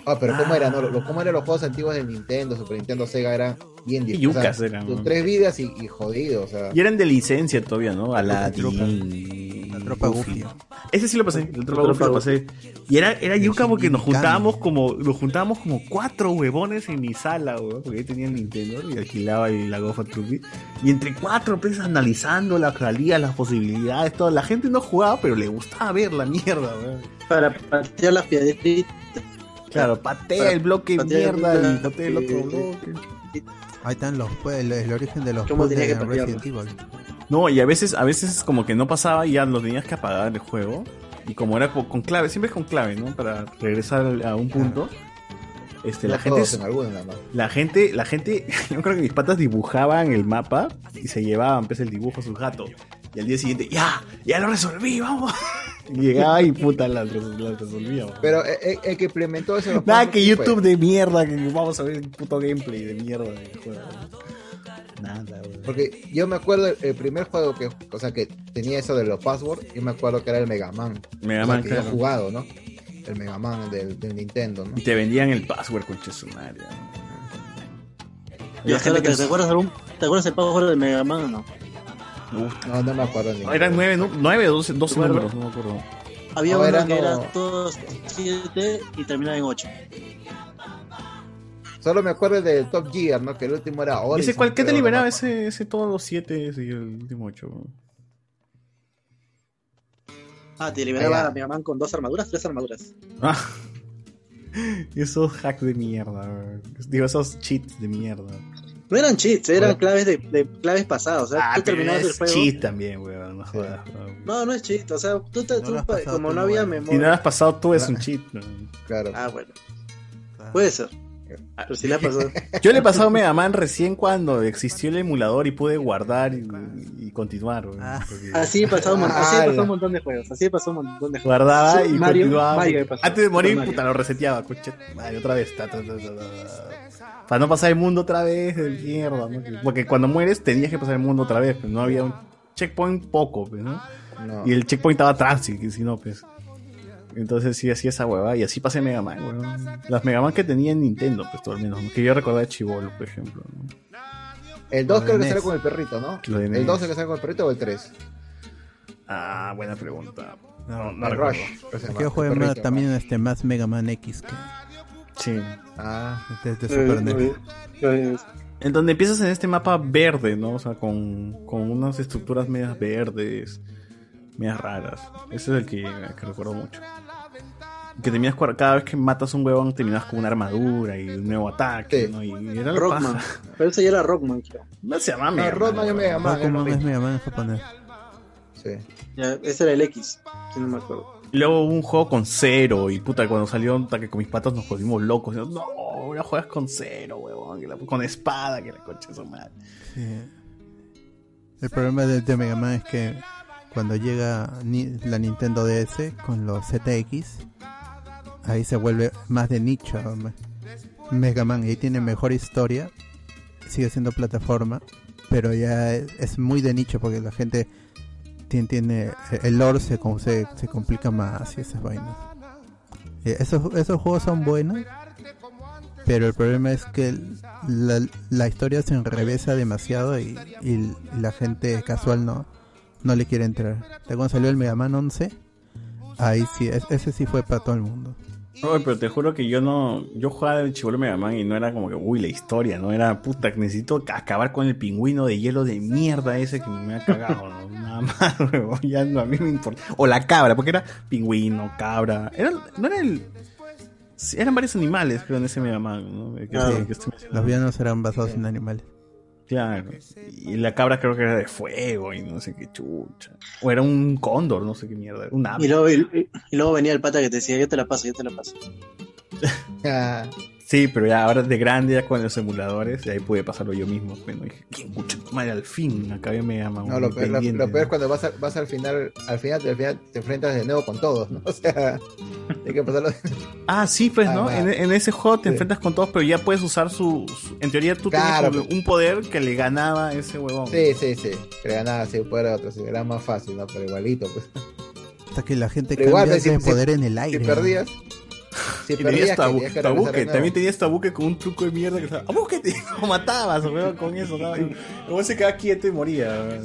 Ah, pero ¿cómo era? No, Lo- ¿Cómo eran los juegos antiguos de Nintendo, Super Nintendo, Sega? Eran bien Qué difíciles. yucas eran, Tus tres vidas y, y jodido, o sea. Y eran de licencia todavía, ¿no? tropa. Aladdin. La tropa Goofy. Ese sí lo pasé, el tropa La tropa lo pasé. Y era, era yuca porque nos juntábamos como, nos juntábamos como cuatro huevones en mi sala, weón, porque ahí tenía el Nintendo y alquilaba y la Gofa Trupi. Y entre cuatro, pues, analizando las realidad, las posibilidades, todo. La gente no jugaba, pero le gustaba ver la mierda, weón. Para patear las piedritas. Claro, (laughs) patea Para el bloque patear mierda y el- patea el otro bloque. Ahí están los pues, el, el origen de los ¿Cómo tenía que de Resident Evil. No, y a veces, a veces como que no pasaba y ya lo tenías que apagar el juego. Y como era co- con clave, siempre es con clave, ¿no? Para regresar a un punto. Este, la gente. La gente, la (laughs) gente, yo creo que mis patas dibujaban el mapa y se llevaban pues el dibujo a sus gatos. Y al día siguiente, ya, ya lo resolví, vamos. (laughs) Llegaba y puta la, la resolvía. Pero eh, eh, el que implementó eso. Nada que. YouTube de mierda, que vamos a ver el puto gameplay de mierda del juego. Nada, weón. Porque yo me acuerdo el, el primer juego que, o sea, que tenía eso de los passwords, yo me acuerdo que era el Mega Man. Mega O sea, Man, que yo claro. jugado, ¿no? El Mega Man del, del Nintendo, ¿no? Y te vendían el password con chesumaria. Y hasta ahora, ¿te, te acuerdas algún, ¿Te acuerdas el password de Mega Man o no? No, no me acuerdo ni. Eran nueve, nu- nueve o doce, doce números, no me acuerdo. Había No, uno era que no- era todos 7 y terminaba en 8. Solo me acuerdo del Top Gear, ¿no? Que el último era ¿Y Horizon. ese cuál, qué te liberaba ¿no? ese, ese todos los siete y el último ocho? Ah, te liberaba a Mega Man con dos armaduras, tres armaduras. Ah. (laughs) Esos hacks de mierda, weón. digo, esos cheats de mierda. No eran cheats, eran Bueno. claves de, de claves pasadas. O sea, Ah, tú pero terminabas el es juego. cheat también, weón, no jodas. No, no es cheat. O sea, tú, te- No tú como tú, no había vale. Si no memoria. lo has pasado tú es un cheat. weón. Claro. Ah, bueno. Puede ser. Pero si la pasó. (laughs) Yo le he pasado Mega Man recién cuando existió el emulador y pude guardar y, y continuar. porque Así he pasado, mon- así he Ah, pasado un montón de juegos. Así he pasado un montón de juegos. Guardaba Sí, y Mario, continuaba. Mario. Antes de morir, Mario. puta, lo reseteaba, coche. Madre, otra vez. ta, ta, ta, ta, ta. Para no pasar el mundo otra vez, de mierda. ¿no? Porque cuando mueres tenías que pasar el mundo otra vez, pero no había un checkpoint poco, pues, ¿no? No. Y el checkpoint estaba atrás, y si no, pues. Entonces sí hacía esa hueva y así pasé Mega Man, weón. Las Mega Man que tenía en Nintendo, pues todo al menos. Que yo recordaba de Chivolo, por ejemplo. ¿no? El 2 Lo de creo que sale con el perrito, ¿no? Lo de ¿El NES. 2 es el que sale con el perrito o el 3? Ah, buena pregunta. No, no el recuerdo. Rush. Yo jugué también este más Mega Man X que Sí. Ah, desde Super NES. En donde empiezas en este mapa verde, ¿no? O sea, con, con unas estructuras medias verdes, medias raras. Ese es el que, que recuerdo mucho. Que terminas cada vez que matas un huevón, terminas con una armadura y un nuevo ataque, Sí. ¿no? Y era Rockman. paja. Pero ese ya era Rockman, creo. No se llama No, Mega Rodman Man, y Mega Man. Era es Mega Man en japonés. mismo. Sí. Ya, ese era el X, si no me acuerdo. Luego hubo un juego con cero. Y puta, cuando salió que con mis patos nos volvimos locos. Y, no, ahora juegas con cero, huevón. con espada, que la concha su madre. Sí. El problema de, Mega Man es que cuando llega la Nintendo DS con los ZX, ahí se vuelve más de nicho. me- Mega Man ahí tiene mejor historia, sigue siendo plataforma, pero ya es, es muy de nicho porque la gente tiene, tiene el lore se, se, se complica más y esas vainas. Eh, Esos, esos juegos son buenos, pero el problema es que la, la historia se enrevesa demasiado y, y la gente casual no, no le quiere entrar. Ya Cuando salió el Mega Man 11, ahí sí, es- ese sí fue para todo el mundo. Ay, pero te juro que yo no. Yo jugaba de chivolo Mega Man y no era como que, uy, la historia, no era puta, que necesito acabar con el pingüino de hielo de mierda ese que me ha cagado, ¿no? Nada más, (laughs) huevón, ya no, a mí me importa. O la cabra, porque era pingüino, cabra. Era, no era el. sí, eran varios animales, creo, en ese Mega Man, ¿no? Que- Sí, el que estoy los villanos eran basados en animales. Claro. Y la cabra creo que era de fuego y no sé qué chucha. O era un cóndor, no sé qué mierda. Un ave. Y luego, y, y luego venía el pata que te decía, yo te la paso, yo te la paso. Sí, pero ya ahora de grande, ya con los emuladores, y ahí pude pasarlo yo mismo. Bueno, dije, ¿quién tu madre al fin? Acabé me llama No, lo, peor- lo- lo peor es cuando vas, a- vas al final, al final, al final te enfrentas de nuevo con todos, ¿no? (laughs) O sea, hay que pasarlo. Ah, sí, pues, ¿no? En, ese juego te Sí. enfrentas con todos, pero ya puedes usar su... su- en teoría tú Claro, tenías como un poder que le ganaba a ese huevón. Sí, sí, sí. Que le ganaba así poder a otro, sí, era más fácil, ¿no? Pero igualito, pues. Hasta que la gente Pero cambia pues, si- de si- poder en el si aire. ¿no? Si tenías tenías que tabuque, también tenías tabuque con un truco de mierda que estaba, ¡abúquete! (laughs) Lo matabas, weón, con eso, ¿no? Luego se quedaba quieto y moría.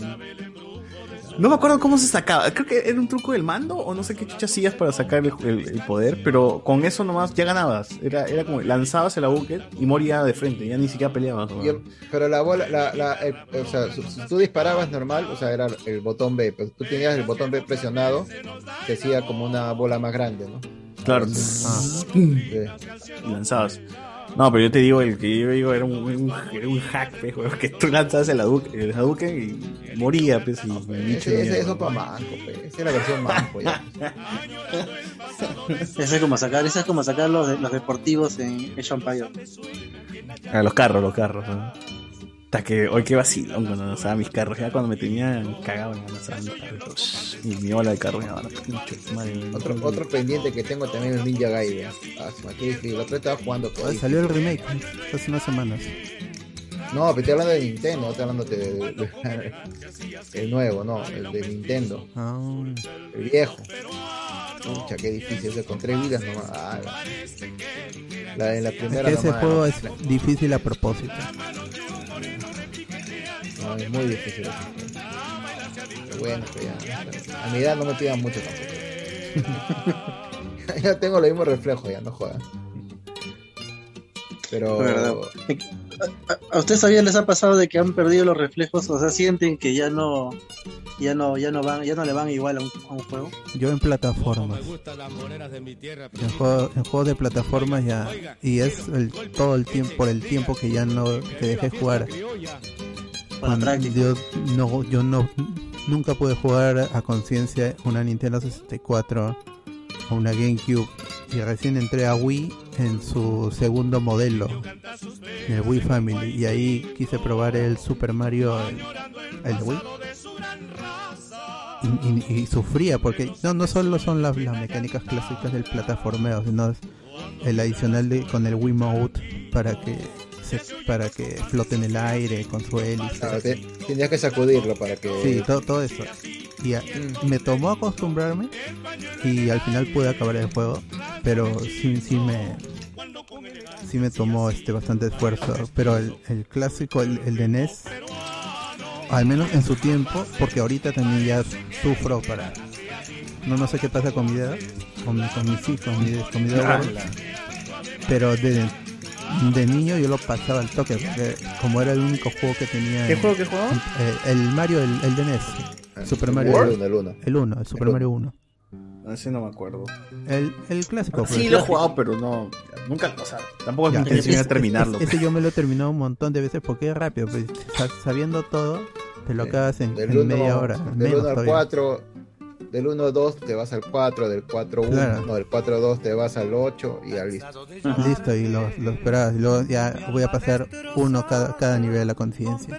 No me acuerdo cómo se sacaba. Creo que era un truco del mando o no sé qué chucha hacías para sacar el, el- el poder, pero con eso nomás ya ganabas. Era, era como lanzabas el bucket y moría de frente, ya ni siquiera peleabas. weón. Yo- pero la bola, la, la, el- o sea, si tú disparabas normal, o sea, era el botón B, pero tú tenías el botón B presionado, se hacía como una bola más grande, ¿no? Claro. Ah. Y lanzabas. No, pero yo te digo, el que yo digo era un, un, era un hack, pues, weón, que tú lanzabas el Hadouken, el Hadouken y moría, pues, y Ese, ese es otro manco, pe. Esa es la versión manco, ya. (laughs) Es como sacar, ese es como sacar los, de- los deportivos en Age. Ah, los carros, los carros. ¿no? Hasta que hoy qué vacilón cuando lanzaba mis carros. Ya cuando me tenían cagado en lanzar mis carros. Y mi ola de carro ya ahora, pinche madre. Otro, otro pendiente que tengo también es Ninja Gaiden. Ah, otro estaba jugando Ah, todavía. salió el remake hace unas semanas. No, pero estoy hablando de Nintendo, no estoy hablando de, de- de- (laughs) el nuevo, no, el de Nintendo. Ah. El viejo. Pucha, qué difícil, ese con tres vidas nomás. Ah, la, la de la Es primera que ese nomás, juego ¿no? es difícil a propósito. No, es muy difícil juego. Pero bueno, pues ya. A mi edad no me pidan mucho tampoco. (laughs) ya tengo los mismos reflejos, ya no jodan. Pero. ¿Verdad? ¿A, ustedes todavía les ha pasado de que han perdido los reflejos? O sea, sienten que ya no, ya no, ya no van, ya no le van igual a un, a un juego. Yo en plataformas. En, juego- en juegos de plataformas ya. Y es el, todo el tiempo, por el tiempo que ya no, que dejé jugar. Yo no, yo no, nunca pude jugar a conciencia una Nintendo 64 o una GameCube. Y recién entré a Wii en su segundo modelo, en el Wii Family. Y ahí quise probar el Super Mario, el, el de Wii. Y, y- y sufría porque no, no solo son las, las mecánicas clásicas del plataformeo, sino es el adicional de, con el Wii Mode para que se, para que flote en el aire con su hélice. Te- tenías que sacudirlo para que. Sí, todo, todo eso. Y a- me tomó acostumbrarme y al final pude acabar el juego, pero sí, sí me sí me tomó este bastante esfuerzo. Pero el, el clásico, el, el de NES, al menos en su tiempo, porque ahorita también ya sufro para... No, no sé qué pasa con mi dedo, con, mi- con mis hijos, con mi, con mi dedo Ah. Pero de, de niño yo lo pasaba al toque, porque como era el único juego que tenía... ¿Qué en- juego, qué juego? eh, el Mario, el, el de NES. Super el Mario World, el uno. El 1, el Super El Mario 1. Ese no me acuerdo. El, el clásico. pues, Sí, el lo he jugado, pero no. Nunca, o sea, tampoco es Ya, mi intención era terminarlo. ese- ese yo me lo he terminado un montón de veces porque es rápido. pues, sa- sabiendo todo, te lo acabas en, en 1 media hora. del menos 1 al todavía. 4. Del 1-2 te vas al 4, del 4-1, Claro. no, del 4-2 te vas al 8 y ya listo. Listo, y lo, lo esperabas. Y luego ya voy a pasar uno cada, cada nivel de la conciencia.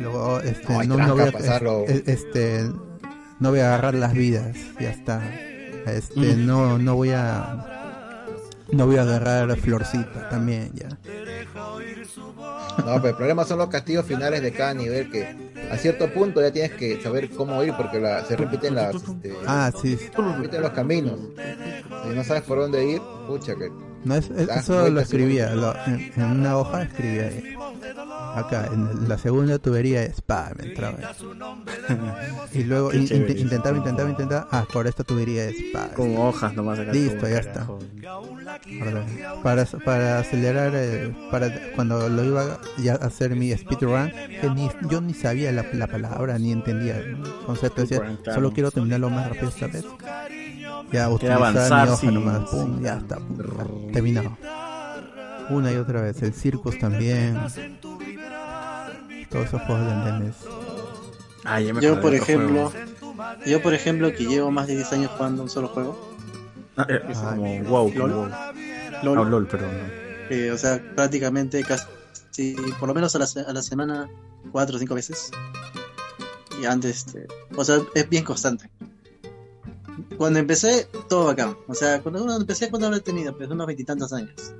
Luego, este, no, tranca, no voy a, pasarlo. es- este, no voy a agarrar las vidas. Ya está. Este, Mm. no, no voy a, no voy a agarrar florcita también, ya. No, pero el problema son los castigos finales de cada nivel que a cierto punto ya tienes que saber cómo ir porque la- se repiten las este, Ah, sí. se repiten los caminos. Si no sabes por dónde ir, pucha que No, es, es- das eso lo escribía, lo- en, en una hoja escribía ahí. Acá, en la segunda tubería es pa, me entraba. (laughs) y luego in- int- intentaba, intentaba, intentaba. Ah, por esta tubería es pa. Con hojas nomás acá. Listo, ya está. Para, para acelerar, eh, para cuando lo iba ya a hacer mi speedrun, que ni, yo ni sabía la, la palabra, ni entendía el concepto. Decía, solo quiero terminarlo más rápido esta vez. Ya, utilizar avanzar mi hoja sin- nomás. Pum, ya está. pum, ya, terminado. Una y otra vez. El Circus también. Todos esos juegos de NES. Ah, ya me Yo, acordé por de otro ejemplo, juego. yo, por ejemplo, que llevo más de 10 años jugando un solo juego. Ah, eh, es como WoW, LOL. WoW. LOL. Ah, LOL, perdón. Eh, o sea, prácticamente casi, por lo menos a la, se- a la semana, cuatro o cinco veces. Y antes, este, o sea, es bien constante. Cuando empecé, todo bacán. O sea, cuando uno empecé, cuando habré tenido, pues unos veintitantos años.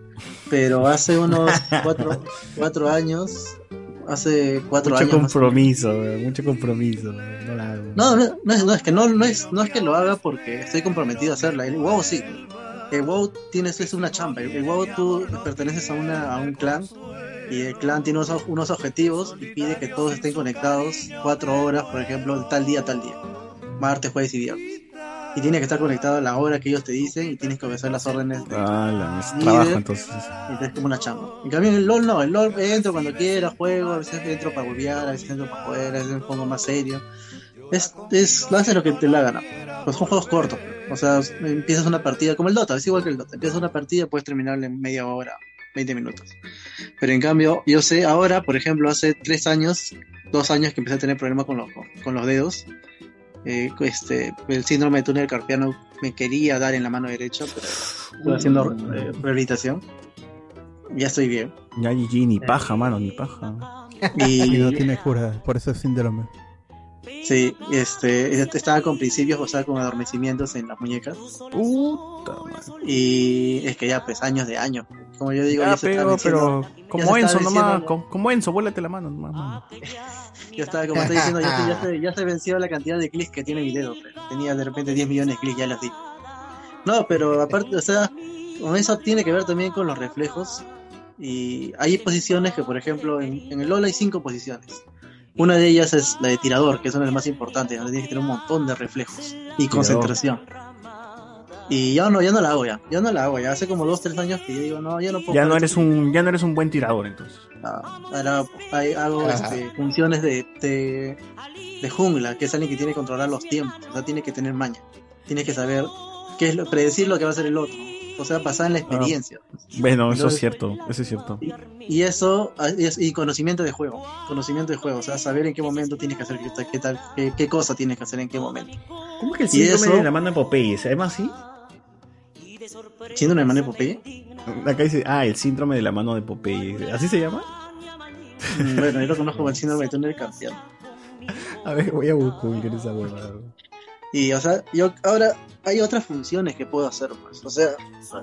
Pero hace unos cuatro, cuatro años, hace cuatro Mucho años. compromiso, weón, mucho compromiso. No la hago. No, no, no es, no, es que no, no es, no es que lo haga porque estoy comprometido a hacerla. El WoW sí. El WoW tienes es una chamba. El WoW tú perteneces a una a un clan y el clan tiene unos, unos objetivos y pide que todos estén conectados cuatro horas, por ejemplo, tal día, tal día. Martes, jueves y viernes. Y tienes que estar conectado a la hora que ellos te dicen y tienes que obedecer las órdenes de Ah, la, líder. trabajo entonces. Y es como una chamba. En cambio, en el LOL no, el LOL entro cuando quiera, juego, a veces entro para volviar, a veces entro para jugar, a veces me pongo más serio. Es, es, lo haces lo que te la gana. Pues son juegos cortos. O sea, empiezas una partida como el Dota, es igual que el Dota. Empiezas una partida, puedes terminarla en media hora, 20 minutos. Pero en cambio, yo sé ahora, por ejemplo, hace tres años, dos años que empecé a tener problemas con los, con los dedos. Eh, este, el síndrome de túnel carpiano me quería dar en la mano derecha, pero estoy haciendo eh, rehabilitación. Ya estoy bien. Ya GG, ni paja, mano, ni paja. Y- (laughs) Y no tiene cura, por eso es síndrome. Sí, este, estaba con principios, o sea, con adormecimientos en las muñecas. Y es que ya, pues, años de años. Como yo digo, Ya, ya se pero, está diciendo- pero ya como se Enzo nomás, como, como Enzo, vuélate la mano nomás. mano. Ya está, como estoy diciendo, ya se, ya, se, ya se venció la cantidad de clics que tiene mi dedo. pues. Tenía de repente 10 millones de clics, ya los di. No, pero aparte, o sea, con eso tiene que ver también con los reflejos. Y hay posiciones que, por ejemplo, en, en el LoL hay cinco posiciones. Una de ellas es la de tirador, que es una de las más importantes, donde tienes que tener un montón de reflejos y concentración. Y ya no, ya no la hago ya, ya no la hago ya. Hace como dos, tres años que yo digo, no, ya no puedo. Ya no eres un, ya no eres un buen tirador entonces. Ahora hay- hago este, funciones de, de, de jungla, que es alguien que tiene que controlar los tiempos, o sea, tiene que tener maña, tiene que saber qué es lo, predecir lo que va a hacer el otro, o sea, basada en la experiencia. Bueno, eso es cierto, eso es cierto. Y eso, ah, es- y conocimiento de juego, conocimiento de juego, o sea, saber en qué momento tienes que hacer qué, tal- qué, cosa tienes que hacer en qué momento. ¿Cómo que el síndrome eso- de la mano de Popeye? ¿Se llama así? ¿Síndrome de mano de Popeye? Acá dice, ah, el síndrome de la mano de Popeye. ¿Así se llama? Mm, Bueno, yo lo conozco como el síndrome de túnel campeón. (laughs) A ver, voy a buscar esa huevada. Y, o sea, yo ahora hay otras funciones que puedo hacer más. O sea,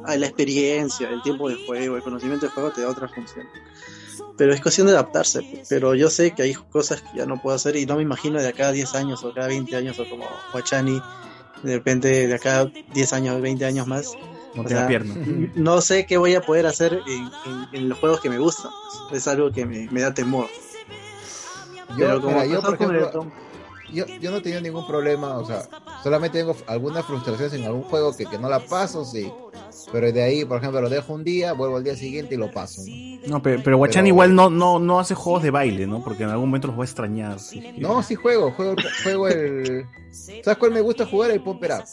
hay la experiencia, el tiempo de juego, el conocimiento de juego te da otras funciones. Pero es cuestión de adaptarse. Pero yo sé que hay cosas que ya no puedo hacer y no me imagino de acá a 10 años o cada 20 años o como Guachani, de repente de acá a 10 años, 20 años más. No O sea, pierna. No sé qué voy a poder hacer en, en- en los juegos que me gustan. Es algo que me, me da temor. Yo, Pero como mira, yo, por con el ejemplo, yo, yo no he tenido ningún problema, o sea, solamente tengo algunas frustraciones en algún juego que, que no la paso, sí. Pero de ahí, por ejemplo, lo dejo un día, vuelvo al día siguiente y lo paso. ¿no? No, pero, pero Guachani Pero- igual no, no, no hace juegos de baile, ¿no? Porque en algún momento los va a extrañar. sí. No, sí juego, juego, juego el... ¿Sabes cuál me gusta jugar? El Pumper Up.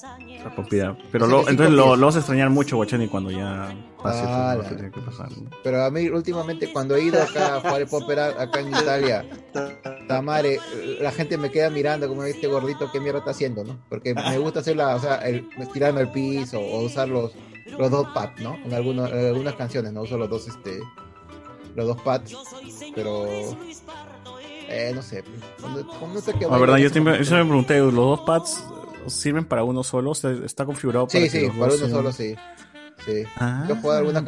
La propiedad. Pero Ese lo- que sí entonces lo, lo vas a extrañar mucho, Guachani, cuando ya pase Ah, todo lo que tiene que pasar. ¿no? Pero a mí últimamente cuando he ido acá a jugar el Pumper Up acá en Italia, puta madre, la gente me queda mirando como este gordito, ¿qué mierda está haciendo, no? Porque me gusta hacer la, o sea, el, tirarme al piso o usar los, los dos pads, ¿no? En, algunos, en algunas canciones, ¿no? Uso los dos, este, los dos pads, pero, eh, no sé, cuando te queda La verdad, yo siempre, yo me pregunté, ¿los dos pads sirven para uno solo? ¿Está configurado para Sí, sí, para uno solo, sí. Sí. Ah. Yo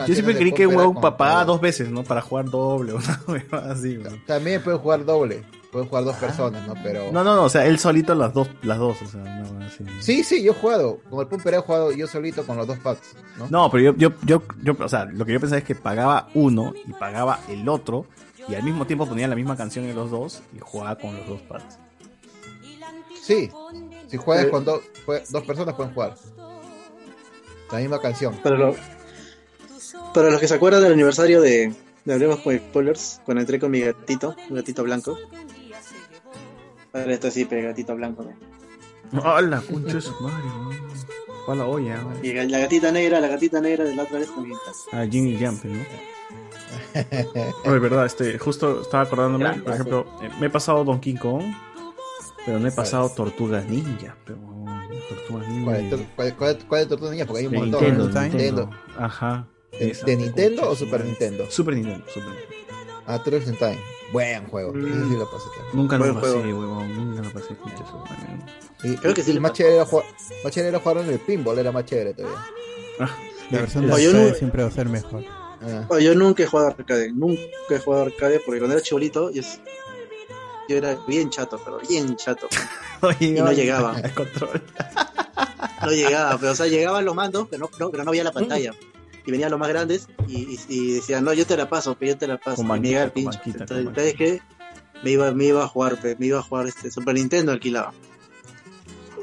Yo siempre creí que pop un papá dos veces, ¿no? Para jugar doble o (laughs) una huevada así, güey. También pueden jugar doble, pueden jugar dos personas, ¿no? Pero... Ah. No, no, no, o sea, él solito las dos, las dos, o sea, no, así. Sí, sí, yo he jugado, con el Pumper he jugado yo solito con los dos pads, ¿no? No, pero yo, yo, yo, yo, o sea, lo que yo pensaba es que pagaba uno y pagaba el otro y al mismo tiempo ponía la misma canción en los dos y jugaba con los dos pads. Sí, si juegas con dos, jue- dos personas pueden jugar. La misma canción. Para, lo- para los que se acuerdan del aniversario de, de Hablemos con Spoilers, cuando entré con mi gatito, un gatito blanco. Ahora esto sí, pero gatito blanco. ¿no? ¡Hola, concha de su madre! ¿Cuál la olla? Y la gatita negra, la gatita negra de la otra vez también. Ah, Jimmy Jump, ¿no? No, de verdad, este, justo estaba acordándome, Gran por ejemplo, eh, me he pasado Donkey Kong, pero no he pasado Tortugas Ninja, pero Tortugas Ninja. ¿Cuál es, de- cuál, cuál, cuál es Tortuga Ninja? Porque hay un de montón. Nintendo, ¿no? Nintendo. Ajá. ¿De, de Nintendo o Super. Nintendo? Super Nintendo, Super Nintendo. Ah, Turtles in Time. Buen juego. Ese sí lo pasé. Nunca lo Buen pasé, juego. huevón, nunca lo pasé, su madre. Y, Creo que sí lo más chévere, era jugar, más chévere era jugar en el pinball, era más chévere todavía. La versión de Oye, arcade no- siempre va a ser mejor. Ah. Oye, yo nunca he jugado arcade, nunca he jugado arcade porque cuando era chibolito yo, es- yo era bien chato, pero bien chato. (laughs) y no llegaba. El (laughs) control. No llegaba, pero o sea, llegaban los mandos, pero no, no, pero no veía la pantalla. Y venían los más grandes y, y, y decían, no, yo te la paso, pero yo te la paso. Con y me el Entonces, ¿sabes qué? Me iba, me iba a jugar, me iba a jugar este Super Nintendo alquilaba.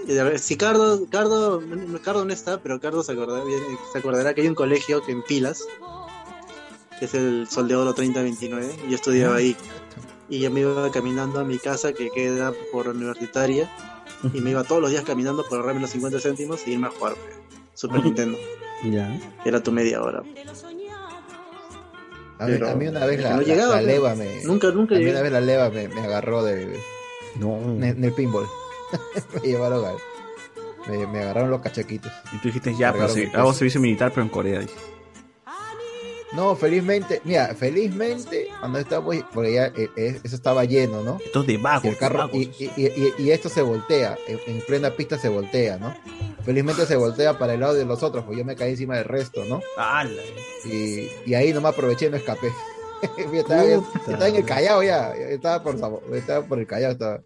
Y a ver, si Cardo, Cardo, Cardo no está, pero Cardo se acordará, se acordará que hay un colegio que en Pilas, que es el Sol de Oro 3029, y yo estudiaba ahí. Y yo me iba caminando a mi casa que queda por universitaria, y me iba todos los días caminando por ahorrarme los 50 céntimos y irme a jugar pe, Super Nintendo. Ya. Era tu media hora. A mí, Pero- a mí una vez la, que no la- llegaba, la pe. leva me. Nunca, nunca A mí una vez la leva me, me agarró de, No. en, en el pinball. (laughs) me llevaron al. Me, me agarraron los cachaquitos. Y tú dijiste, ya, pero sí, hago servicio militar, pero en Corea. dije. No, felizmente, mira, felizmente, cuando estábamos, porque ya eh, eh, eso estaba lleno, ¿no? Esto es de vagos, Y el carro, de y, vagos. y- y- y esto se voltea, en, en plena pista se voltea, ¿no? Felizmente se voltea para el lado de los otros, pues yo me caí encima del resto, ¿no? ¡Hala! Y, y ahí nomás aproveché y no escapé. (laughs) yo, estaba, yo estaba en el Callao ya, estaba por, estaba por el Callao, estaba.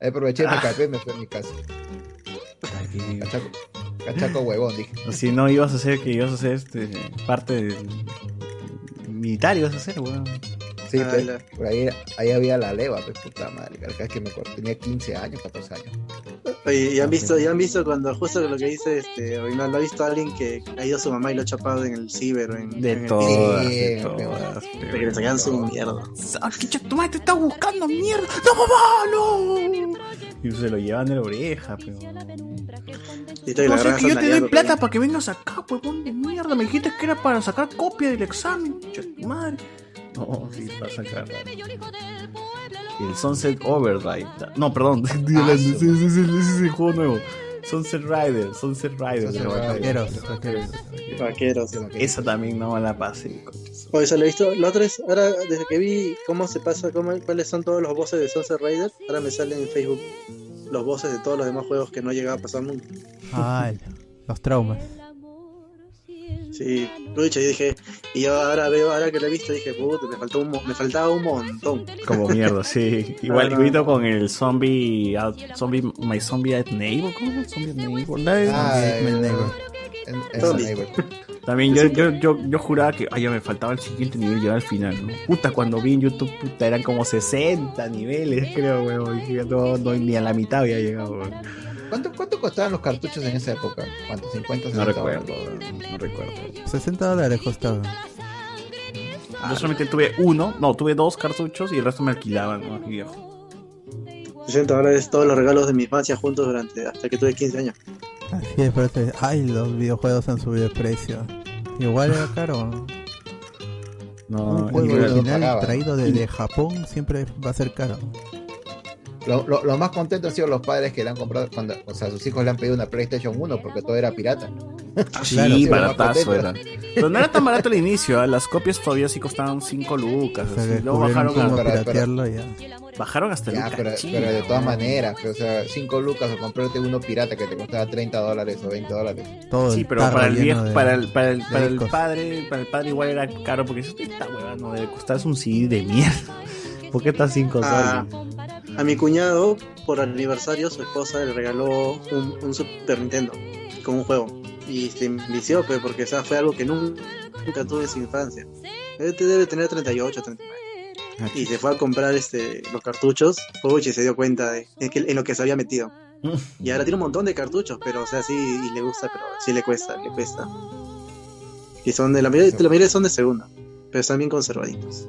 Ahí aproveché, me Ah. escapé y me fui a mi casa. Cachaco, cachaco huevón, dije. Si no ibas a hacer que ibas a hacer este, parte del militar, ibas a hacer, weón. Sí, Ah, pues, la- por ahí, ahí había la leva, pues puta madre. Vez que me tenía 15 años, 14 años. Oye, ¿ya han visto, ya han visto cuando justo lo que dice este, o no, ¿lo ha visto a alguien que ha ido a su mamá y lo ha chapado en el ciber o en, De en el todas, Sí, de todas. de que le sacan su mierda. ¡Qué tu madre te está buscando, mierda! ¡No, mamá, no! Y se lo llevan de la oreja, pero. La agarras que yo te doy plata para que vengas acá, huevón de mierda. Me dijiste que era para sacar copia del examen, madre. No, sí, para sacar. Y el Sunset Overdrive. No, perdón. Ese, es el juego nuevo. Sunset Rider, Sunset Rider. Sunset batalla. Vaqueros, Vaqueros. Esa también no me la pasé. Oye, se lo he visto. La otra es, ahora desde que vi cómo se pasa, cómo, cuáles son todos los bosses de Sunset Rider, ahora me salen en Facebook los bosses de todos los demás juegos que no llegaba a pasar nunca. Ay, los traumas. Sí, pucha, yo dije, y yo ahora veo, ahora que lo he visto, dije, puta, me, faltó un, mo- me faltaba un montón. Como mierda, sí. (laughs) Igual, No, no. igualito con el zombie, out- zombie, My Zombie at Neighbor, ¿cómo es? Zombie at Neighbor. Ah, Neighbor. En- en. Neighbor. También yo, yo, yo, yo juraba que ay, ya me faltaba el siguiente nivel llegar al final, ¿no? Puta, cuando vi en YouTube, puta, eran como 60 niveles, creo, weón. No, no, ni a la mitad había llegado, weón. ¿Cuánto, ¿Cuánto costaban los cartuchos en esa época? ¿Cuánto? ¿50? No 60 recuerdo, dólares? weón, no recuerdo. 60 dólares costaba. Yo solamente tuve uno, no, tuve dos cartuchos y el resto me alquilaban, ¿no? Yo, 60 dólares todos los regalos de mi infancia juntos durante hasta que tuve 15 años. Así es, pero te- ay, los videojuegos han subido de precio. Igual era caro. No, Un juego original traído desde Japón siempre va a ser caro. Lo, lo- lo más contento han sido los padres que le han comprado, cuando, o sea, sus hijos le han pedido una PlayStation 1 porque todo era pirata. (laughs) Sí, Claro, sí, más baratazo era. Pero no era tan barato al inicio, ¿ah? las copias todavía sí costaban 5 lucas. O sea, Luego bajaron cómo a, Pero- piratearlo ya. bajaron hasta Ya, el pero, pero de todas maneras, o sea, 5 lucas o comprarte uno pirata que te costaba 30 dólares o 20 dólares. Todo Sí, pero para el viejo, de- para el, para el, para el padre, para el padre igual era caro porque dice, esta hueva no debe costar es un CD de mierda. ¿Por qué está 5 Ah, soles? a mi cuñado, por aniversario, su esposa le regaló un, un Super Nintendo con un juego. Y se envició, pues, porque o sea, fue algo que nunca, nunca tuve en su infancia. Este debe tener 38, 39. Y se fue a comprar este los cartuchos. Uy, y se dio cuenta de en, que- en lo que se había metido. (laughs) Y ahora tiene un montón de cartuchos, pero o sea, sí, y le gusta, pero sí le cuesta, le cuesta. Y son de la mayoría, la mayoría son de segunda, pero están bien conservaditos.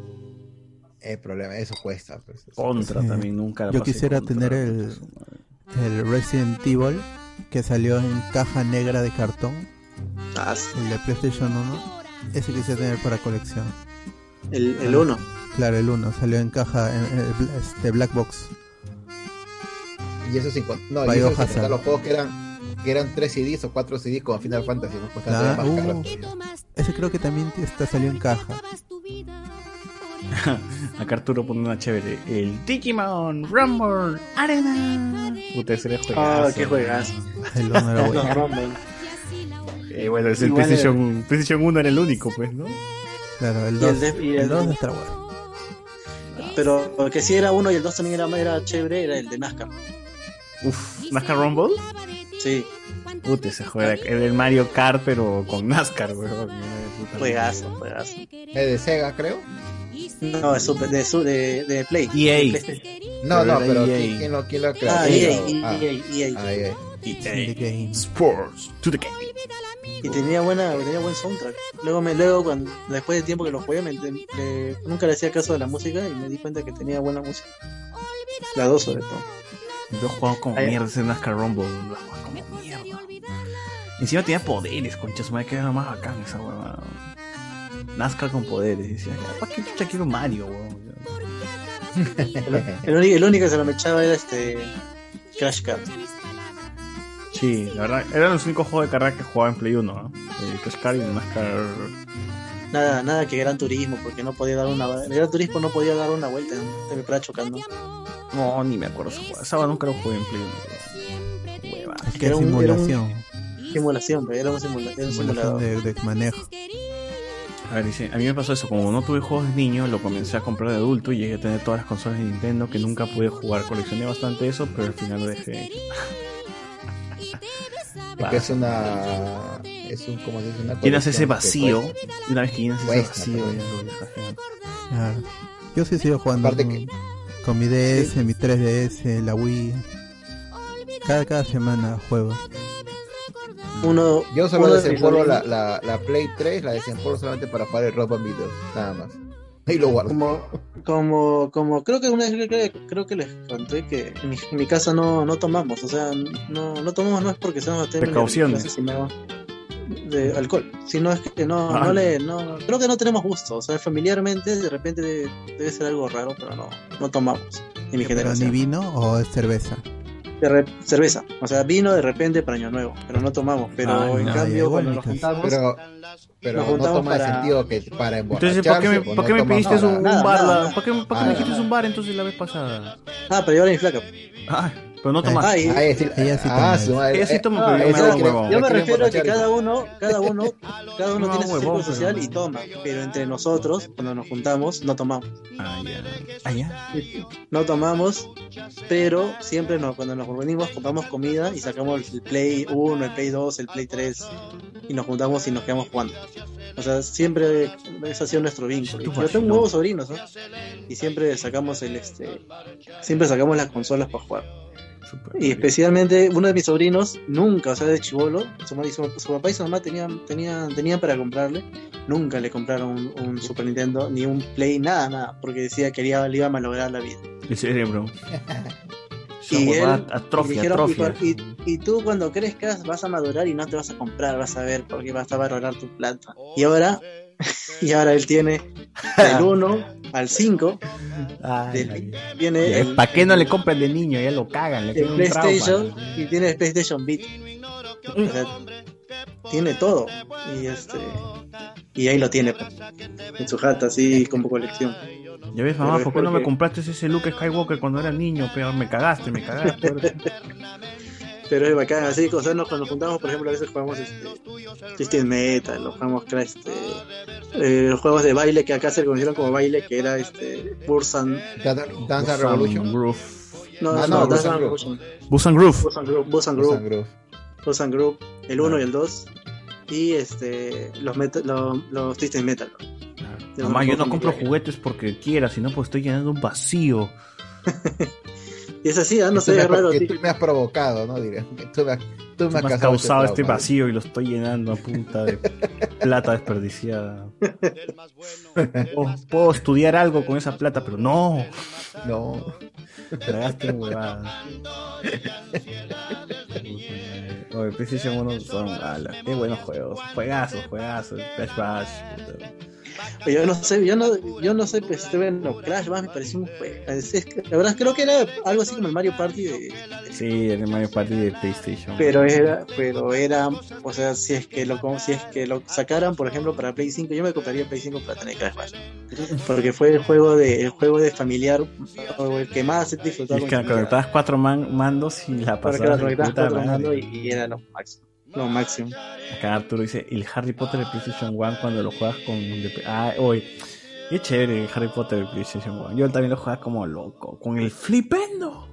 El problema, eso cuesta. Pues. Contra Sí. también nunca Yo quisiera contra, tener el, el Resident Evil que salió en caja negra de cartón. Ah, El de PlayStation 1. Ese quisiera tener para colección. El, el 1. Claro, el 1. Salió en caja en, este, Black Box. Y eso sin, no, y eso sin contar los juegos que eran, que eran 3 CDs o 4 CDs con Final Fantasy, ¿no? Pues Ah, uh, ese creo que también está, salió en caja. (laughs) Acá Arturo pone una chévere. El Digimon Rumble Arena. Puta, ese era juegazo. Ah, qué juegazo. (laughs) El uno era bueno. No, Rumble. Eh, bueno, es el Igual PlayStation, PlayStation 1 era el único, pues, ¿no? Claro, el Y 2. el de- y El el- 2 de Star Wars. Pero el que sí era uno y el 2 también era, era chévere, era el de NASCAR. Uf, ¿NASCAR Rumble? Sí. Puta, ese juego era, era el Mario Kart, pero con NASCAR, weón. Juegazo, juegazo. Es de Sega, creo. No, es super, de, su- de, de Play. EA. De. No, no, pero EA. ¿quién, quién lo, quién lo ha creado? Ah, EA, Ah, EA, EA. EA. EA Sports to the game. Y tenía buena, tenía buen soundtrack. Luego me, luego cuando, después del tiempo que lo jugué, me, le- nunca le hacía caso a la música y me di cuenta que tenía buena música. La 2 sobre todo. Yo he jugado como Ay. mierda ese NASCAR Rumble. Lo he jugado como mierda. Encima tenía poderes, concha su madre, que era más bacán esa huevada. NASCAR con poderes. Y decía, ¿para qué chucha quiero Mario, weón? (laughs) El, único- el único que se lo me echaba era este Crash Kart. Sí, la verdad, eran los únicos juegos de carrera que jugaba en Play 1, ¿no? El Crash Car y el NASCAR. Nada, nada que Gran Turismo, porque no podía dar una el Gran Turismo no podía dar una vuelta, te me quedaba chocando. No, ni me acuerdo ese juego. Esa nunca lo jugué en Play 1. Hueva. Es que Era un- era un- simulación. Simulación, pero era un, simula- era un Simulación simulador. de, de manejo. A ver, dice, a mí me pasó eso, como no tuve juegos de niño, lo comencé a comprar de adulto y llegué a tener todas las consolas de Nintendo que nunca pude jugar, coleccioné bastante eso, pero al final lo dejé. Es (laughs) que es una. Es un. Como se dice, una Llenas ese vacío, cuesta. una vez que llenas ese vacío, ya lo dejas. ya. Claro. Yo sí sigo jugando Aparte con, que- con mi DS, mi 3DS, la Wii. Cada, cada semana juego. Uno, Yo solo uno desempolvo la, la, la Play 3, la desempolvo solamente para jugar el Rock Band Video, nada más. Ahí lo guardo. como, como, como creo que una vez creo, que- creo que les conté que en mi, en mi casa no, no tomamos, o sea, no, no tomamos no es porque seamos Precauciones. de alcohol, sino es que no, Ah. no le, no, creo que no tenemos gusto, o sea, familiarmente de repente debe, debe ser algo raro, pero no, no tomamos en mi ¿Pero ni generación. vino o es cerveza? De re- cerveza, o sea, vino de repente para año nuevo, pero no tomamos, pero Ah, en no, cambio cuando nos juntamos, Pero, pero Nos no toma el para- sentido que para Entonces, ¿por qué me, por qué me no toma pediste nada. un, nada, un bar? nada. ¿Por qué, por qué Ah, me dijiste un bar entonces la vez pasada? ah, pero yo ahora mi flaca. Ah, pero no tomas. Ah, Ah, decir, Ella sí ah, toma su eso. madre. Ella sí toma, ah, pero yo me huevón. Yo me refiero a que cada uno, cada uno, (laughs) cada uno No, tiene su círculo social pero- y toma, pero entre nosotros, cuando nos juntamos, no tomamos. Ah, ya. Ah, ya. No tomamos, pero siempre nos, cuando nos reunimos compramos comida y sacamos el Play 1, el Play 2, el Play 3 y nos juntamos y nos quedamos jugando. O sea, siempre ese ha sido nuestro vínculo. Yo tengo nuevos sobrinos, ¿no? Y siempre sacamos el este, siempre sacamos las consolas para jugar. Y especialmente uno de mis sobrinos, nunca, o sea, de chivolo, su, su- su papá y su mamá tenían, tenían, tenían para comprarle, nunca le compraron un, un Super Nintendo, ni un Play, nada, nada, porque decía que le iba, le iba a malograr la vida. El cerebro. (laughs) Y él, atrofia, dijeron, atrofia. y, y tú cuando crezcas vas a madurar y no te vas a comprar, vas a ver porque vas a valorar tu plata. Y ahora, (laughs) y ahora él tiene el 1, al 5, viene el, ¿Para qué no le compran de niño? Ya lo cagan, le el PlayStation y tiene el PlayStation Beat. O sea, tiene todo. Y este y ahí lo tiene pues, en su jata así como colección. Ya ves, mamá, ¿por qué no me compraste ese Luke Skywalker cuando era niño? Pero me cagaste, me cagaste. (laughs) Pero es bacán, así o sea, nos- cuando nos juntamos, por ejemplo, a veces jugamos este Twisted Metal, o jugamos este eh, los juegos de baile que acá se conocieron como baile, que era este Bursan Dance Dance Revolution. Groove. No, Ah, no, no, Dance Busan Revolution. Busan Groove. Group, Groove. Busan Group, el 1 y el 2 y este los los, los Twisted Metal. De Mamá, los yo no compro juguetes porque quiera, sino porque estoy llenando un vacío. (laughs) Y es así, ah, no sé, es has- raro. que tú me has provocado, ¿no? Diré. que Tú me has, tú me Me has has causado, causado este trauma. vacío y lo estoy llenando a punta de plata desperdiciada. (laughs) Oh, puedo estudiar algo con esa plata, pero no. No. Tragaste huevada. (laughs) Oye, PlayStation 1 son. ala, qué buenos juegos. Juegazos, juegazos. Crash Bash. puta. Yo no sé, yo no, yo no sé, pues bueno, Crash Bash me pareció un juego. Es- la verdad creo que era algo así como el Mario Party de, Sí, el Mario Party de PlayStation. pero era, pero era, o sea, si es que lo como si es que lo sacaran, por ejemplo, para Play 5, yo me compraría Play 5 para tener Crash Bash. Porque fue el juego de, el juego de familiar o el que más he disfrutado Es que conectabas cuatro man- mandos y la Porque pasabas de conectabas cuatro mandos y, y era lo máximo. Lo máximo. Acá Arturo dice, el Harry Potter de PlayStation 1 cuando lo juegas con... Ah, hoy. Qué chévere el Harry Potter de PlayStation 1. Yo también lo jugaba como loco, con el flipendo.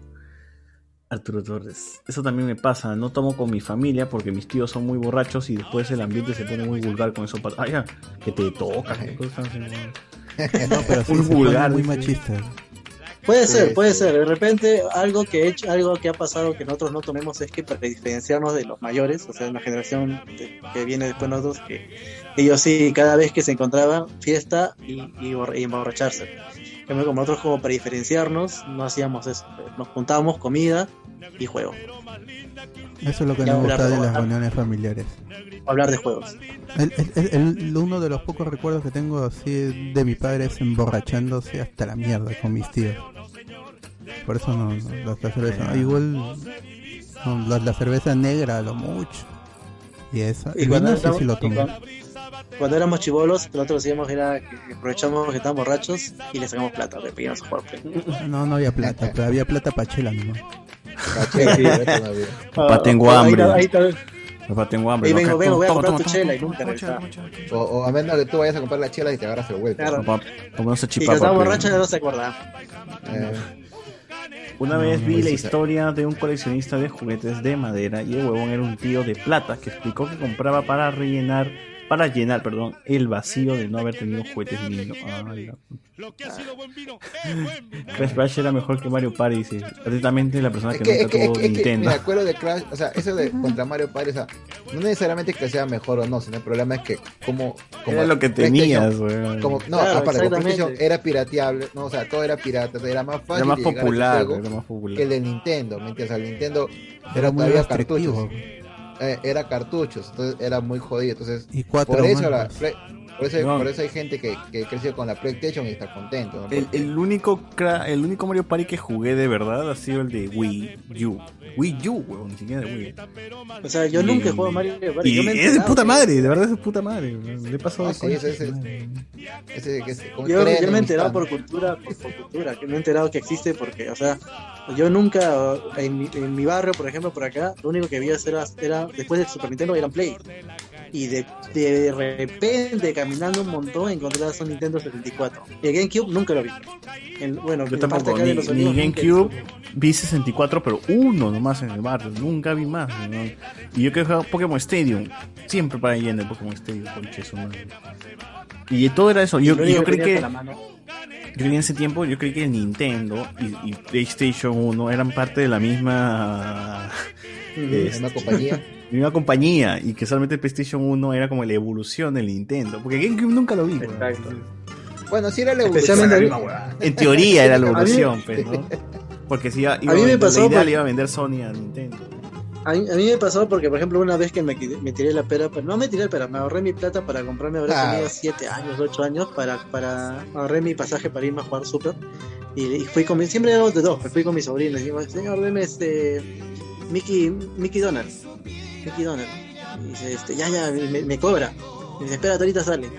Arturo Torres. Eso también me pasa. No tomo con mi familia porque mis tíos son muy borrachos y después el ambiente se pone muy vulgar con eso. Ah, ya, que te toca. qué cosas así, ¿no? (laughs) No, pero sí vulgar. muy machista. Puede Sí, ser, puede sí. ser. De repente, algo que he hecho, algo que ha pasado que nosotros no tomemos es que para diferenciarnos de los mayores, o sea, la generación de- que viene después de nosotros, que ellos sí, cada vez que se encontraban, fiesta y, y, y emborracharse. Como nosotros, como para diferenciarnos, no hacíamos eso. Nos juntábamos comida y juego. Eso es lo que me hablar gusta de de las reuniones familiares. Hablar de juegos. El, el- el- el- uno de los pocos recuerdos que tengo así de mi padre es emborrachándose hasta la mierda con mis tíos. Por eso no, no, la, la cerveza, Ah. igual no, la, la cerveza negra a lo mucho. Y eso, Y el cuando, vino sí, éramos- sí lo tomo. cuando- cuando éramos chivolos, lo que nosotros hacíamos era que aprovechamos que estábamos borrachos y le sacamos plata, le pedíamos a jugar play. No, no había plata, pero había plata para chela nomás. Chela, sí, eso (laughs) no había. Papá, tengo ahí hambre. está- ahí está- Papá, tengo hambre. ¿no? vengo, vengo, voy a comprar tu chela y nunca regresaba. O, a menos que tú vayas a comprar la chela y te agarras el vuelto. Claro. Papá, tomamos Y chipapa, que estaba borracho ya no se acordaba. Una No, vez no, vi la historia de un coleccionista de juguetes de madera y el huevón era un tío de plata que explicó que compraba para rellenar, para llenar, perdón, el vacío de no haber tenido juguetes de niño. Ay, la puta. (laughs) Crash Bash era mejor que Mario Party, dice. Atentamente la persona Es que, que, es nunca que, tuvo que, es que Nintendo. me acuerdo de Crash, o sea, eso de contra Mario Party, o sea, no necesariamente que sea mejor o no, sino el problema es que como, como Era lo que PlayStation- tenías, weón. como, no, Claro, aparte, como exactamente. PlayStation era pirateable, no, o sea, todo era pirata, era más fácil Era más a ese popular, juego era más popular. que el de Nintendo, ¿me entiendes? O sea, el Nintendo Era era muy todavía cartuchos, eh, era cartuchos, entonces era muy jodido, entonces Y cuatro por eso, la. Play- por eso, No. por eso hay gente que, que creció con la PlayStation y está contento, ¿no? El, el único cra- el único Mario Party que jugué de verdad ha sido el de Wii U. Wii U, weón, ni siquiera de Wii. O sea, yo Y- nunca he jugado Mario Party. Y Yo me he es de puta madre, de verdad es de puta madre. Le he pasado Ah, sí, ese- ese- ese que es como Yo, me he enterado por cultura, por, por cultura, que me he enterado que existe porque, o sea, yo nunca, en mi, en mi barrio, por ejemplo, por acá, lo único que había era, era después del Super Nintendo eran Play. Y de, de repente, caminando un montón, encontrabas un Nintendo 74. Y el GameCube nunca lo vi. El- bueno, Yo tampoco, ni, los ni GameCube vi 64, pero uno nomás en el barrio, nunca vi más. ¿no? Y yo que jugaba Pokémon Stadium, siempre para lleno de Pokémon Stadium, conche su madre. Y todo era eso. Yo, único yo creí que, yo en ese tiempo, yo creí que el Nintendo y, y PlayStation 1 eran parte de la misma, este, una compañía. misma compañía y que solamente el PlayStation 1 era como la evolución del Nintendo. Porque GameCube nunca lo vi. weón. Bueno, sí era la evolución. Mí- la. En teoría era la (laughs) mí- evolución, pues, ¿no? Porque si iba, iba A mí me la pasó idea por- le iba a vender Sony a Nintendo. A mí, a mí me pasó porque, por ejemplo, una vez que me, tiré la pera, pero no me tiré la pera, me ahorré mi plata para comprarme, habrá tenido 7 años, 8 años, para, para ahorré mi pasaje para irme a jugar Super. Y, y fui con mi, siempre éramos de dos, me fui con mi sobrino y dijimos, señor, deme este, Mickey, Mickey Donald, Mickey Donald. Y dice, este, ya, ya, me, cobra. Y dice, espérate, ahorita sale.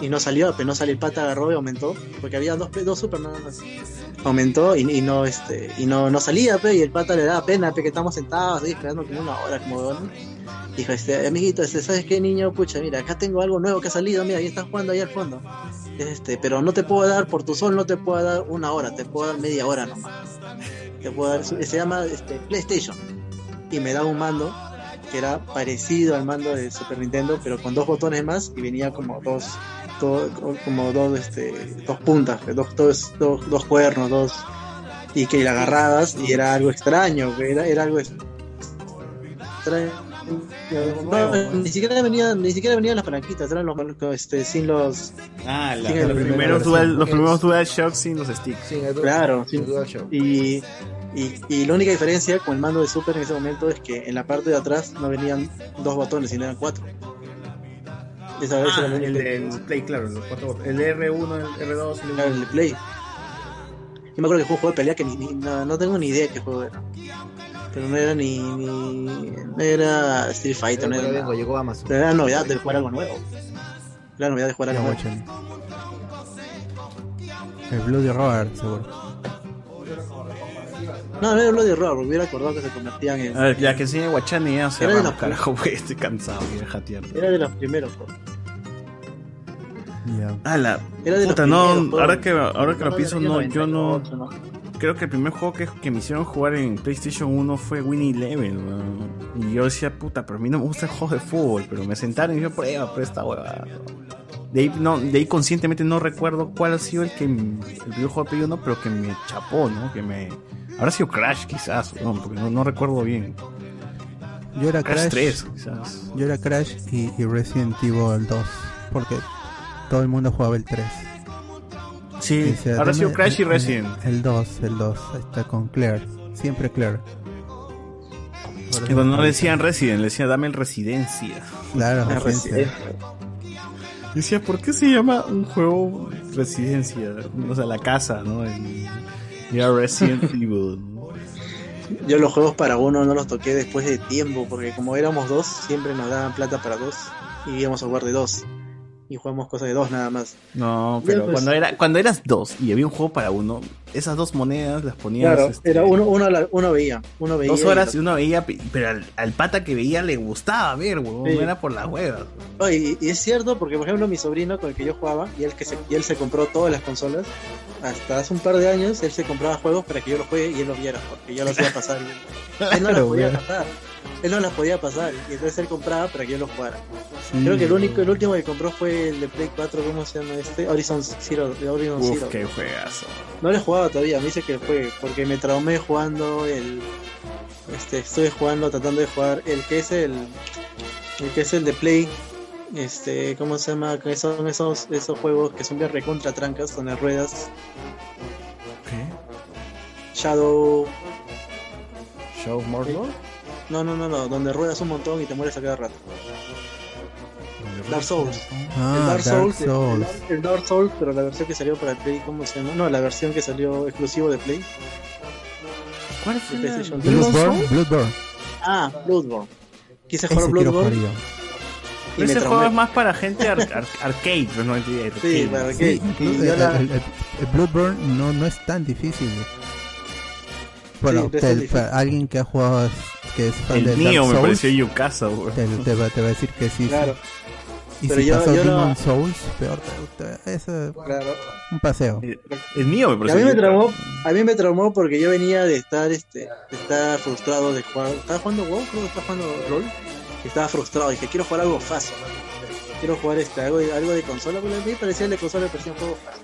Y, no salió, pero no salió el pata, agarró y aumentó, porque había dos, dos Super más aumentó y, no este y no, no salía pe, y el pata le daba pena pe, que estamos sentados ahí esperando como una hora como dijo este amiguito este sabes qué niño pucha mira acá tengo algo nuevo que ha salido mira ahí estás jugando ahí al fondo este pero no te puedo dar por tu sol no te puedo dar una hora te puedo dar media hora nomás se llama este PlayStation. Y me da un mando que era parecido al mando de Super Nintendo pero con dos botones más y venía como dos do- como dos este dos puntas dos dos, dos, dos cuernos dos y que la agarrabas y era algo extraño era, era algo extraño no, ni siquiera venía ni siquiera venían las palanquitas eran los este sin los Ah, la- sin los, primeros dual, los primeros Dual Shock sin los sticks. Claro, sí. y, y, y la única diferencia con el mando de Super en ese momento es que en la parte de atrás no venían dos botones, sino eran cuatro. Esa vez Ah, el del Play, claro, los cuatro botones. El R1, el R2, el Claro, el de Play. Yo me acuerdo que fue un juego de pelea que ni, ni- no, no tengo ni idea qué juego era. Pero no era ni, ni no era Street Fighter, no era nada. vengo, llegó Amazon. Pero era la novedad de jugar algo nuevo. La novedad de jugar algo nuevo. El Bloody Roar, seguro. No, no era Bloody Roar, me hubiera acordado que se convertían en. A ver, ya que enseñe Guachani ya Era de cerramos, los- carajo, porque estoy cansado de jatear. Era de los primeros. juegos. Ah, la Era de los puta, no, primeros juegos. ahora que, ahora que lo No, pienso, no, yo no, 98, ¿no? Creo que el primer juego que, que me hicieron jugar en PlayStation 1 fue Winnie Eleven, weón. y yo decía, puta, pero a mí no me gusta el juego de fútbol, pero me sentaron y yo, prueba, pero esta huevada. De ahí, no, de ahí conscientemente no recuerdo cuál ha sido el que el primer juego de Play 1, pero que me chapó, ¿no? Que me... Habrá sido Crash quizás, ¿no? porque no, no recuerdo bien. Yo era Crash Crash, 3, quizás. Yo era Crash y, y Resident Evil 2. Porque todo el mundo jugaba el 3. Sí, ahora ha sido "Dame Crash y el- Resident". El 2, el 2. Ahí está con Claire. Siempre Claire. Y cuando no le decían Resident, le decían dame el Residencia. Claro, La Residencia. Decía, ¿por qué se llama un juego Residencia? O sea, la casa, ¿no? El- Resident (laughs) Evil. Yo los juegos para uno no los toqué después de tiempo, porque como éramos dos, siempre nos daban plata para dos y íbamos a jugar de dos. Y jugamos cosas de dos nada más. No, pero pues. cuando, era, cuando eras dos y había un juego para uno, esas dos monedas las ponías. Claro, este, era uno, uno, uno veía, uno veía. dos horas y uno veía, pero al, al pata que veía le gustaba ver, huevón. Sí. No era por las huevas. Oye, y, y es cierto porque, por ejemplo, mi sobrino con el que yo jugaba, y él, que se, y él se compró todas las consolas, hasta hace un par de años, él se compraba juegos para que yo los juegue y él los viera, porque yo los iba a pasar. y él, él no Claro, podía pasar. Él no las podía pasar, y entonces él compraba para que yo los jugara. Sí. Creo que el único, el último que compró fue el de Play 4, ¿cómo se llama este? Horizon Zero, de Horizon Uf, Zero. qué juegazo. No lo he jugado todavía, me dice que juegue, porque me traumé jugando el. Este, estoy jugando, tratando de jugar el que es el. El que es el de Play. Este, ¿cómo se llama? Que son esos, esos juegos que son de recontra trancas con las ruedas. Shadow. ¿Shadow of Mordor? No, no, no, no, donde ruedas un montón y te mueres a cada rato. Dark Souls. Ah, el Dark, Dark Souls, el- Souls. El, el Dark Souls, pero la versión que salió para Play, ¿cómo se llama? No, la versión que salió exclusivo de Play. ¿Cuál fue PlayStation Bloodborne, Bloodborne. Ah, Bloodborne. Quise jugar Bloodborne. Pero ese juego es más para gente ar- ar- arcade, no arcade. Sí, para arcade. Y el, la- el- el- el Bloodborne no, no es tan difícil. Bueno, Sí, te- alguien que ha jugado, que es fan El de mío Dark me Souls, pareció Yukasa, güey. te, te va, te va a decir que sí. sí. Claro. Y Pero si yo- pasó yo no- Demon Souls, peor. eh, un paseo. El mío me Y a pareció mí me traumó, a mí me traumó porque yo venía de estar este, de estar frustrado de jugar. Estaba jugando WoW, creo que estaba jugando LOL. Estaba frustrado, dije quiero jugar algo fácil. Quiero jugar este, algo, de, algo de consola, porque a mí parecía el de consola me parecía un juego fácil.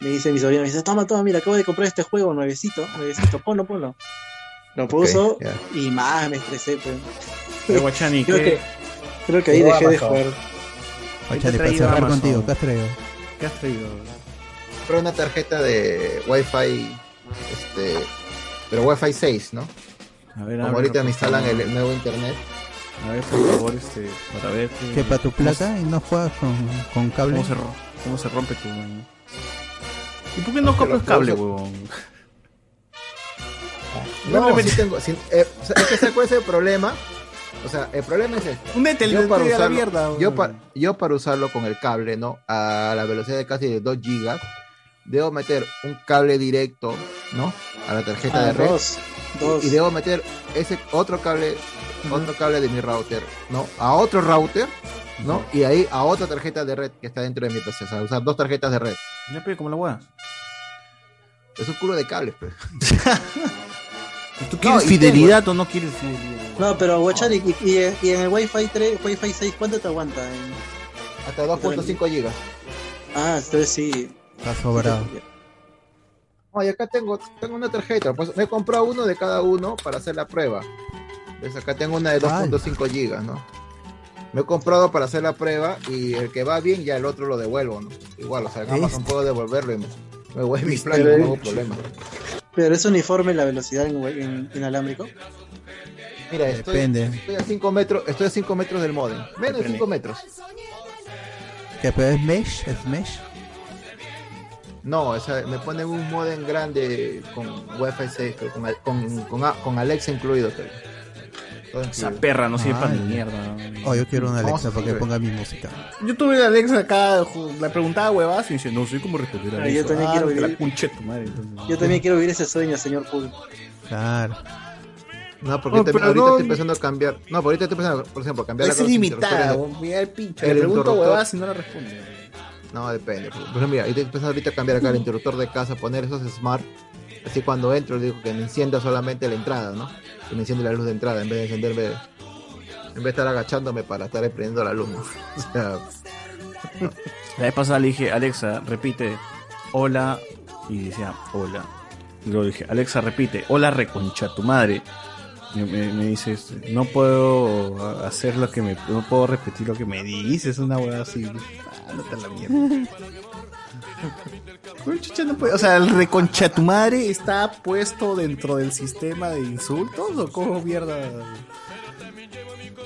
Me dice mi sobrino, me dice, toma, toma, mira, acabo de comprar este juego nuevecito, nuevecito, ponlo, ponlo. Lo puso y más me estresé, pues. Pero, Guachani, (laughs) creo ¿qué- que, creo que ahí dejé de jugar. ¿Qué te Chale, ha para cerrar contigo, ¿qué has traído? ¿Qué has traído? Compré una tarjeta de Wi-Fi, este, pero Wi-Fi 6, ¿no? A ver, Como abre, ahorita me instalan el nuevo internet. A ver, por favor, este, para ver. ¿Qué para tu plata y no juegas con, con cable? ¿Cómo se, cómo se rompe tu mano? ¿Y por qué no compras cable, huevón? (laughs) No, sí tengo. sí, eh, o sea, es que ¿sabes cuál es el problema? O sea, el problema es este. Únete, yo le- para, a la usarlo, mierda, yo, pa- yo para usarlo con el cable, ¿no? A la velocidad de casi de 2 gigas, debo meter un cable directo, ¿no? A la tarjeta Ah, de red. dos, dos. Y, y debo meter ese otro cable, otro cable de mi router, ¿no? A otro router, ¿no? Y ahí a otra tarjeta de red que está dentro de mi PC. O sea, usar dos tarjetas de red. Ya pide como la hueá. Es un culo de cables, pues. (laughs) ¿Tú quieres fidelidad o no quieres fidelidad? No, pero Guachari, y, y- y en el Wi-Fi 3, Wi-Fi 6, ¿cuánto te aguanta? En- Hasta 2.5 gigas. Ah, entonces sí. Está sobrado. No, y acá tengo, tengo una tarjeta, pues me he comprado uno de cada uno para hacer la prueba. ¿Ves? Acá tengo una de 2.5 gigas, ¿no? Me he comprado para hacer la prueba y el que va bien ya el otro lo devuelvo, ¿no? Igual, o sea, en Amazon puedo devolverlo y me, me voy a mi plan y no tengo problema. Pero es uniforme la velocidad en, en- inalámbrico. Mira, estoy, Depende. estoy a 5 metros, estoy a 5 metros del modem. Menos de 5 metros. ¿Qué, pero es mesh? ¿Es mesh? No, o sea, me ponen un modem grande con Wi-Fi 6, pero con, con, con, con Alexa incluido. pero. Esa perra no sirve para ni mierda. Oh, yo quiero una Alexa para que ponga mi música. Yo tuve la Alexa acá, le preguntaba huevas y dice, no sé cómo responder a Ah, yo también quiero la vivir-. Yo también quiero vivir ese sueño, señor Pool. Claro. No, porque No, también pero ahorita no- estoy pensando cambiar. No, pero ahorita estoy pensando, por ejemplo, cambiar Es la ilimitada, interruptores de- mira el pincho. el Le pregunto huevas y no la responde. No, depende. Por ejemplo, mira, estoy pensando ahorita cambiar acá el interruptor de casa, poner esos smart. Así cuando entro, le digo que me encienda solamente la entrada, ¿no? Que me enciende la luz de entrada en vez de encenderme. En vez de estar agachándome para estar prendiendo la luz, ¿no? (laughs) O sea, La vez pasada le dije, Alexa, repite, hola, y decía, hola. Y luego dije, Alexa, repite, hola, reconcha tu madre. Me, me dice, este, no puedo hacer lo que me, no puedo repetir lo que me dices, una hueá así. Ah, no te la mierda. (laughs) Chucha, no puede- O sea, el reconcha tu madre está puesto dentro del sistema de insultos o cómo mierda.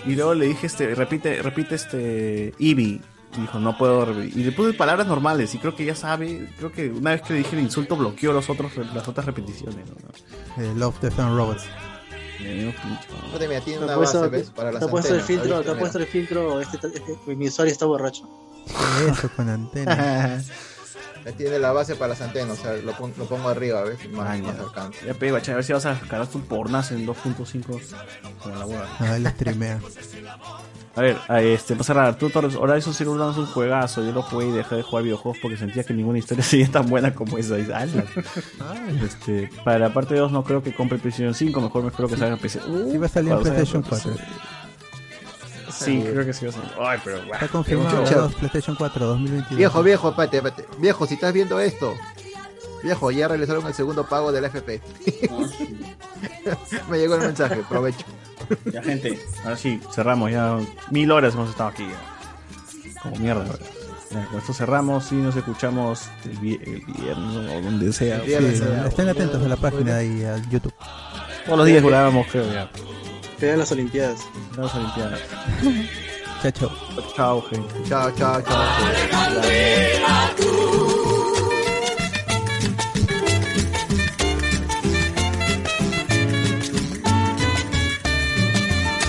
Y luego le dije, este, repite, repite este, Ibi. Y dijo, no puedo. Y le puse palabras normales y creo que ya sabe, creo que una vez que le dije el insulto bloqueó los otros, las otras repeticiones. ¿no? Eh, Love, Death and Robots. Te ha puesto, el filtro, te ha puesto el filtro, este, este- mi usuario está borracho. Eso con antena. (laughs) Tiene la base para las antenas, o sea, lo, pon- lo pongo arriba, ¿ves? Más, más alcance. Ya a ver si vas a sacar tu pornas en 2.5 como la hueá. Ah, él streamea. A ver, a este, para cerrar, tú Torres, Horizon Zero Dawn es un juegazo. Yo lo jugué y dejé de jugar videojuegos porque sentía que ninguna historia (laughs) sería tan buena como esa. Este, para la parte 2 no creo que compre PlayStation 5, mejor me espero que salga en PC. Sí va a salir en PlayStation en 4. Sí, creo que sí va a salir. Ay, pero bueno. Está confirmado. Chucha. dos, PlayStation 4 2022. Viejo, viejo, espérate, espérate. Viejo, si estás viendo esto, viejo, ya realizaron el segundo pago del FP. (laughs) Me llegó el mensaje, provecho. Ya, gente, ahora sí, cerramos ya. Mil horas hemos estado aquí. ya. Como mierda. Ya, con esto cerramos y nos escuchamos el, vi- el viernes o donde sea. Sí, estén atentos a la página y al YouTube. Todos los días grabamos, creo ya. Pegan las Olimpiadas. Las Olimpiadas. (laughs) Chao, chao. Chao, gente. Chao, chao, chao.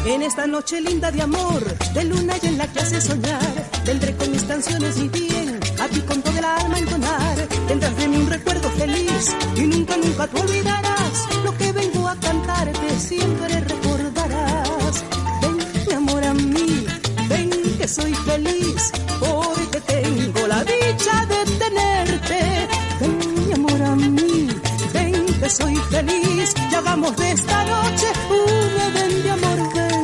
En esta noche linda de amor, de luna y en la que hace soñar, vendré con mis canciones mi bien, a ti con todo el alma entonar. Tendrás de mí un recuerdo feliz y nunca, nunca tú olvidarás lo que vengo a cantarte, siempre Ven mi amor, a mí, ven que soy feliz, porque tengo la dicha de tenerte. Ven, mi amor, a mí, ven que soy feliz, y hagamos de esta noche. Un de amor.